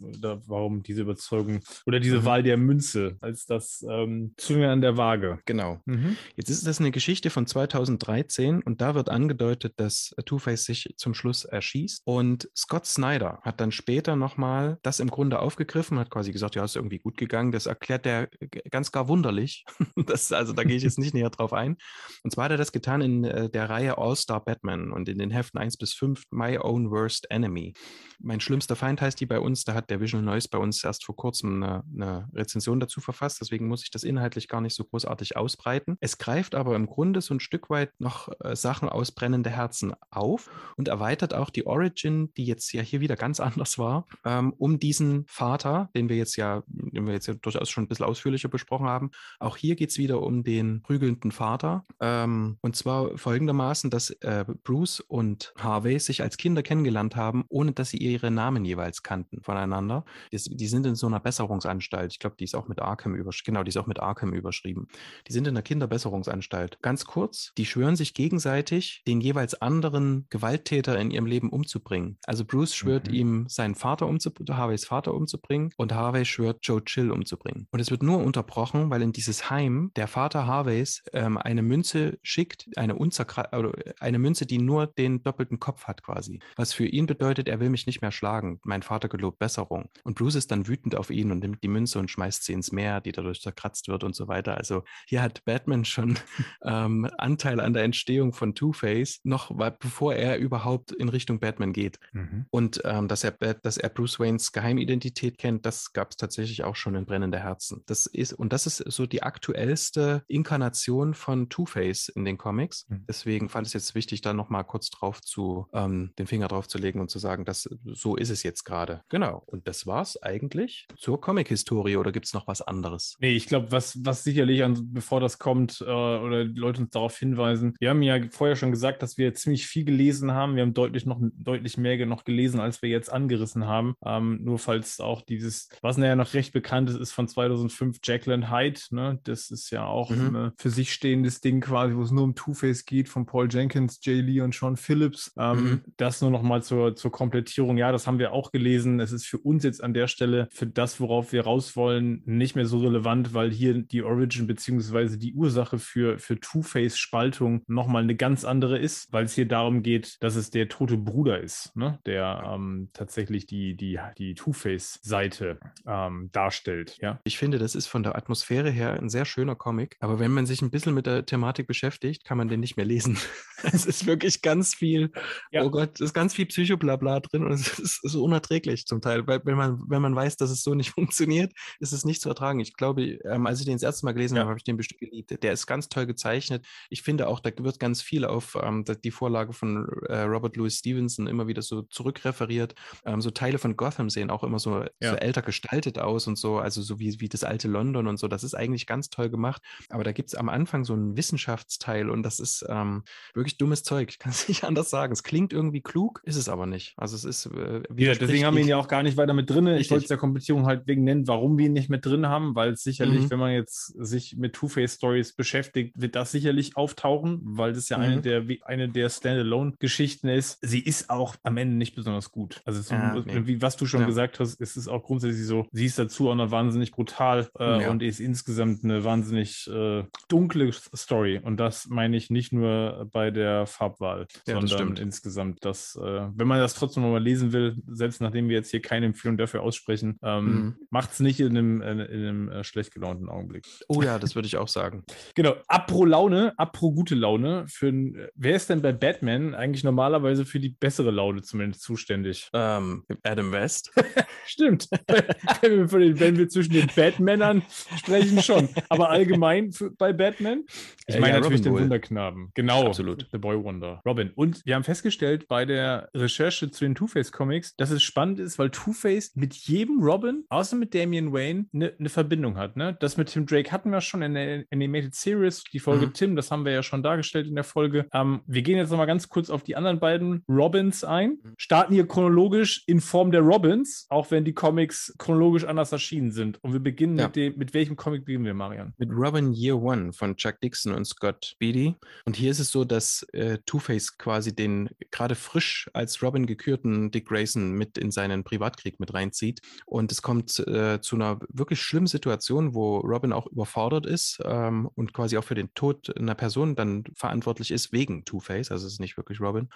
warum diese Überzeugung oder diese mhm. Wahl der Münze als das ähm, Zunge an der Waage. Genau. Mhm. Jetzt ist das eine Geschichte von 2013 und da wird angedeutet, dass Two-Face sich zum Schluss erschießt und Scott Snyder hat dann später nochmal das im Grunde aufgegriffen, hat quasi gesagt, ja, ist irgendwie gut gegangen. Das erklärt er ganz gar wunderlich. das, also da gehe ich jetzt nicht näher drauf ein. Und zwar hat er das getan in äh, der Reihe All-Star Batman und in den Heften 1 bis 5 My Own Worst Enemy. Mein schlimmster Feind heißt die bei uns. Da hat der Visual Noise bei uns erst vor kurzem eine, eine Rezension dazu verfasst. Deswegen muss ich das inhaltlich gar nicht so großartig ausbreiten. Es greift aber im Grunde so ein Stück weit noch äh, Sachen aus Brennende Herzen auf und erweitert auch die Origin, die jetzt ja hier wieder ganz anders war, ähm, um diesen Vater, den wir jetzt ja, den wir jetzt ja durchaus schon ein bisschen ausführlicher besprochen haben. Auch hier geht es wieder um den prügelnden Vater. Ähm, und zwar folgendermaßen, dass äh, Bruce und Harvey sich als Kinder kennengelernt haben, ohne dass sie ihre Namen jeweils kannten voneinander. Die, die sind in so einer Besserungsanstalt. Ich glaube, die ist auch mit Arkham überschrieben. Genau, die ist auch mit Arkham überschrieben. Die sind in einer Kinderbesserungsanstalt. Ganz kurz, die schwören sich gegenseitig, den jeweils anderen Gewalttäter in ihrem Leben umzubringen. Also Bruce schwört mhm. ihm, seinen Vater umzubringen, Harveys Vater umzubringen und Harvey schwört, Joe Chill umzubringen. Und es wird nur unterbrochen, weil in dieses Heim der Vater Harveys ähm, eine Münze schickt, eine, oder eine Münze, die nur den doppelten Kopf hat quasi. Was für ihn bedeutet, er will mich nicht mehr schlagen. Mein Vater gelobt Besserung. Und Bruce ist dann wütend auf ihn und nimmt die Münze und schmeißt sie ins Meer, die dadurch zerkratzt wird und so weiter. Also hier hat Batman schon ähm, Anteil an der Entstehung von Two-Face, noch bevor er überhaupt in Richtung Batman geht. Mhm. Und ähm, dass, er, dass er Bruce Waynes Geheimidentität kennt, das gab es tatsächlich auch schon in Brennende Herzen. Das ist, und das ist so die aktuellste Inkarnation von Two-Face in den Comics. Mhm. Deswegen fand ich es jetzt wichtig, da nochmal kurz drauf zu, ähm, den Finger drauf zu legen und zu sagen, dass so ist es jetzt gerade. Genau. Und das war es eigentlich zur Comic-Historie oder gibt es noch was anderes? Nee, ich glaube, was, was sicherlich, an, bevor das kommt, äh, oder die Leute uns darauf hinweisen, wir haben ja vorher schon gesagt, dass wir ziemlich viel gelesen haben. Wir haben deutlich noch deutlich mehr noch gelesen, als wir jetzt angerissen haben. Ähm, nur falls auch dieses, was ja noch recht bekannt ist, ist von 2005 Jacqueline Hyde. Ne? Das ist ja auch mhm. ein für sich stehendes Ding quasi, wo es nur um Two-Face geht, von Paul Jenkins, Jay Lee und Sean Phillips. Ähm, mhm. Das nur noch mal zur, zur Komplettierung. Ja, das haben wir auch gelesen. Es ist für uns jetzt an der Stelle, für das, worauf wir raus wollen, nicht mehr so relevant, weil hier die Origin beziehungsweise die Ursache für, für Two-Face-Spaltung nochmal eine ganz andere ist, weil es hier darum geht, dass es der tote Bruder ist, ne? der ähm, tatsächlich die, die, die Two-Face-Seite ähm, darstellt. Ja? Ich finde, das ist von der Atmosphäre her ein sehr schöner Comic, aber wenn man sich ein bisschen mit der Thematik beschäftigt, kann man den nicht mehr lesen. es ist wirklich ganz viel, ja. oh Gott, es ist ganz viel Psychoblabla drin und es ist, ist unerträglich zum Teil, weil wenn man, wenn man weiß, dass es so nicht funktioniert, ist es nicht zu ertragen. Ich glaube, ähm, als ich den das erste Mal gelesen ja. habe, habe ich den bestimmt geliebt. Der ist ganz toll gezeichnet. Ich finde auch, da wird ganz viel auf ähm, die Vorlage von äh, Robert Louis Stevenson immer wieder so zurückreferiert. Ähm, so Teile von Gotham sehen auch immer so, ja. so älter gestaltet aus und so, also so wie, wie das alte London und so. Das ist eigentlich ganz toll gemacht. Aber da gibt es am Anfang so einen Wissenschaftsteil und das ist ähm, wirklich dummes Zeug. Ich kann es nicht anders sagen. Es klingt irgendwie klug, ist es aber nicht. Also es ist. Äh, ja, deswegen haben wir ihn ja auch gar nicht weiter mit drin. Ich wollte es der Komplettierung halt wegen nennen, warum wir ihn nicht mit drin haben, weil es sicherlich, mhm. wenn man jetzt sich mit Two-Face-Stories beschäftigt, wird das sicherlich auftauchen, weil das ja mhm. eine der, eine der Standalone-Geschichten ist. Sie ist auch am Ende nicht besonders gut. Also, so, ja, nee. wie was du schon ja. gesagt hast, ist es auch grundsätzlich so, sie ist dazu auch noch wahnsinnig brutal äh, ja. und ist insgesamt eine wahnsinnig äh, dunkle Story. Und das meine ich nicht nur bei der Farbwahl, sondern insgesamt, dass, äh, wenn man das trotzdem mal lesen will, selbst nachdem wir jetzt hier keine Empfehlung dafür aussprechen, ähm, mhm. macht es nicht in einem, in, in einem äh, schlecht gelaunten Augenblick. Oh ja, das würde ich auch sagen. Genau. Apro Laune, apro gute Laune. Für, wer ist denn bei Batman eigentlich normalerweise für die bessere Laune zumindest zuständig? Ähm, Adam West. Stimmt. wenn, wir wenn, wir zwischen den Batmanern sprechen, schon. Aber allgemein für, bei Batman? Ich äh, meine ja, natürlich Robin den wohl. Wunderknaben. Genau. Absolut. The Boy Wonder. Robin. Und wir haben festgestellt bei der Recherche zu den Two-Face-Comics, dass es spannend ist, weil Two-Face mit jedem Robin, außer mit Damian Wayne, eine ne Verbindung hat. Ne? Das mit Tim Drake hatten wir schon in der Animated Series, die Folge mhm. Tim, das haben wir ja schon dargestellt in der Folge. Ähm, wir gehen jetzt nochmal ganz kurz auf die anderen beiden Robins ein, mhm. starten hier chronologisch in Form der Robins, auch wenn die Comics chronologisch anders erschienen sind. Und wir beginnen ja. mit dem, mit welchem Comic beginnen wir, Marian? Mit Robin Year One von Chuck Dixon und Scott Beatty. Und hier ist es so, dass äh, Two-Face quasi den gerade frisch als Robin gekürten Dick Grayson mit in seinen Privatkrieg mit reinzieht. Und es kommt äh, zu einer wirklich schlimmen Situation, wo Robin auch überfordert ist ähm, und quasi auch für den Tod einer Person dann verantwortlich ist wegen Two-Face, also es ist nicht wirklich Robin.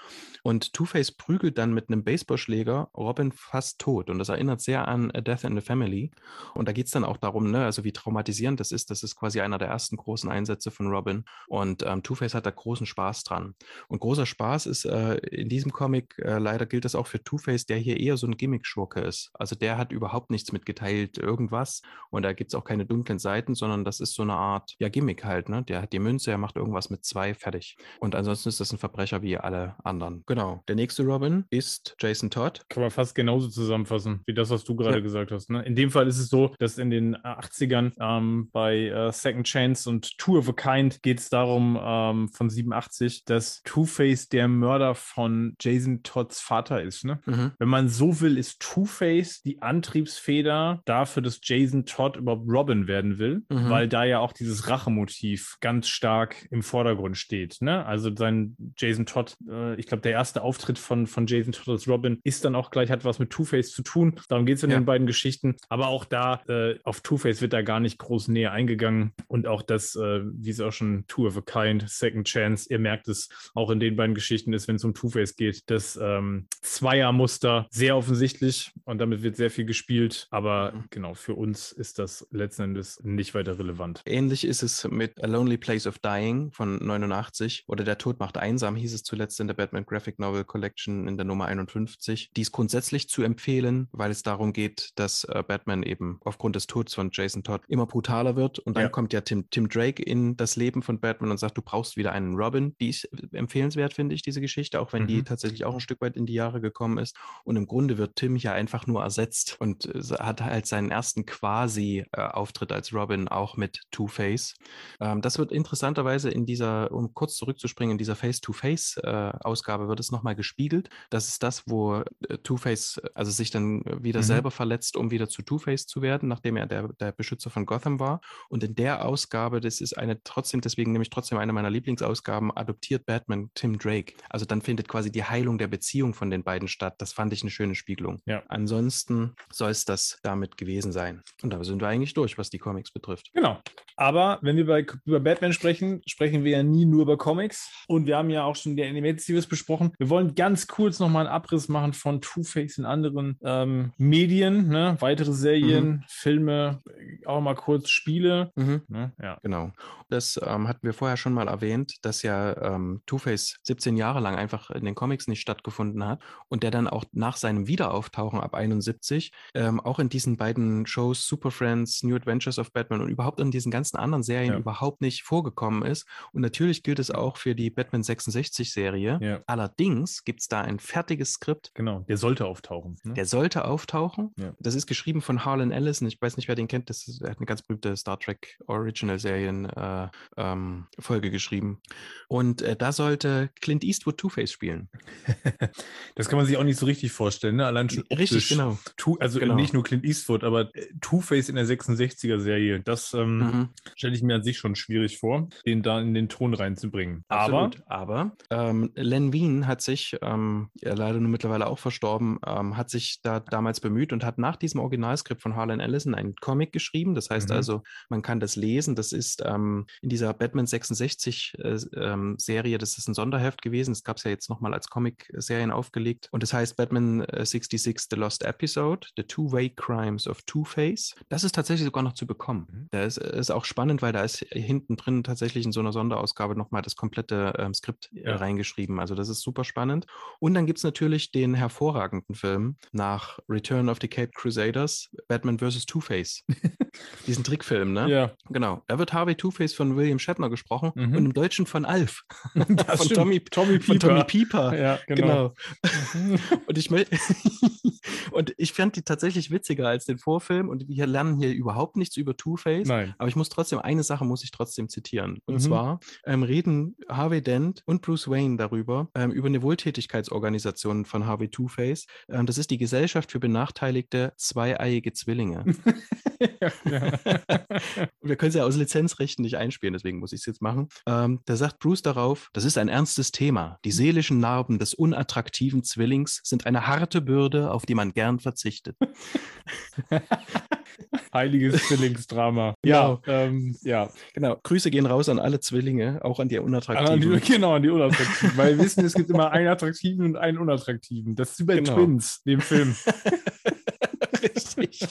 Und Two-Face prügelt dann mit einem Baseballschläger Robin fast tot und das erinnert sehr an A Death in the Family. Und da geht es dann auch darum, ne, also wie traumatisierend das ist. Das ist quasi einer der ersten großen Einsätze von Robin und ähm, Two-Face hat da großen Spaß dran. Und großer Spaß ist äh, in diesem Comic, äh, leider gilt das auch für Two-Face, der hier eher so ein Gimmick-Schurke ist. Also der hat überhaupt nichts mitgeteilt, irgendwas. Und da gibt es auch keine dunklen Seiten, sondern das ist so eine Art, ja, Gimmick halt, ne? Der hat die Münze, er macht irgendwas mit zwei, fertig. Und ansonsten ist das ein Verbrecher wie alle anderen. Genau. Der nächste Robin ist Jason Todd. Kann man fast genauso zusammenfassen, wie das, was du gerade ja. gesagt hast. Ne? In dem Fall ist es so, dass in den 80ern ähm, bei äh, Second Chance und Two of a Kind geht es darum, ähm, von 87, dass Two-Face der Mörder von Jason Todds Vater ist. Ne? Mhm. Wenn man so will, ist Two-Face die Antriebsfeder dafür, dass Jason Todd überhaupt Robin werden will, mhm. weil da ja auch dieses Rachemotiv ganz stark im Vordergrund steht. Ne? Also sein Jason Todd, äh, ich glaube, der erste Auftritt von, von Jason Todd als Robin ist dann auch gleich, hat was mit Two-Face zu tun. Darum geht es in ja. den beiden Geschichten. Aber auch da, äh, auf Two-Face wird da gar nicht groß näher eingegangen. Und auch das, äh, wie es auch schon Two of a Kind, Second Chance, ihr merkt es auch in den beiden Geschichten ist, wenn es um Two-Face geht, das ähm, Zweiermuster sehr offensichtlich und damit wird sehr viel gespielt. Aber mhm. genau, für uns ist das letzten Endes nicht weiter relevant. Ähnlich ist es mit A Lonely Place of Dying von 89 oder Der Tod macht einsam, hieß es zuletzt in der Batman Graphic Novel Collection in der Nummer 51. Die ist grundsätzlich zu empfehlen, weil es darum geht, dass äh, Batman eben aufgrund des Todes von Jason Todd immer brutaler wird. Und dann ja. kommt ja Tim, Tim Drake in das Leben von Batman und sagt, du brauchst wieder einen Robin. Die ist empfehlenswert, finde ich, diese Geschichte, auch wenn mhm. die tatsächlich auch ein Stück weit in die Jahre gekommen ist. Und im Grunde wird Tim ja einfach nur ersetzt und äh, hat halt seinen ersten Quasi-Auftritt äh, als Robin auch mit Two-Face. Ähm, das wird interessanterweise in dieser, um kurz zurückzuspringen, in dieser Face-to-Face-Ausgabe äh, wird es nochmal gespiegelt. Das ist das, wo äh, Two-Face also sich dann wieder mhm. selber verletzt, um wieder zu Two-Face zu werden, nachdem er der, der Beschützer von Gotham war. Und in der Ausgabe, das ist eine trotzdem, deswegen nämlich trotzdem eine meiner Lieblingsausgaben, adoptiert Batman Tim Drake. Also dann findet quasi die Heilung der Beziehung von den beiden statt. Das fand ich eine schöne Spiegelung. Ja. Ansonsten soll es das damit gewesen sein. Und da sind wir eigentlich durch, was die Comics betrifft. Genau. Aber wenn wir bei, über Batman sprechen, sprechen wir ja nie nur über Comics. Und wir haben ja auch schon die Animated Series besprochen. Wir wollen ganz kurz nochmal einen Abriss machen von Two-Face in anderen ähm, Medien, ne? weitere Serien, mhm. Filme, auch mal kurz Spiele. Mhm. Ne? Ja. Genau. Das ähm, hatten wir vorher schon mal erwähnt, dass ja ähm, Two-Face 17 Jahre lang einfach in den Comics nicht stattgefunden hat und der dann auch nach seinem Wiederauftauchen ab 71 ähm, auch in diesen beiden Shows Super Friends, New Adventures of Batman und überhaupt in diesen ganzen anderen Serien ja. überhaupt nicht vorgekommen ist. Und natürlich gilt es auch für die Batman 66 Serie. Ja. Allerdings gibt es da ein fertiges Skript. Genau, der sollte auftauchen. Ne? Der sollte auftauchen. Ja. Das ist geschrieben von Harlan Ellison. Ich weiß nicht, wer den kennt. Das ist, er hat eine ganz berühmte Star Trek Original Serien äh, ähm, Folge geschrieben. Und äh, da sollte Clint Eastwood Two-Face spielen. das kann man sich auch nicht so richtig vorstellen. Ne? Allein schon richtig, genau. Two, also genau. nicht nur Clint Eastwood, aber äh, Two-Face in der 66er Serie. Das ähm, mhm. stelle ich mir an sich schon schwierig vor, den da in den Ton reinzubringen. Absolut. Aber, aber ähm, Len Wein hat sich, ähm, ja, leider nur mittlerweile auch verstorben, ähm, hat sich da damals bemüht und hat nach diesem Originalskript von Harlan Ellison einen Comic geschrieben. Das heißt mhm. also, man kann das lesen. Das ist ähm, in dieser Batman 66 äh, ähm, Serie, das ist ein Sonderheft gewesen. Das gab es ja jetzt nochmal als Comic-Serien aufgelegt. Und das heißt Batman 66 äh, The Lost Episode, The Two-Way Crimes of Two-Face. Das ist tatsächlich sogar noch zu bekommen. Mhm. Da ist, ist auch spannend, weil da ist hinten drin tatsächlich in so einer Sonderausgabe nochmal das komplette ähm, Skript äh, ja. reingeschrieben. Also das ist super spannend. Und dann gibt es natürlich den hervorragenden Film nach Return of the Cape Crusaders, Batman vs. Two-Face. Diesen Trickfilm, ne? Ja. Genau. Da wird Harvey Two-Face von William Shatner gesprochen mhm. und im Deutschen von Alf. Von Tommy, Tommy Pieper. Von Tommy Pieper. Ja, genau. genau. und ich und ich fand die tatsächlich witziger als den Vorfilm und wir lernen hier überhaupt nichts über Two-Face. Nein. Aber ich muss trotzdem, eine Sache muss ich trotzdem zitieren. Und mhm. zwar ähm, reden Harvey Dent und Bruce Wayne darüber, ähm, über eine Wohltätigkeitsorganisation von Harvey Two-Face. Ähm, das ist die Gesellschaft für benachteiligte zweieiige Zwillinge. ja. wir können sie ja aus Lizenzrechten nicht einspielen, deswegen muss ich es jetzt machen. Ähm, da sagt Bruce darauf, das ist ein ernstes Thema. Die seelischen Narben des unattraktiven Zwillings sind eine harte Bürde, auf die man gern verzichtet. Heiliges Zwillingsdrama. Ja, genau. Ähm, ja. Genau. Grüße gehen raus an alle Zwillinge, auch an die Unattraktiven. An die, genau, an die Unattraktiven. Weil wir wissen, es gibt immer einen Attraktiven und einen Unattraktiven. Das ist wie bei genau. Twins, dem Film. Richtig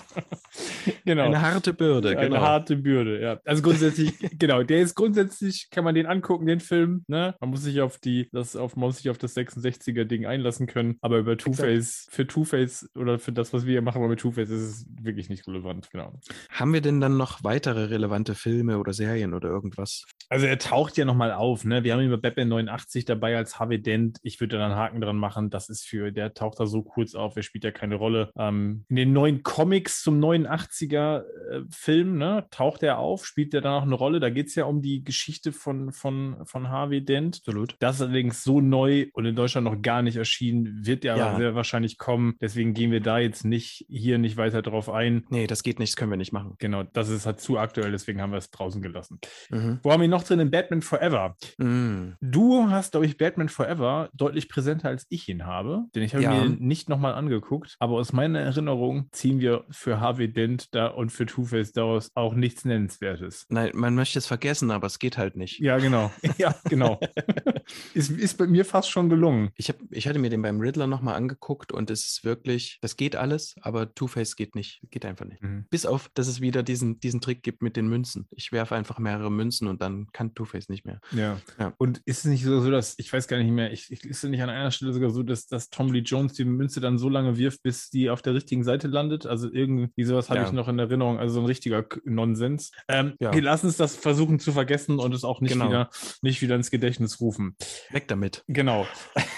genau. Eine harte Bürde, Eine genau. harte Bürde, ja. Also grundsätzlich, genau, der ist grundsätzlich, kann man den angucken, den Film, ne? Man muss sich auf die, das auf, man muss sich auf das 66er-Ding einlassen können. Aber über Two-Face, für Two-Face oder für das, was wir machen mit Two-Face, ist es wirklich nicht relevant, genau. Haben wir denn dann noch weitere relevante Filme oder Serien oder irgendwas? Also er taucht ja nochmal auf, ne? Wir haben ihn bei Batman 89 dabei als Harvey Dent. Ich würde da einen Haken dran machen. Das ist für, der taucht da so kurz auf, er spielt ja keine Rolle. Ähm, in den neuen Comics zum 89 90er-Film, äh, ne, taucht er auf, spielt er dann auch eine Rolle. Da geht es ja um die Geschichte von, von, von Harvey Dent. Absolut. Das ist allerdings so neu und in Deutschland noch gar nicht erschienen, wird ja, ja. sehr wahrscheinlich kommen. Deswegen gehen wir da jetzt nicht hier nicht weiter drauf ein. Nee, das geht nicht, das können wir nicht machen. Genau, das ist halt zu aktuell, deswegen haben wir es draußen gelassen. Mhm. Wo haben wir noch drin? In Batman Forever. Mhm. Du hast, glaube ich, Batman Forever deutlich präsenter, als ich ihn habe. Denn ich habe ja. mir nicht nochmal angeguckt. Aber aus meiner Erinnerung ziehen wir für Harvey Dent da Charakter und für Two-Face daraus auch nichts Nennenswertes. Nein, man möchte es vergessen, aber es geht halt nicht. Ja, genau. Ja, genau. ist, ist bei mir fast schon gelungen. Ich, hab, ich hatte mir den beim Riddler nochmal angeguckt und es ist wirklich, das geht alles, aber Two-Face geht nicht. Geht einfach nicht. Mhm. Bis auf, dass es wieder diesen, diesen Trick gibt mit den Münzen. Ich werfe einfach mehrere Münzen und dann kann Two-Face nicht mehr. Ja. Ja. Und ist es nicht so, so, dass, ich weiß gar nicht mehr, ich, ich ist es nicht an einer Stelle sogar so, dass, dass Tom Lee Jones die Münze dann so lange wirft, bis die auf der richtigen Seite landet? Also irgendwie sowas habe Ja. ich noch in Erinnerung. Also so ein richtiger Nonsens. Ähm, Ja. Wir lassen uns das versuchen zu vergessen und es auch nicht, Genau. wieder, nicht wieder ins Gedächtnis rufen. Weg damit. Genau.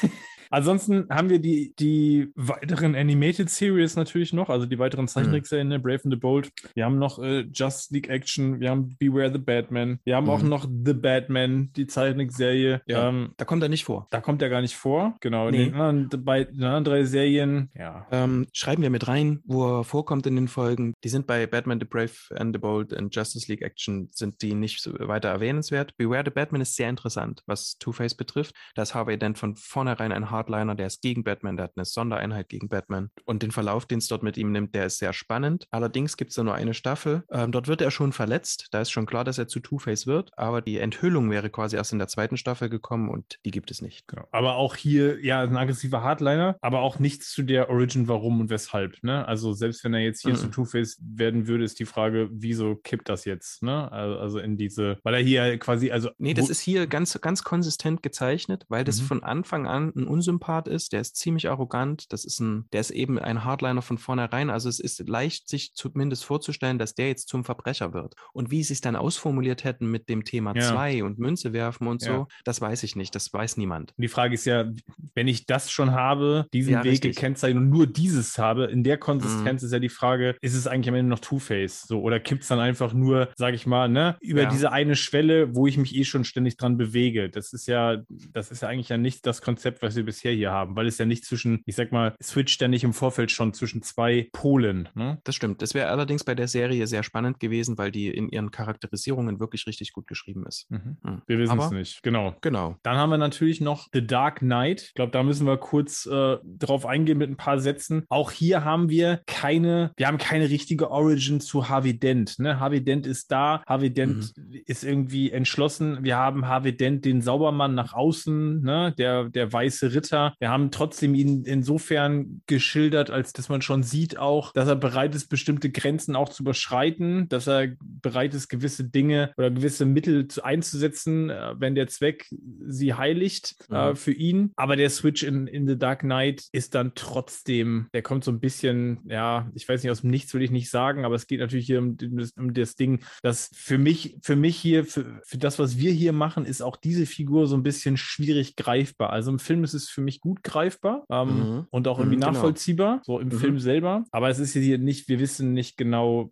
Ansonsten haben wir die, die weiteren Animated Series natürlich noch, also die weiteren Zeichentrickserien, ne? Brave and the Bold. Wir haben noch äh, Just League Action, wir haben Beware the Batman, wir haben auch Mhm. noch The Batman, die Zeichentrickserie. Ja. Ähm, Da kommt er nicht vor. da kommt er gar nicht vor. Genau. In Nee. den anderen, bei den anderen drei Serien, ja. Ähm, schreiben wir mit rein, wo er vorkommt in den Folgen. Die sind bei Batman the Brave and the Bold und Justice League Action sind die nicht so weiter erwähnenswert. Beware the Batman ist sehr interessant, was Two-Face betrifft. Da ist Harvey Dent von vornherein ein Hardliner, der ist gegen Batman, der hat eine Sondereinheit gegen Batman. Und den Verlauf, den es dort mit ihm nimmt, der ist sehr spannend. Allerdings gibt es da nur eine Staffel. Ähm, dort wird er schon verletzt. Da ist schon klar, dass er zu Two-Face wird. Aber die Enthüllung wäre quasi erst in der zweiten Staffel gekommen und die gibt es nicht. Genau. Aber auch hier, ja, ein aggressiver Hardliner, aber auch nichts zu der Origin, warum und weshalb. Ne? Also selbst wenn er jetzt hier Mhm. zu Two-Face werden würde, ist die Frage, wieso kippt das jetzt? Ne? Also, in diese, weil er hier quasi, also Nee, das ist hier ganz, ganz konsistent gezeichnet, weil das Mhm. von Anfang an ein Unsympath ist. Der ist ziemlich arrogant. Das ist ein, der ist eben ein Hardliner von vornherein. Also es ist leicht, sich zumindest vorzustellen, dass der jetzt zum Verbrecher wird. Und wie sie es dann ausformuliert hätten mit dem Thema Ja. 2 und Münze werfen und Ja. so, das weiß ich nicht. Das weiß niemand. Die Frage ist ja, wenn ich das schon habe, diesen Ja, Weg richtig. gekennzeichnet und nur dieses habe, in der Mhm. Konsistenz ist ja die Frage, ist es eigentlich am Ende noch Two-Face? So, oder kippt es dann einfach nur, sage ich mal, ne, über Ja. diese eine Schwelle, wo ich mich eh schon ständig dran bewege? Das ist ja, das ist ja eigentlich ja nicht das Konzept, was wir bisher hier haben, weil es ja nicht zwischen, ich sag mal, switcht ja nicht im Vorfeld schon zwischen zwei Polen. Ne? Das stimmt. Das wäre allerdings bei der Serie sehr spannend gewesen, weil die in ihren Charakterisierungen wirklich richtig gut geschrieben ist. Mhm. Mhm. Wir wissen es nicht. Genau. Genau. Dann haben wir natürlich noch The Dark Knight. Ich glaube, da müssen wir kurz äh, drauf eingehen mit ein paar Sätzen. Auch hier haben wir keine, wir haben keine richtige Origin zu Harvey Dent. Ne? Harvey Dent ist da, Harvey Dent ist irgendwie entschlossen. Wir haben Harvey Dent, den Saubermann nach außen, ne? der, der weiße Ritter. Wir haben trotzdem ihn insofern geschildert, als dass man schon sieht auch, dass er bereit ist, bestimmte Grenzen auch zu überschreiten, dass er bereit ist, gewisse Dinge oder gewisse Mittel zu, einzusetzen, äh, wenn der Zweck sie heiligt äh, Mhm. für ihn. Aber der Switch in, in The Dark Knight ist dann trotzdem, der kommt so ein bisschen, ja, ich weiß nicht, aus dem Nichts will ich nicht sagen, aber es geht natürlich hier um, um, das, um das Ding, dass für mich, für mich hier, für, für das, was wir hier machen, ist auch diese Figur so ein bisschen schwierig greifbar. Also im Film ist es für mich gut greifbar ähm, Mhm. und auch irgendwie Mhm, genau. nachvollziehbar, so im Mhm. Film selber. Aber es ist hier nicht, wir wissen nicht genau,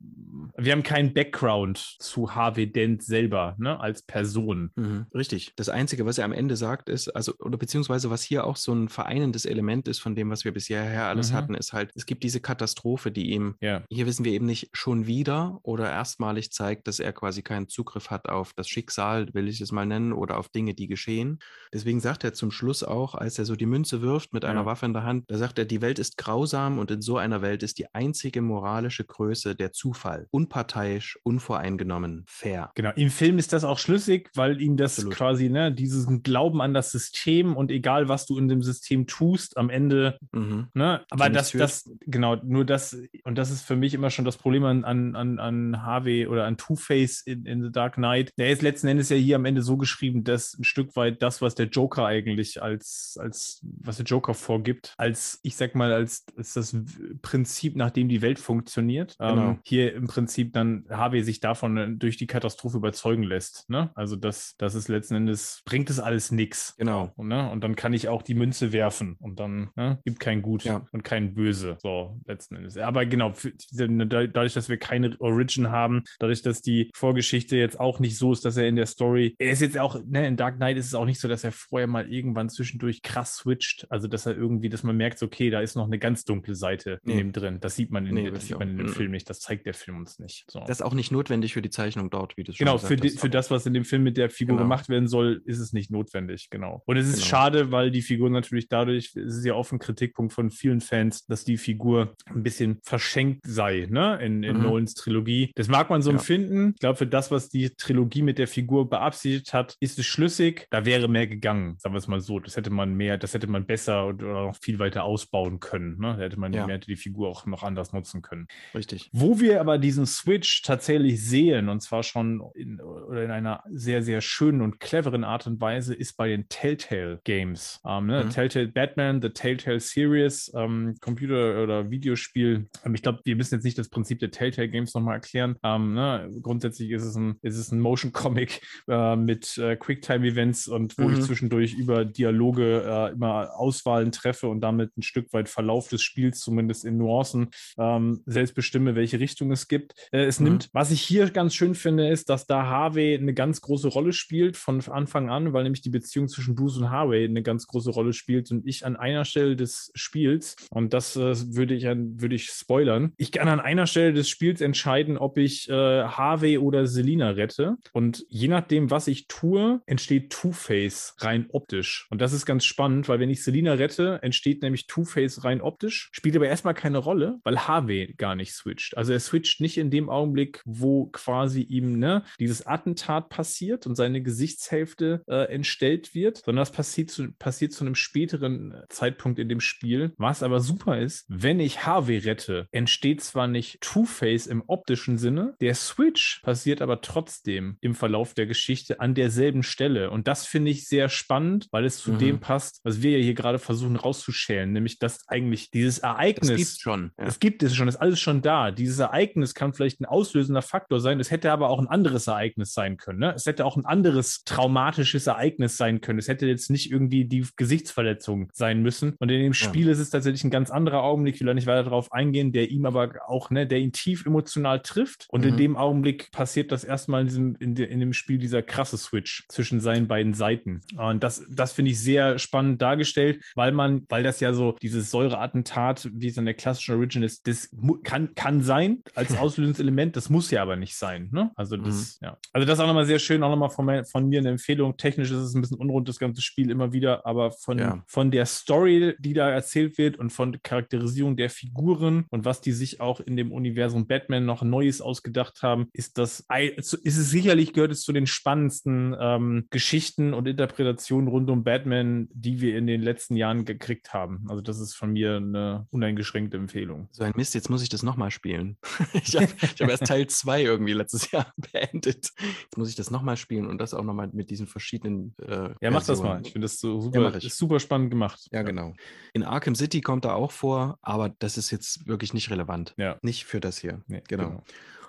wir haben keinen Background zu Harvey Dent selber, ne, als Person. Mhm, richtig. Das Einzige, was er am Ende sagt, ist, also, oder beziehungsweise was hier auch so ein vereinendes Element ist von dem, was wir bisher her alles Mhm. hatten, ist halt, es gibt diese Katastrophe, die ihm, Ja. hier wissen wir eben nicht schon wieder oder erstmalig zeigt, dass er quasi keinen Zugriff hat auf das Schicksal, will ich es mal nennen, oder auf Dinge, die geschehen. Deswegen sagt er zum Schluss auch, als er so die Münze wirft mit einer Ja. Waffe in der Hand, da sagt er, die Welt ist grausam und in so einer Welt ist die einzige moralische Größe der Zufall. Unparteiisch, unvoreingenommen, fair. Genau, im Film ist das auch schlüssig, weil ihm das Absolut. quasi, ne, diesen Glauben an das System und egal, was du in dem System tust, am Ende, Mhm. ne, aber das, das, genau, nur das, und das ist für mich immer schon das Problem an, an, an, an Harvey oder an Two-Face in, in The Dark Knight. Der ist letzten Endes ja hier am Ende so geschrieben, dass ein Stück weit das, was der Joker eigentlich als, als, was der Joker vorgibt, als, ich sag mal, als, als das Prinzip, nach dem die Welt funktioniert. Genau. Ähm, hier im Prinzip dann Harvey sich davon äh, durch die Katastrophe überzeugen lässt. Ne? Also das, das ist letzten Endes, bringt es alles nichts. Genau. Und, ne? und dann kann ich auch die Münze werfen und dann ne? gibt kein Gut Ja. und kein Böse. So, letzten Endes. Aber genau, für, dadurch, dass wir keine Origin haben, dadurch, dass die Vorgeschichte jetzt auch nicht so ist, dass er in der Story, er ist jetzt auch, ne, in Dark Knight ist es auch nicht so, dass er vorher mal irgendwann zwischendurch krass krass switcht. Also, dass er irgendwie, dass man merkt, okay, da ist noch eine ganz dunkle Seite Nee. in dem drin. Das sieht man in, Nee, das sieht auch. man in dem Mhm. Film nicht. Das zeigt der Film uns nicht. So. Das ist auch nicht notwendig für die Zeichnung dort, wie du schon Genau, für, die, für das, was in dem Film mit der Figur Genau. gemacht werden soll, ist es nicht notwendig, genau. Und es ist Genau. schade, weil die Figur natürlich dadurch, es ist ja oft ein Kritikpunkt von vielen Fans, dass die Figur ein bisschen verschenkt sei, ne, in, in Mhm. Nolans Trilogie. Das mag man so Ja. empfinden. Ich glaube, für das, was die Trilogie mit der Figur beabsichtigt hat, ist es schlüssig. Da wäre mehr gegangen, sagen wir es mal so. Das hätte man mehr, das hätte man besser oder noch viel weiter ausbauen können, ne. Da hätte man Ja. mehr die Figur auch noch anders nutzen können. Richtig. Wo wir aber diesen Switch tatsächlich sehen, und zwar schon in, oder in einer sehr, sehr schönen und cleveren Art und Weise, ist bei den Telltale Games. Ähm, ne? Mhm. Telltale Batman, The Telltale Series, ähm, Computer- oder Videospiel. Ähm, ich glaube, wir müssen jetzt nicht das Prinzip der Telltale Games nochmal erklären. Ähm, ne? Grundsätzlich ist es ein, ist es ein Motion Comic äh, mit äh, Quicktime-Events und wo ich Mhm. zwischendurch über Dialoge äh, immer Auswahlen treffe und damit ein Stück weit Verlauf des Spiels, zumindest in Nuancen, ähm, selbst bestimme, welche Richtung es gibt. Äh, es Mhm. nimmt, was ich hier ganz schön finde, ist, dass da Harvey eine ganz große Rolle spielt von Anfang an, weil nämlich die Beziehung zwischen Bruce und Harvey eine ganz große Rolle spielt und ich an einer Stelle des Spiels, und das äh, würde ich würde ich spoilern, ich kann an einer Stelle des Spiels entscheiden, ob ich äh, Harvey oder Selina rette. Und je nachdem, was ich tue, entsteht Two-Face rein optisch. Und das ist ganz spannend, weil wenn ich Selina rette, entsteht nämlich Two-Face rein optisch, spielt aber erstmal keine Rolle, weil Harvey gar nicht switcht. Also er switcht nicht in dem Augenblick, wo quasi ihm ne, dieses Attentat passiert und seine Gesichtshälfte äh, entstellt wird, sondern das passiert zu, passiert zu einem späteren Zeitpunkt in dem Spiel. Was aber super ist, wenn ich Harvey rette, entsteht zwar nicht Two-Face im optischen Sinne, der Switch passiert aber trotzdem im Verlauf der Geschichte an derselben Stelle. Und das finde ich sehr spannend, weil es zu Mhm. dem passt, was wir ja hier gerade versuchen rauszuschälen, nämlich dass eigentlich dieses Ereignis. Das gibt's schon. Ja. Es gibt es schon, ist alles schon da. Dieses Ereignis kann vielleicht ein auslösender Faktor sein. Es hätte aber auch ein anderes Ereignis sein können. Ne? Es hätte auch ein anderes traumatisches Ereignis sein können. Es hätte jetzt nicht irgendwie die Gesichtsverletzung sein müssen. Und in dem Spiel ist es tatsächlich ein ganz anderer Augenblick. Ich will da nicht weiter darauf eingehen, der ihm aber auch, ne, der ihn tief emotional trifft. Und in Mhm. dem Augenblick passiert das erstmal in, diesem, in, de, in dem Spiel dieser krasse Switch zwischen seinen beiden Seiten. Und das, das finde ich sehr spannend dargestellt, weil man, weil das ja so dieses Säureattentat, wie es in der klassischen Origin ist, das kann, kann sein als auslösendes Element, das muss ja aber nicht sein. Ne? Also das, ja. Also das ist auch nochmal sehr schön, auch nochmal von, mir- von mir eine Empfehlung. Technisch ist es ein bisschen unrund, das ganze Spiel immer wieder, aber von, Ja. von der Story, die da erzählt wird und von der Charakterisierung der Figuren und was die sich auch in dem Universum Batman noch Neues ausgedacht haben, ist das, ist es sicherlich gehört es zu den spannendsten ähm, Geschichten und Interpretationen rund um Batman, die wir in den letzten Jahren gekriegt haben. Also das ist von mir eine uneingeschränkte Empfehlung. So ein Mist, jetzt muss ich das nochmal spielen. ich habe hab erst Teil 2 irgendwie letztes Jahr beendet. Jetzt muss ich das nochmal spielen und das auch nochmal mit diesen verschiedenen. Äh, Ja, mach das Versionen. mal. Ich finde das so Ja, super, ist super spannend gemacht. Ja, genau. In Arkham City kommt er auch vor, aber das ist jetzt wirklich nicht relevant. Ja. Nicht für das hier. Nee, Genau.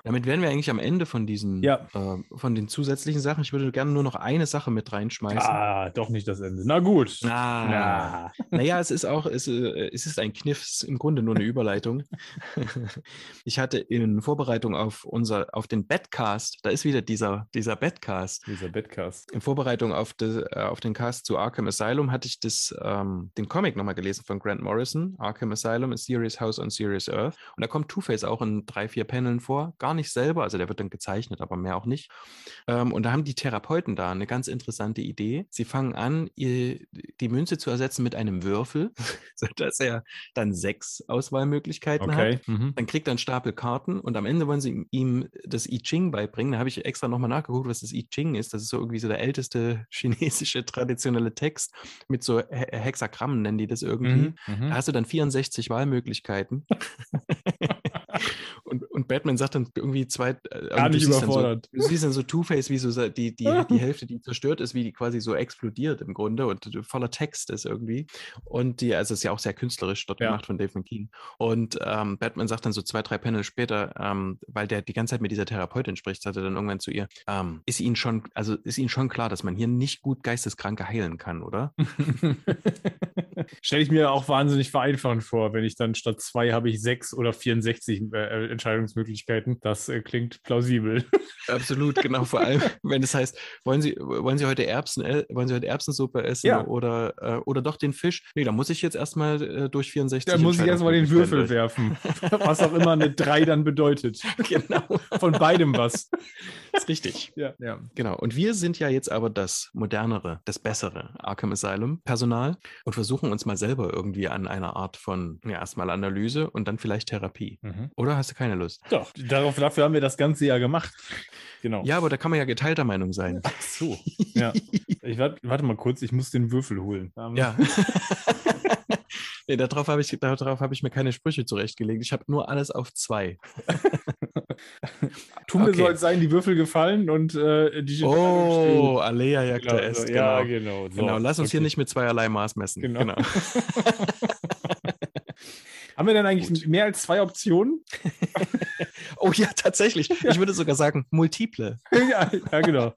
Damit wären wir eigentlich am Ende von diesen, Ja. äh, von den zusätzlichen Sachen. Ich würde gerne nur noch eine Sache mit reinschmeißen. Ah, doch nicht das Ende. Na gut. Ah. Ja. Naja, es ist auch, es, äh, es ist ein Kniff, ist im Grunde nur eine Überleitung. ich hatte in Vorbereitung auf unser, auf den Badcast, da ist wieder dieser, dieser Badcast. Dieser Bedcast. In Vorbereitung auf, de, äh, auf den Cast zu Arkham Asylum hatte ich das, ähm, den Comic nochmal gelesen von Grant Morrison. Arkham Asylum, A Serious House on Serious Earth. Und da kommt Two-Face auch in drei, vier Paneln vor. Gar nicht selber, also der wird dann gezeichnet, aber mehr auch nicht. Ähm, und da haben die Therapeuten da eine ganz interessante Idee. Sie fangen an, die Münze zu ersetzen mit einem Würfel, sodass er dann sechs Auswahlmöglichkeiten hat. Okay. Mhm. Dann kriegt er einen Stapel Karten und am Ende wollen sie ihm- das I Ching beibringen. Da habe ich extra nochmal nachgeguckt, was das I Ching ist. Das ist so irgendwie so der älteste chinesische traditionelle Text mit so He Hexagrammen, nennen die das irgendwie. Mhm. Mhm. Da hast du dann 64 Wahlmöglichkeiten. und, Batman sagt dann irgendwie zwei. äh, Gar du nicht überfordert. So, du siehst dann so Two-Face, wie so die, die, die Hälfte, die zerstört ist, wie die quasi so explodiert im Grunde und voller Text ist irgendwie. Und die, also es ist ja auch sehr künstlerisch dort Ja. gemacht von Dave McKean. Und ähm, Batman sagt dann so zwei, drei Panel später, ähm, weil der die ganze Zeit mit dieser Therapeutin spricht, sagt er dann irgendwann zu ihr, ähm, ist Ihnen schon, also ist Ihnen schon klar, dass man hier nicht gut Geisteskranke heilen kann, oder? Stelle ich mir auch wahnsinnig vereinfachend vor, wenn ich dann statt zwei habe ich sechs oder 64 äh, Entscheidungsmöglichkeiten. Das äh, klingt plausibel. Absolut, genau. Vor allem, wenn es heißt, wollen Sie, wollen Sie heute Erbsen, äh, wollen Sie heute Erbsensuppe essen Ja. oder, äh, oder doch den Fisch? Nee, da muss ich jetzt erstmal äh, durch 64 Da muss ich erstmal den Würfel werfen. Was auch immer eine 3 dann bedeutet. Genau, Von beidem was. ist richtig. Ja. ja. Genau. Und wir sind ja jetzt aber das modernere, das bessere Arkham Asylum Personal und versuchen uns mal selber irgendwie an einer Art von, ja, erstmal Analyse und dann vielleicht Therapie. Mhm. Oder hast du keine Lust? Doch, darauf, dafür haben wir das ganze Jahr gemacht. Genau. Ja, aber da kann man ja geteilter Meinung sein. Ach so. Ja. Ich warte, mal kurz, ich muss den Würfel holen. Ja. nee, darauf habe ich, darauf hab ich mir keine Sprüche zurechtgelegt. Ich habe nur alles auf zwei. Tu mir Okay. soll sein, die Würfel gefallen und äh, die Oh, Alea jagd Genau, der so, Est. Ja, Genau. genau. so, Genau, lass uns hier okay. nicht mit zweierlei Maß messen. Genau. Haben wir denn eigentlich Gut. mehr als zwei Optionen? Oh ja, tatsächlich. Ich würde sogar sagen, multiple. ja, ja, genau.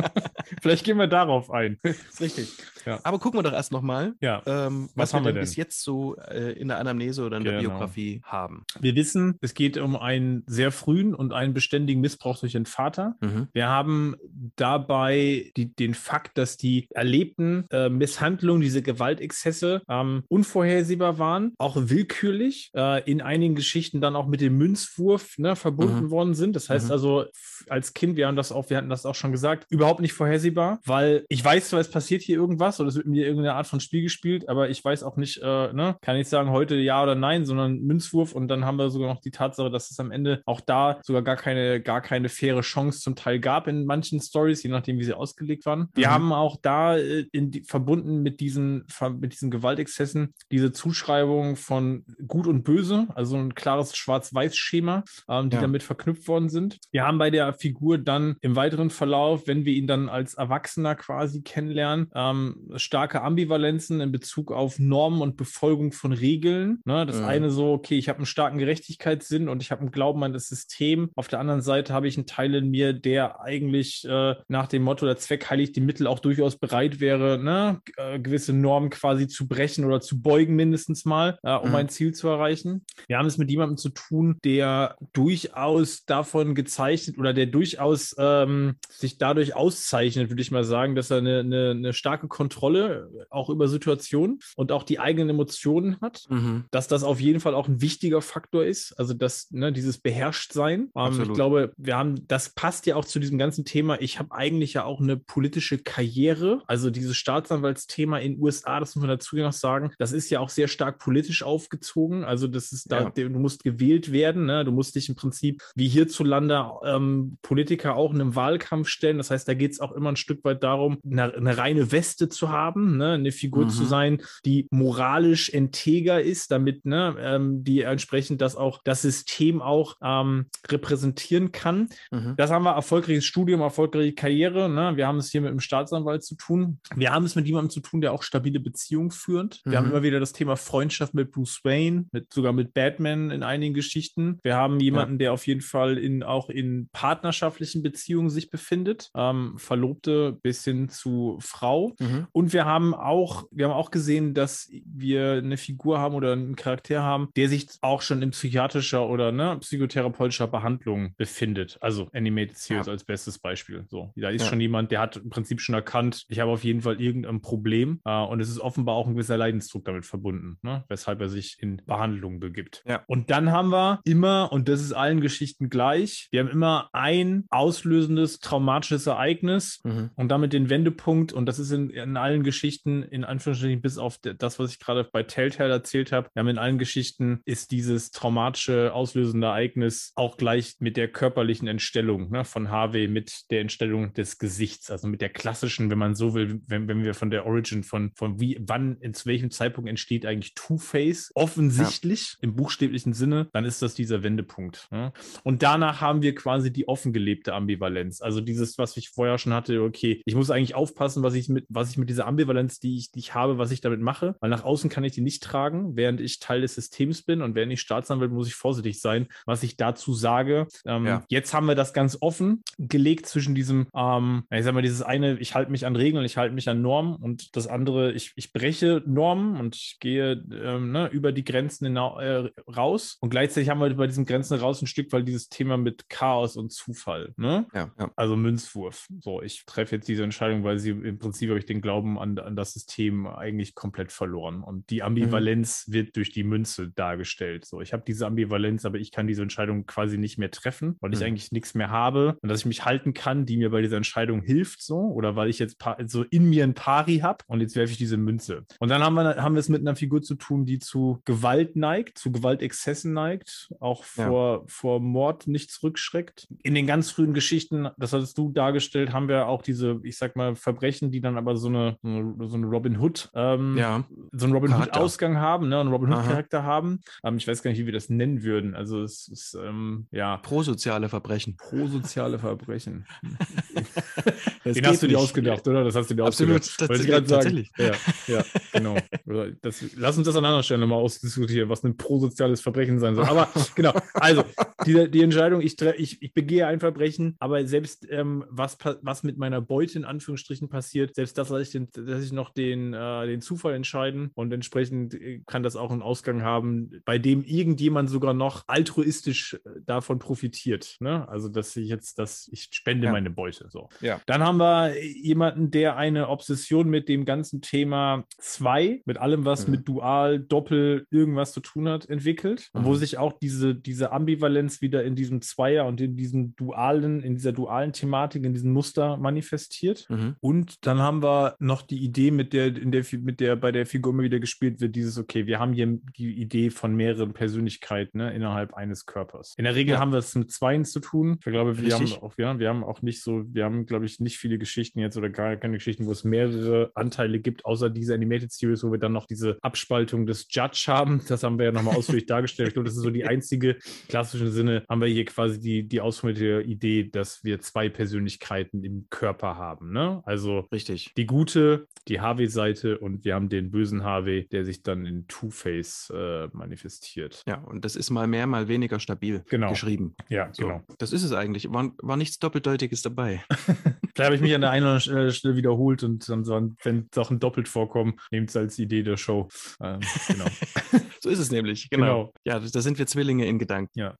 Vielleicht gehen wir darauf ein. Ist richtig. Ja. Aber gucken wir doch erst nochmal, Ja. ähm, Was was, haben wir denn? bis jetzt so äh, in der Anamnese oder in der Genau. Biografie haben. Wir wissen, es geht um einen sehr frühen und einen beständigen Missbrauch durch den Vater. Mhm. Wir haben dabei die, den Fakt, dass die erlebten äh, Misshandlungen, diese Gewaltexzesse ähm, unvorhersehbar waren, auch willkürlich, äh, in einigen Geschichten dann auch mit dem Münzwurf ne, verbunden Mhm. worden sind. Das heißt Mhm. also, als Kind, wir haben das auch, wir hatten das auch schon gesagt, überhaupt nicht vorhersehbar, weil ich weiß zwar, es passiert hier irgendwas oder es wird mir irgendeine Art von Spiel gespielt, aber ich weiß auch nicht, äh, ne, kann ich sagen, heute ja oder nein, sondern Münzwurf und dann haben wir sogar noch die Tatsache, dass es am Ende auch da sogar gar keine, gar keine faire Chance zum Teil gab in manchen Stories, je nachdem, wie sie ausgelegt waren. Wir Mhm. haben auch da äh, die, verbunden mit diesen, mit diesen Gewaltexzessen diese Zuschreibung von Gut und Böse, also ein klares Schwarz-Weiß-Schema, ähm, die Ja. damit verknüpft worden sind. Wir haben bei der Figur dann im weiteren Verlauf, wenn wir ihn dann als Erwachsener quasi kennenlernen, ähm, starke Ambivalenzen in Bezug auf Normen und Befolgung von Regeln. Ne? Das Mhm. eine so, okay, ich habe einen starken Gerechtigkeitssinn und ich habe einen Glauben an das System. Auf der anderen Seite habe ich einen Teil in mir, der eigentlich äh, nach dem Motto, der Zweck heiligt die Mittel auch durchaus bereit wäre, ne? G- äh, gewisse Normen quasi zu brechen oder zu beugen mindestens mal, äh, um Mhm. ein Ziel zu erreichen. Wir haben es mit jemandem zu tun, der durchaus davon gezeichnet oder der durchaus ähm, sich dadurch auszeichnet, würde ich mal sagen, dass er eine, eine, eine starke Kontrolle auch über Situationen und auch die eigenen Emotionen hat Mhm. dass das auf jeden Fall auch ein wichtiger Faktor ist. Also das, ne, dieses Beherrschtsein. Ähm, ich glaube, wir haben, das passt ja auch zu diesem ganzen Thema. Ich habe eigentlich ja auch eine politische Karriere. Also dieses Staatsanwaltsthema in USA, das muss man dazu noch sagen, das ist ja auch sehr stark politisch aufgezogen. Also das ist da, Ja. du musst gewählt werden. Ne? Du musst dich im Prinzip wie hierzulande ähm, Politiker auch in einem Wahlkampf stellen. Das heißt, da geht es auch immer ein Stück weit darum, eine, eine reine Weste zu haben, ne? eine Figur Mhm. zu sein, die moralisch integer ist, damit ne, ähm, die entsprechend das auch das System auch ähm, repräsentieren kann. Mhm. Das haben wir erfolgreiches Studium, erfolgreiche Karriere. Ne? Wir haben es hier mit einem Staatsanwalt zu tun. Wir haben es mit jemandem zu tun, der auch stabile Beziehungen führt. Wir Mhm. haben immer wieder das Thema Freundschaft mit Bruce Wayne, mit, sogar mit Batman in einigen Geschichten. Wir haben jemanden, der auf jeden Fall in, auch in partnerschaftlichen Beziehungen sich befindet. Ähm, Verlobte bis hin zu Frau. Mhm. Und wir haben auch, wir haben auch gesehen, dass wir eine Figur haben oder einen Charakter haben, der sich auch schon in psychiatrischer oder ne, psychotherapeutischer Behandlung befindet. Also Animated Series Ja. als bestes Beispiel. So, da ist Ja. schon jemand, der hat im Prinzip schon erkannt, ich habe auf jeden Fall irgendein Problem äh, und es ist offenbar auch ein gewisser Leidensdruck damit verbunden, ne, weshalb er sich in Behandlung begibt. Ja. Und dann haben wir immer, und das ist allen Geschichten gleich, wir haben immer ein auslösendes traumatisches Ereignis, Mhm. und damit den Wendepunkt, und das ist in, in allen Geschichten, in Anführungsstrichen, bis auf das, was ich gerade bei Telltale erzählt habe, wir haben in allen Geschichten ist dieses traumatische, auslösende Ereignis auch gleich mit der körperlichen Entstellung ne, von Harvey, mit der Entstellung des Gesichts, also mit der klassischen, wenn man so will, wenn, wenn wir von der Origin von, von wie, wann, in zu welchem Zeitpunkt entsteht eigentlich Two-Face, offensichtlich im buchstäblichen Sinne, dann ist das dieser Wendepunkt. Ne? Und danach haben wir quasi die offen gelebte Ambivalenz. Also dieses, was ich vorher schon hatte, okay, ich muss eigentlich aufpassen, was ich mit, was ich mit dieser Ambivalenz, die ich, die ich habe, was ich damit mache, weil nach außen kann ich die nicht tragen, während ich Teil des Systems bin und während ich Staatsanwalt muss ich vorsichtig sein, was ich dazu sage. Ähm, ja. Jetzt haben wir das ganz offen gelegt zwischen diesem, ähm, ich sag mal, dieses eine, ich halte mich an Regeln, ich halte mich an Normen und das andere, ich, ich breche Normen und gehe ähm, ne, über die Grenzen hinaus, äh, raus. Und gleichzeitig haben wir bei diesen Grenzen raus ein Stück, weil dieses Thema mit Chaos und Zufall, ne? Ja, ja. Also Münzwurf. So, ich treffe jetzt diese Entscheidung, weil sie im Prinzip habe ich den Glauben an, an das System eigentlich komplett verloren. Und die Ambivalenz mhm. wird durch die Münze dargestellt. So, ich habe diese Ambivalenz, aber ich kann diese Entscheidung quasi nicht mehr treffen, weil ich mhm. eigentlich nichts mehr habe und dass ich mich halten kann, die mir bei dieser Entscheidung hilft, so, oder weil ich jetzt so in mir ein Pari habe und jetzt werfe ich diese Münze. Und dann haben wir, haben wir es mit einer Figur zu tun, die zu Gewalt neigt, zu Gewaltexzessen neigt, auch vor, ja. vor Mord nicht zurückschreckt. In den ganz frühen Geschichten, das hattest du dargestellt, haben wir auch diese, ich sag mal, Verbrechen, die dann aber so eine, so eine Robin Hood, ähm, ja. so einen Robin Hood-Ausgang haben, ne, einen Robin Hood-Charakter haben. Ähm, ich weiß gar nicht, wie wir das nennen würden. Also es ist, ähm, ja. Prosoziale Verbrechen. Prosoziale Verbrechen. Den hast du dir ausgedacht, oder? Das hast du dir Absolut, ausgedacht. Absolut, das, tatsächlich. Ja, ja, genau. Das, lass uns das an anderer Stelle mal ausdiskutieren, was ein prosoziales Verbrechen sein soll. Aber genau, also die, die Entscheidung, ich, ich, ich begehe ein Verbrechen, aber selbst ähm, was, was mit meiner Beute in Anführungsstrichen passiert, selbst das, dass ich, den, dass ich noch den, äh, den Zufall entscheiden und entsprechend äh, kann das auch einen Ausgang haben, bei dem irgendjemand sogar noch altruistisch äh, davon profitiert. Ne? Also, dass ich jetzt, dass ich spende ja. meine Beute. So. Ja. Dann haben wir jemanden, der eine Obsession mit dem ganzen Thema 2, mit allem, was mhm. mit Dual, Doppel, irgendwas zu tun hat, entwickelt. Mhm. Wo sich auch diese, diese Ambivalenz wieder in diesem Zweier und in diesem dualen, in dieser dualen Thematik, in diesem Muster manifestiert. Mhm. Und dann haben wir noch die Idee, mit der, in der, mit der bei der Figur immer wieder gespielt wird, dieses, okay, wir haben hier die Idee von mehreren Persönlichkeiten ne, innerhalb eines Körpers. In der Regel ja. haben wir es mit Zweien zu tun. Ich glaube, wir haben auch, ja, wir haben auch nicht so, wir haben, glaube ich, nicht viele Geschichten jetzt oder gar keine Geschichten, wo es mehrere Anteile gibt, außer diese Animated Series, wo wir dann noch diese Abspaltung des Judge haben. Das haben wir ja nochmal ausführlich dargestellt. Ich glaube, das ist so die einzige klassischen Sinne, haben wir hier quasi die, die ausführliche Idee, dass wir zwei Persönlichkeiten im Körper haben. Ne? Also Richtig. die gute, die Harvey-Seite und wir haben den bösen Harvey, der sich dann in Two-Face äh, manifestiert. Ja, und das ist mal mehr, mal weniger stabil genau. geschrieben. Ja, so. genau. Das ist es eigentlich. War, war nichts Doppeldeutiges dabei. Vielleicht habe ich mich an der einen oder anderen Stelle wiederholt und dann, wenn Sachen doppelt vorkommen, nehmt es als Idee der Show. Ähm, genau. so ist es nämlich, genau. genau. Ja, da sind wir Zwillinge in Gedanken. Ja.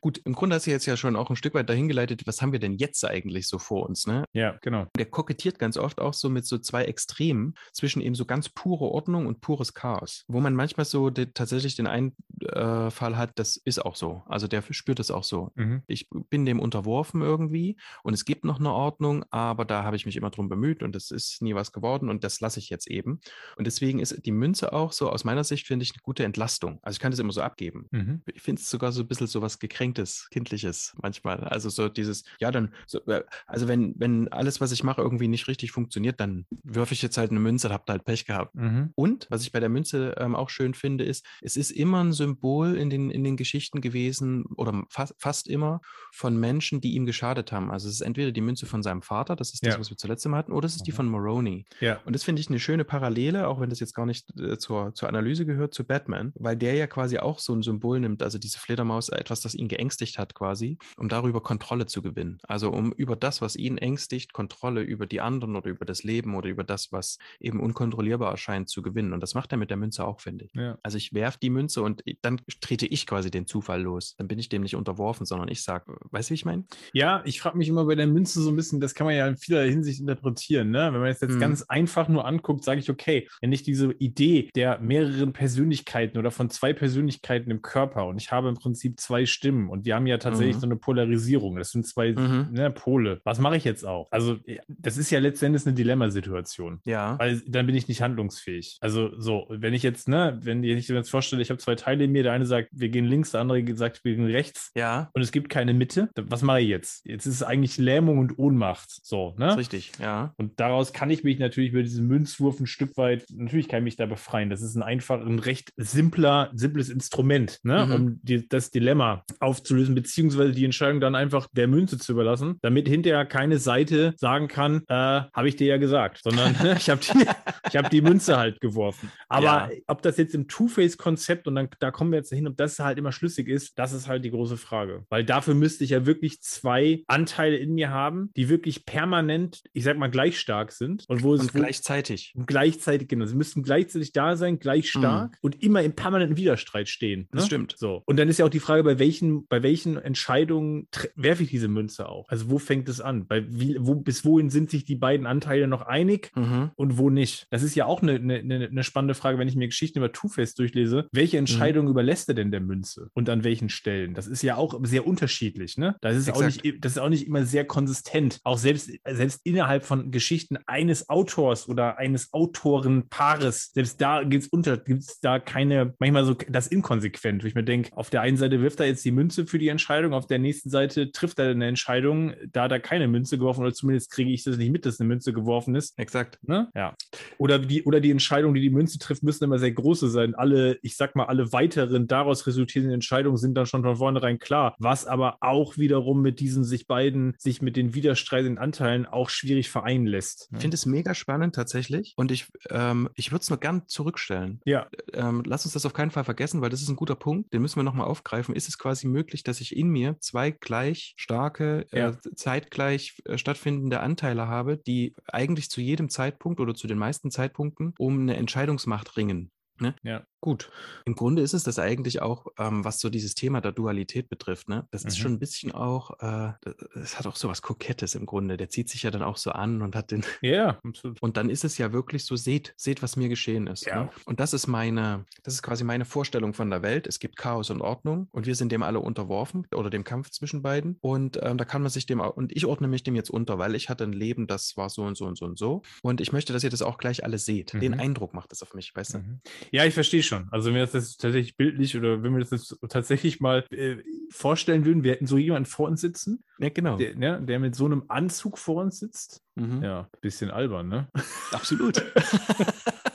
Gut, im Grunde hast du jetzt ja schon auch ein Stück weit dahin geleitet, was haben wir denn jetzt eigentlich so vor uns, ne? Ja, genau. Der kokettiert ganz oft auch so mit so zwei Extremen zwischen eben so ganz pure Ordnung und pures Chaos, wo man manchmal so de, tatsächlich den einen äh, Fall hat, das ist auch so. Also der spürt das auch so. Mhm. Ich bin dem unterworfen irgendwie und es gibt noch eine Ordnung, aber da habe ich mich immer drum bemüht und es ist nie was geworden und das lasse ich jetzt eben. Und deswegen ist die Münze auch so, aus meiner Sicht finde ich eine gute Entlastung. Also ich kann das immer so abgeben. Mhm. Ich finde es sogar so ein bisschen so was gekränkt Gekränktes, Kindliches manchmal. Also so dieses, ja, dann, so, äh, also wenn, wenn alles, was ich mache, irgendwie nicht richtig funktioniert, dann würfe ich jetzt halt eine Münze und habt halt Pech gehabt. Mhm. Und was ich bei der Münze ähm, auch schön finde, ist, es ist immer ein Symbol in den, in den Geschichten gewesen oder fast, fast immer von Menschen, die ihm geschadet haben. Also es ist entweder die Münze von seinem Vater, das ist das, ja. was wir zuletzt immer hatten, oder es ist die mhm. von Moroni. Ja. Und das finde ich eine schöne Parallele, auch wenn das jetzt gar nicht äh, zur, zur Analyse gehört, zu Batman, weil der ja quasi auch so ein Symbol nimmt, also diese Fledermaus, etwas, das ihn geängstigt hat quasi, um darüber Kontrolle zu gewinnen. Also um über das, was ihn ängstigt, Kontrolle über die anderen oder über das Leben oder über das, was eben unkontrollierbar erscheint, zu gewinnen. Und das macht er mit der Münze auch, finde ich. Ja. Also ich werfe die Münze und dann trete ich quasi den Zufall los. Dann bin ich dem nicht unterworfen, sondern ich sage, weißt du, wie ich meine? Ja, ich frage mich immer bei der Münze so ein bisschen, das kann man ja in vieler Hinsicht interpretieren. Ne? Wenn man es jetzt mhm. ganz einfach nur anguckt, sage ich, okay, wenn ich diese Idee der mehreren Persönlichkeiten oder von zwei Persönlichkeiten im Körper und ich habe im Prinzip zwei Stimmen und wir haben ja tatsächlich mhm. so eine Polarisierung. Das sind zwei mhm. ne, Pole. Was mache ich jetzt auch? Also, das ist ja letztendlich eine Dilemmasituation. Ja. Weil dann bin ich nicht handlungsfähig. Also, so, wenn ich jetzt, ne, wenn ich mir jetzt vorstelle, ich habe zwei Teile in mir, der eine sagt, wir gehen links, der andere sagt, wir gehen rechts. Ja. Und es gibt keine Mitte. Was mache ich jetzt? Jetzt ist es eigentlich Lähmung und Ohnmacht. So, ne? richtig, ja. Und daraus kann ich mich natürlich über diesen Münzwurf ein Stück weit, natürlich kann ich mich da befreien. Das ist ein einfach, ein recht simpler, simples Instrument, ne? Mhm. um die, das Dilemma aufzulösen, beziehungsweise die Entscheidung dann einfach der Münze zu überlassen, damit hinterher keine Seite sagen kann, äh, habe ich dir ja gesagt, sondern ich habe die, ich hab die Münze halt geworfen. Aber Ja. ob das jetzt im Two-Face-Konzept und dann da kommen wir jetzt hin, ob das halt immer schlüssig ist, das ist halt die große Frage. Weil dafür müsste ich ja wirklich zwei Anteile in mir haben, die wirklich permanent, ich sag mal, gleich stark sind und wo es Und wo, gleichzeitig. und gleichzeitig, genau, sie müssten gleichzeitig da sein, gleich stark und immer im permanenten Widerstreit stehen. Ne? Mhm. Das stimmt. So. Und dann ist ja auch die Frage, bei welchen, bei welchen Entscheidungen werfe ich diese Münze auch? Also wo fängt es an? Bei wie, wo, bis wohin sind sich die beiden Anteile noch einig? Mhm. Und wo nicht? Das ist ja auch eine, eine, eine spannende Frage, wenn ich mir Geschichten über Two-Face durchlese. Welche Entscheidung überlässt er denn der Münze? Und an welchen Stellen? Das ist ja auch sehr unterschiedlich, ne? Das ist, auch nicht, das ist auch nicht immer sehr konsistent. Auch selbst, selbst innerhalb von Geschichten eines Autors oder eines Autorenpaares, selbst da gibt es da keine, manchmal so das inkonsequent, wo ich mir denke, auf der einen Seite wirft er jetzt die Münze für die Entscheidung, auf der nächsten Seite trifft er eine Entscheidung, da er keine Münze geworfen oder zumindest kriege ich das nicht mit, dass eine Münze geworfen ist. Exakt. Ne? Ja. Oder die, oder die Entscheidungen, die die Münze trifft, müssen immer sehr große sein. Alle, ich sag mal, alle weiteren daraus resultierenden Entscheidungen sind dann schon von vornherein klar. Was aber auch wiederum mit diesen sich beiden, sich mit den widerstreitenden Anteilen auch schwierig vereinen lässt. Ich finde es mega spannend tatsächlich und ich, ähm, ich würde es nur gern zurückstellen. Ja. Ähm, lass uns das auf keinen Fall vergessen, weil das ist ein guter Punkt, den müssen wir nochmal aufgreifen. Ist es quasi möglich, dass ich in mir zwei gleich starke, Ja. äh, zeitgleich äh, stattfindende Anteile habe, die eigentlich zu jedem Zeitpunkt oder zu den meisten Zeitpunkten um eine Entscheidungsmacht ringen? Ne? Ja. Gut. Im Grunde ist es das eigentlich auch, ähm, was so dieses Thema der Dualität betrifft. Ne? Das ist Mhm. schon ein bisschen auch, äh, es hat auch so was Kokettes im Grunde. Der zieht sich ja dann auch so an und hat den, Ja, absolut. und dann ist es ja wirklich so, seht, seht, was mir geschehen ist. Ja. Ne? Und das ist meine, das ist quasi meine Vorstellung von der Welt. Es gibt Chaos und Ordnung und wir sind dem alle unterworfen oder dem Kampf zwischen beiden. Und ähm, da kann man sich dem auch, und ich ordne mich dem jetzt unter, weil ich hatte ein Leben, das war so und so und so und so. Und ich möchte, dass ihr das auch gleich alle seht. Den Mhm. Eindruck macht das auf mich, weißt du? Mhm. Ja, ich verstehe schon. Also wenn wir das jetzt tatsächlich bildlich oder wenn wir das jetzt tatsächlich mal äh, vorstellen würden, wir hätten so jemanden vor uns sitzen, Ja, genau. der, ne, der mit so einem Anzug vor uns sitzt. Mhm. Ja, bisschen albern, ne? Absolut.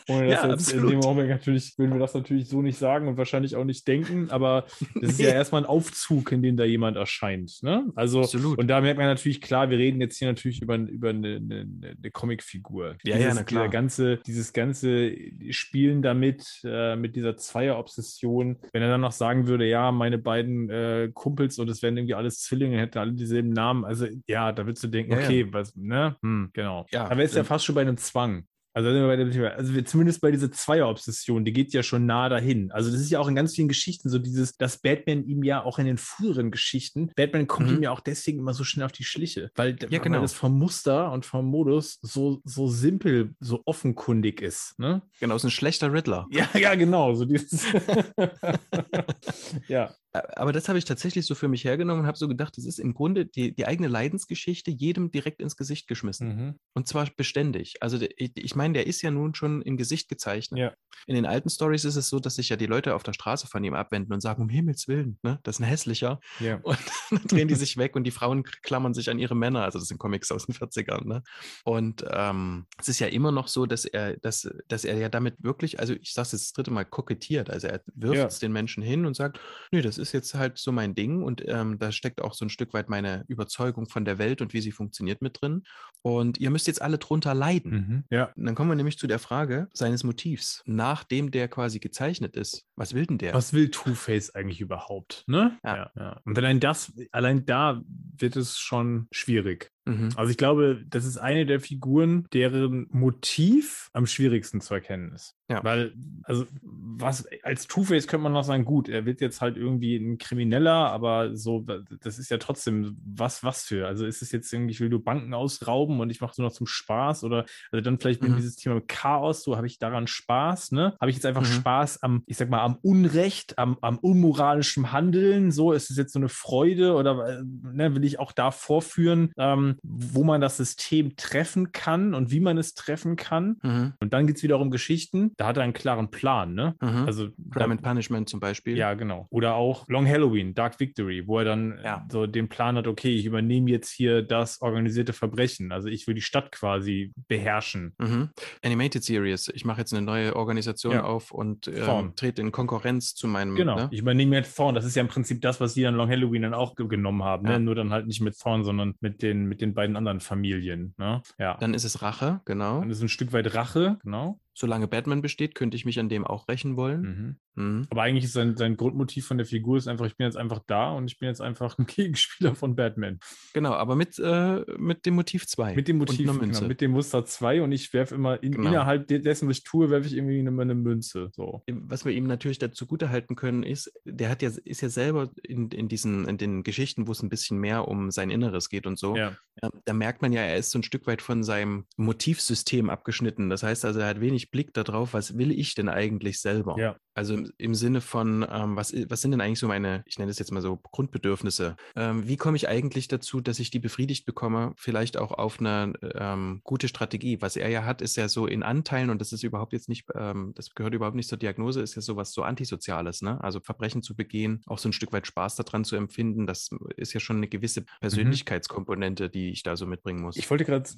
Ohne Ja, das jetzt in absolut. dem Augenblick natürlich, würden wir das natürlich so nicht sagen und wahrscheinlich auch nicht denken, aber das ist ja erstmal ein Aufzug, in dem da jemand erscheint. Ne? Also, Absolut. und da merkt man natürlich klar, wir reden jetzt hier natürlich über, über eine, eine, eine Comicfigur. Ja, ja, dieses, na klar. Ganze, dieses ganze Spielen damit, äh, mit dieser Zweierobsession, wenn er dann noch sagen würde, ja, meine beiden äh, Kumpels und es wären irgendwie alles Zwillinge, hätten alle dieselben Namen. Also, ja, da würdest du denken, Ja, ja. okay, was, ne? Hm, genau. Ja, Aber es ist ja fast schon bei einem Zwang. Also, also zumindest bei dieser Zweierobsession, die geht ja schon nah dahin. Also das ist ja auch in ganz vielen Geschichten so dieses, dass Batman ihm ja auch in den früheren Geschichten, Batman kommt Mhm. ihm ja auch deswegen immer so schnell auf die Schliche, weil, Ja, weil genau. das vom Muster und vom Modus so, so simpel, so offenkundig ist. Ne? Genau, ist ein schlechter Riddler. Ja, ja, genau. So dieses ja. Aber das habe ich tatsächlich so für mich hergenommen und habe so gedacht, das ist im Grunde die, die eigene Leidensgeschichte jedem direkt ins Gesicht geschmissen. Mhm. Und zwar beständig. Also ich, ich meine, der ist ja nun schon im Gesicht gezeichnet. Ja. In den alten Stories ist es so, dass sich ja die Leute auf der Straße von ihm abwenden und sagen, um Himmels Willen, ne, das ist ein hässlicher. ja. Und dann drehen die sich weg und die Frauen klammern sich an ihre Männer. Also das sind Comics aus den 40ern. Ne? Und ähm, es ist ja immer noch so, dass er, dass, dass er ja damit wirklich, also ich sage es jetzt das dritte Mal, kokettiert. Also er wirft Ja. es den Menschen hin und sagt, nö, das ist jetzt halt so mein Ding und ähm, da steckt auch so ein Stück weit meine Überzeugung von der Welt und wie sie funktioniert mit drin. Und ihr müsst jetzt alle drunter leiden. Mhm. ja. Und dann kommen wir nämlich zu der Frage seines Motivs. Nachdem der quasi gezeichnet ist, was will denn der? Was will Two-Face eigentlich überhaupt? Ne? Ja. ja. Und allein das, allein da wird es schon schwierig. Mhm. Also ich glaube, das ist eine der Figuren, deren Motiv am schwierigsten zu erkennen ist. Ja. Weil, also, was, als Two-Face könnte man noch sagen, gut, er wird jetzt halt irgendwie ein Krimineller, aber so, das ist ja trotzdem was, was für. Also ist es jetzt irgendwie, ich will nur Banken ausrauben und ich mache es nur noch zum Spaß oder also dann vielleicht mhm. dieses Thema Chaos, so habe ich daran Spaß, ne? Habe ich jetzt einfach mhm. Spaß am, ich sag mal, am Unrecht, am, am unmoralischen Handeln, so ist es jetzt so eine Freude oder äh, ne, will ich auch da vorführen, ähm, wo man das System treffen kann und wie man es treffen kann. Mhm. Und dann geht es wieder um Geschichten. Da hat er einen klaren Plan, ne? Mhm. Also Crime and Punishment zum Beispiel. Ja, genau. Oder auch Long Halloween, Dark Victory, wo er dann ja. so den Plan hat, okay, ich übernehme jetzt hier das organisierte Verbrechen. Also ich will die Stadt quasi beherrschen. Mhm. Animated Series. Ich mache jetzt eine neue Organisation ja. auf und ähm, trete in Konkurrenz zu meinem. Genau. Ne? Ich übernehme jetzt Thorn. Das ist ja im Prinzip das, was sie dann Long Halloween dann auch genommen haben. Ne? Ja. Ne? Nur dann halt nicht mit Thorn, sondern mit den, mit den beiden anderen Familien. Ne? Ja. Dann ist es Rache, genau. Dann ist es ein Stück weit Rache, genau solange Batman besteht, könnte ich mich an dem auch rächen wollen. Mhm. Mhm. Aber eigentlich ist sein, sein Grundmotiv von der Figur ist einfach, ich bin jetzt einfach da und ich bin jetzt einfach ein Gegenspieler von Batman. Genau, aber mit, äh, mit dem Motiv 2. Mit dem Motiv, genau, mit dem Muster 2 und ich werfe immer in, genau. innerhalb dessen, was ich tue, werfe ich irgendwie eine, eine Münze. So. Was wir ihm natürlich dazu halten können, ist, der hat ja, ist ja selber in, in diesen, in den Geschichten, wo es ein bisschen mehr um sein Inneres geht und so, ja. Ja, da merkt man ja, er ist so ein Stück weit von seinem Motivsystem abgeschnitten. Das heißt also, er hat wenig Blick darauf, was will ich denn eigentlich selber? Ja. Also im, im Sinne von, ähm, was, was sind denn eigentlich so meine, ich nenne das jetzt mal so Grundbedürfnisse? Ähm, wie komme ich eigentlich dazu, dass ich die befriedigt bekomme? Vielleicht auch auf eine ähm, gute Strategie. Was er ja hat, ist ja so in Anteilen, und das ist überhaupt jetzt nicht, ähm, das gehört überhaupt nicht zur Diagnose, ist ja sowas so Antisoziales, ne? Also Verbrechen zu begehen, auch so ein Stück weit Spaß daran zu empfinden, das ist ja schon eine gewisse mhm. Persönlichkeitskomponente, die ich da so mitbringen muss. Ich wollte gerade,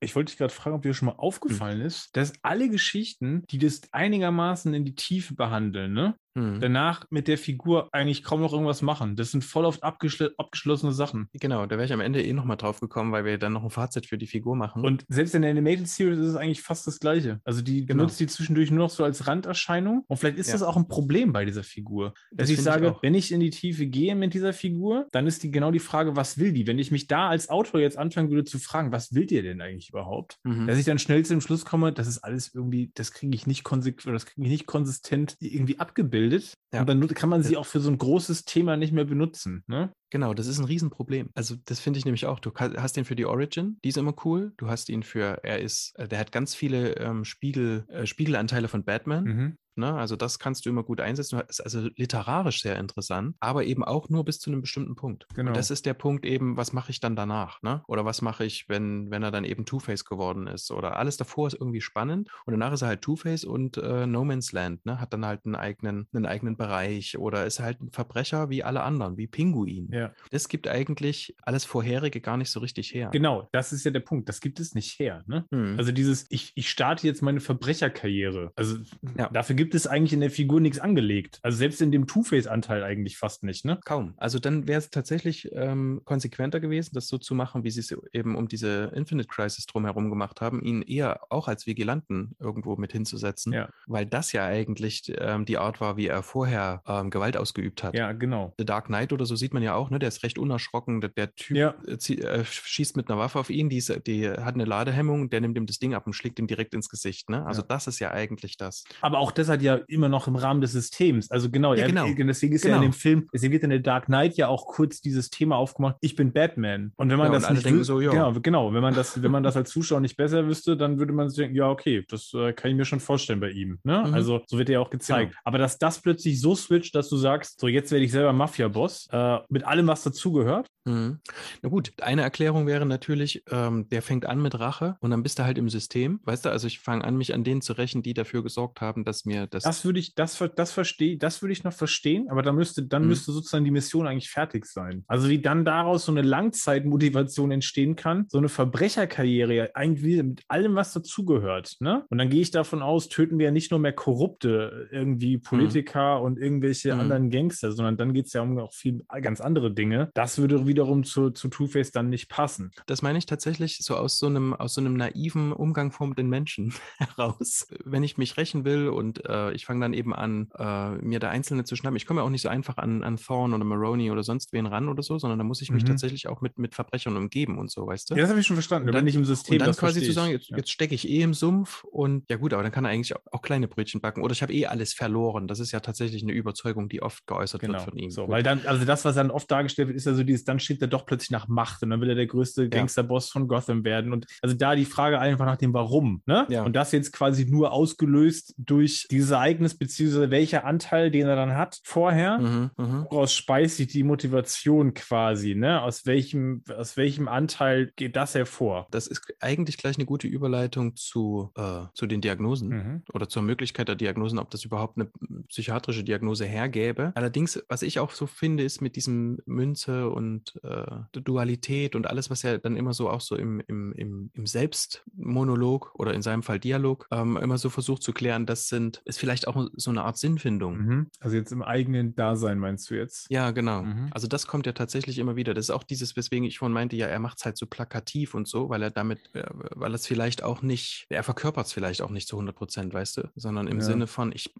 ich wollte dich gerade fragen, ob dir schon mal hm. aufgefallen mhm. ist, dass alle Geschichten, die das einigermaßen in die Tiefe behandeln, ne? Mhm. Danach mit der Figur eigentlich kaum noch irgendwas machen. Das sind voll oft abgeschl abgeschlossene Sachen. Genau, da wäre ich am Ende eh nochmal drauf gekommen, weil wir dann noch ein Fazit für die Figur machen. Und selbst in der Animated Series ist es eigentlich fast das Gleiche. Also die genau. benutzt die zwischendurch nur noch so als Randerscheinung. Und vielleicht ist ja. das auch ein Problem bei dieser Figur. Dass das ich sage, ich wenn ich in die Tiefe gehe mit dieser Figur, dann ist die genau die Frage, was will die? Wenn ich mich da als Autor jetzt anfangen würde zu fragen, was will dir denn eigentlich überhaupt? Mhm. Dass ich dann schnell zu dem Schluss komme, das ist alles irgendwie, das kriege ich nicht konsequent, das kriege ich nicht konsistent irgendwie abgebildet. Ja. Und dann kann man sie auch für so ein großes Thema nicht mehr benutzen. Ne? Genau, das ist ein Riesenproblem. Also das finde ich nämlich auch. Du hast ihn für die Origin, die ist immer cool. Du hast ihn für, er ist, äh, der hat ganz viele ähm, Spiegel, äh, Spiegelanteile von Batman. Mhm. Ne? Also das kannst du immer gut einsetzen. Ist also literarisch sehr interessant, aber eben auch nur bis zu einem bestimmten Punkt. Genau. Und das ist der Punkt eben, was mache ich dann danach? Ne? Oder was mache ich, wenn, wenn er dann eben Two-Face geworden ist? Oder alles davor ist irgendwie spannend und danach ist er halt Two-Face und äh, No Man's Land, ne? Hat dann halt einen eigenen, einen eigenen Bereich oder ist halt ein Verbrecher wie alle anderen, wie Pinguin. Ja. Das gibt eigentlich alles Vorherige gar nicht so richtig her. Genau, das ist ja der Punkt. Das gibt es nicht her. Ne? Hm. Also dieses, ich, ich starte jetzt meine Verbrecherkarriere. Also ja. dafür gibt gibt es eigentlich in der Figur nichts angelegt. Also selbst in dem Two-Face-Anteil eigentlich fast nicht, ne? Kaum. Also dann wäre es tatsächlich ähm, konsequenter gewesen, das so zu machen, wie sie es eben um diese Infinite Crisis drumherum gemacht haben, ihn eher auch als Vigilanten irgendwo mit hinzusetzen, ja. weil das ja eigentlich ähm, die Art war, wie er vorher ähm, Gewalt ausgeübt hat. Ja, genau. The Dark Knight oder so sieht man ja auch, ne? Der ist recht unerschrocken. Der, der Typ ja. äh, äh, schießt mit einer Waffe auf ihn, die, ist, die, hat eine Ladehemmung, der nimmt ihm das Ding ab und schlägt ihm direkt ins Gesicht, ne? Also ja. das ist ja eigentlich das. Aber auch das hat ja immer noch im Rahmen des Systems. Also genau, ja, genau. Er, deswegen ist genau. ja in genau. dem Film, deswegen wird in der Dark Knight ja auch kurz dieses Thema aufgemacht, ich bin Batman. Und wenn man das nicht denken so, genau, genau, wenn man das, wenn man das als Zuschauer nicht besser wüsste, dann würde man sich denken, ja, okay, das äh, kann ich mir schon vorstellen bei ihm. Ne? Mhm. Also so wird er ja auch gezeigt. Genau. Aber dass das plötzlich so switcht, dass du sagst, so jetzt werde ich selber Mafia-Boss, äh, mit allem, was dazugehört. Mhm. Na gut, eine Erklärung wäre natürlich, ähm, der fängt an mit Rache und dann bist du halt im System. Weißt du, also ich fange an, mich an denen zu rächen, die dafür gesorgt haben, dass mir das. Das würde ich, das, das verstehe, das würde ich noch verstehen, aber dann müsste, dann mhm. müsste sozusagen die Mission eigentlich fertig sein. Also wie dann daraus so eine Langzeitmotivation entstehen kann, so eine Verbrecherkarriere, eigentlich mit allem, was dazugehört. Ne? Und dann gehe ich davon aus, töten wir ja nicht nur mehr korrupte irgendwie mhm. Politiker mhm. und irgendwelche mhm. anderen Gangster, sondern dann geht es ja um auch viel ganz andere Dinge. Das würde wieder wiederum zu, zu Two-Face dann nicht passen. Das meine ich tatsächlich so aus so einem, aus so einem naiven Umgang von den Menschen heraus. Wenn ich mich rächen will und äh, ich fange dann eben an, äh, mir da Einzelne zu schnappen. Ich komme ja auch nicht so einfach an, an Thorn oder Maroney oder sonst wen ran oder so, sondern da muss ich mich Mhm. tatsächlich auch mit, mit Verbrechern umgeben und so, weißt du? Ja, das habe ich schon verstanden. Und wenn dann- ich im System und dann quasi zu sagen, jetzt, Ja. jetzt stecke ich eh im Sumpf und ja gut, aber dann kann er eigentlich auch, auch kleine Brötchen backen. Oder ich habe eh alles verloren. Das ist ja tatsächlich eine Überzeugung, die oft geäußert Genau. wird von ihm. So, weil dann, also das, was dann oft dargestellt wird, ist ja so dieses, dann steht er doch plötzlich nach Macht und dann will er der größte Gangsterboss von Gotham werden. Und also da die Frage einfach nach dem Warum, ne? Ja. Und das jetzt quasi nur ausgelöst durch dieses Ereignis, beziehungsweise welcher Anteil, den er dann hat vorher. Mhm, mhm. Woraus speist sich die Motivation quasi, ne? Aus welchem, aus welchem Anteil geht das hervor? Das ist eigentlich gleich eine gute Überleitung zu, äh, zu den Diagnosen. Mhm. oder zur Möglichkeit der Diagnosen, ob das überhaupt eine psychiatrische Diagnose hergäbe. Allerdings, was ich auch so finde, ist mit diesem Münze und äh, Dualität und alles, was er dann immer so auch so im, im, im, im Selbstmonolog oder in seinem Fall Dialog ähm, immer so versucht zu klären, das sind, ist vielleicht auch so eine Art Sinnfindung. Mhm. Also jetzt im eigenen Dasein meinst du jetzt? Ja, genau. Mhm. Also das kommt ja tatsächlich immer wieder. Das ist auch dieses, weswegen ich vorhin meinte, ja, er macht es halt so plakativ und so, weil er damit, äh, weil es vielleicht auch nicht, er verkörpert es vielleicht auch nicht zu 100 Prozent, weißt du, sondern im Ja. Sinne von, ich,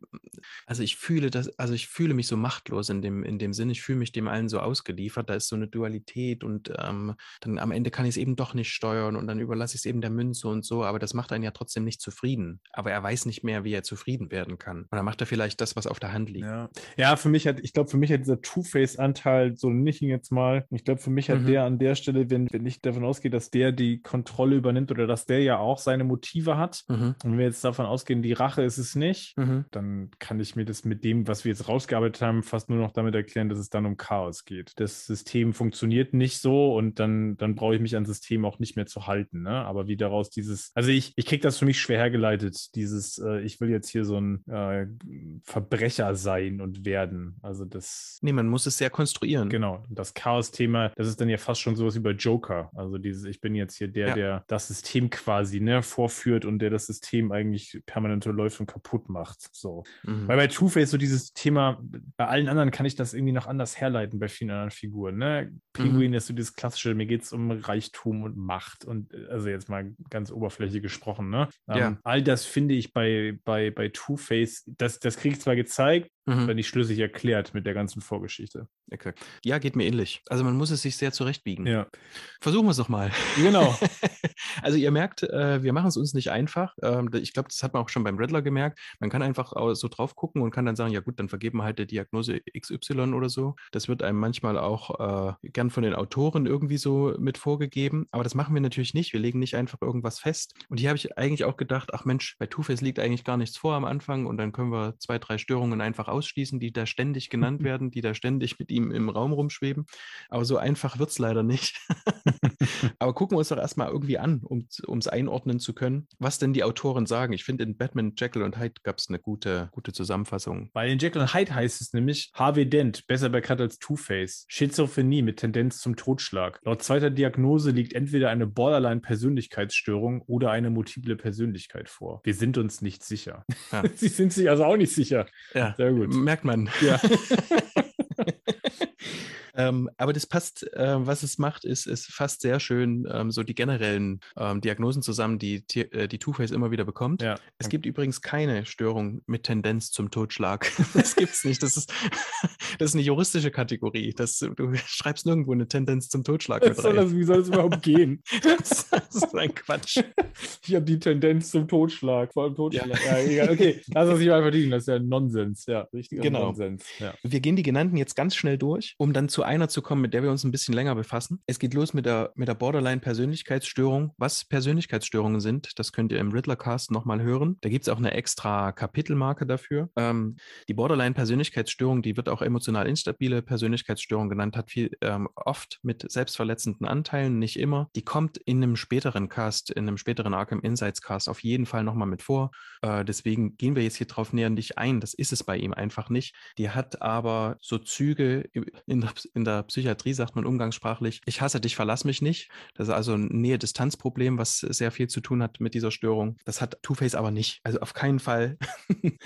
also ich fühle das, also ich fühle mich so machtlos in dem, in dem Sinne, ich fühle mich dem allen so ausgeliefert, da ist so eine Dualität und ähm, dann am Ende kann ich es eben doch nicht steuern und dann überlasse ich es eben der Münze und so, aber das macht einen ja trotzdem nicht zufrieden. Aber er weiß nicht mehr, wie er zufrieden werden kann. Oder macht er vielleicht das, was auf der Hand liegt. Ja. ja, für mich hat, ich glaube, für mich hat dieser Two-Face-Anteil, so ihn jetzt mal, ich glaube, für mich hat Mhm. der an der Stelle, wenn, wenn ich davon ausgehe, dass der die Kontrolle übernimmt oder dass der ja auch seine Motive hat, Mhm. und wenn wir jetzt davon ausgehen, die Rache ist es nicht, Mhm. dann kann ich mir das mit dem, was wir jetzt rausgearbeitet haben, fast nur noch damit erklären, dass es dann um Chaos geht. Das System funktioniert nicht so und dann, dann brauche ich mich an System auch nicht mehr zu halten. Ne? Aber wie daraus dieses, also ich, ich kriege das für mich schwer hergeleitet, dieses, äh, ich will jetzt hier so ein äh, Verbrecher sein und werden. Also das. Nee, man muss es sehr konstruieren. Genau, das Chaos-Thema, das ist dann ja fast schon sowas wie bei Joker. Also dieses, ich bin jetzt hier der, Ja. der das System quasi ne, vorführt und der das System eigentlich permanent läuft und kaputt macht. So. Mhm. Weil bei Two-Face so dieses Thema, bei allen anderen kann ich das irgendwie noch anders herleiten, bei vielen anderen Figuren. Ne? Mhm. Pinguin ist so dieses klassische, mir geht es um Reichtum und Macht und also jetzt mal ganz oberflächlich gesprochen. Ne? Ja. Ähm, all das finde ich bei, bei, bei Two-Face, das, das kriege ich zwar gezeigt, Mhm. nicht schlüssig erklärt mit der ganzen Vorgeschichte. Exakt. Ja, geht mir ähnlich. Also man muss es sich sehr zurechtbiegen. Ja, Versuchen wir es doch mal. genau. also ihr merkt, äh, wir machen es uns nicht einfach. Ähm, ich glaube, das hat man auch schon beim Riddler gemerkt. Man kann einfach so drauf gucken und kann dann sagen, ja gut, dann vergeben wir halt der Diagnose XY oder so. Das wird einem manchmal auch äh, gern von den Autoren irgendwie so mit vorgegeben. Aber das machen wir natürlich nicht. Wir legen nicht einfach irgendwas fest. Und hier habe ich eigentlich auch gedacht, ach Mensch, bei Two-Face liegt eigentlich gar nichts vor am Anfang und dann können wir zwei, drei Störungen einfach ausschließen, die da ständig genannt werden, die da ständig mit ihm im Raum rumschweben. Aber so einfach wird es leider nicht. Aber gucken wir uns doch erstmal irgendwie an, um es einordnen zu können, was denn die Autoren sagen. Ich finde, in Batman, Jekyll und Hyde gab es eine gute, gute Zusammenfassung. Bei den Jekyll und Hyde heißt es nämlich Harvey Dent, besser bekannt als Two-Face. Schizophrenie mit Tendenz zum Totschlag. Laut zweiter Diagnose liegt entweder eine Borderline-Persönlichkeitsstörung oder eine multiple Persönlichkeit vor. Wir sind uns nicht sicher. Ja. Sie sind sich also auch nicht sicher. Ja, Sehr gut. merkt man. Ja. Ähm, aber das passt, äh, was es macht, ist, es fasst sehr schön ähm, so die generellen ähm, Diagnosen zusammen, die, Ti- äh, die Two-Face immer wieder bekommt. ja. Es gibt übrigens keine Störung mit Tendenz zum Totschlag. Das gibt's nicht. Das ist, das ist eine juristische Kategorie. Das, du schreibst nirgendwo eine Tendenz zum Totschlag mit rein. das, wie soll das überhaupt gehen? Das, das ist ein Quatsch. Ich habe die Tendenz zum Totschlag, vor allem Totschlag. Ja, egal. Okay, lass uns nicht mal verdienen. Das ist ja Nonsens. Ja, richtiger Genau. Nonsens. Ja. Wir gehen die genannten jetzt ganz schnell durch, um dann zu einer zu kommen, mit der wir uns ein bisschen länger befassen. Es geht los mit der, mit der Borderline-Persönlichkeitsstörung. Was Persönlichkeitsstörungen sind, das könnt ihr im Riddler-Cast nochmal hören. Da gibt es auch eine extra Kapitelmarke dafür. Ähm, die Borderline-Persönlichkeitsstörung, die wird auch emotional instabile Persönlichkeitsstörung genannt, hat viel ähm, oft mit selbstverletzenden Anteilen, nicht immer. Die kommt in einem späteren Cast, in einem späteren Arkham Insights Cast auf jeden Fall nochmal mit vor. Äh, deswegen gehen wir jetzt hier drauf näher nicht ein. Das ist es bei ihm einfach nicht. Die hat aber so Züge in, in In der Psychiatrie sagt man umgangssprachlich, ich hasse dich, verlass mich nicht. Das ist also ein Nähe-Distanz-Problem, was sehr viel zu tun hat mit dieser Störung. Das hat Two-Face aber nicht. Also auf keinen Fall.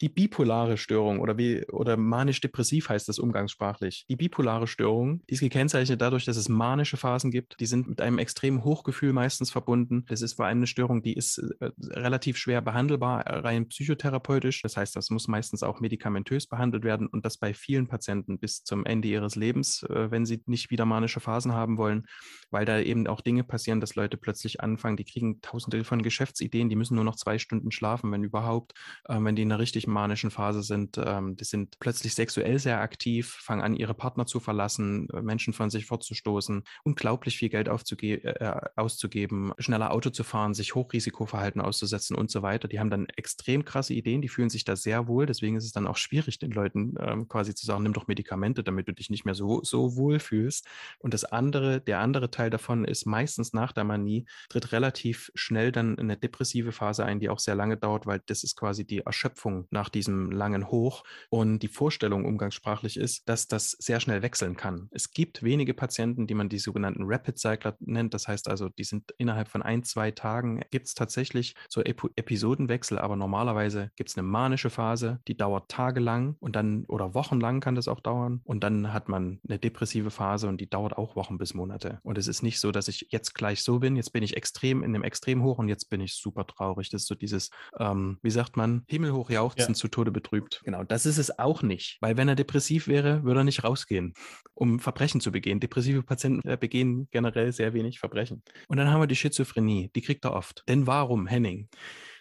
die bipolare Störung oder wie oder manisch-depressiv heißt das umgangssprachlich. Die bipolare Störung, die ist gekennzeichnet dadurch, dass es manische Phasen gibt. Die sind mit einem extremen Hochgefühl meistens verbunden. Das ist vor allem eine Störung, die ist äh, relativ schwer behandelbar, äh, rein psychotherapeutisch. Das heißt, das muss meistens auch medikamentös behandelt werden und das bei vielen Patienten bis zum Ende ihres Lebens, äh, wenn sie nicht wieder manische Phasen haben wollen, weil da eben auch Dinge passieren, dass Leute plötzlich anfangen, die kriegen tausende von Geschäftsideen, die müssen nur noch zwei Stunden schlafen, wenn überhaupt, äh, wenn die in einer richtig manischen Phase sind. Ähm, die sind plötzlich sexuell sehr aktiv, fangen an, ihre Partner zu verlassen, äh, Menschen von sich fortzustoßen, unglaublich viel Geld aufzuge äh, auszugeben, schneller Auto zu fahren, sich Hochrisikoverhalten auszusetzen und so weiter. Die haben dann extrem krasse Ideen, die fühlen sich da sehr wohl. Deswegen ist es dann auch schwierig, den Leuten ähm, quasi zu sagen, nimm doch Medikamente, damit du dich nicht mehr so, so wohl fühlst. Und das andere, der andere Teil davon ist meistens nach der Manie, tritt relativ schnell dann eine depressive Phase ein, die auch sehr lange dauert, weil das ist quasi die Erschöpfung nach diesem langen Hoch. Und die Vorstellung umgangssprachlich ist, dass das sehr schnell wechseln kann. Es gibt wenige Patienten, die man die sogenannten Rapid Cycler nennt. Das heißt also, die sind innerhalb von ein, zwei Tagen gibt es tatsächlich so Ep Episodenwechsel, aber normalerweise gibt es eine manische Phase, die dauert tagelang und dann oder wochenlang kann das auch dauern. Und dann hat man eine depressive Phase und die dauert auch Wochen bis Monate. Und es ist nicht so, dass ich jetzt gleich so bin, jetzt bin ich extrem in dem Extrem hoch und jetzt bin ich super traurig. Das ist so dieses, ähm, wie sagt man, himmelhoch jauchzen, ja. zu Tode betrübt. Genau, das ist es auch nicht. Weil wenn er depressiv wäre, würde er nicht rausgehen, um Verbrechen zu begehen. Depressive Patienten äh, begehen generell sehr wenig Verbrechen. Und dann haben wir die Schizophrenie, die kriegt er oft. Denn warum, Henning?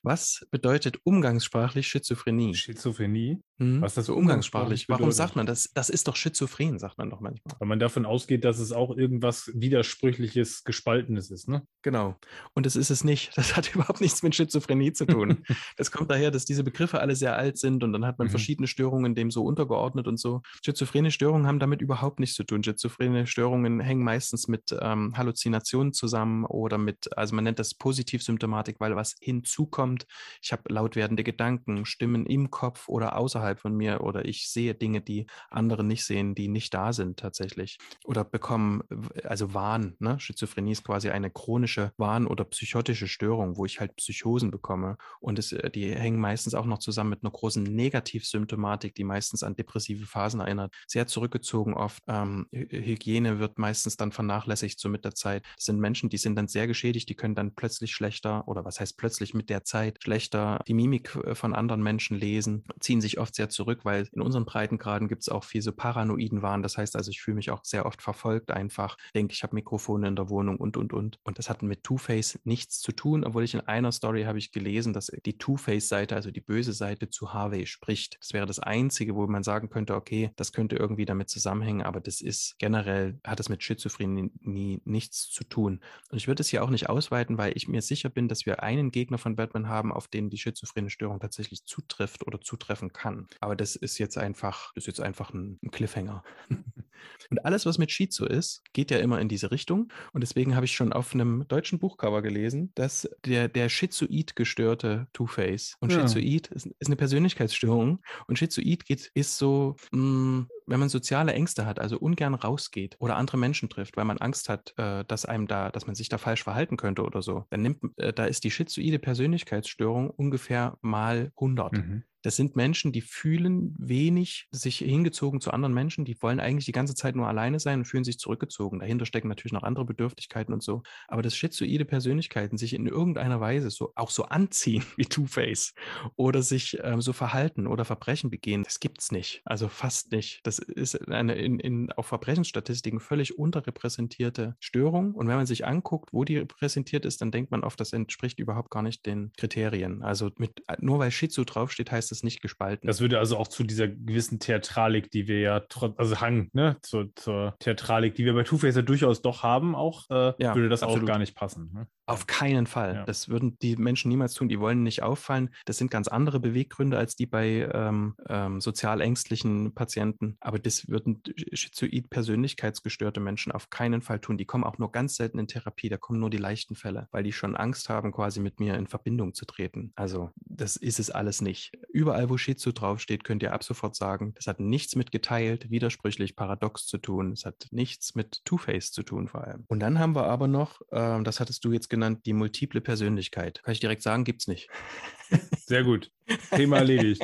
Was bedeutet umgangssprachlich Schizophrenie? Schizophrenie? Mhm. Was das so umgangssprachlich? Warum sagt man das? Das ist doch schizophren, sagt man doch manchmal. Weil man davon ausgeht, dass es auch irgendwas Widersprüchliches, Gespaltenes ist, ne? Genau. Und das ist es nicht. Das hat überhaupt nichts mit Schizophrenie zu tun. das kommt daher, dass diese Begriffe alle sehr alt sind und dann hat man mhm. verschiedene Störungen dem so untergeordnet und so. Schizophrene Störungen haben damit überhaupt nichts zu tun. Schizophrene Störungen hängen meistens mit ähm, Halluzinationen zusammen oder mit, also man nennt das Positivsymptomatik, weil was hinzukommt. Ich habe laut werdende Gedanken, Stimmen im Kopf oder außerhalb außerhalb von mir oder ich sehe Dinge, die andere nicht sehen, die nicht da sind tatsächlich. Oder bekommen, also Wahn, ne? Schizophrenie ist quasi eine chronische Wahn- oder psychotische Störung, wo ich halt Psychosen bekomme. Und es, äh, die hängen meistens auch noch zusammen mit einer großen Negativsymptomatik, die meistens an depressive Phasen erinnert. Sehr zurückgezogen oft. Ähm, Hygiene wird meistens dann vernachlässigt so mit der Zeit. Das sind Menschen, die sind dann sehr geschädigt, die können dann plötzlich schlechter oder was heißt plötzlich mit der Zeit schlechter die Mimik äh, von anderen Menschen lesen, ziehen sich oft sehr zurück, weil in unseren Breitengraden gibt es auch viel so paranoiden Wahn. Das heißt also, ich fühle mich auch sehr oft verfolgt einfach, denke, ich habe Mikrofone in der Wohnung und, und, und. Und das hat mit Two-Face nichts zu tun, obwohl ich in einer Story habe ich gelesen, dass die Two-Face-Seite, also die böse Seite zu Harvey spricht. Das wäre das Einzige, wo man sagen könnte, okay, das könnte irgendwie damit zusammenhängen, aber das ist generell, hat es mit Schizophrenie nichts zu tun. Und ich würde es hier auch nicht ausweiten, weil ich mir sicher bin, dass wir einen Gegner von Batman haben, auf den die schizophrene Störung tatsächlich zutrifft oder zutreffen kann. Aber das ist jetzt einfach, das ist jetzt einfach ein, ein Cliffhanger. und alles, was mit Shizu ist, geht ja immer in diese Richtung. Und deswegen habe ich schon auf einem deutschen Buchcover gelesen, dass der, der Schizoid gestörte Two-Face und ja. Schizoid ist, ist, eine Persönlichkeitsstörung und Schizoid geht, ist so, mh, mm, wenn man soziale Ängste hat, also ungern rausgeht oder andere Menschen trifft, weil man Angst hat, äh, dass einem da, dass man sich da falsch verhalten könnte oder so, dann nimmt, äh, da ist die schizoide Persönlichkeitsstörung ungefähr mal 100. Mhm. Das sind Menschen, die fühlen wenig sich hingezogen zu anderen Menschen. Die wollen eigentlich die ganze Zeit nur alleine sein und fühlen sich zurückgezogen. Dahinter stecken natürlich noch andere Bedürftigkeiten und so. Aber das schizoide Persönlichkeiten sich in irgendeiner Weise so auch so anziehen wie Two-Face oder sich ähm, so verhalten oder Verbrechen begehen, das gibt es nicht. Also fast nicht. Das ist eine in, in auf Verbrechensstatistiken völlig unterrepräsentierte Störung. Und wenn man sich anguckt, wo die repräsentiert ist, dann denkt man oft, das entspricht überhaupt gar nicht den Kriterien. Also mit, nur weil Schizo draufsteht, heißt es nicht gespalten. Das würde also auch zu dieser gewissen Theatralik, die wir ja trotz, also Hang, ne, zur, zur Theatralik, die wir bei Two-Face ja durchaus doch haben, auch, äh, ja, würde das absolut. auch gar nicht passen. Ne? Auf keinen Fall. Ja. Das würden die Menschen niemals tun. Die wollen nicht auffallen. Das sind ganz andere Beweggründe als die bei ähm, ähm, sozial ängstlichen Patienten. Aber das würden schizoid persönlichkeitsgestörte Menschen auf keinen Fall tun. Die kommen auch nur ganz selten in Therapie. Da kommen nur die leichten Fälle, weil die schon Angst haben, quasi mit mir in Verbindung zu treten. Also das ist es alles nicht. Überall, wo Schizo draufsteht, könnt ihr ab sofort sagen, das hat nichts mit geteilt, widersprüchlich, paradox zu tun. Es hat nichts mit Two-Face zu tun vor allem. Und dann haben wir aber noch, ähm, das hattest du jetzt genannt, die multiple Persönlichkeit. Kann ich direkt sagen, gibt es nicht. Sehr gut. Thema erledigt.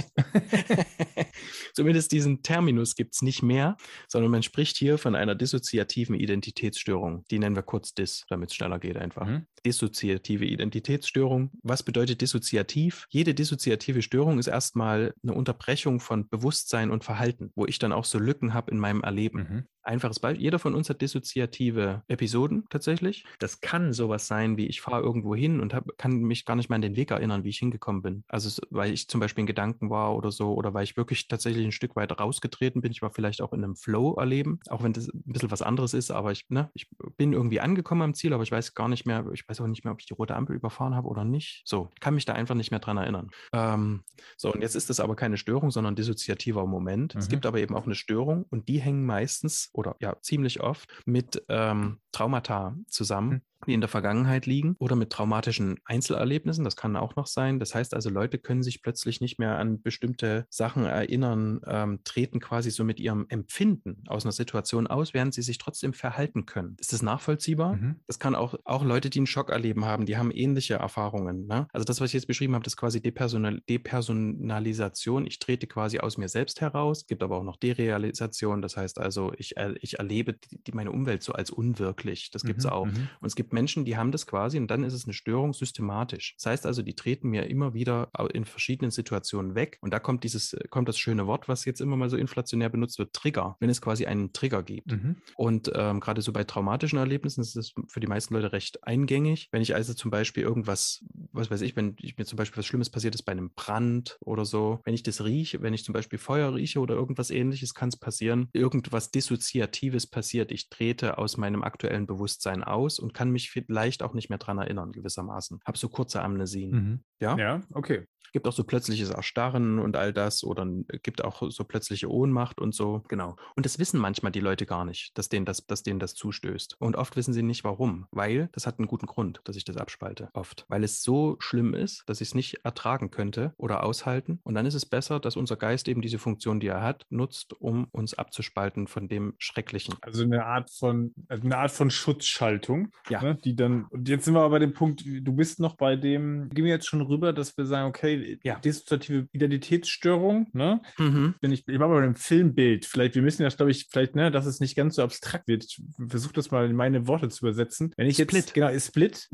Zumindest diesen Terminus gibt es nicht mehr, sondern man spricht hier von einer dissoziativen Identitätsstörung. Die nennen wir kurz DIS, damit es schneller geht einfach. Mhm. Dissoziative Identitätsstörung. Was bedeutet dissoziativ? Jede dissoziative Störung ist erstmal eine Unterbrechung von Bewusstsein und Verhalten, wo ich dann auch so Lücken habe in meinem Erleben. Mhm. Einfaches Beispiel. Jeder von uns hat dissoziative Episoden tatsächlich. Das kann sowas sein, wie ich fahre irgendwo hin und hab, kann mich gar nicht mehr an den Weg erinnern, wie ich hingekommen bin. Also es, weil ich zum Beispiel in Gedanken war oder so, oder weil ich wirklich tatsächlich ein Stück weit rausgetreten bin. Ich war vielleicht auch in einem Flow erleben, auch wenn das ein bisschen was anderes ist, aber ich, ne, ich bin irgendwie angekommen am Ziel, aber ich weiß gar nicht mehr, ich weiß auch nicht mehr, ob ich die rote Ampel überfahren habe oder nicht. So, ich kann mich da einfach nicht mehr dran erinnern. Ähm, so, und jetzt ist das aber keine Störung, sondern dissoziativer Moment. Es Mhm. gibt aber eben auch eine Störung und die hängen meistens oder ja ziemlich oft mit ähm, Traumata zusammen, Mhm. Die in der Vergangenheit liegen oder mit traumatischen Einzelerlebnissen. Das kann auch noch sein. Das heißt also, Leute können sich plötzlich nicht mehr an bestimmte Sachen erinnern, ähm, treten quasi so mit ihrem Empfinden aus einer Situation aus, während sie sich trotzdem verhalten können. Ist das nachvollziehbar? Mhm. Das kann auch, auch Leute, die einen Schock erleben haben, die haben ähnliche Erfahrungen. Ne? Also das, was ich jetzt beschrieben habe, das ist quasi Depersonal Depersonalisation. Ich trete quasi aus mir selbst heraus. Es gibt aber auch noch Derealisation. Das heißt also, ich, ich erlebe die, meine Umwelt so als unwirklich. Das gibt es Mhm, auch. mhm. Und es gibt Menschen, die haben das quasi und dann ist es eine Störung systematisch. Das heißt also, die treten mir immer wieder in verschiedenen Situationen weg. Und da kommt dieses, äh, kommt das schöne Wort, was jetzt immer mal so inflationär benutzt wird, Trigger, wenn es quasi einen Trigger gibt. Mhm. Und ähm, gerade so bei traumatischen Erlebnissen ist es für die meisten Leute recht eingängig. Wenn ich also zum Beispiel irgendwas, was weiß ich, wenn ich mir zum Beispiel was Schlimmes passiert ist bei einem Brand oder so, wenn ich das rieche, wenn ich zum Beispiel Feuer rieche oder irgendwas ähnliches, kann es passieren, irgendwas Dissoziatives passiert. Ich trete aus meinem aktuellen Bewusstsein aus und kann mich vielleicht auch nicht mehr dran erinnern, gewissermaßen. Habe so kurze Amnesien. Mhm. Ja? Ja, okay. Gibt auch so plötzliches Erstarren und all das oder n- gibt auch so plötzliche Ohnmacht und so. Genau. Und das wissen manchmal die Leute gar nicht, dass denen das, dass denen das zustößt. Und oft wissen sie nicht warum, weil das hat einen guten Grund, dass ich das abspalte. Oft. Weil es so schlimm ist, dass ich es nicht ertragen könnte oder aushalten. Und dann ist es besser, dass unser Geist eben diese Funktion, die er hat, nutzt, um uns abzuspalten von dem Schrecklichen. Also eine Art von, also eine Art von Schutzschaltung, Ja. ne, die dann, und jetzt sind wir aber bei dem Punkt, du bist noch bei dem, gehen wir jetzt schon rüber, dass wir sagen, okay, Ja. dissoziative Identitätsstörung, ne? Mhm. Wenn ich, ich mache mal ein Filmbild, vielleicht, wir müssen das, glaube ich, vielleicht, ne, dass es nicht ganz so abstrakt wird. Ich versuche das mal in meine Worte zu übersetzen. Wenn ich jetzt, Split. genau, ist Split,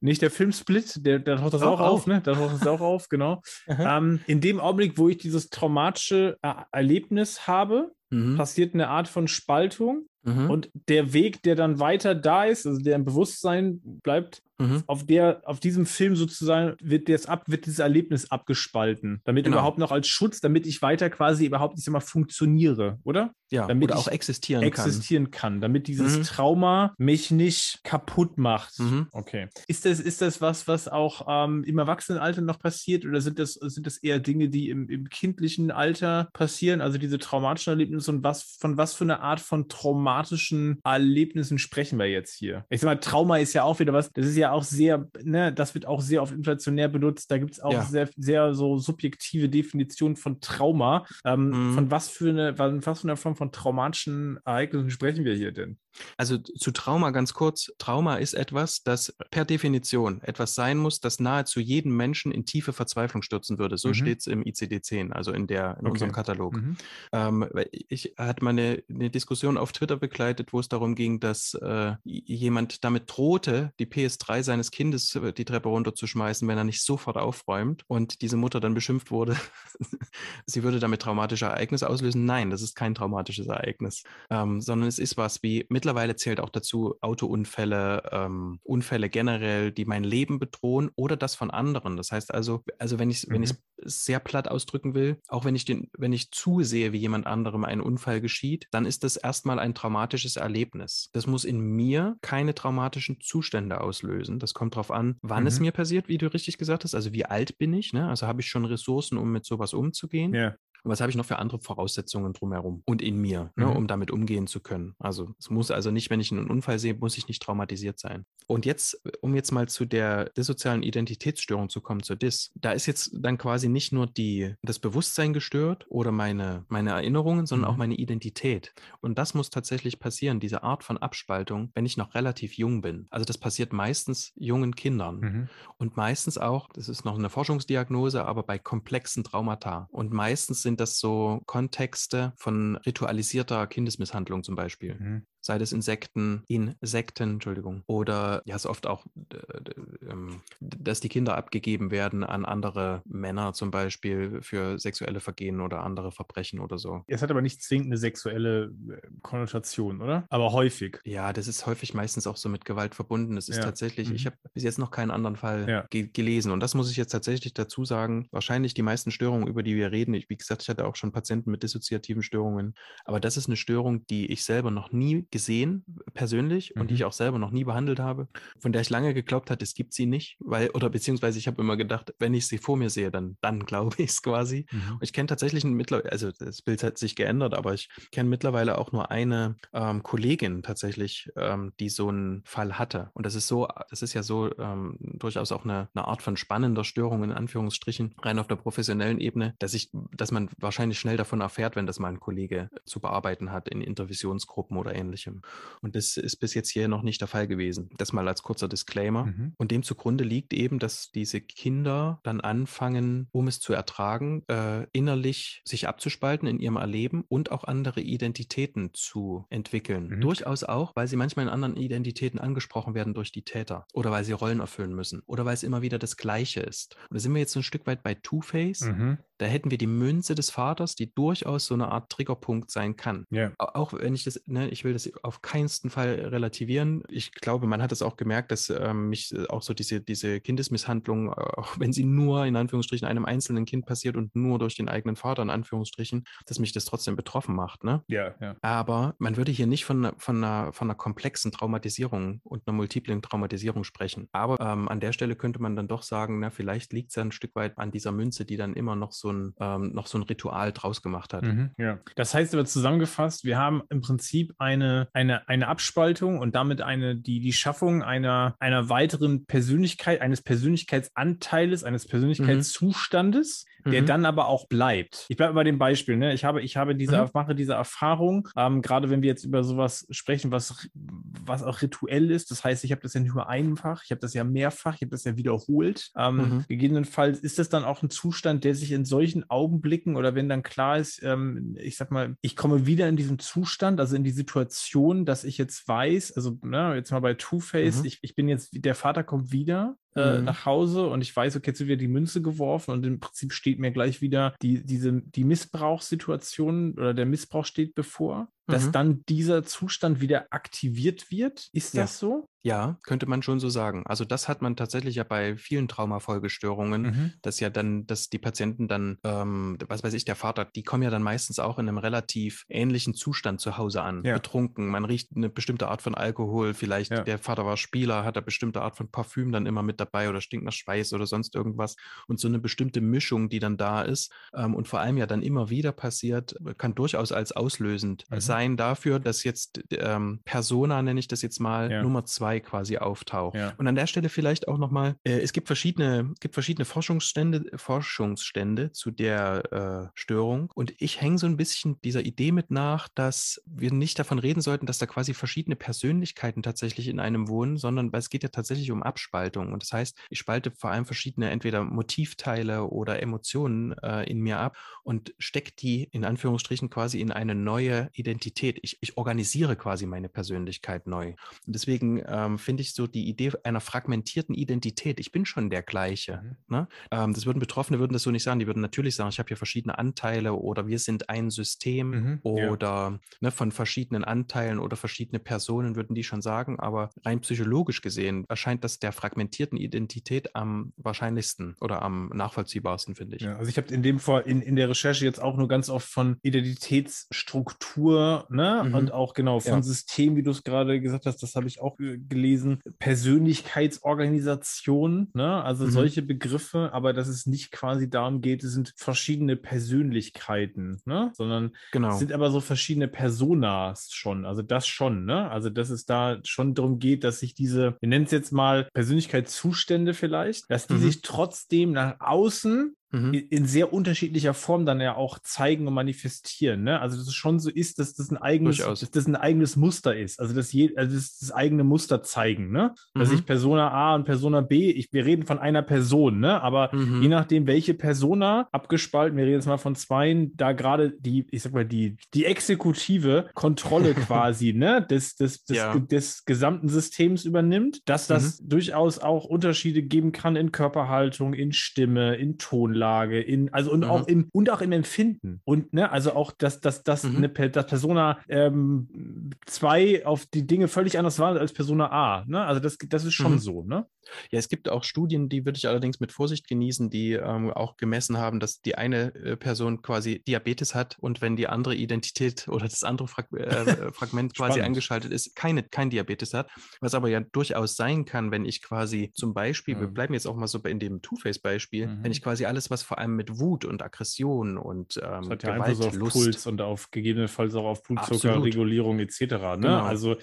nicht der Film Split, der, da taucht das Auch auch, auf, auf. ne? Da taucht das auch auf, genau. Ähm, in dem Augenblick, wo ich dieses traumatische Er- Erlebnis habe, Mhm. passiert eine Art von Spaltung Mhm. und der Weg, der dann weiter da ist, also der im Bewusstsein bleibt, Mhm. auf der, auf diesem Film sozusagen wird das ab, wird dieses Erlebnis abgespalten, damit Genau. überhaupt noch als Schutz, damit ich weiter quasi überhaupt, ich sag mal, funktioniere, oder? Ja, damit oder ich auch existieren Existieren kann, damit dieses Mhm. Trauma mich nicht kaputt macht. Mhm. Okay. Ist das, ist das was, was auch ähm, im Erwachsenenalter noch passiert oder sind das, sind das eher Dinge, die im, im kindlichen Alter passieren, also diese traumatischen Erlebnisse und was, von was für eine Art von traumatischen Erlebnissen sprechen wir jetzt hier? Ich sag mal, Trauma ist ja auch wieder was, das ist ja auch sehr, ne, das wird auch sehr oft inflationär benutzt, da gibt es auch Ja. sehr, sehr so subjektive Definitionen von Trauma. Ähm, Mhm. Von was für eine, was für eine Form von traumatischen Ereignissen sprechen wir hier denn? Also zu Trauma ganz kurz. Trauma ist etwas, das per Definition etwas sein muss, das nahezu jeden Menschen in tiefe Verzweiflung stürzen würde. So Mhm. steht es im ICD-10, also in, der, in Okay. unserem Katalog. Mhm. Ähm, ich hatte mal eine, eine Diskussion auf Twitter begleitet, wo es darum ging, dass äh, jemand damit drohte, die PS3 seines Kindes äh, die Treppe runterzuschmeißen, wenn er nicht sofort aufräumt. Und diese Mutter dann beschimpft wurde, sie würde damit traumatische Ereignisse auslösen. Nein, das ist kein traumatisches Ereignis, ähm, sondern es ist was wie mit mittlerweile zählt auch dazu Autounfälle, ähm, Unfälle generell, die mein Leben bedrohen oder das von anderen. Das heißt also, also wenn ich wenn ich es sehr platt ausdrücken will, auch wenn ich den, wenn ich zusehe, wie jemand anderem ein Unfall geschieht, dann ist das erstmal ein traumatisches Erlebnis. Das muss in mir keine traumatischen Zustände auslösen. Das kommt darauf an, wann es Mhm. mir passiert, wie du richtig gesagt hast. Also wie alt bin ich? Ne? Also habe ich schon Ressourcen, um mit sowas umzugehen? Ja. Und was habe ich noch für andere Voraussetzungen drumherum und in mir, ne, Mhm. um damit umgehen zu können? Also es muss also nicht, wenn ich einen Unfall sehe, muss ich nicht traumatisiert sein. Und jetzt, um jetzt mal zu der dissozialen Identitätsstörung zu kommen, zur DIS, da ist jetzt dann quasi nicht nur die, das Bewusstsein gestört oder meine, meine Erinnerungen, sondern Mhm. auch meine Identität. Und das muss tatsächlich passieren, diese Art von Abspaltung, wenn ich noch relativ jung bin. Also das passiert meistens jungen Kindern. Mhm. Und meistens auch, das ist noch eine Forschungsdiagnose, aber bei komplexen Traumata. Und meistens sind das so Kontexte von ritualisierter Kindesmisshandlung zum Beispiel. Mhm. Sei das Insekten, Insekten, Entschuldigung. Oder ja, ist oft auch, äh, ähm, dass die Kinder abgegeben werden an andere Männer zum Beispiel für sexuelle Vergehen oder andere Verbrechen oder so. Es hat aber nicht zwingend eine sexuelle äh, Konnotation, oder? Aber häufig. Ja, das ist häufig meistens auch so mit Gewalt verbunden. Es ist Ja. tatsächlich, ich Mhm. habe bis jetzt noch keinen anderen Fall Ja. ge gelesen. Und das muss ich jetzt tatsächlich dazu sagen. Wahrscheinlich die meisten Störungen, über die wir reden, ich, wie gesagt, ich hatte auch schon Patienten mit dissoziativen Störungen, aber das ist eine Störung, die ich selber noch nie gesehen, persönlich, und die Mhm. ich auch selber noch nie behandelt habe, von der ich lange geglaubt hatte, es gibt sie nicht, weil, oder beziehungsweise ich habe immer gedacht, wenn ich sie vor mir sehe, dann, dann glaube ich es quasi. Mhm. Ich kenne tatsächlich mittlerweile, also das Bild hat sich geändert, aber ich kenne mittlerweile auch nur eine ähm, Kollegin tatsächlich, ähm, die so einen Fall hatte. Und das ist so, das ist ja so ähm, durchaus auch eine, eine Art von spannender Störung in Anführungsstrichen, rein auf der professionellen Ebene, dass ich, dass man wahrscheinlich schnell davon erfährt, wenn das mal ein Kollege zu bearbeiten hat in Intervisionsgruppen oder ähnlichem. Und das ist bis jetzt hier noch nicht der Fall gewesen. Das mal als kurzer Disclaimer. Mhm. Und dem zugrunde liegt eben, dass diese Kinder dann anfangen, um es zu ertragen, äh, innerlich sich abzuspalten in ihrem Erleben und auch andere Identitäten zu entwickeln. Mhm. Durchaus auch, weil sie manchmal in anderen Identitäten angesprochen werden durch die Täter oder weil sie Rollen erfüllen müssen oder weil es immer wieder das Gleiche ist. Und da sind wir jetzt ein Stück weit bei Two-Face. Mhm. Da hätten wir die Münze des Vaters, die durchaus so eine Art Triggerpunkt sein kann. Ja. Au- Auch wenn ich das, ne, ich will das auf keinsten Fall relativieren. Ich glaube, man hat es auch gemerkt, dass ähm, mich äh, auch so diese, diese Kindesmisshandlung, äh, auch wenn sie nur in Anführungsstrichen einem einzelnen Kind passiert und nur durch den eigenen Vater in Anführungsstrichen, dass mich das trotzdem betroffen macht. Ne? Ja, ja. Aber man würde hier nicht von, einer- von, einer, von einer komplexen Traumatisierung und einer multiplen Traumatisierung sprechen. Aber ähm, an der Stelle könnte man dann doch sagen, na, vielleicht liegt es ja ein Stück weit an dieser Münze, die dann immer noch so ein, ähm, noch so ein Ritual draus gemacht hat. Mhm, ja. Das heißt aber zusammengefasst, wir haben im Prinzip eine, eine, eine Abspaltung und damit eine, die, die Schaffung einer, einer weiteren Persönlichkeit, eines Persönlichkeitsanteiles, eines Persönlichkeitszustandes, der Mhm. dann aber auch bleibt. Ich bleibe bei dem Beispiel, ne? Ich habe, ich habe diese, Mhm. mache diese Erfahrung, ähm, gerade wenn wir jetzt über sowas sprechen, was, was auch rituell ist. Das heißt, ich habe das ja nicht nur einfach, ich habe das ja mehrfach, ich habe das ja wiederholt. Ähm, Mhm. Gegebenenfalls ist das dann auch ein Zustand, der sich in solchen Augenblicken oder wenn dann klar ist, ähm, ich sag mal, ich komme wieder in diesen Zustand, also in die Situation, dass ich jetzt weiß, also ne, jetzt mal bei Two-Face, Mhm. ich, ich bin jetzt, der Vater kommt wieder äh, Mhm. nach Hause und ich weiß, okay, jetzt wird wieder die Münze geworfen und im Prinzip steht mir gleich wieder die, diese, die Missbrauchssituation oder der Missbrauch steht bevor, dass Mhm. dann dieser Zustand wieder aktiviert wird. Ist Ja. das so? Ja, könnte man schon so sagen. Also das hat man tatsächlich ja bei vielen Traumafolgestörungen, Mhm. dass ja dann, dass die Patienten dann, ähm, was weiß ich, der Vater, die kommen ja dann meistens auch in einem relativ ähnlichen Zustand zu Hause an, Ja. betrunken. Man riecht eine bestimmte Art von Alkohol, vielleicht Ja. der Vater war Spieler, hat eine bestimmte Art von Parfüm dann immer mit dabei oder stinkt nach Schweiß oder sonst irgendwas. Und so eine bestimmte Mischung, die dann da ist ähm, und vor allem ja dann immer wieder passiert, kann durchaus als auslösend Mhm. sein dafür, dass jetzt ähm, Persona, nenne ich das jetzt mal, Ja. Nummer zwei quasi auftaucht. Ja. Und an der Stelle vielleicht auch nochmal, äh, es gibt verschiedene, gibt verschiedene Forschungsstände, Forschungsstände zu der äh, Störung. Und ich hänge so ein bisschen dieser Idee mit nach, dass wir nicht davon reden sollten, dass da quasi verschiedene Persönlichkeiten tatsächlich in einem wohnen, sondern weil es geht ja tatsächlich um Abspaltung. Und das heißt, ich spalte vor allem verschiedene entweder Motivteile oder Emotionen äh, in mir ab und stecke die in Anführungsstrichen quasi in eine neue Identität. Ich, ich organisiere quasi meine Persönlichkeit neu. Und deswegen ähm, finde ich so die Idee einer fragmentierten Identität. Ich bin schon der gleiche. Mhm. Ne? Ähm, das würden Betroffene würden das so nicht sagen. Die würden natürlich sagen, ich habe hier verschiedene Anteile oder wir sind ein System mhm, oder ja. ne, von verschiedenen Anteilen oder verschiedene Personen würden die schon sagen. Aber rein psychologisch gesehen erscheint das der fragmentierten Identität am wahrscheinlichsten oder am nachvollziehbarsten, finde ich. Ja, also ich habe in dem Fall in, in der Recherche jetzt auch nur ganz oft von Identitätsstruktur ne? Mhm. und auch genau von ja. System, wie du es gerade gesagt hast, das habe ich auch gelesen, Persönlichkeitsorganisation, ne? also mhm. solche Begriffe, aber dass es nicht quasi darum geht, es sind verschiedene Persönlichkeiten, ne? sondern genau. es sind aber so verschiedene Personas schon, also das schon, ne? also dass es da schon darum geht, dass sich diese, wir nennen es jetzt mal Persönlichkeitszustände vielleicht, dass die mhm. sich trotzdem nach außen mhm. in sehr unterschiedlicher Form dann ja auch zeigen und manifestieren. Ne? Also dass es schon so ist, dass das ein eigenes, dass das ein eigenes Muster ist. Also dass je, also das, das eigene Muster zeigen, ne? Dass mhm. ich Persona A und Persona B, ich, wir reden von einer Person, ne? Aber mhm. je nachdem, welche Persona abgespalten, wir reden jetzt mal von zweien, da gerade die, ich sag mal, die, die exekutive Kontrolle quasi, ne, des, des, des, ja. des gesamten Systems übernimmt, dass das mhm. durchaus auch Unterschiede geben kann in Körperhaltung, in Stimme, in Tonlage Tonlage, in, also und mhm. auch im und auch im Empfinden. Und ne, also auch, dass, dass, dass mhm. eine dass Persona 2 ähm, auf die Dinge völlig anders war als Persona A. Ne? Also das, das ist schon mhm. so, ne? Ja, es gibt auch Studien, die würde ich allerdings mit Vorsicht genießen, die ähm, auch gemessen haben, dass die eine äh, Person quasi Diabetes hat und wenn die andere Identität oder das andere Frag äh, äh Fragment quasi eingeschaltet ist, keine, kein Diabetes hat. Was aber ja durchaus sein kann, wenn ich quasi zum Beispiel, mhm. wir bleiben jetzt auch mal so in dem Two-Face-Beispiel, mhm. wenn ich quasi alles, was vor allem mit Wut und Aggression und ähm, das hat ja Gewalt, Einfluss auf Lust, Puls und auf gegebenenfalls auch auf Blutzuckerregulierung etc. Ne? Genau. Also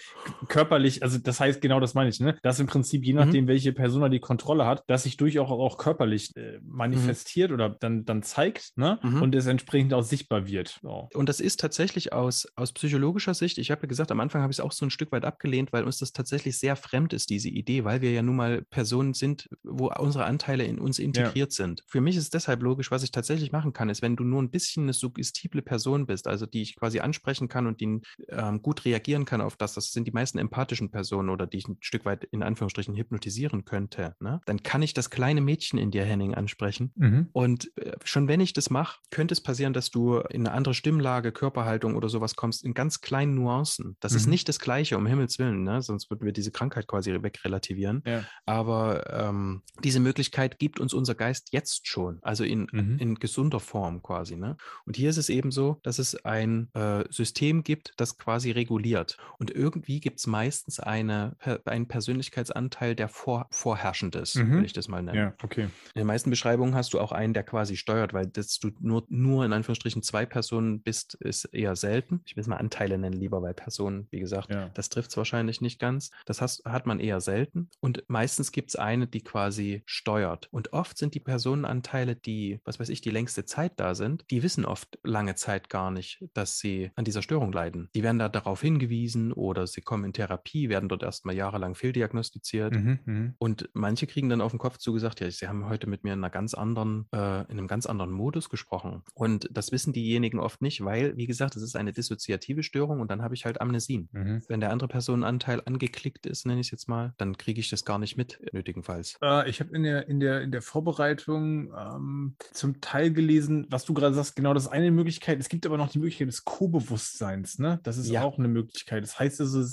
körperlich, also das heißt genau das meine ich, ne? Dass im Prinzip je nachdem, mhm. welche Persona die Kontrolle hat, dass sich durchaus auch, körperlich äh, manifestiert mhm. oder dann, dann zeigt ne? Mhm. und es entsprechend auch sichtbar wird. So. Und das ist tatsächlich aus, aus psychologischer Sicht, ich habe ja gesagt, am Anfang habe ich es auch so ein Stück weit abgelehnt, weil uns das tatsächlich sehr fremd ist, diese Idee, weil wir ja nun mal Personen sind, wo unsere Anteile in uns integriert ja. sind. Für mich ist deshalb logisch, was ich tatsächlich machen kann, ist, wenn du nur ein bisschen eine suggestible Person bist, also die ich quasi ansprechen kann und die ähm, gut reagieren kann auf das, das sind die meisten empathischen Personen oder die ich ein Stück weit in Anführungsstrichen hypnotisieren könnte, ne? dann kann ich das kleine Mädchen in dir, Henning, ansprechen. Mhm. Und äh, schon wenn ich das mache, könnte es passieren, dass du in eine andere Stimmlage, Körperhaltung oder sowas kommst, in ganz kleinen Nuancen. Das mhm. ist nicht das Gleiche, um Himmels Willen, ne? sonst würden wir diese Krankheit quasi wegrelativieren. Ja. Aber ähm, diese Möglichkeit gibt uns unser Geist jetzt schon, also in, mhm. in gesunder Form quasi. Ne? Und hier ist es eben so, dass es ein äh, System gibt, das quasi reguliert. Und irgendwie gibt es meistens eine, einen Persönlichkeitsanteil, der vor, vorherrschend ist, mhm. will ich das mal nennen. Ja, okay. In den meisten Beschreibungen hast du auch einen, der quasi steuert, weil dass du nur, nur in Anführungsstrichen zwei Personen bist, ist eher selten. Ich will es mal Anteile nennen lieber, weil Personen, wie gesagt, ja. das trifft es wahrscheinlich nicht ganz. Das hast, hat man eher selten. Und meistens gibt es eine, die quasi steuert. Und oft sind die Personenanteile, die, was weiß ich, die längste Zeit da sind, die wissen oft lange Zeit gar nicht, dass sie an dieser Störung leiden. Die werden da darauf hingewiesen oder sie kommen in Therapie, werden dort erstmal jahrelang fehldiagnostiziert. Mhm, mhm. und manche kriegen dann auf den Kopf zugesagt, ja, sie haben heute mit mir in einer ganz anderen, äh, in einem ganz anderen Modus gesprochen. Und das wissen diejenigen oft nicht, weil, wie gesagt, es ist eine dissoziative Störung und dann habe ich halt Amnesien. Mhm. Wenn der andere Personenanteil angeklickt ist, nenne ich es jetzt mal, dann kriege ich das gar nicht mit, nötigenfalls. Äh, ich habe in der, in, der, in der Vorbereitung ähm, zum Teil gelesen, was du gerade sagst, genau das ist eine Möglichkeit. Es gibt aber noch die Möglichkeit des Co-Bewusstseins, ne? Das ist ja. auch eine Möglichkeit. Das heißt also,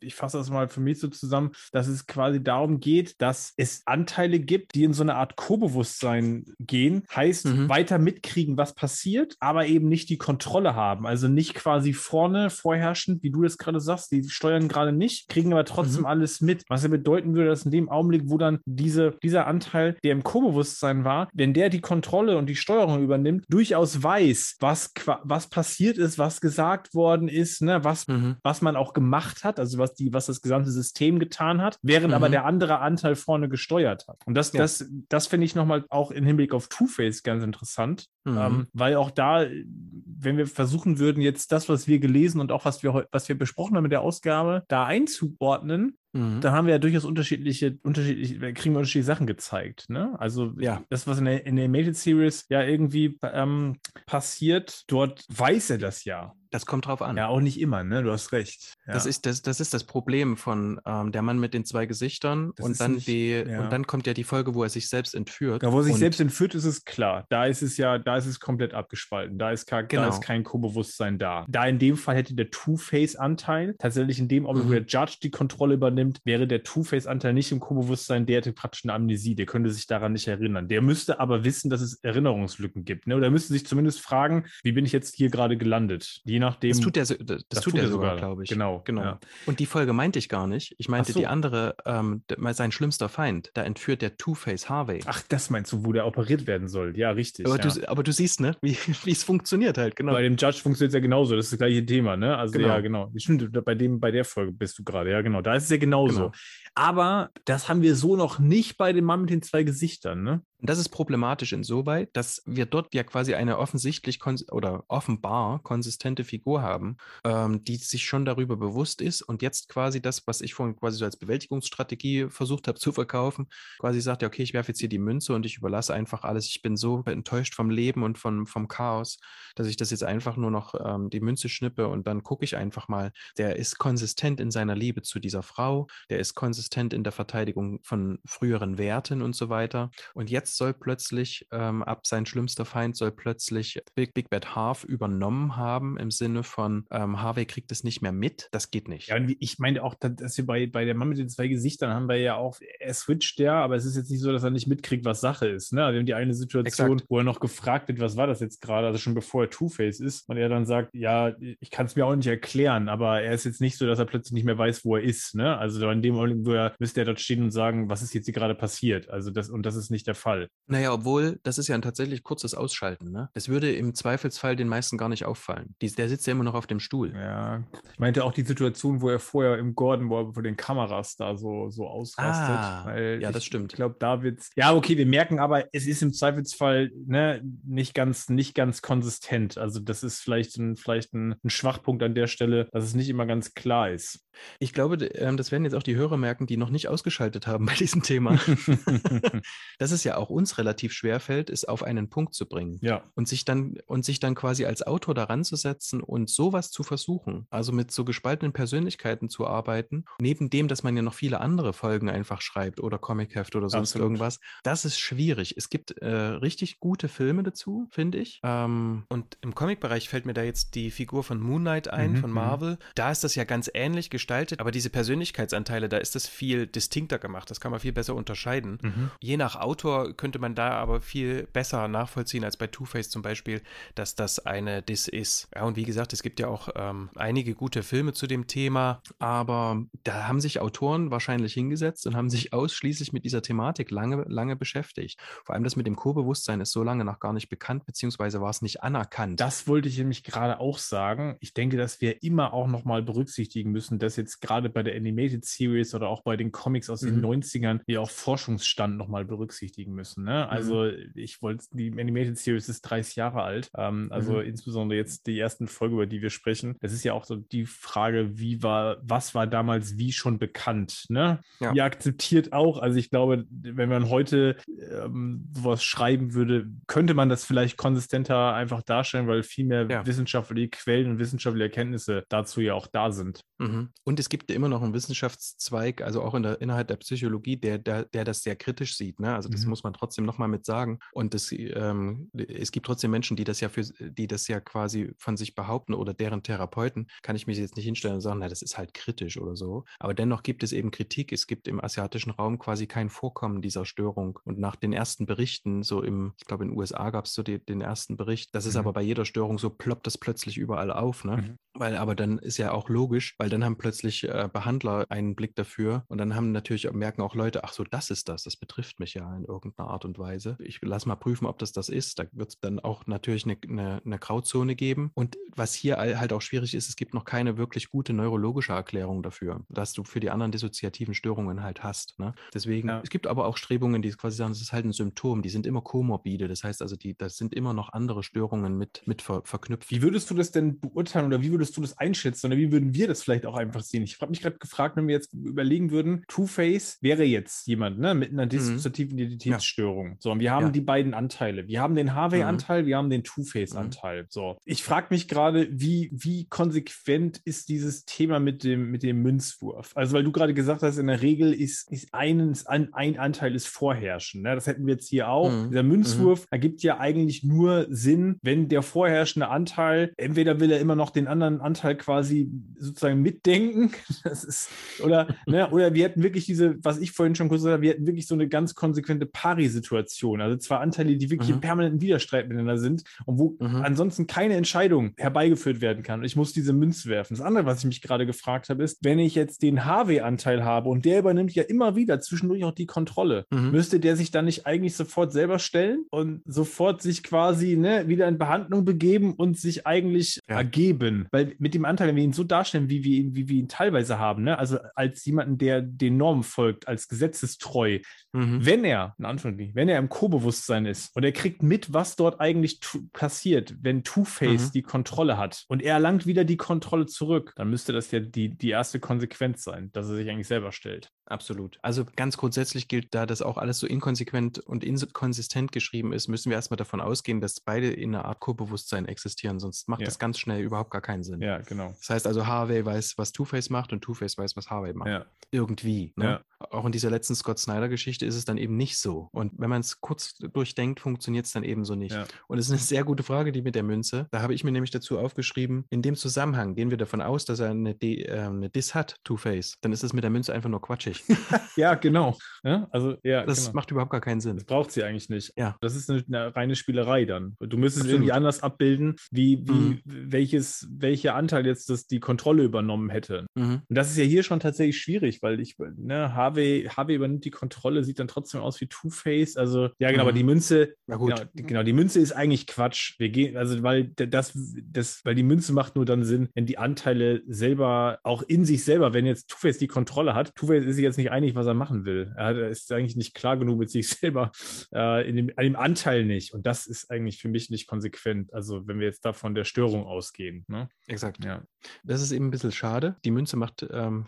ich fasse das mal für mich so zusammen, dass es quasi darum geht, dass es Anteile gibt, die in so eine Art Co-Bewusstsein gehen. Heißt, mhm. weiter mitkriegen, was passiert, aber eben nicht die Kontrolle haben. Also nicht quasi vorne vorherrschend, wie du das gerade sagst, die steuern gerade nicht, kriegen aber trotzdem mhm. alles mit. Was ja bedeuten würde, dass in dem Augenblick, wo dann diese, dieser Anteil, der im Co-Bewusstsein war, wenn der die Kontrolle und die Steuerung übernimmt, durchaus weiß, was, was passiert ist, was gesagt worden ist, ne, was, mhm. was man auch gemacht hat, also was, die, was das gesamte System getan hat, während mhm. aber der andere Anteil vorne gesteuert hat. Und das, ja. das, das finde ich nochmal auch im Hinblick auf Two-Face ganz interessant, mhm. ähm, weil auch da, wenn wir versuchen würden, jetzt das, was wir gelesen und auch was wir, was wir besprochen haben mit der Ausgabe, da einzuordnen, Mhm. Da haben wir ja durchaus unterschiedliche, unterschiedliche, kriegen wir unterschiedliche Sachen gezeigt. Ne? Also ja. das, was in der, in der Animated Series ja irgendwie ähm, passiert, dort weiß er das ja. Das kommt drauf an. Ja, auch nicht immer, ne? Du hast recht. Ja. Das, ist, das, das ist das Problem von ähm, der Mann mit den zwei Gesichtern Das und dann nicht- die ja. und dann kommt ja die Folge, wo er sich selbst entführt. Ja, wo er sich selbst entführt, ist es klar. Da ist es ja, da ist es komplett abgespalten. Da ist, kein, da Genau. ist kein Co-Bewusstsein da. Da in dem Fall hätte der Two-Face-Anteil tatsächlich in dem Augenblick, wo Mhm. der Judge die Kontrolle übernimmt, wäre der Two-Face-Anteil nicht im Co-Bewusstsein, der hätte praktisch eine Amnesie. Der könnte sich daran nicht erinnern. Der müsste aber wissen, dass es Erinnerungslücken gibt. Ne? Oder müsste sich zumindest fragen, wie bin ich jetzt hier gerade gelandet? Je nachdem. das tut er, so- das, das tut er sogar, glaube ich. Genau, genau. ja. Und die Folge meinte ich gar nicht. Ich meinte so. die andere, ähm, sein schlimmster Feind. Da entführt der Two-Face Harvey. Ach, das meinst du, wo der operiert werden soll? Ja, richtig. aber, ja. du, aber du siehst, ne, wie wie es funktioniert halt, genau. Bei dem Judge funktioniert es ja genauso, das ist das gleiche Thema, ne? Also Genau. ja, genau. Stimmt, bei dem, bei der Folge bist du gerade, ja, genau. Da ist es ja genauso. Genau. Aber das haben wir so noch nicht bei dem Mann mit den zwei Gesichtern, ne? Und das ist problematisch insoweit, dass wir dort ja quasi eine offensichtlich oder offenbar konsistente Figur haben, ähm, die sich schon darüber bewusst ist und jetzt quasi das, was ich vorhin quasi so als Bewältigungsstrategie versucht habe zu verkaufen, quasi sagt, ja, okay, ich werfe jetzt hier die Münze und ich überlasse einfach alles. Ich bin so enttäuscht vom Leben und vom, vom Chaos, dass ich das jetzt einfach nur noch ähm, die Münze schnippe und dann gucke ich einfach mal. Der ist konsistent in seiner Liebe zu dieser Frau, der ist konsistent in der Verteidigung von früheren Werten und so weiter. Und jetzt soll plötzlich, ähm, ab sein schlimmster Feind soll plötzlich Big, Big Bad Half übernommen haben, im Sinne von ähm, Harvey kriegt es nicht mehr mit. Das geht nicht. Ja, und ich meine auch, dass- wir bei, bei der Mann mit den zwei Gesichtern haben wir ja auch, er switcht ja, aber es ist jetzt nicht so, dass er nicht mitkriegt, was Sache ist. Ne? Wir haben die eine Situation, Exakt. wo er noch gefragt wird, was war das jetzt gerade, also schon bevor er Two-Face ist, und er dann sagt, ja, ich kann es mir auch nicht erklären, aber er ist jetzt nicht so, dass er plötzlich nicht mehr weiß, wo er ist. Ne? Also in dem Augenblick, wo er müsste er dort stehen und sagen, was ist jetzt hier gerade passiert. Also das, und das ist nicht der Fall. Naja, obwohl, das ist ja ein tatsächlich kurzes Ausschalten. Ne? Das würde im Zweifelsfall den meisten gar nicht auffallen. Die, der sitzt ja immer noch auf dem Stuhl. Ja, ich meinte auch die Situation, wo er vorher im Gordon, wo er vor den Kameras da so, so ausrastet. Ah, ja, das ich stimmt. Ich glaube, da wird's. Ja, okay, wir merken aber, es ist im Zweifelsfall ne, nicht, ganz, nicht ganz konsistent. Also, das ist vielleicht, ein, vielleicht ein, ein Schwachpunkt an der Stelle, dass es nicht immer ganz klar ist. Ich glaube, ähm, das werden jetzt auch die Hörer merken, die noch nicht ausgeschaltet haben bei diesem Thema. Dass es ja auch uns relativ schwer fällt, es auf einen Punkt zu bringen. ja. Und sich dann und sich dann quasi als Autor daran zu setzen und sowas zu versuchen, also mit so gespaltenen Persönlichkeiten zu arbeiten, neben dem, dass man ja noch viele andere Folgen einfach schreibt oder Comicheft oder sonst Absolut. irgendwas, das ist schwierig. Es gibt äh, richtig gute Filme dazu, finde ich. Ähm, und im Comic-Bereich fällt mir da jetzt die Figur von Moon Knight ein, Mhm, von mhm. Marvel. Da ist das ja ganz ähnlich gestaltet, aber diese Persönlichkeitsanteile, da ist das viel distinkter gemacht. Das kann man viel besser unterscheiden. Mhm. Je nach Autor könnte man da aber viel besser nachvollziehen als bei Two-Face zum Beispiel, dass das eine Diss ist. Ja, und wie gesagt, es gibt ja auch ähm, einige gute Filme zu dem Thema, aber da haben sich Autoren wahrscheinlich hingesetzt und haben sich ausschließlich mit dieser Thematik lange, lange beschäftigt. Vor allem das mit dem Co-Bewusstsein ist so lange noch gar nicht bekannt, beziehungsweise war es nicht anerkannt. Das wollte ich nämlich gerade auch sagen. Ich denke, dass wir immer auch nochmal berücksichtigen müssen, dass jetzt gerade bei der Animated Series oder auch bei den Comics aus den Mhm. 90ern wir auch Forschungsstand nochmal berücksichtigen müssen. Ne? Also ich wollte, die Animated Series ist 30 Jahre alt. Ähm, also Mhm. insbesondere jetzt die ersten Folge, über die wir sprechen. Das ist ja auch so die Frage, wie war, was war damals wie schon bekannt? Ne? Ja. Ihr akzeptiert auch, also ich glaube, wenn man heute ähm, sowas schreiben würde, könnte man das vielleicht konsistenter einfach darstellen, weil viel mehr Ja. wissenschaftliche Quellen und wissenschaftliche Erkenntnisse dazu ja auch da sind. Mhm. Und es gibt immer noch einen Wissenschaftszweig, also auch in der, innerhalb der Psychologie, der, der, der das sehr kritisch sieht. Ne? Also das Mhm. muss man trotzdem nochmal mit sagen. Und das, ähm, es gibt trotzdem Menschen, die das ja für, die das ja quasi von sich behaupten oder deren Therapeuten, kann ich mich jetzt nicht hinstellen und sagen, na, das ist halt kritisch oder so. Aber dennoch gibt es eben Kritik. Es gibt im asiatischen Raum quasi kein Vorkommen dieser Störung. Und nach den ersten Berichten, so im, ich glaube, in den USA gab es so die, den ersten Bericht, das ist Mhm. aber bei jeder Störung so, ploppt das plötzlich überall auf. Ne? Mhm. Weil aber dann ist ja auch logisch, weil dann haben plötzlich äh, Behandler einen Blick dafür und dann haben natürlich merken auch Leute, ach so, das ist das, das betrifft mich ja in irgendeiner Art und Weise. Ich lass mal prüfen, ob das das ist. Da wird es dann auch natürlich eine, eine, eine Grauzone geben. Und was hier halt auch schwierig ist, es gibt noch keine wirklich gute neurologische Erklärung dafür, dass du für die anderen dissoziativen Störungen halt hast. Ne? Deswegen, Ja. es gibt aber auch Strebungen, die quasi sagen, das ist halt ein Symptom, die sind immer komorbide. Das heißt also, die, das sind immer noch andere Störungen mit, mit ver, verknüpft. Wie würdest du das denn beurteilen oder wie würdest du das einschätzen oder wie würden wir das vielleicht auch einfach sehen. Ich habe mich gerade gefragt, wenn wir jetzt überlegen würden, Two-Face wäre jetzt jemand ne, mit einer mhm. dissoziativen. Identitätsstörung. Ja. So, und wir haben ja. die beiden Anteile. Wir haben den Harvey-Anteil, mhm. wir haben den Two-Face-Anteil. Mhm. So, ich frage mich gerade, wie, wie konsequent ist dieses Thema mit dem, mit dem Münzwurf? Also, weil du gerade gesagt hast, in der Regel ist, ist ein, ein, ein Anteil ist vorherrschend. Ne? Das hätten wir jetzt hier auch. Mhm. Der Münzwurf mhm. ergibt ja eigentlich nur Sinn, wenn der vorherrschende Anteil, entweder will er immer noch den anderen Anteil quasi sozusagen mitdenken. Das ist, oder, ne, oder wir hätten wirklich diese, was ich vorhin schon kurz gesagt habe, wir hätten wirklich so eine ganz konsequente Pari-Situation. Also zwei Anteile, die wirklich mhm. im permanenten Widerstreit miteinander sind und wo mhm. ansonsten keine Entscheidung herbeigeführt werden kann. Und ich muss diese Münze werfen. Das andere, was ich mich gerade gefragt habe, ist, wenn ich jetzt den HW-Anteil habe und der übernimmt ja immer wieder zwischendurch auch die Kontrolle, mhm. müsste der sich dann nicht eigentlich sofort selber stellen und sofort sich quasi ne, wieder in Behandlung begeben und sich eigentlich ja. ergeben? Weil mit dem Anteil, wenn wir ihn so darstellen, wie wir ihn, wie wir ihn teilweise haben, ne? also als jemanden, der den Normen folgt, als gesetzestreu, mhm. wenn er, in Anführungszeichen, wenn er im Co-Bewusstsein ist und er kriegt mit, was dort eigentlich passiert, wenn Two-Face mhm. die Kontrolle hat und er erlangt wieder die Kontrolle zurück, dann müsste das ja die, die erste Konsequenz sein, dass er sich eigentlich selber stellt. Absolut. Also ganz grundsätzlich gilt, da das auch alles so inkonsequent und inkonsistent geschrieben ist, müssen wir erstmal davon ausgehen, dass beide in einer Art Co-Bewusstsein existieren, sonst macht ja. das ganz schnell überhaupt gar keinen Sinn. Ja, genau. Das heißt also, Harvey weiß, was Two-Face macht und Two-Face weiß, was Harvey macht. Ja. Irgendwie. Ne? Ja. Auch in dieser letzten Scott Snyder-Geschichte ist es dann eben nicht so. Und wenn man es kurz durchdenkt, funktioniert es dann ebenso nicht. Ja. Und es ist eine sehr gute Frage, die mit der Münze. Da habe ich mir nämlich dazu aufgeschrieben, in dem Zusammenhang gehen wir davon aus, dass er eine, D, äh, eine Dis hat, Two-Face. Dann ist es mit der Münze einfach nur quatschig. ja, genau. Ja, also, ja, das genau. macht überhaupt gar keinen Sinn. Das braucht sie eigentlich nicht. Ja. Das ist eine, eine reine Spielerei dann. Du müsstest irgendwie anders abbilden, wie, wie mhm. welches, welcher Anteil jetzt das die Kontrolle übernommen hätte. Mhm. Und das ist ja hier schon tatsächlich schwierig, weil ich, ne, Harvey, Harvey übernimmt die Kontrolle, sieht dann trotzdem aus wie Two-Face. Also, ja, genau, mhm. aber die Münze, genau, genau, die Münze ist eigentlich Quatsch. Wir gehen, also, weil das, das, weil die Münze macht nur dann Sinn, wenn die Anteile selber, auch in sich selber, wenn jetzt Two-Face die Kontrolle hat, Two-Face ist sich jetzt nicht einig, was er machen will. Er ist eigentlich nicht klar genug mit sich selber, äh, in dem, an dem Anteil nicht. Und das ist eigentlich für mich nicht konsequent. Also, wenn wir jetzt da von der Störung ausgehen. Ne? Exakt. Ja. Das ist eben ein bisschen schade. Die Münze macht, ähm,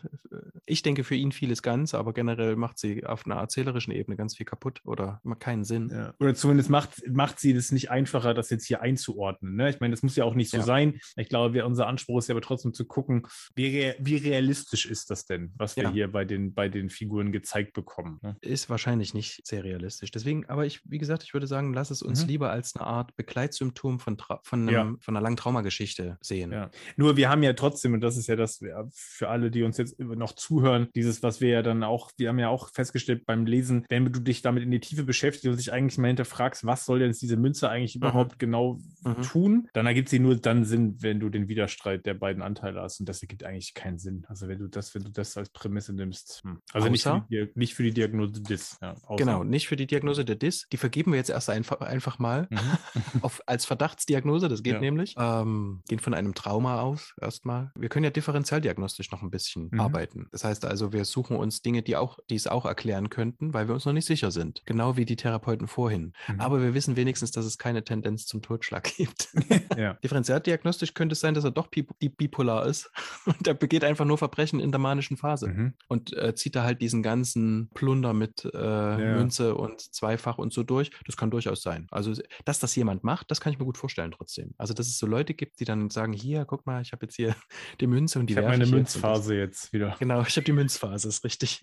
ich denke, für ihn vieles ganz, aber generell macht sie auf einer erzählerischen Ebene ganz viel kaputt oder macht keinen Sinn. Ja. Oder zumindest macht, macht sie das nicht einfacher, das jetzt hier einzuordnen. Ne? Ich meine, das muss ja auch nicht so ja. sein. Ich glaube, wir, unser Anspruch ist ja aber trotzdem zu gucken, wie, wie realistisch ist das denn, was wir ja. hier bei den, bei den Figuren gezeigt bekommen. Ne? Ist wahrscheinlich nicht sehr realistisch. Deswegen, aber ich, wie gesagt, ich würde sagen, lass es uns mhm. lieber als eine Art Begleitsymptom von, von, einem, von einer langen Traumageschichte sehen. Nur wir haben ja trotzdem, und das ist ja das für alle, die uns jetzt noch zuhören, dieses, was wir ja dann auch, wir haben ja auch festgestellt beim Lesen, wenn du dich damit in die Tiefe beschäftigst und dich eigentlich mal hinterfragst, was soll denn diese Münze eigentlich mhm. überhaupt genau mhm. tun, dann ergibt sie nur dann Sinn, wenn du den Widerstreit der beiden Anteile hast. Und das ergibt eigentlich keinen Sinn. Also wenn du das, wenn du das als Prämisse nimmst. Hm. Also nicht für, die, nicht für, die, Diagnose DIS. Ja, genau, nicht für die Diagnose der DIS. Die vergeben wir jetzt erst einfach, einfach mal mhm. auf, als Verdachtsdiagnose. Das geht ja. nämlich. Ähm, gehen von einem Trauma aus erstmal. Wir können ja differenzialdiagnostisch noch ein bisschen mhm. arbeiten. Das heißt also, wir suchen uns Dinge, die auch, die es auch erklären könnten, weil wir uns noch nicht sicher sind. Genau wie die Therapeuten vorhin. Mhm. Aber wir wissen wenigstens, dass es keine Tendenz zum Totschlag gibt. ja. Differenzialdiagnostisch könnte es sein, dass er doch bipolar ist und er begeht einfach nur Verbrechen in der manischen Phase mhm. und äh, zieht da halt diesen ganzen Plunder mit äh, ja. Münze und Zweifach und so durch. Das kann durchaus sein. Also, dass das jemand macht, das kann ich mir gut vorstellen trotzdem. Also, dass es so Leute gibt, die dann sagen, hier, guck mal, ich habe jetzt hier die Münze und die Ich habe meine Münzphase jetzt, jetzt wieder. Genau, ich habe die Münzphase, ist richtig.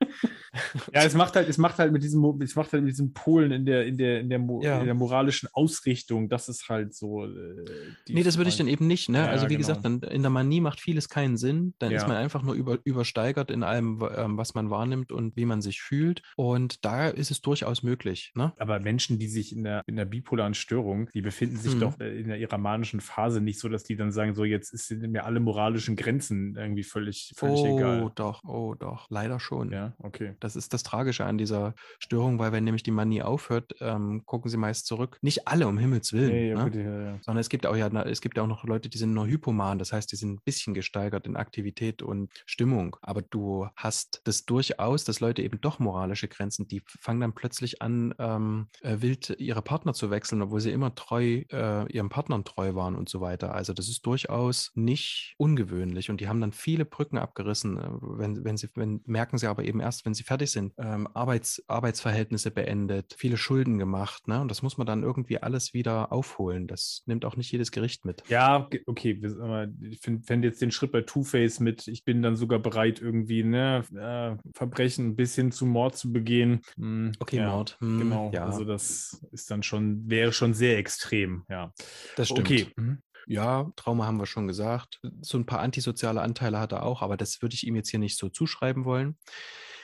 ja, es macht halt, es macht halt mit diesem, es macht halt mit diesem Polen in der, in der, in der, ja. in der moralischen Ausrichtung, das ist halt so. Äh, nee, das würde ich dann eben nicht, ne? Ja, also wie genau. gesagt, dann, in der Manie macht vieles keinen Sinn. Dann ja. ist man einfach nur über, übersteigert in allem, ähm, was man wahrnimmt und wie man sich fühlt. Und da ist es durchaus möglich. Ne? Aber Menschen, die sich in der, in der bipolaren Störung, die befinden sich hm. doch äh, in ihrer manischen Phase nicht so, dass die dann sagen, so jetzt sind mir alle moralischen Grenzen irgendwie völlig, völlig oh, egal. Oh, doch, oh, doch. Leider schon. Ja, okay. Das ist das Tragische an dieser Störung, weil wenn nämlich die Manie aufhört, ähm, gucken sie meist zurück. Nicht alle, um Himmels Willen. Nee, ja, ne? ja, ja. Sondern es gibt auch ja, es gibt auch noch Leute, die sind nur hypoman. Das heißt, die sind ein bisschen gesteigert in Aktivität und Stimmung. Aber du hast das durchaus, dass Leute eben doch moralische Grenzen, die fangen dann plötzlich an, ähm, äh, wild ihre Partner zu wechseln, obwohl sie immer treu äh, ihren Partnern treu waren und so weiter. Also das ist durchaus nicht ungewöhnlich. Und die haben dann viele Brücken abgerissen, äh, wenn, wenn sie, wenn, merken sie aber eben erst, wenn sie fertig sind, ähm, Arbeits, Arbeitsverhältnisse beendet, viele Schulden gemacht. Ne? Und das muss man dann irgendwie alles wieder aufholen. Das nimmt auch nicht jedes Gericht mit. Ja, okay. Ich find- fände jetzt den Schritt bei Two-Face mit, ich bin dann sogar bereit, irgendwie ne, äh, Verbrechen bis hin zu Mord zu begehen. Hm, Okay, ja, Mord. hm, Genau. Ja, Also das ist dann schon, wäre schon sehr extrem, ja. das stimmt. Okay. Mhm. Ja, Trauma haben wir schon gesagt. So ein paar antisoziale Anteile hat er auch, aber das würde ich ihm jetzt hier nicht so zuschreiben wollen.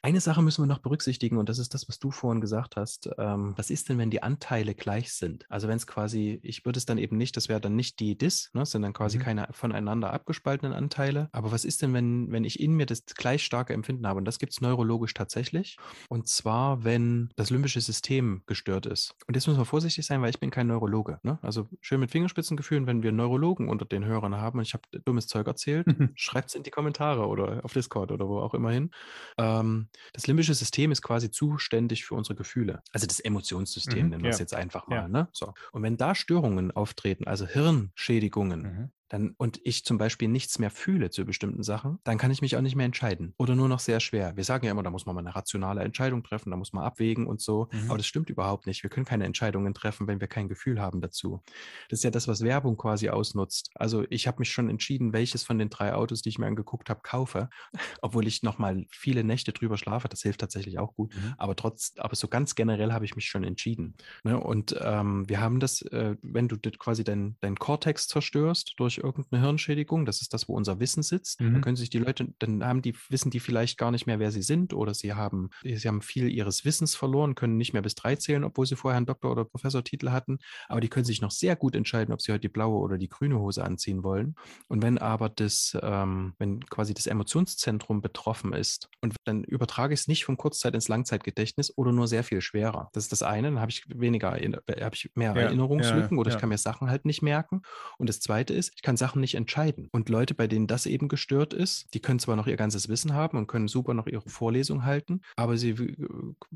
Eine Sache müssen wir noch berücksichtigen und das ist das, was du vorhin gesagt hast. Ähm, was ist denn, wenn die Anteile gleich sind? Also wenn es quasi, ich würde es dann eben nicht, das wäre dann nicht die Dis, ne, sind dann quasi Mhm. keine voneinander abgespaltenen Anteile. Aber was ist denn, wenn, wenn ich in mir das gleich starke Empfinden habe? Und das gibt es neurologisch tatsächlich. Und zwar, wenn das limbische System gestört ist. Und jetzt müssen wir vorsichtig sein, weil ich bin kein Neurologe. Ne? Also schön mit Fingerspitzengefühlen, wenn wir Neurologen unter den Hörern haben und ich habe dummes Zeug erzählt, schreibt es in die Kommentare oder auf Discord oder wo auch immer hin. Ähm, das limbische System ist quasi zuständig für unsere Gefühle. Also das Emotionssystem, Mhm, nennen wir es ja. jetzt einfach mal. Ja. Ne? So. Und wenn da Störungen auftreten, also Hirnschädigungen, Mhm. Dann und ich zum Beispiel nichts mehr fühle zu bestimmten Sachen, dann kann ich mich auch nicht mehr entscheiden. Oder nur noch sehr schwer. Wir sagen ja immer, da muss man mal eine rationale Entscheidung treffen, da muss man abwägen und so. Mhm. Aber das stimmt überhaupt nicht. Wir können keine Entscheidungen treffen, wenn wir kein Gefühl haben dazu. Das ist ja das, was Werbung quasi ausnutzt. Also ich habe mich schon entschieden, welches von den drei Autos, die ich mir angeguckt habe, kaufe, obwohl ich noch mal viele Nächte drüber schlafe. Das hilft tatsächlich auch gut. Mhm. Aber trotz, aber so ganz generell habe ich mich schon entschieden. Ne? Und ähm, wir haben das, äh, wenn du quasi deinen dein Kortex zerstörst durch irgendeine Hirnschädigung, das ist das, wo unser Wissen sitzt, Mhm. dann können sich die Leute, dann haben die, wissen die vielleicht gar nicht mehr, wer sie sind, oder sie haben, sie haben viel ihres Wissens verloren, können nicht mehr bis drei zählen, obwohl sie vorher einen Doktor- oder Professortitel hatten, aber die können sich noch sehr gut entscheiden, ob sie heute die blaue oder die grüne Hose anziehen wollen. Und wenn aber das, ähm, wenn quasi das Emotionszentrum betroffen ist, und dann übertrage ich es nicht von Kurzzeit ins Langzeitgedächtnis oder nur sehr viel schwerer. Das ist das eine, dann habe ich weniger, äh, habe ich mehr Ja, Erinnerungslücken ja, oder ja. ich kann mir Sachen halt nicht merken. Und das zweite ist, ich kann Sachen nicht entscheiden. Und Leute, bei denen das eben gestört ist, die können zwar noch ihr ganzes Wissen haben und können super noch ihre Vorlesung halten, aber sie äh,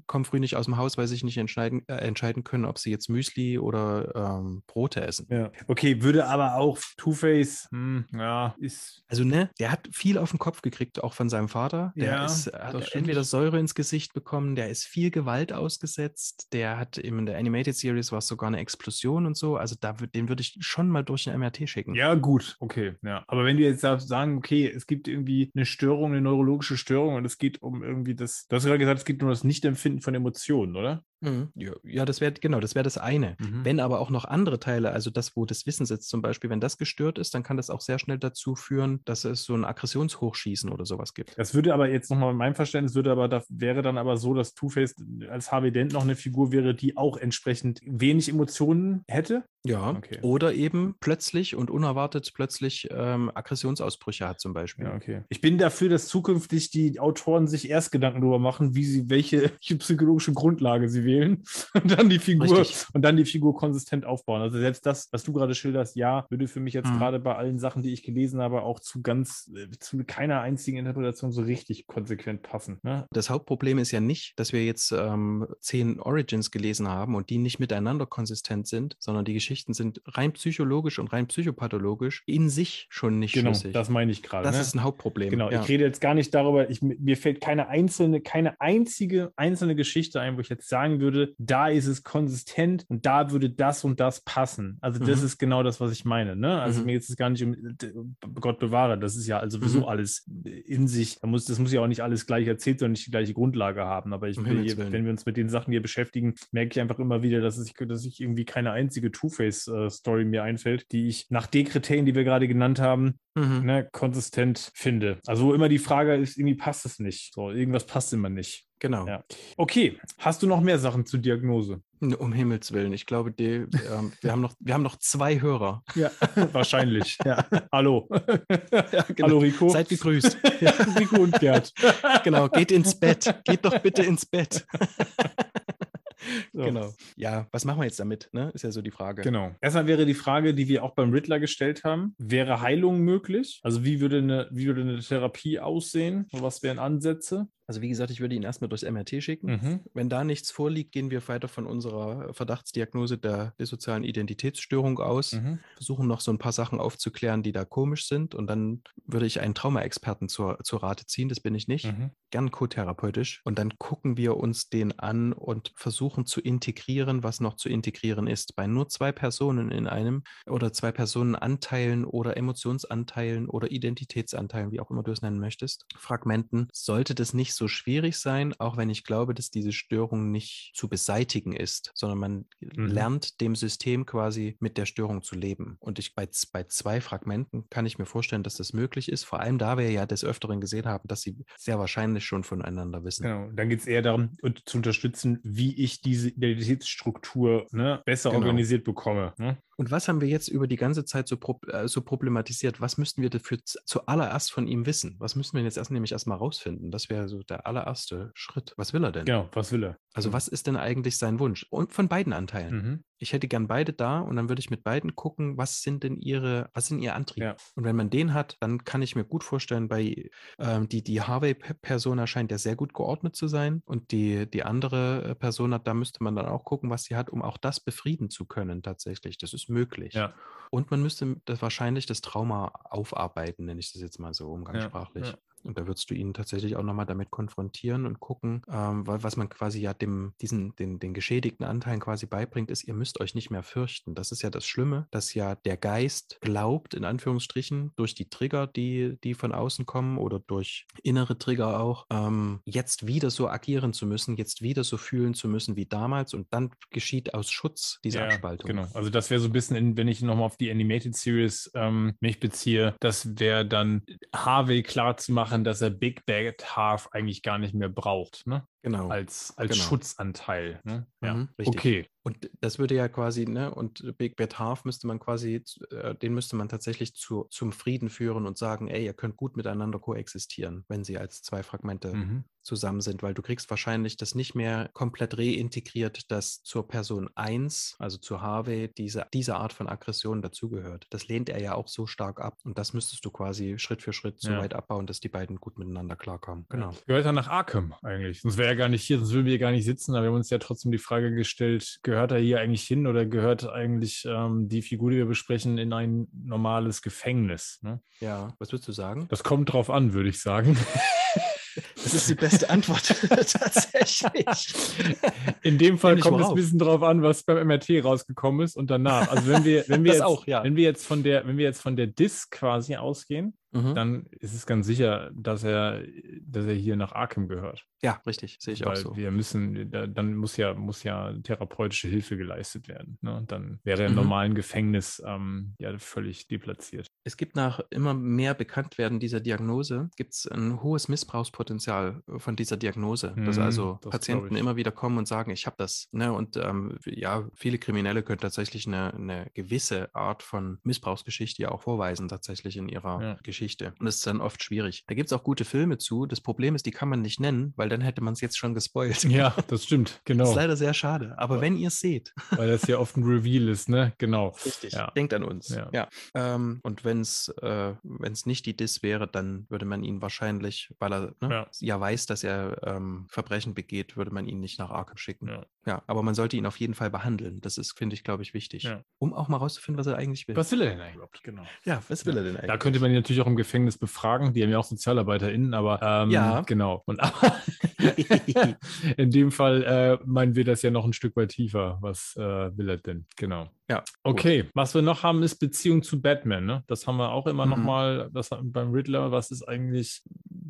kommen früh nicht aus dem Haus, weil sie sich nicht entscheiden, äh, entscheiden können, ob sie jetzt Müsli oder ähm, Brote essen. Ja. Okay, würde aber auch Two-Face, hm, ja, ist. Also, ne, der hat viel auf den Kopf gekriegt, auch von seinem Vater. Der Ja, ist, das hat stimmt. entweder Säure ins Gesicht bekommen, der ist viel Gewalt ausgesetzt, der hat eben in der Animated Series war es sogar eine Explosion und so. Also, da, den würde ich schon mal durch ein MRT schicken. Ja, gut, okay, ja. Aber wenn wir jetzt sagen, okay, es gibt irgendwie eine Störung, eine neurologische Störung und es geht um irgendwie das, du hast gerade gesagt, es geht um das Nichtempfinden von Emotionen, oder? Mhm. Ja, das wäre, genau, das wäre das eine. Mhm. Wenn aber auch noch andere Teile, also das, wo das Wissen sitzt, zum Beispiel, wenn das gestört ist, dann kann das auch sehr schnell dazu führen, dass es so ein Aggressionshochschießen oder sowas gibt. Das würde aber jetzt nochmal in meinem Verständnis, würde aber da wäre dann aber so, dass Two-Face als Harvey Dent noch eine Figur wäre, die auch entsprechend wenig Emotionen hätte. Ja, Okay. oder eben plötzlich und unerwartet plötzlich ähm, Aggressionsausbrüche hat zum Beispiel. Ja, okay. Ich bin dafür, dass zukünftig die Autoren sich erst Gedanken darüber machen, wie sie, welche, welche psychologische Grundlage sie wählen und dann die Figur Richtig. und dann die Figur konsistent aufbauen. Also selbst das, was du gerade schilderst, ja, würde für mich jetzt Mhm. gerade bei allen Sachen, die ich gelesen habe, auch zu ganz, äh, zu keiner einzigen Interpretation so richtig konsequent passen. Ne? Das Hauptproblem ist ja nicht, dass wir jetzt ähm, zehn Origins gelesen haben und die nicht miteinander konsistent sind, sondern die Geschichten sind rein psychologisch und rein psychopathologisch in sich schon nicht Genau, schlüssig. das meine ich gerade. Das ne? ist ein Hauptproblem. Genau, ja. ich rede jetzt gar nicht darüber, ich, mir fällt keine einzelne, keine einzige einzelne Geschichte ein, wo ich jetzt sagen würde, da ist es konsistent und da würde das und das passen. Also das Mhm. ist genau das, was ich meine. Ne? Also Mhm. mir geht es gar nicht um Gott bewahre, das ist ja also sowieso Mhm. alles in sich. Da muss, das muss ja auch nicht alles gleich erzählt und nicht die gleiche Grundlage haben. Aber ich Um hier, wenn wir uns mit den Sachen hier beschäftigen, merke ich einfach immer wieder, dass ich, dass ich irgendwie keine einzige Two-Face-Story mir einfällt, die ich nach den Kriterien, die wir gerade genannt haben, Mhm. ne, konsistent finde. Also immer die Frage ist, irgendwie passt es nicht. So, irgendwas passt immer nicht. Genau. Ja. Okay, hast du noch mehr Sachen zur Diagnose? Um Himmels Willen. Ich glaube, die, ähm, wir, haben noch, wir haben noch zwei Hörer. Ja, wahrscheinlich. Ja. Hallo. Ja, genau. Hallo Rico. Seid gegrüßt. ja, Rico und Gerd. genau, geht ins Bett. Geht doch bitte ins Bett. So. Genau. Ja, was machen wir jetzt damit? Ne? Ist ja so die Frage. Genau. Erstmal wäre die Frage, die wir auch beim Riddler gestellt haben: Wäre Heilung möglich? Also, wie würde eine, wie würde eine Therapie aussehen? Was wären Ansätze? Also wie gesagt, ich würde ihn erstmal durchs MRT schicken. Mhm. Wenn da nichts vorliegt, gehen wir weiter von unserer Verdachtsdiagnose der dissozialen Identitätsstörung aus, Mhm. versuchen noch so ein paar Sachen aufzuklären, die da komisch sind und dann würde ich einen Traumaexperten zur, zur Rate ziehen, das bin ich nicht, Mhm. gern co-therapeutisch und dann gucken wir uns den an und versuchen zu integrieren, was noch zu integrieren ist. Bei nur zwei Personen in einem oder zwei Personenanteilen oder Emotionsanteilen oder Identitätsanteilen, wie auch immer du es nennen möchtest, Fragmenten, sollte das nicht so schwierig sein, auch wenn ich glaube, dass diese Störung nicht zu beseitigen ist, sondern man Mhm. lernt dem System quasi mit der Störung zu leben. Und ich bei, bei zwei Fragmenten kann ich mir vorstellen, dass das möglich ist, vor allem da wir ja des Öfteren gesehen haben, dass sie sehr wahrscheinlich schon voneinander wissen. Genau. Dann geht es eher darum, zu unterstützen, wie ich diese Identitätsstruktur ne, besser Genau. organisiert bekomme. Ne? Und was haben wir jetzt über die ganze Zeit so, prob- äh, so problematisiert? Was müssten wir dafür zuallererst von ihm wissen? Was müssen wir jetzt erst nämlich erstmal rausfinden? Das wäre so der allererste Schritt. Was will er denn? Genau, was will er? Also was ist denn eigentlich sein Wunsch? Und von beiden Anteilen. Mhm. Ich hätte gern beide da und dann würde ich mit beiden gucken, was sind denn ihre, was sind ihr Antriebe? Ja. Und wenn man den hat, dann kann ich mir gut vorstellen, bei ähm, die, die Harvey-Persona scheint ja sehr gut geordnet zu sein und die, die andere äh, Persona, da müsste man dann auch gucken, was sie hat, um auch das befrieden zu können tatsächlich. Das ist möglich. Ja. Und man müsste das wahrscheinlich das Trauma aufarbeiten, nenne ich das jetzt mal so umgangssprachlich. ja. Und da würdest du ihn tatsächlich auch nochmal damit konfrontieren und gucken, ähm, weil was man quasi ja dem, diesen, den, den geschädigten Anteilen quasi beibringt, ist, ihr müsst euch nicht mehr fürchten. Das ist ja das Schlimme, dass ja der Geist glaubt, in Anführungsstrichen, durch die Trigger, die, die von außen kommen oder durch innere Trigger auch, ähm, jetzt wieder so agieren zu müssen, jetzt wieder so fühlen zu müssen wie damals und dann geschieht aus Schutz diese Ja, Abspaltung. Genau. Also das wäre so ein bisschen, in, wenn ich nochmal auf die Animated Series ähm, mich beziehe, das wäre dann Harvey klar zu machen, dass er Big Bad Half eigentlich gar nicht mehr braucht, ne? Genau. Als, als Genau. Schutzanteil. Ne? Ja. Mhm, richtig. Okay. Und das würde ja quasi, ne, und Big Bad Half müsste man quasi, äh, den müsste man tatsächlich zu, zum Frieden führen und sagen, ey, ihr könnt gut miteinander koexistieren, wenn sie als zwei Fragmente Mhm. zusammen sind, weil du kriegst wahrscheinlich das nicht mehr komplett reintegriert, dass zur Person 1, also zu Harvey, diese, diese Art von Aggression dazugehört. Das lehnt er ja auch so stark ab. Und das müsstest du quasi Schritt für Schritt so Ja. weit abbauen, dass die beiden gut miteinander klarkommen. Genau. Gehört er nach Arkham eigentlich? Sonst wäre er gar nicht hier, sonst würden wir hier gar nicht sitzen, aber wir haben uns ja trotzdem die Frage gestellt, gehört er hier eigentlich hin oder gehört eigentlich ähm, die Figur, die wir besprechen, in ein normales Gefängnis? Ne? Ja, was würdest du sagen? Das kommt drauf an, würde ich sagen. Das ist die beste Antwort tatsächlich. In dem Fall Nämlich kommt es ein bisschen drauf an, was beim MRT rausgekommen ist und danach. Also wenn wir, wenn wir Das jetzt, auch, ja. wenn wir jetzt von der, wenn wir jetzt von der Disk quasi ausgehen, Mhm. dann ist es ganz sicher, dass er, dass er hier nach Arkham gehört. Ja, richtig, sehe ich auch Weil so. wir müssen, da- dann muss ja, muss ja therapeutische Hilfe geleistet werden. Ne? Und dann wäre er im Mhm. normalen Gefängnis ähm, ja völlig deplatziert. Es gibt nach immer mehr Bekanntwerden dieser Diagnose, gibt es ein hohes Missbrauchspotenzial von dieser Diagnose. dass Mhm, also das Patienten immer wieder kommen und sagen, ich habe das. Ne? Und ähm, ja, viele Kriminelle können tatsächlich eine, eine gewisse Art von Missbrauchsgeschichte ja auch vorweisen, tatsächlich in ihrer Ja. Geschichte. Und das ist dann oft schwierig. Da gibt es auch gute Filme zu. Das Problem ist, die kann man nicht nennen, weil dann hätte man es jetzt schon gespoilt. Ja, das stimmt, Das genau. ist leider sehr schade. Aber wenn ihr es seht, Weil das ja oft ein Reveal ist, ne? Genau. Richtig. Ja. Denkt an uns. Ja. Ja. Ähm, und wenn es äh, wenn's nicht die Dis wäre, dann würde man ihn wahrscheinlich, weil er ne, Ja. ja. weiß, dass er ähm, Verbrechen begeht, würde man ihn nicht nach Arkham schicken. Ja. Ja. aber man sollte ihn auf jeden Fall behandeln. Das ist, finde ich, glaube ich, wichtig. Ja. Um auch mal rauszufinden, was er eigentlich will. Was will er denn eigentlich überhaupt? Genau. Ja, was will er denn eigentlich? Da könnte man ihn natürlich auch im Gefängnis befragen. Die haben ja auch SozialarbeiterInnen, aber ähm, Ja. genau. Und in dem Fall äh, meinen wir das ja noch ein Stück weit tiefer. Was äh, will er denn? Genau. Ja. gut. Okay, was wir noch haben, ist Beziehung zu Batman. Ne? Das haben wir auch immer noch Mhm. mal das beim Riddler. Was ist eigentlich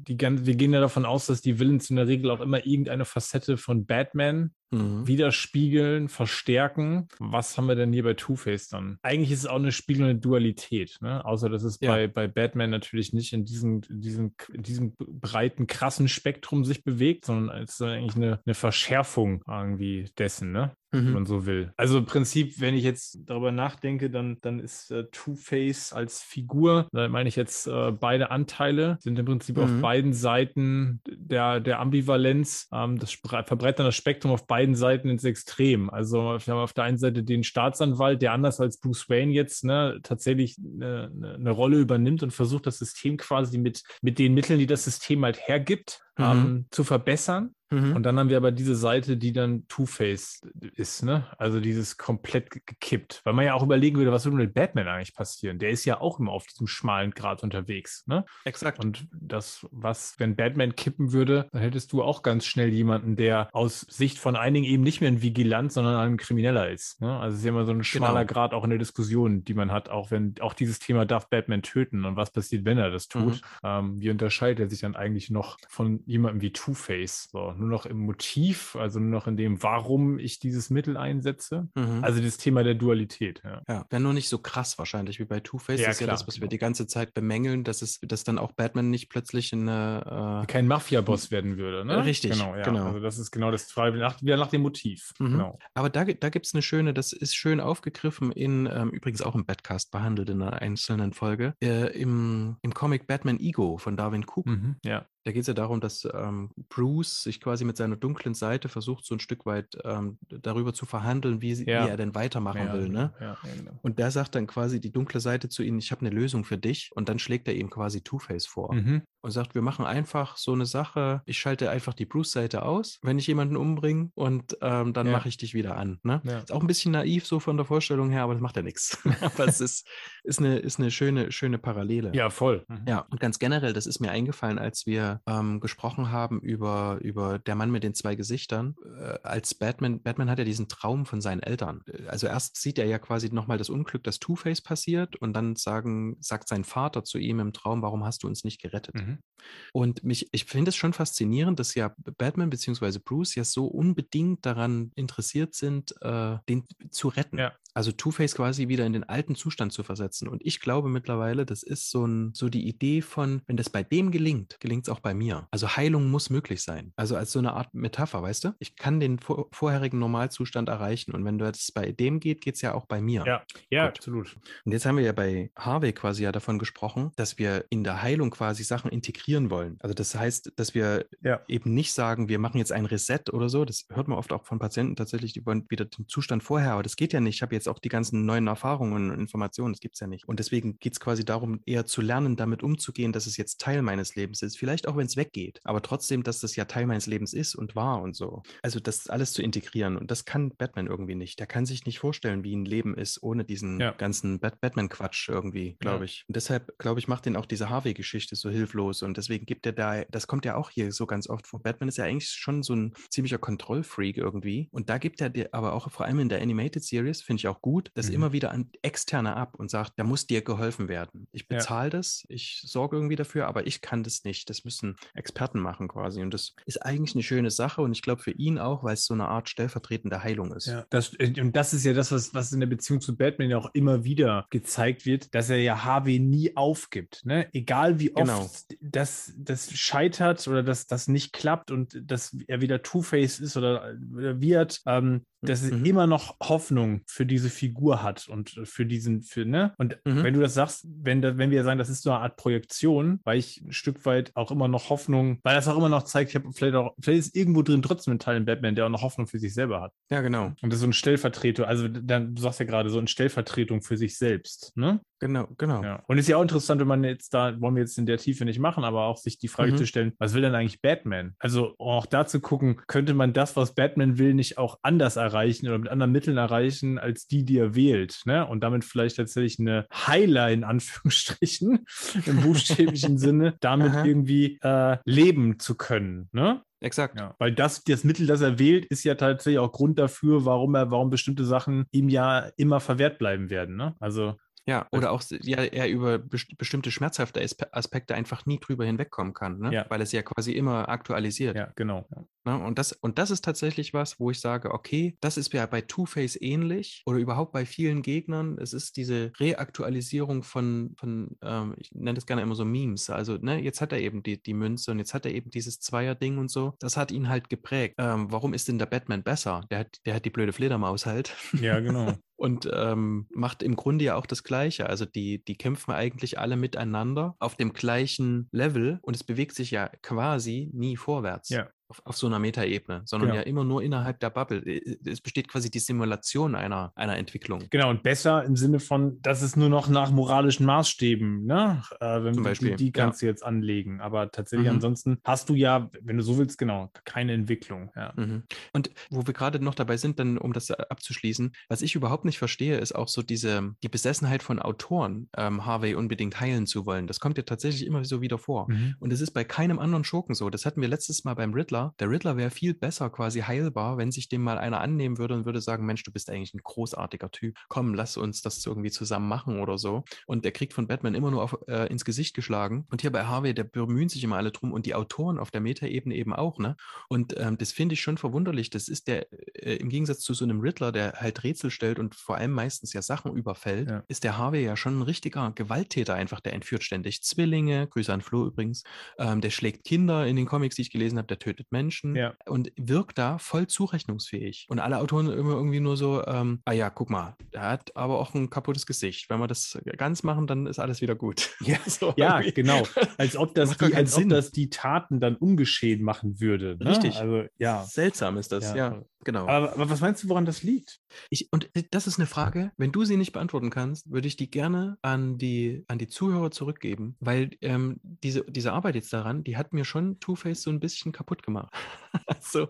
die ganze, wir gehen ja davon aus, dass die Villains in der Regel auch immer irgendeine Facette von Batman mhm. widerspiegeln, verstärken. Was haben wir denn hier bei Two-Face dann? Eigentlich ist es auch eine spiegelnde Dualität, ne? außer dass es ja. bei, bei Batman natürlich nicht in diesem, in diesem, in diesem breiten, krassen Spektrum sich bewegt, sondern es ist eigentlich eine, eine Verschärfung irgendwie dessen. Ne? Mhm. wenn man so will. Also im Prinzip, wenn ich jetzt darüber nachdenke, dann, dann ist äh, Two-Face als Figur, da meine ich jetzt äh, beide Anteile, sind im Prinzip mhm. auf beiden Seiten der, der Ambivalenz. Ähm, das verbreitet dann das Spektrum auf beiden Seiten ins Extrem. Also wir haben auf der einen Seite den Staatsanwalt, der anders als Bruce Wayne jetzt ne, tatsächlich eine, eine Rolle übernimmt und versucht, das System quasi mit, mit den Mitteln, die das System halt hergibt, mhm. ähm, zu verbessern. Mhm. Und dann haben wir aber diese Seite, die dann Two-Face ist, ne? Also dieses komplett gekippt. Weil man ja auch überlegen würde, was würde mit Batman eigentlich passieren? Der ist ja auch immer auf diesem schmalen Grad unterwegs, ne? Exakt. Und das, was, wenn Batman kippen würde, dann hättest du auch ganz schnell jemanden, der aus Sicht von einigen eben nicht mehr ein Vigilant, sondern ein Krimineller ist. Ne? Also es ist ja immer so ein schmaler genau. Grad auch in der Diskussion, die man hat, auch wenn auch dieses Thema darf Batman töten und was passiert, wenn er das tut. Mhm. Ähm, wie unterscheidet er sich dann eigentlich noch von jemandem wie Two-Face? So, nur noch im Motiv, also nur noch in dem, warum ich dieses Mittel einsetze. Mhm. Also das Thema der Dualität. Ja, ja wäre nur nicht so krass wahrscheinlich wie bei Two-Face. Ja, das ist klar, ja das, was genau. wir die ganze Zeit bemängeln, dass es, dass dann auch Batman nicht plötzlich eine äh, kein Mafia-Boss werden würde, ne? Richtig, genau, ja. genau. Also das ist genau das Frage nach, wieder nach dem Motiv. Mhm. Genau. Aber da, da gibt es eine schöne, das ist schön aufgegriffen in, ähm, übrigens auch im Badcast behandelt in einer einzelnen Folge, äh, im, im Comic Batman Ego von Darwin Cook. Mhm, ja. Da geht es ja darum, dass ähm, Bruce sich quasi mit seiner dunklen Seite versucht, so ein Stück weit ähm, darüber zu verhandeln, wie, ja. wie, er denn weitermachen ja, will. Ne? Ja, genau. Und der sagt dann quasi die dunkle Seite zu ihm, ich habe eine Lösung für dich. Und dann schlägt er ihm quasi Two-Face vor. Mhm und sagt, wir machen einfach so eine Sache, ich schalte einfach die Bruce-Seite aus, wenn ich jemanden umbringe und ähm, dann ja. mache ich dich wieder an. Ne? Ja. Ist auch ein bisschen naiv so von der Vorstellung her, aber das macht ja nichts. aber es ist, ist, eine, ist eine schöne, schöne Parallele. Ja, voll. Mhm. Ja, und ganz generell, das ist mir eingefallen, als wir ähm, gesprochen haben über, über Der Mann mit den zwei Gesichtern. Äh, als Batman, Batman hat ja diesen Traum von seinen Eltern. Also erst sieht er ja quasi nochmal das Unglück, dass Two-Face passiert und dann sagen, sagt sein Vater zu ihm im Traum, warum hast du uns nicht gerettet? Mhm. Mhm. Und mich, ich finde es schon faszinierend, dass ja Batman bzw. Bruce ja so unbedingt daran interessiert sind, äh, den zu retten. Ja. Also Two-Face quasi wieder in den alten Zustand zu versetzen. Und ich glaube mittlerweile, das ist so, ein, so die Idee von, wenn das bei dem gelingt, gelingt es auch bei mir. Also Heilung muss möglich sein. Also als so eine Art Metapher, weißt du? Ich kann den vor, vorherigen Normalzustand erreichen. Und wenn das bei dem geht, geht es ja auch bei mir. Ja, ja, absolut. Und jetzt haben wir ja bei Harvey quasi ja davon gesprochen, dass wir in der Heilung quasi Sachen integrieren wollen. Also das heißt, dass wir ja. eben nicht sagen, wir machen jetzt ein Reset oder so. Das hört man oft auch von Patienten tatsächlich, die wollen wieder den Zustand vorher, aber das geht ja nicht. Ich habe jetzt auch die ganzen neuen Erfahrungen und Informationen, das gibt es ja nicht. Und deswegen geht es quasi darum, eher zu lernen, damit umzugehen, dass es jetzt Teil meines Lebens ist. Vielleicht auch, wenn es weggeht, aber trotzdem, dass das ja Teil meines Lebens ist und war und so. Also das alles zu integrieren. Und das kann Batman irgendwie nicht. Der kann sich nicht vorstellen, wie ein Leben ist ohne diesen ja. ganzen Bat Batman-Quatsch irgendwie, glaube ja. ich. Und deshalb, glaube ich, macht den auch diese Harvey-Geschichte so hilflos. Und deswegen gibt er da, das kommt ja auch hier so ganz oft vor. Batman ist ja eigentlich schon so ein ziemlicher Kontrollfreak irgendwie. Und da gibt er dir aber auch vor allem in der Animated Series, finde ich auch gut, das mhm. immer wieder an Externe ab und sagt, da muss dir geholfen werden. Ich bezahle ja. das, ich sorge irgendwie dafür, aber ich kann das nicht. Das müssen Experten machen quasi. Und das ist eigentlich eine schöne Sache und ich glaube für ihn auch, weil es so eine Art stellvertretende Heilung ist. Ja, das, und das ist ja das, was, was in der Beziehung zu Batman ja auch immer wieder gezeigt wird, dass er ja Harvey nie aufgibt. Ne? Egal wie oft genau. Das, das scheitert oder dass das nicht klappt und dass er wieder Two-Face ist oder, oder wird, ähm, dass es mhm. immer noch Hoffnung für diese Figur hat und für diesen, für, ne? Und mhm. wenn du das sagst, wenn, da, wenn wir sagen, das ist so eine Art Projektion, weil ich ein Stück weit auch immer noch Hoffnung, weil das auch immer noch zeigt, ich habe vielleicht auch, vielleicht ist irgendwo drin trotzdem ein Teil in Batman, der auch noch Hoffnung für sich selber hat. Ja, genau. Und das ist so ein Stellvertreter, also dann, du sagst ja gerade, so eine Stellvertretung für sich selbst, ne? Genau, genau. Ja. Und ist ja auch interessant, wenn man jetzt da, wollen wir jetzt in der Tiefe nicht machen, aber auch sich die Frage mhm. zu stellen, was will denn eigentlich Batman? Also auch da zu gucken, könnte man das, was Batman will, nicht auch anders erreichen oder mit anderen Mitteln erreichen, als die, die er wählt, ne? Und damit vielleicht tatsächlich eine Heiler in Anführungsstrichen im buchstäblichen Sinne, damit Aha. irgendwie äh, leben zu können, ne? Exakt. Ja, weil das, das Mittel, das er wählt, ist ja tatsächlich auch Grund dafür, warum er, warum bestimmte Sachen ihm ja immer verwehrt bleiben werden. Ne? Also Ja, oder auch ja, er über best bestimmte schmerzhafte Aspekte einfach nie drüber hinwegkommen kann, ne? Ja. weil es ja quasi immer aktualisiert. Ja, genau. Ne? Und, das, und das ist tatsächlich was, wo ich sage, okay, das ist ja bei Two-Face ähnlich oder überhaupt bei vielen Gegnern. Es ist diese Reaktualisierung von, von ähm, ich nenne das gerne immer so Memes. Also, ne, jetzt hat er eben die, die Münze und jetzt hat er eben dieses Zweier-Ding und so. Das hat ihn halt geprägt. Ähm, warum ist denn der Batman besser? Der hat, der hat die blöde Fledermaus halt. Ja, genau. Und ähm, macht im Grunde ja auch das Gleiche. Also die, die kämpfen eigentlich alle miteinander auf dem gleichen Level und es bewegt sich ja quasi nie vorwärts. Ja auf, auf so einer Metaebene, sondern Genau. ja immer nur innerhalb der Bubble. Äh, Es besteht quasi die Simulation einer, einer Entwicklung. Genau, und besser im Sinne von, dass es nur noch nach moralischen Maßstäben, ne? Äh, wenn Zum Beispiel, die, die kannst du jetzt anlegen. Aber tatsächlich Mhm. ansonsten hast du ja, wenn du so willst, genau, keine Entwicklung. Ja. Mhm. Und wo wir gerade noch dabei sind, dann um das äh, abzuschließen, was ich überhaupt nicht verstehe, ist auch so diese die Besessenheit von Autoren, ähm, Harvey unbedingt heilen zu wollen. Das kommt ja tatsächlich immer so wieder vor. Mhm. Und es ist bei keinem anderen Schurken so. Das hatten wir letztes Mal beim Riddler. Der Riddler wäre viel besser quasi heilbar, wenn sich dem mal einer annehmen würde und würde sagen, Mensch, du bist eigentlich ein großartiger Typ. Komm, lass uns das irgendwie zusammen machen oder so. Und der kriegt von Batman immer nur auf, äh, ins Gesicht geschlagen. Und hier bei Harvey, der bemühen sich immer alle drum und die Autoren auf der Metaebene eben auch, ne? Und ähm, das finde ich schon verwunderlich. Das ist der, äh, im Gegensatz zu so einem Riddler, der halt Rätsel stellt und vor allem meistens ja Sachen überfällt, Ja. ist der Harvey ja schon ein richtiger Gewalttäter einfach. Der entführt ständig Zwillinge, Grüße an Flo übrigens. Ähm, der schlägt Kinder in den Comics, die ich gelesen habe, der tötet Menschen Ja. und wirkt da voll zurechnungsfähig. Und alle Autoren immer irgendwie nur so, ähm, ah ja, guck mal, der hat aber auch ein kaputtes Gesicht. Wenn wir das ganz machen, dann ist alles wieder gut. Ja, So ja genau. Als ob das, die, keinen als ob Sinn. das die Taten dann ungeschehen machen würde. Ne? Richtig. Also, ja. Seltsam ist das, Ja, ja. Genau. Aber, aber was meinst du, woran das liegt? Ich, und äh, das ist eine Frage, wenn du sie nicht beantworten kannst, würde ich die gerne an die, an die Zuhörer zurückgeben, weil ähm, diese, diese Arbeit jetzt daran, die hat mir schon Two-Face so ein bisschen kaputt gemacht. also,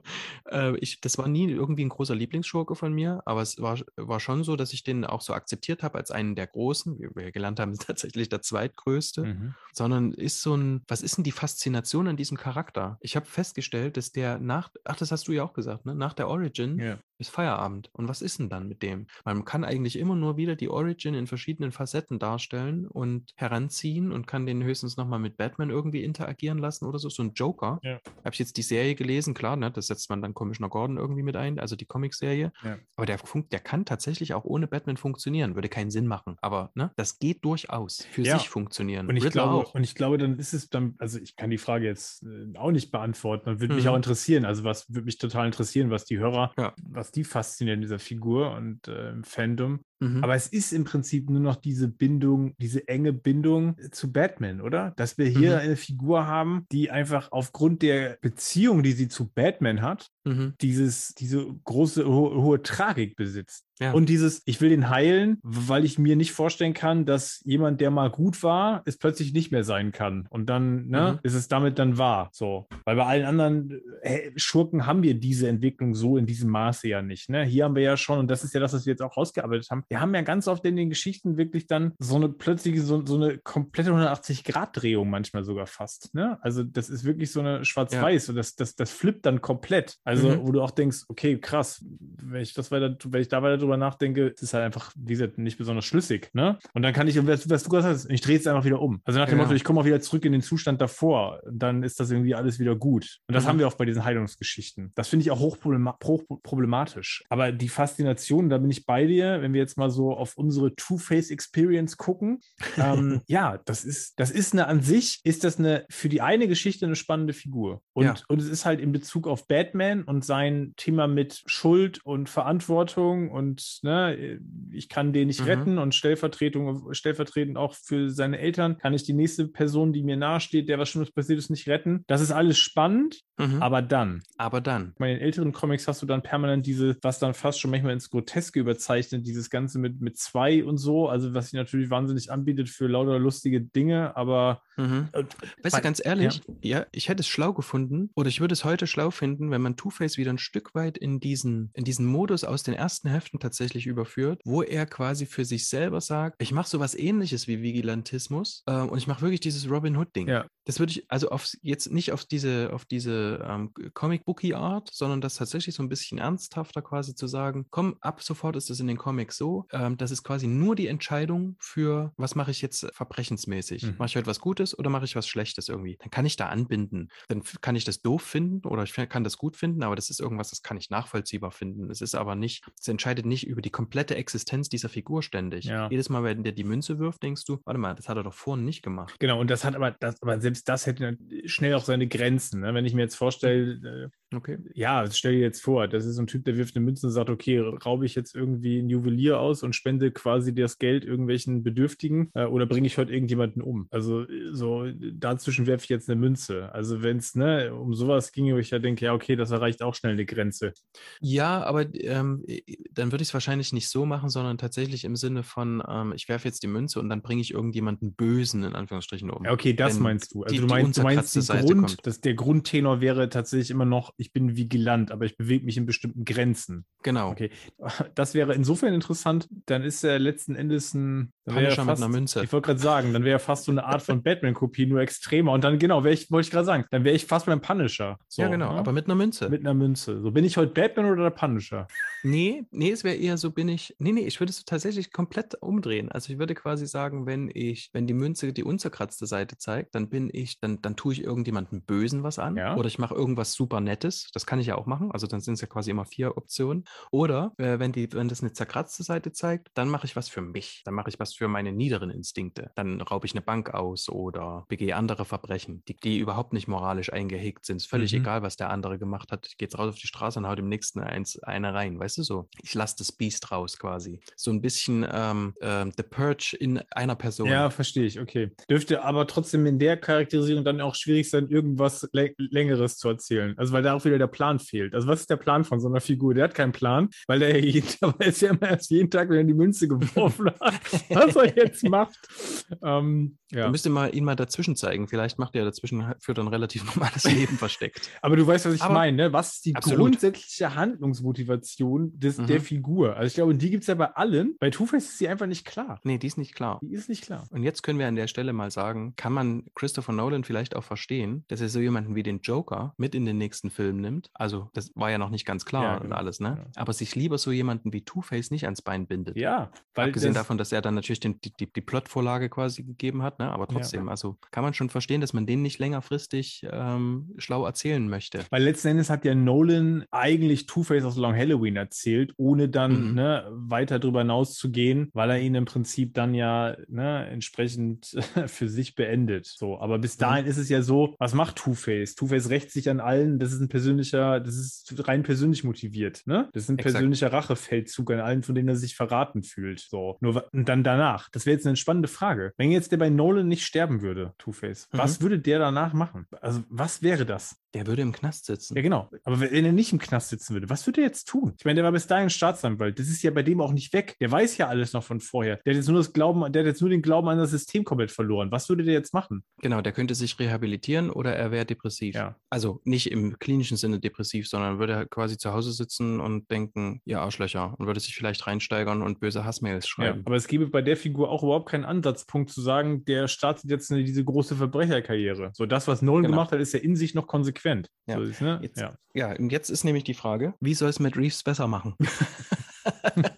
äh, ich, das war nie irgendwie ein großer Lieblingsschurke von mir, aber es war, war schon so, dass ich den auch so akzeptiert habe als einen der großen, wie wir gelernt haben, ist tatsächlich der zweitgrößte Mhm. sondern ist so ein, was ist denn die Faszination an diesem Charakter? Ich habe festgestellt, dass der nach, ach, das hast du ja auch gesagt, ne? nach der Origin Ja. Ist Feierabend. Und was ist denn dann mit dem? Man kann eigentlich immer nur wieder die Origin in verschiedenen Facetten darstellen und heranziehen und kann den höchstens nochmal mit Batman irgendwie interagieren lassen oder so. So ein Joker. Ja. Habe ich jetzt die Serie gelesen, klar, ne? das setzt man dann Commissioner Gordon irgendwie mit ein, also die Comicserie. Ja. Aber der, fun- der kann tatsächlich auch ohne Batman funktionieren, würde keinen Sinn machen. Aber ne, das geht durchaus für Ja. sich funktionieren. Und ich, glaube, auch. und ich glaube, dann ist es dann, also ich kann die Frage jetzt äh, auch nicht beantworten und würde mich Mhm. auch interessieren. Also was würde mich total interessieren, was die Hörer, Ja. was die faszinieren in dieser Figur und äh, im Fandom. Mhm. Aber es ist im Prinzip nur noch diese Bindung, diese enge Bindung zu Batman, oder? Dass wir hier Mhm. eine Figur haben, die einfach aufgrund der Beziehung, die sie zu Batman hat, Mhm. dieses, diese große, ho hohe Tragik besitzt. Ja. Und dieses, ich will den heilen, weil ich mir nicht vorstellen kann, dass jemand, der mal gut war, es plötzlich nicht mehr sein kann. Und dann ne, Mhm. ist es damit dann wahr. So. Weil bei allen anderen äh, Schurken haben wir diese Entwicklung so in diesem Maße ja nicht. Ne? Hier haben wir ja schon, und das ist ja das, was wir jetzt auch rausgearbeitet haben, wir haben ja ganz oft in den Geschichten wirklich dann so eine plötzliche, so, so eine komplette 180-Grad-Drehung manchmal sogar fast. Ne? Also das ist wirklich so eine Schwarz-Weiß und das, das, das flippt dann komplett. Also, Mhm. wo du auch denkst, okay, krass, wenn ich das weiter, wenn ich da weiter drüber nachdenke, ist es halt einfach, wie gesagt, nicht besonders schlüssig. Ne? Und dann kann ich, was, was du gerade sagst, ich drehe es einfach wieder um. Also nach dem Ja. Motto, ich komme auch wieder zurück in den Zustand davor, dann ist das irgendwie alles wieder gut. Und das Mhm. haben wir auch bei diesen Heilungsgeschichten. Das finde ich auch hochproblema hochproblematisch. Aber die Faszination, da bin ich bei dir, wenn wir jetzt mal so auf unsere Two-Face-Experience gucken. ähm, ja, das ist, das ist eine an sich, ist das eine für die eine Geschichte eine spannende Figur. Und, Ja. und es ist halt in Bezug auf Batman und sein Thema mit Schuld und Verantwortung und ne, ich kann den nicht Mhm. retten und Stellvertretung, stellvertretend auch für seine Eltern kann ich die nächste Person, die mir nahesteht, der was Schlimmes passiert ist, nicht retten. Das ist alles spannend, Mhm. aber dann, Aber dann. bei den älteren Comics hast du dann permanent diese, was dann fast schon manchmal ins Groteske überzeichnet, dieses Ganze mit, mit zwei und so, also was sich natürlich wahnsinnig anbietet für lauter lustige Dinge, aber Mhm. äh, Weißt du, ganz ehrlich, ja. ich hätte es schlau gefunden oder ich würde es heute schlau finden, wenn man Two-Face wieder ein Stück weit in diesen, in diesen Modus aus den ersten Heften tatsächlich überführt, wo er quasi für sich selber sagt, ich mache sowas ähnliches wie Vigilantismus äh, und ich mache wirklich dieses Robin Hood-Ding. Ja. Das würde ich, also auf, jetzt nicht auf diese, auf diese ähm, Comic-Bookie-Art, sondern das tatsächlich so ein bisschen ernsthafter quasi zu sagen, komm, ab sofort ist es in den Comics so, ähm, das ist quasi nur die Entscheidung für, was mache ich jetzt verbrechensmäßig? Mhm. Mache ich heute was Gutes oder mache ich was Schlechtes irgendwie? Dann kann ich da anbinden. Dann kann ich das doof finden oder ich kann das gut finden, aber das ist irgendwas, das kann ich nachvollziehbar finden. Es ist aber nicht, es entscheidet nicht über die komplette Existenz dieser Figur ständig. Ja. Jedes Mal, wenn der die Münze wirft, denkst du, warte mal, das hat er doch vorhin nicht gemacht. Genau, und das hat aber, das, aber selbst das hätte schnell auch seine Grenzen. Ne? Wenn ich mir jetzt vorstelle, äh, Okay. ja, stell dir jetzt vor, das ist so ein Typ, der wirft eine Münze und sagt, okay, raube ich jetzt irgendwie einen Juwelier aus und spende quasi das Geld irgendwelchen Bedürftigen äh, oder bringe ich heute irgendjemanden um? Also äh, so dazwischen werfe ich jetzt eine Münze. Also wenn es ne, um sowas ginge, wo ich ja denke, ja, okay, das erreicht auch schnell eine Grenze. Ja, aber ähm, dann würde ich es wahrscheinlich nicht so machen, sondern tatsächlich im Sinne von, ähm, ich werfe jetzt die Münze und dann bringe ich irgendjemanden Bösen in Anführungsstrichen um. Ja, okay, das Wenn meinst du. Also die- du meinst, du meinst Grund, dass der Grundtenor wäre tatsächlich immer noch, ich bin vigilant, aber ich bewege mich in bestimmten Grenzen. Genau. Okay, das wäre insofern interessant, dann ist er letzten Endes ein er Punisher mit einer Münze. Ich wollte gerade sagen, dann wäre er fast so eine Art von Batman-Kopie, nur extremer. Und dann, genau, ich, wollte ich gerade sagen, dann wäre ich fast beim Punisher. So, ja, genau, ne? aber mit einer Münze. mit einer Münze. So, bin ich heute Batman oder der Punisher? Nee, nee, es wäre eher so, bin ich. Nee, nee, ich würde es tatsächlich komplett umdrehen. Also ich würde quasi sagen, wenn ich, wenn die Münze die unzerkratzte Seite zeigt, dann bin ich, dann, dann tue ich irgendjemandem Bösen was an. Ja. Oder ich mache irgendwas super Nettes. Das kann ich ja auch machen. Also dann sind es ja quasi immer vier Optionen. Oder äh, wenn die, wenn das eine zerkratzte Seite zeigt, dann mache ich was für mich. Dann mache ich was für meine niederen Instinkte. Dann raube ich eine Bank aus oder begehe andere Verbrechen, die, die überhaupt nicht moralisch eingehegt sind. Ist völlig Mhm. egal, was der andere gemacht hat. Ich gehe jetzt raus auf die Straße und hau dem nächsten eins, eine rein. Weißt du so? Ich lasse das Biest raus quasi. So ein bisschen ähm, ähm, The Purge in einer Person. Ja, verstehe ich, okay. Dürfte aber trotzdem in der Charakterisierung dann auch schwierig sein, irgendwas Lä- Längeres zu erzählen. Also, weil da auch wieder der Plan fehlt. Also, was ist der Plan von so einer Figur? Der hat keinen Plan, weil er jeden, der weiß ja immer erst jeden Tag, wenn er die Münze geworfen hat, was er jetzt macht. Ähm, Ja. ja. Müsste mal ihn mal dazwischen zeigen. Vielleicht macht er dazwischen für ein relativ normales Leben versteckt. Aber du weißt, was ich Aber- meine, ne? Was ist die Absolut. grundsätzliche Handlungsmotivation des, Mhm. der Figur? Also, ich glaube, die gibt es ja bei allen. Bei Two-Face ist sie einfach nicht klar. Nee, die ist nicht klar. Die ist nicht klar. Und jetzt können wir an der Stelle mal sagen, kann man Christopher Nolan vielleicht auch verstehen, dass er so jemanden wie den Joker mit in den nächsten Film nimmt. Also, das war ja noch nicht ganz klar Ja, und genau. alles, ne? Ja. Aber sich lieber so jemanden wie Two-Face nicht ans Bein bindet. Ja, weil Abgesehen das, davon, dass er dann natürlich den, die, die, die Plotvorlage quasi gegeben hat, ne? aber trotzdem, also kann man schon verstehen, dass man den nicht längerfristig ähm, schlau erzählen möchte. Weil letzten Endes hat ja Nolan eigentlich Two-Face aus Long Halloween erzählt, ohne dann Mhm. ne, weiter drüber hinaus zu gehen, weil er ihn im Prinzip dann ja ne, entsprechend für sich beendet. So, aber bis Mhm. dahin ist es ja so, was macht Two-Face? Two-Face rächt sich an allen, das ist ein persönlicher, das ist rein persönlich motiviert, ne? Das ist ein Exakt. persönlicher Rachefeldzug an allen, von denen er sich verraten fühlt. So, nur und dann danach. Das wäre jetzt eine spannende Frage. Wenn jetzt der bei Nolan nicht sterben würde, Two-Face, Mhm. was würde der danach machen? Also, was wäre das? Der würde im Knast sitzen. Ja, genau. Aber wenn er nicht im Knast sitzen würde, was würde er jetzt tun? Ich meine, der war bis dahin Staatsanwalt. Das ist ja bei dem auch nicht weg. Der weiß ja alles noch von vorher. Der hat jetzt nur das Glauben, der hat jetzt nur den Glauben an das System komplett verloren. Was würde der jetzt machen? Genau, der könnte sich rehabilitieren oder er wäre depressiv. Ja. Also nicht im klinischen Sinne depressiv, sondern würde halt quasi zu Hause sitzen und denken, ja, Arschlöcher, und würde sich vielleicht reinsteigern und böse Hassmails Ja, schreiben. aber es gäbe bei der Figur auch überhaupt keinen Ansatzpunkt zu sagen, der startet jetzt eine, diese große Verbrecherkarriere. So, das, was Nolan Genau. gemacht hat, ist ja in sich noch konsequent. Ja. So, ist, ne? Jetzt- ja. Ja, und jetzt ist nämlich die Frage, wie soll es Matt Reeves besser machen?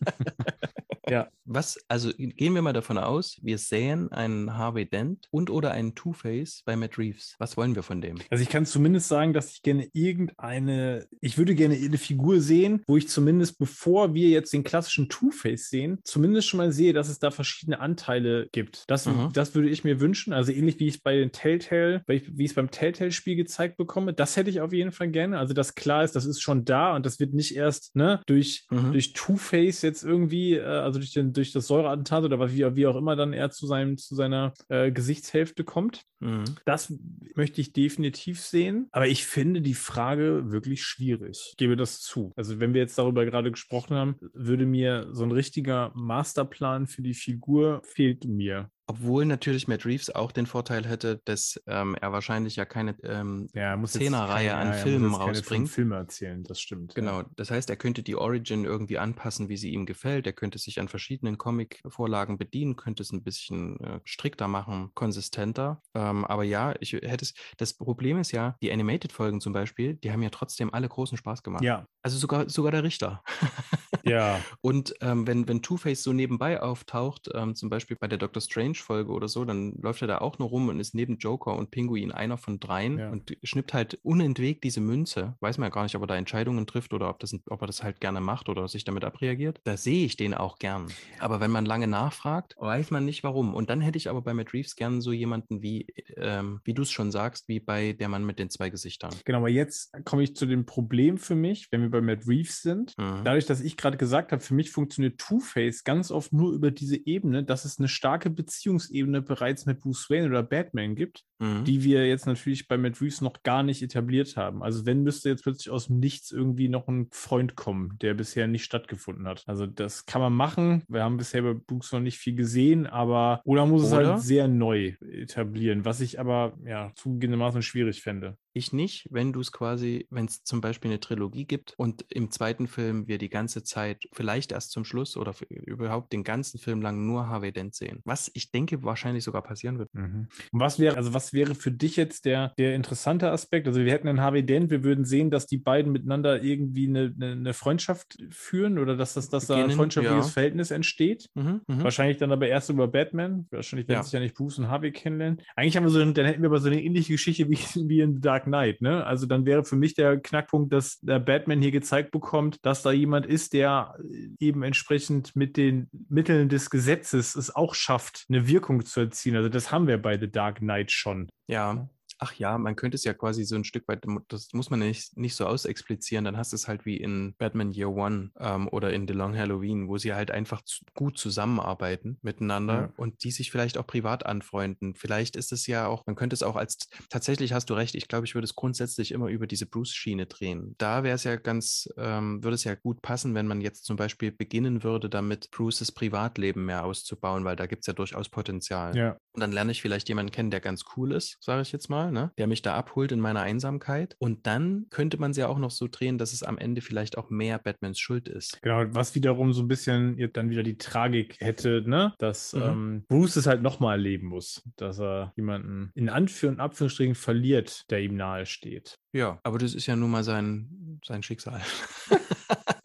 Ja. Was, also gehen wir mal davon aus, wir sehen einen Harvey Dent und oder einen Two-Face bei Matt Reeves. Was wollen wir von dem? Also ich kann zumindest sagen, dass ich gerne irgendeine, ich würde gerne eine Figur sehen, wo ich zumindest, bevor wir jetzt den klassischen Two-Face sehen, zumindest schon mal sehe, dass es da verschiedene Anteile gibt. Das, Mhm. das würde ich mir wünschen. Also ähnlich wie ich es bei den Telltale, wie ich wie ich es beim Telltale-Spiel gezeigt bekomme, das hätte ich auf jeden Fall gerne. Also dass klar ist, das ist schon da und das wird nicht erst ne, durch, Mhm. durch Two-Face jetzt irgendwie, äh, also durch, den, durch das Säureattentat oder wie, wie auch immer dann er zu, seinem, zu seiner äh, Gesichtshälfte kommt. Mhm. Das möchte ich definitiv sehen. Aber ich finde die Frage wirklich schwierig. Ich gebe das zu. Also, wenn wir jetzt darüber gerade gesprochen haben, würde mir so ein richtiger Masterplan für die Figur fehlt mir. Obwohl natürlich Matt Reeves auch den Vorteil hätte, dass ähm, er wahrscheinlich ja keine ähm, Ja, er muss Zehnerreihe keine- an ja, er muss Filmen fünf rausbringt. Filme erzählen, das stimmt. Genau, das heißt, er könnte die Origin irgendwie anpassen, wie sie ihm gefällt. Er könnte sich an verschiedenen Comic-Vorlagen bedienen, könnte es ein bisschen äh, strikter machen, konsistenter. Ähm, aber ja, ich hätte es. Das Problem ist ja, die Animated-Folgen zum Beispiel, die haben ja trotzdem alle großen Spaß gemacht. Ja, Also sogar, sogar der Richter. ja, Und ähm, wenn, wenn Two-Face so nebenbei auftaucht, ähm, zum Beispiel bei der Doctor Strange-Folge oder so, dann läuft er da auch nur rum und ist neben Joker und Pinguin einer von dreien Ja. und schnippt halt unentwegt diese Münze. Weiß man ja gar nicht, ob er da Entscheidungen trifft oder ob, das, ob er das halt gerne macht oder sich damit abreagiert. Da sehe ich den auch gern. Aber wenn man lange nachfragt, weiß man nicht warum. Und dann hätte ich aber bei Matt Reeves gern so jemanden wie, ähm, wie du es schon sagst, wie bei der Mann mit den zwei Gesichtern. genau. Aber jetzt komme ich zu dem Problem für mich, wenn wir bei Matt Reeves sind. Mhm. Dadurch, dass ich gerade gesagt habe, für mich funktioniert Two-Face ganz oft nur über diese Ebene, dass es eine starke Beziehungsebene bereits mit Bruce Wayne oder Batman gibt, Mhm. die wir jetzt natürlich bei Matt Reeves noch gar nicht etabliert haben. Also wenn müsste jetzt plötzlich aus dem Nichts irgendwie noch ein Freund kommen, der bisher nicht stattgefunden hat. Also das kann man machen. Wir haben bisher bei Bruce noch nicht viel gesehen, aber oder muss es Oder? halt sehr neu etablieren, was ich aber ja zugegebenermaßen schwierig fände. Ich nicht, wenn du es quasi, wenn es zum Beispiel eine Trilogie gibt und im zweiten Film wir die ganze Zeit, vielleicht erst zum Schluss oder überhaupt den ganzen Film lang nur Harvey Dent sehen. Was ich denke wahrscheinlich sogar passieren wird. Mhm. Und was wäre, also was wäre für dich jetzt der, der interessante Aspekt? Also wir hätten einen Harvey Dent, wir würden sehen, dass die beiden miteinander irgendwie eine, eine, eine Freundschaft führen oder dass, das, dass da ein Beginnen, freundschaftliches ja. Verhältnis entsteht. Mhm, mhm. Wahrscheinlich dann aber erst über Batman. Wahrscheinlich werden Ja. sich ja nicht Bruce und Harvey kennenlernen. Eigentlich haben wir so, dann hätten wir aber so eine ähnliche Geschichte wie, wie in The Dark Knight, ne? Also dann wäre für mich der Knackpunkt, dass der Batman hier gezeigt bekommt, dass da jemand ist, der eben entsprechend mit den Mitteln des Gesetzes es auch schafft, eine Wirkung zu erzielen. Also das haben wir bei The Dark Knight schon. Ja. Ach ja, man könnte es ja quasi so ein Stück weit, das muss man nicht, nicht so ausexplizieren, dann hast du es halt wie in Batman Year One ähm, oder in The Long Halloween, wo sie halt einfach zu, gut zusammenarbeiten miteinander Ja. und die sich vielleicht auch privat anfreunden. Vielleicht ist es ja auch, man könnte es auch als, tatsächlich hast du recht, ich glaube, ich würde es grundsätzlich immer über diese Bruce-Schiene drehen. Da wäre es ja ganz, ähm, würde es ja gut passen, wenn man jetzt zum Beispiel beginnen würde, damit Bruces Privatleben mehr auszubauen, weil da gibt es ja durchaus Potenzial. Ja. Und dann lerne ich vielleicht jemanden kennen, der ganz cool ist, sage ich jetzt mal, ne? der mich da abholt in meiner Einsamkeit. Und dann könnte man es ja auch noch so drehen, dass es am Ende vielleicht auch mehr Batmans Schuld ist. Genau, was wiederum so ein bisschen dann wieder die Tragik hätte, ne? Dass Mhm. ähm, Bruce es halt nochmal erleben muss, dass er jemanden in Anführ- und Abführungsstrichen verliert, der ihm nahe steht. Ja, aber das ist ja nun mal sein, sein Schicksal.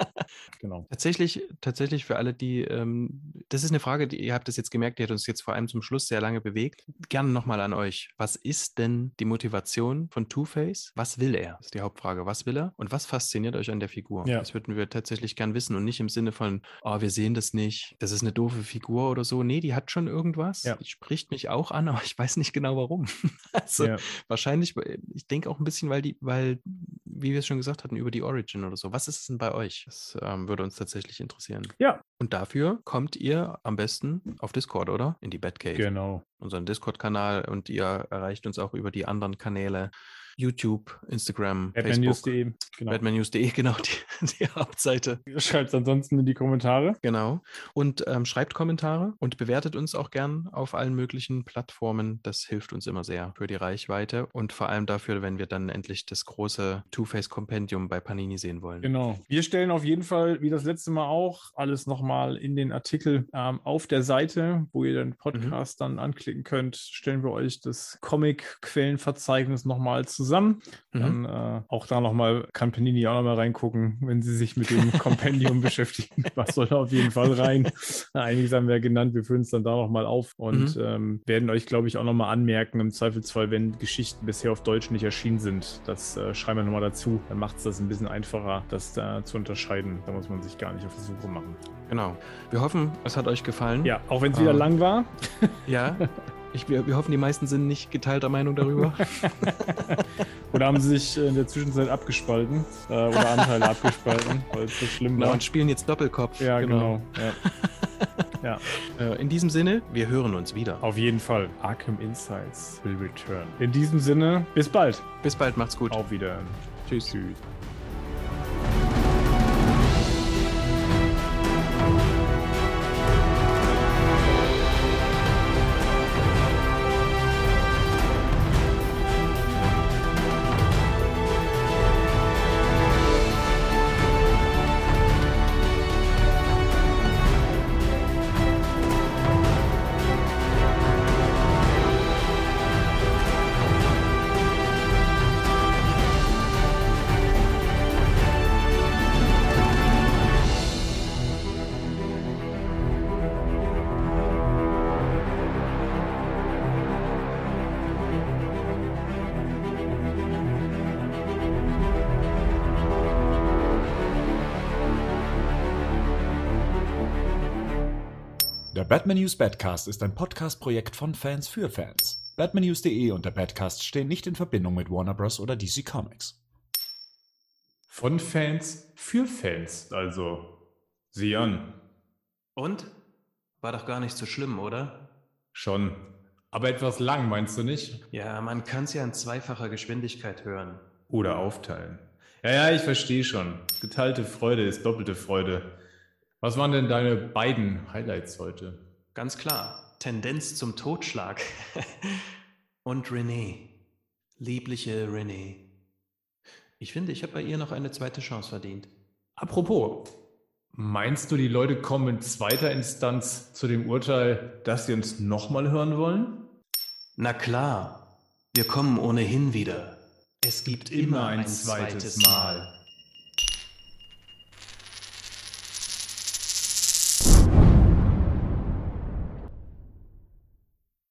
Genau. Tatsächlich, tatsächlich für alle, die, ähm, das ist eine Frage, die ihr habt es jetzt gemerkt, die hat uns jetzt vor allem zum Schluss sehr lange bewegt. Gerne nochmal an euch. Was ist denn die Motivation von Two-Face? Was will er? Das ist die Hauptfrage. Was will er? Und was fasziniert euch an der Figur? Ja. Das würden wir tatsächlich gern wissen und nicht im Sinne von, oh, wir sehen das nicht, das ist eine doofe Figur oder so. Nee, die hat schon irgendwas. Ja. Die spricht mich auch an, aber ich weiß nicht genau warum. also, Ja. Wahrscheinlich, äh, ich denke auch ein bisschen, weil die, weil, wie wir es schon gesagt hatten, über die Origin oder so. Was ist es denn bei euch? Das ähm, würde uns tatsächlich interessieren. Ja. Und dafür kommt ihr am besten auf Discord, oder? In die Batcave, Genau. unseren Discord-Kanal und ihr erreicht uns auch über die anderen Kanäle. YouTube, Instagram, Batmannews.de. Genau. batmannews.de, genau, die, die Hauptseite. Schreibt es ansonsten in die Kommentare. Genau. Und ähm, schreibt Kommentare und bewertet uns auch gern auf allen möglichen Plattformen. Das hilft uns immer sehr für die Reichweite und vor allem dafür, wenn wir dann endlich das große Two-Face-Kompendium bei Panini sehen wollen. Genau. Wir stellen auf jeden Fall, wie das letzte Mal auch, alles nochmal in den Artikel ähm, auf der Seite, wo ihr den Podcast dann anklicken könnt, stellen wir euch das Comic-Quellenverzeichnis nochmal zusammen. Mhm. Dann äh, auch da nochmal, kann Panini auch nochmal reingucken, wenn sie sich mit dem Kompendium beschäftigen. Was soll da auf jeden Fall rein? Einiges haben wir ja genannt, wir führen es dann da nochmal auf und Mhm. ähm, werden euch, glaube ich, auch nochmal anmerken, im Zweifelsfall, wenn Geschichten bisher auf Deutsch nicht erschienen sind. Das äh, schreiben wir nochmal dazu. Dann macht es das ein bisschen einfacher, das da zu unterscheiden. Da muss man sich gar nicht auf die Suche machen. Genau. Wir hoffen, es hat euch gefallen. Ja, auch wenn es wieder Ähm. lang war. Ja. Ich, wir, wir hoffen, die meisten sind nicht geteilter Meinung darüber. Oder haben sie sich in der Zwischenzeit abgespalten äh, oder Anteile abgespalten, weil es so schlimm Genau, war. und spielen jetzt Doppelkopf. Ja, genau. Ja. ja, Äh, in diesem Sinne, wir hören uns wieder. auf jeden Fall. Arkham Insights will return. In diesem Sinne, bis bald. Bis bald, macht's gut. Auf Wiedersehen. Tschüss. Tschüss. Batman News Badcast ist ein Podcast-Projekt von Fans für Fans. Batmannews.de und der Badcast stehen nicht in Verbindung mit Warner Bros. oder DC Comics. Von Fans für Fans, also. Sieh an. Und? War doch gar nicht so schlimm, oder? Schon. Aber etwas lang, meinst du nicht? Ja, man kann es ja in zweifacher Geschwindigkeit hören. Oder aufteilen. Ja, ja, ich verstehe schon. Geteilte Freude ist doppelte Freude. Was waren denn deine beiden Highlights heute? Ganz klar. Tendenz zum Totschlag. Und Renee. Liebliche Renee. Ich finde, ich habe bei ihr noch eine zweite Chance verdient. Apropos, meinst du, die Leute kommen in zweiter Instanz zu dem Urteil, dass sie uns nochmal hören wollen? Na klar. Wir kommen ohnehin wieder. Es gibt immer ein, zweites Mal.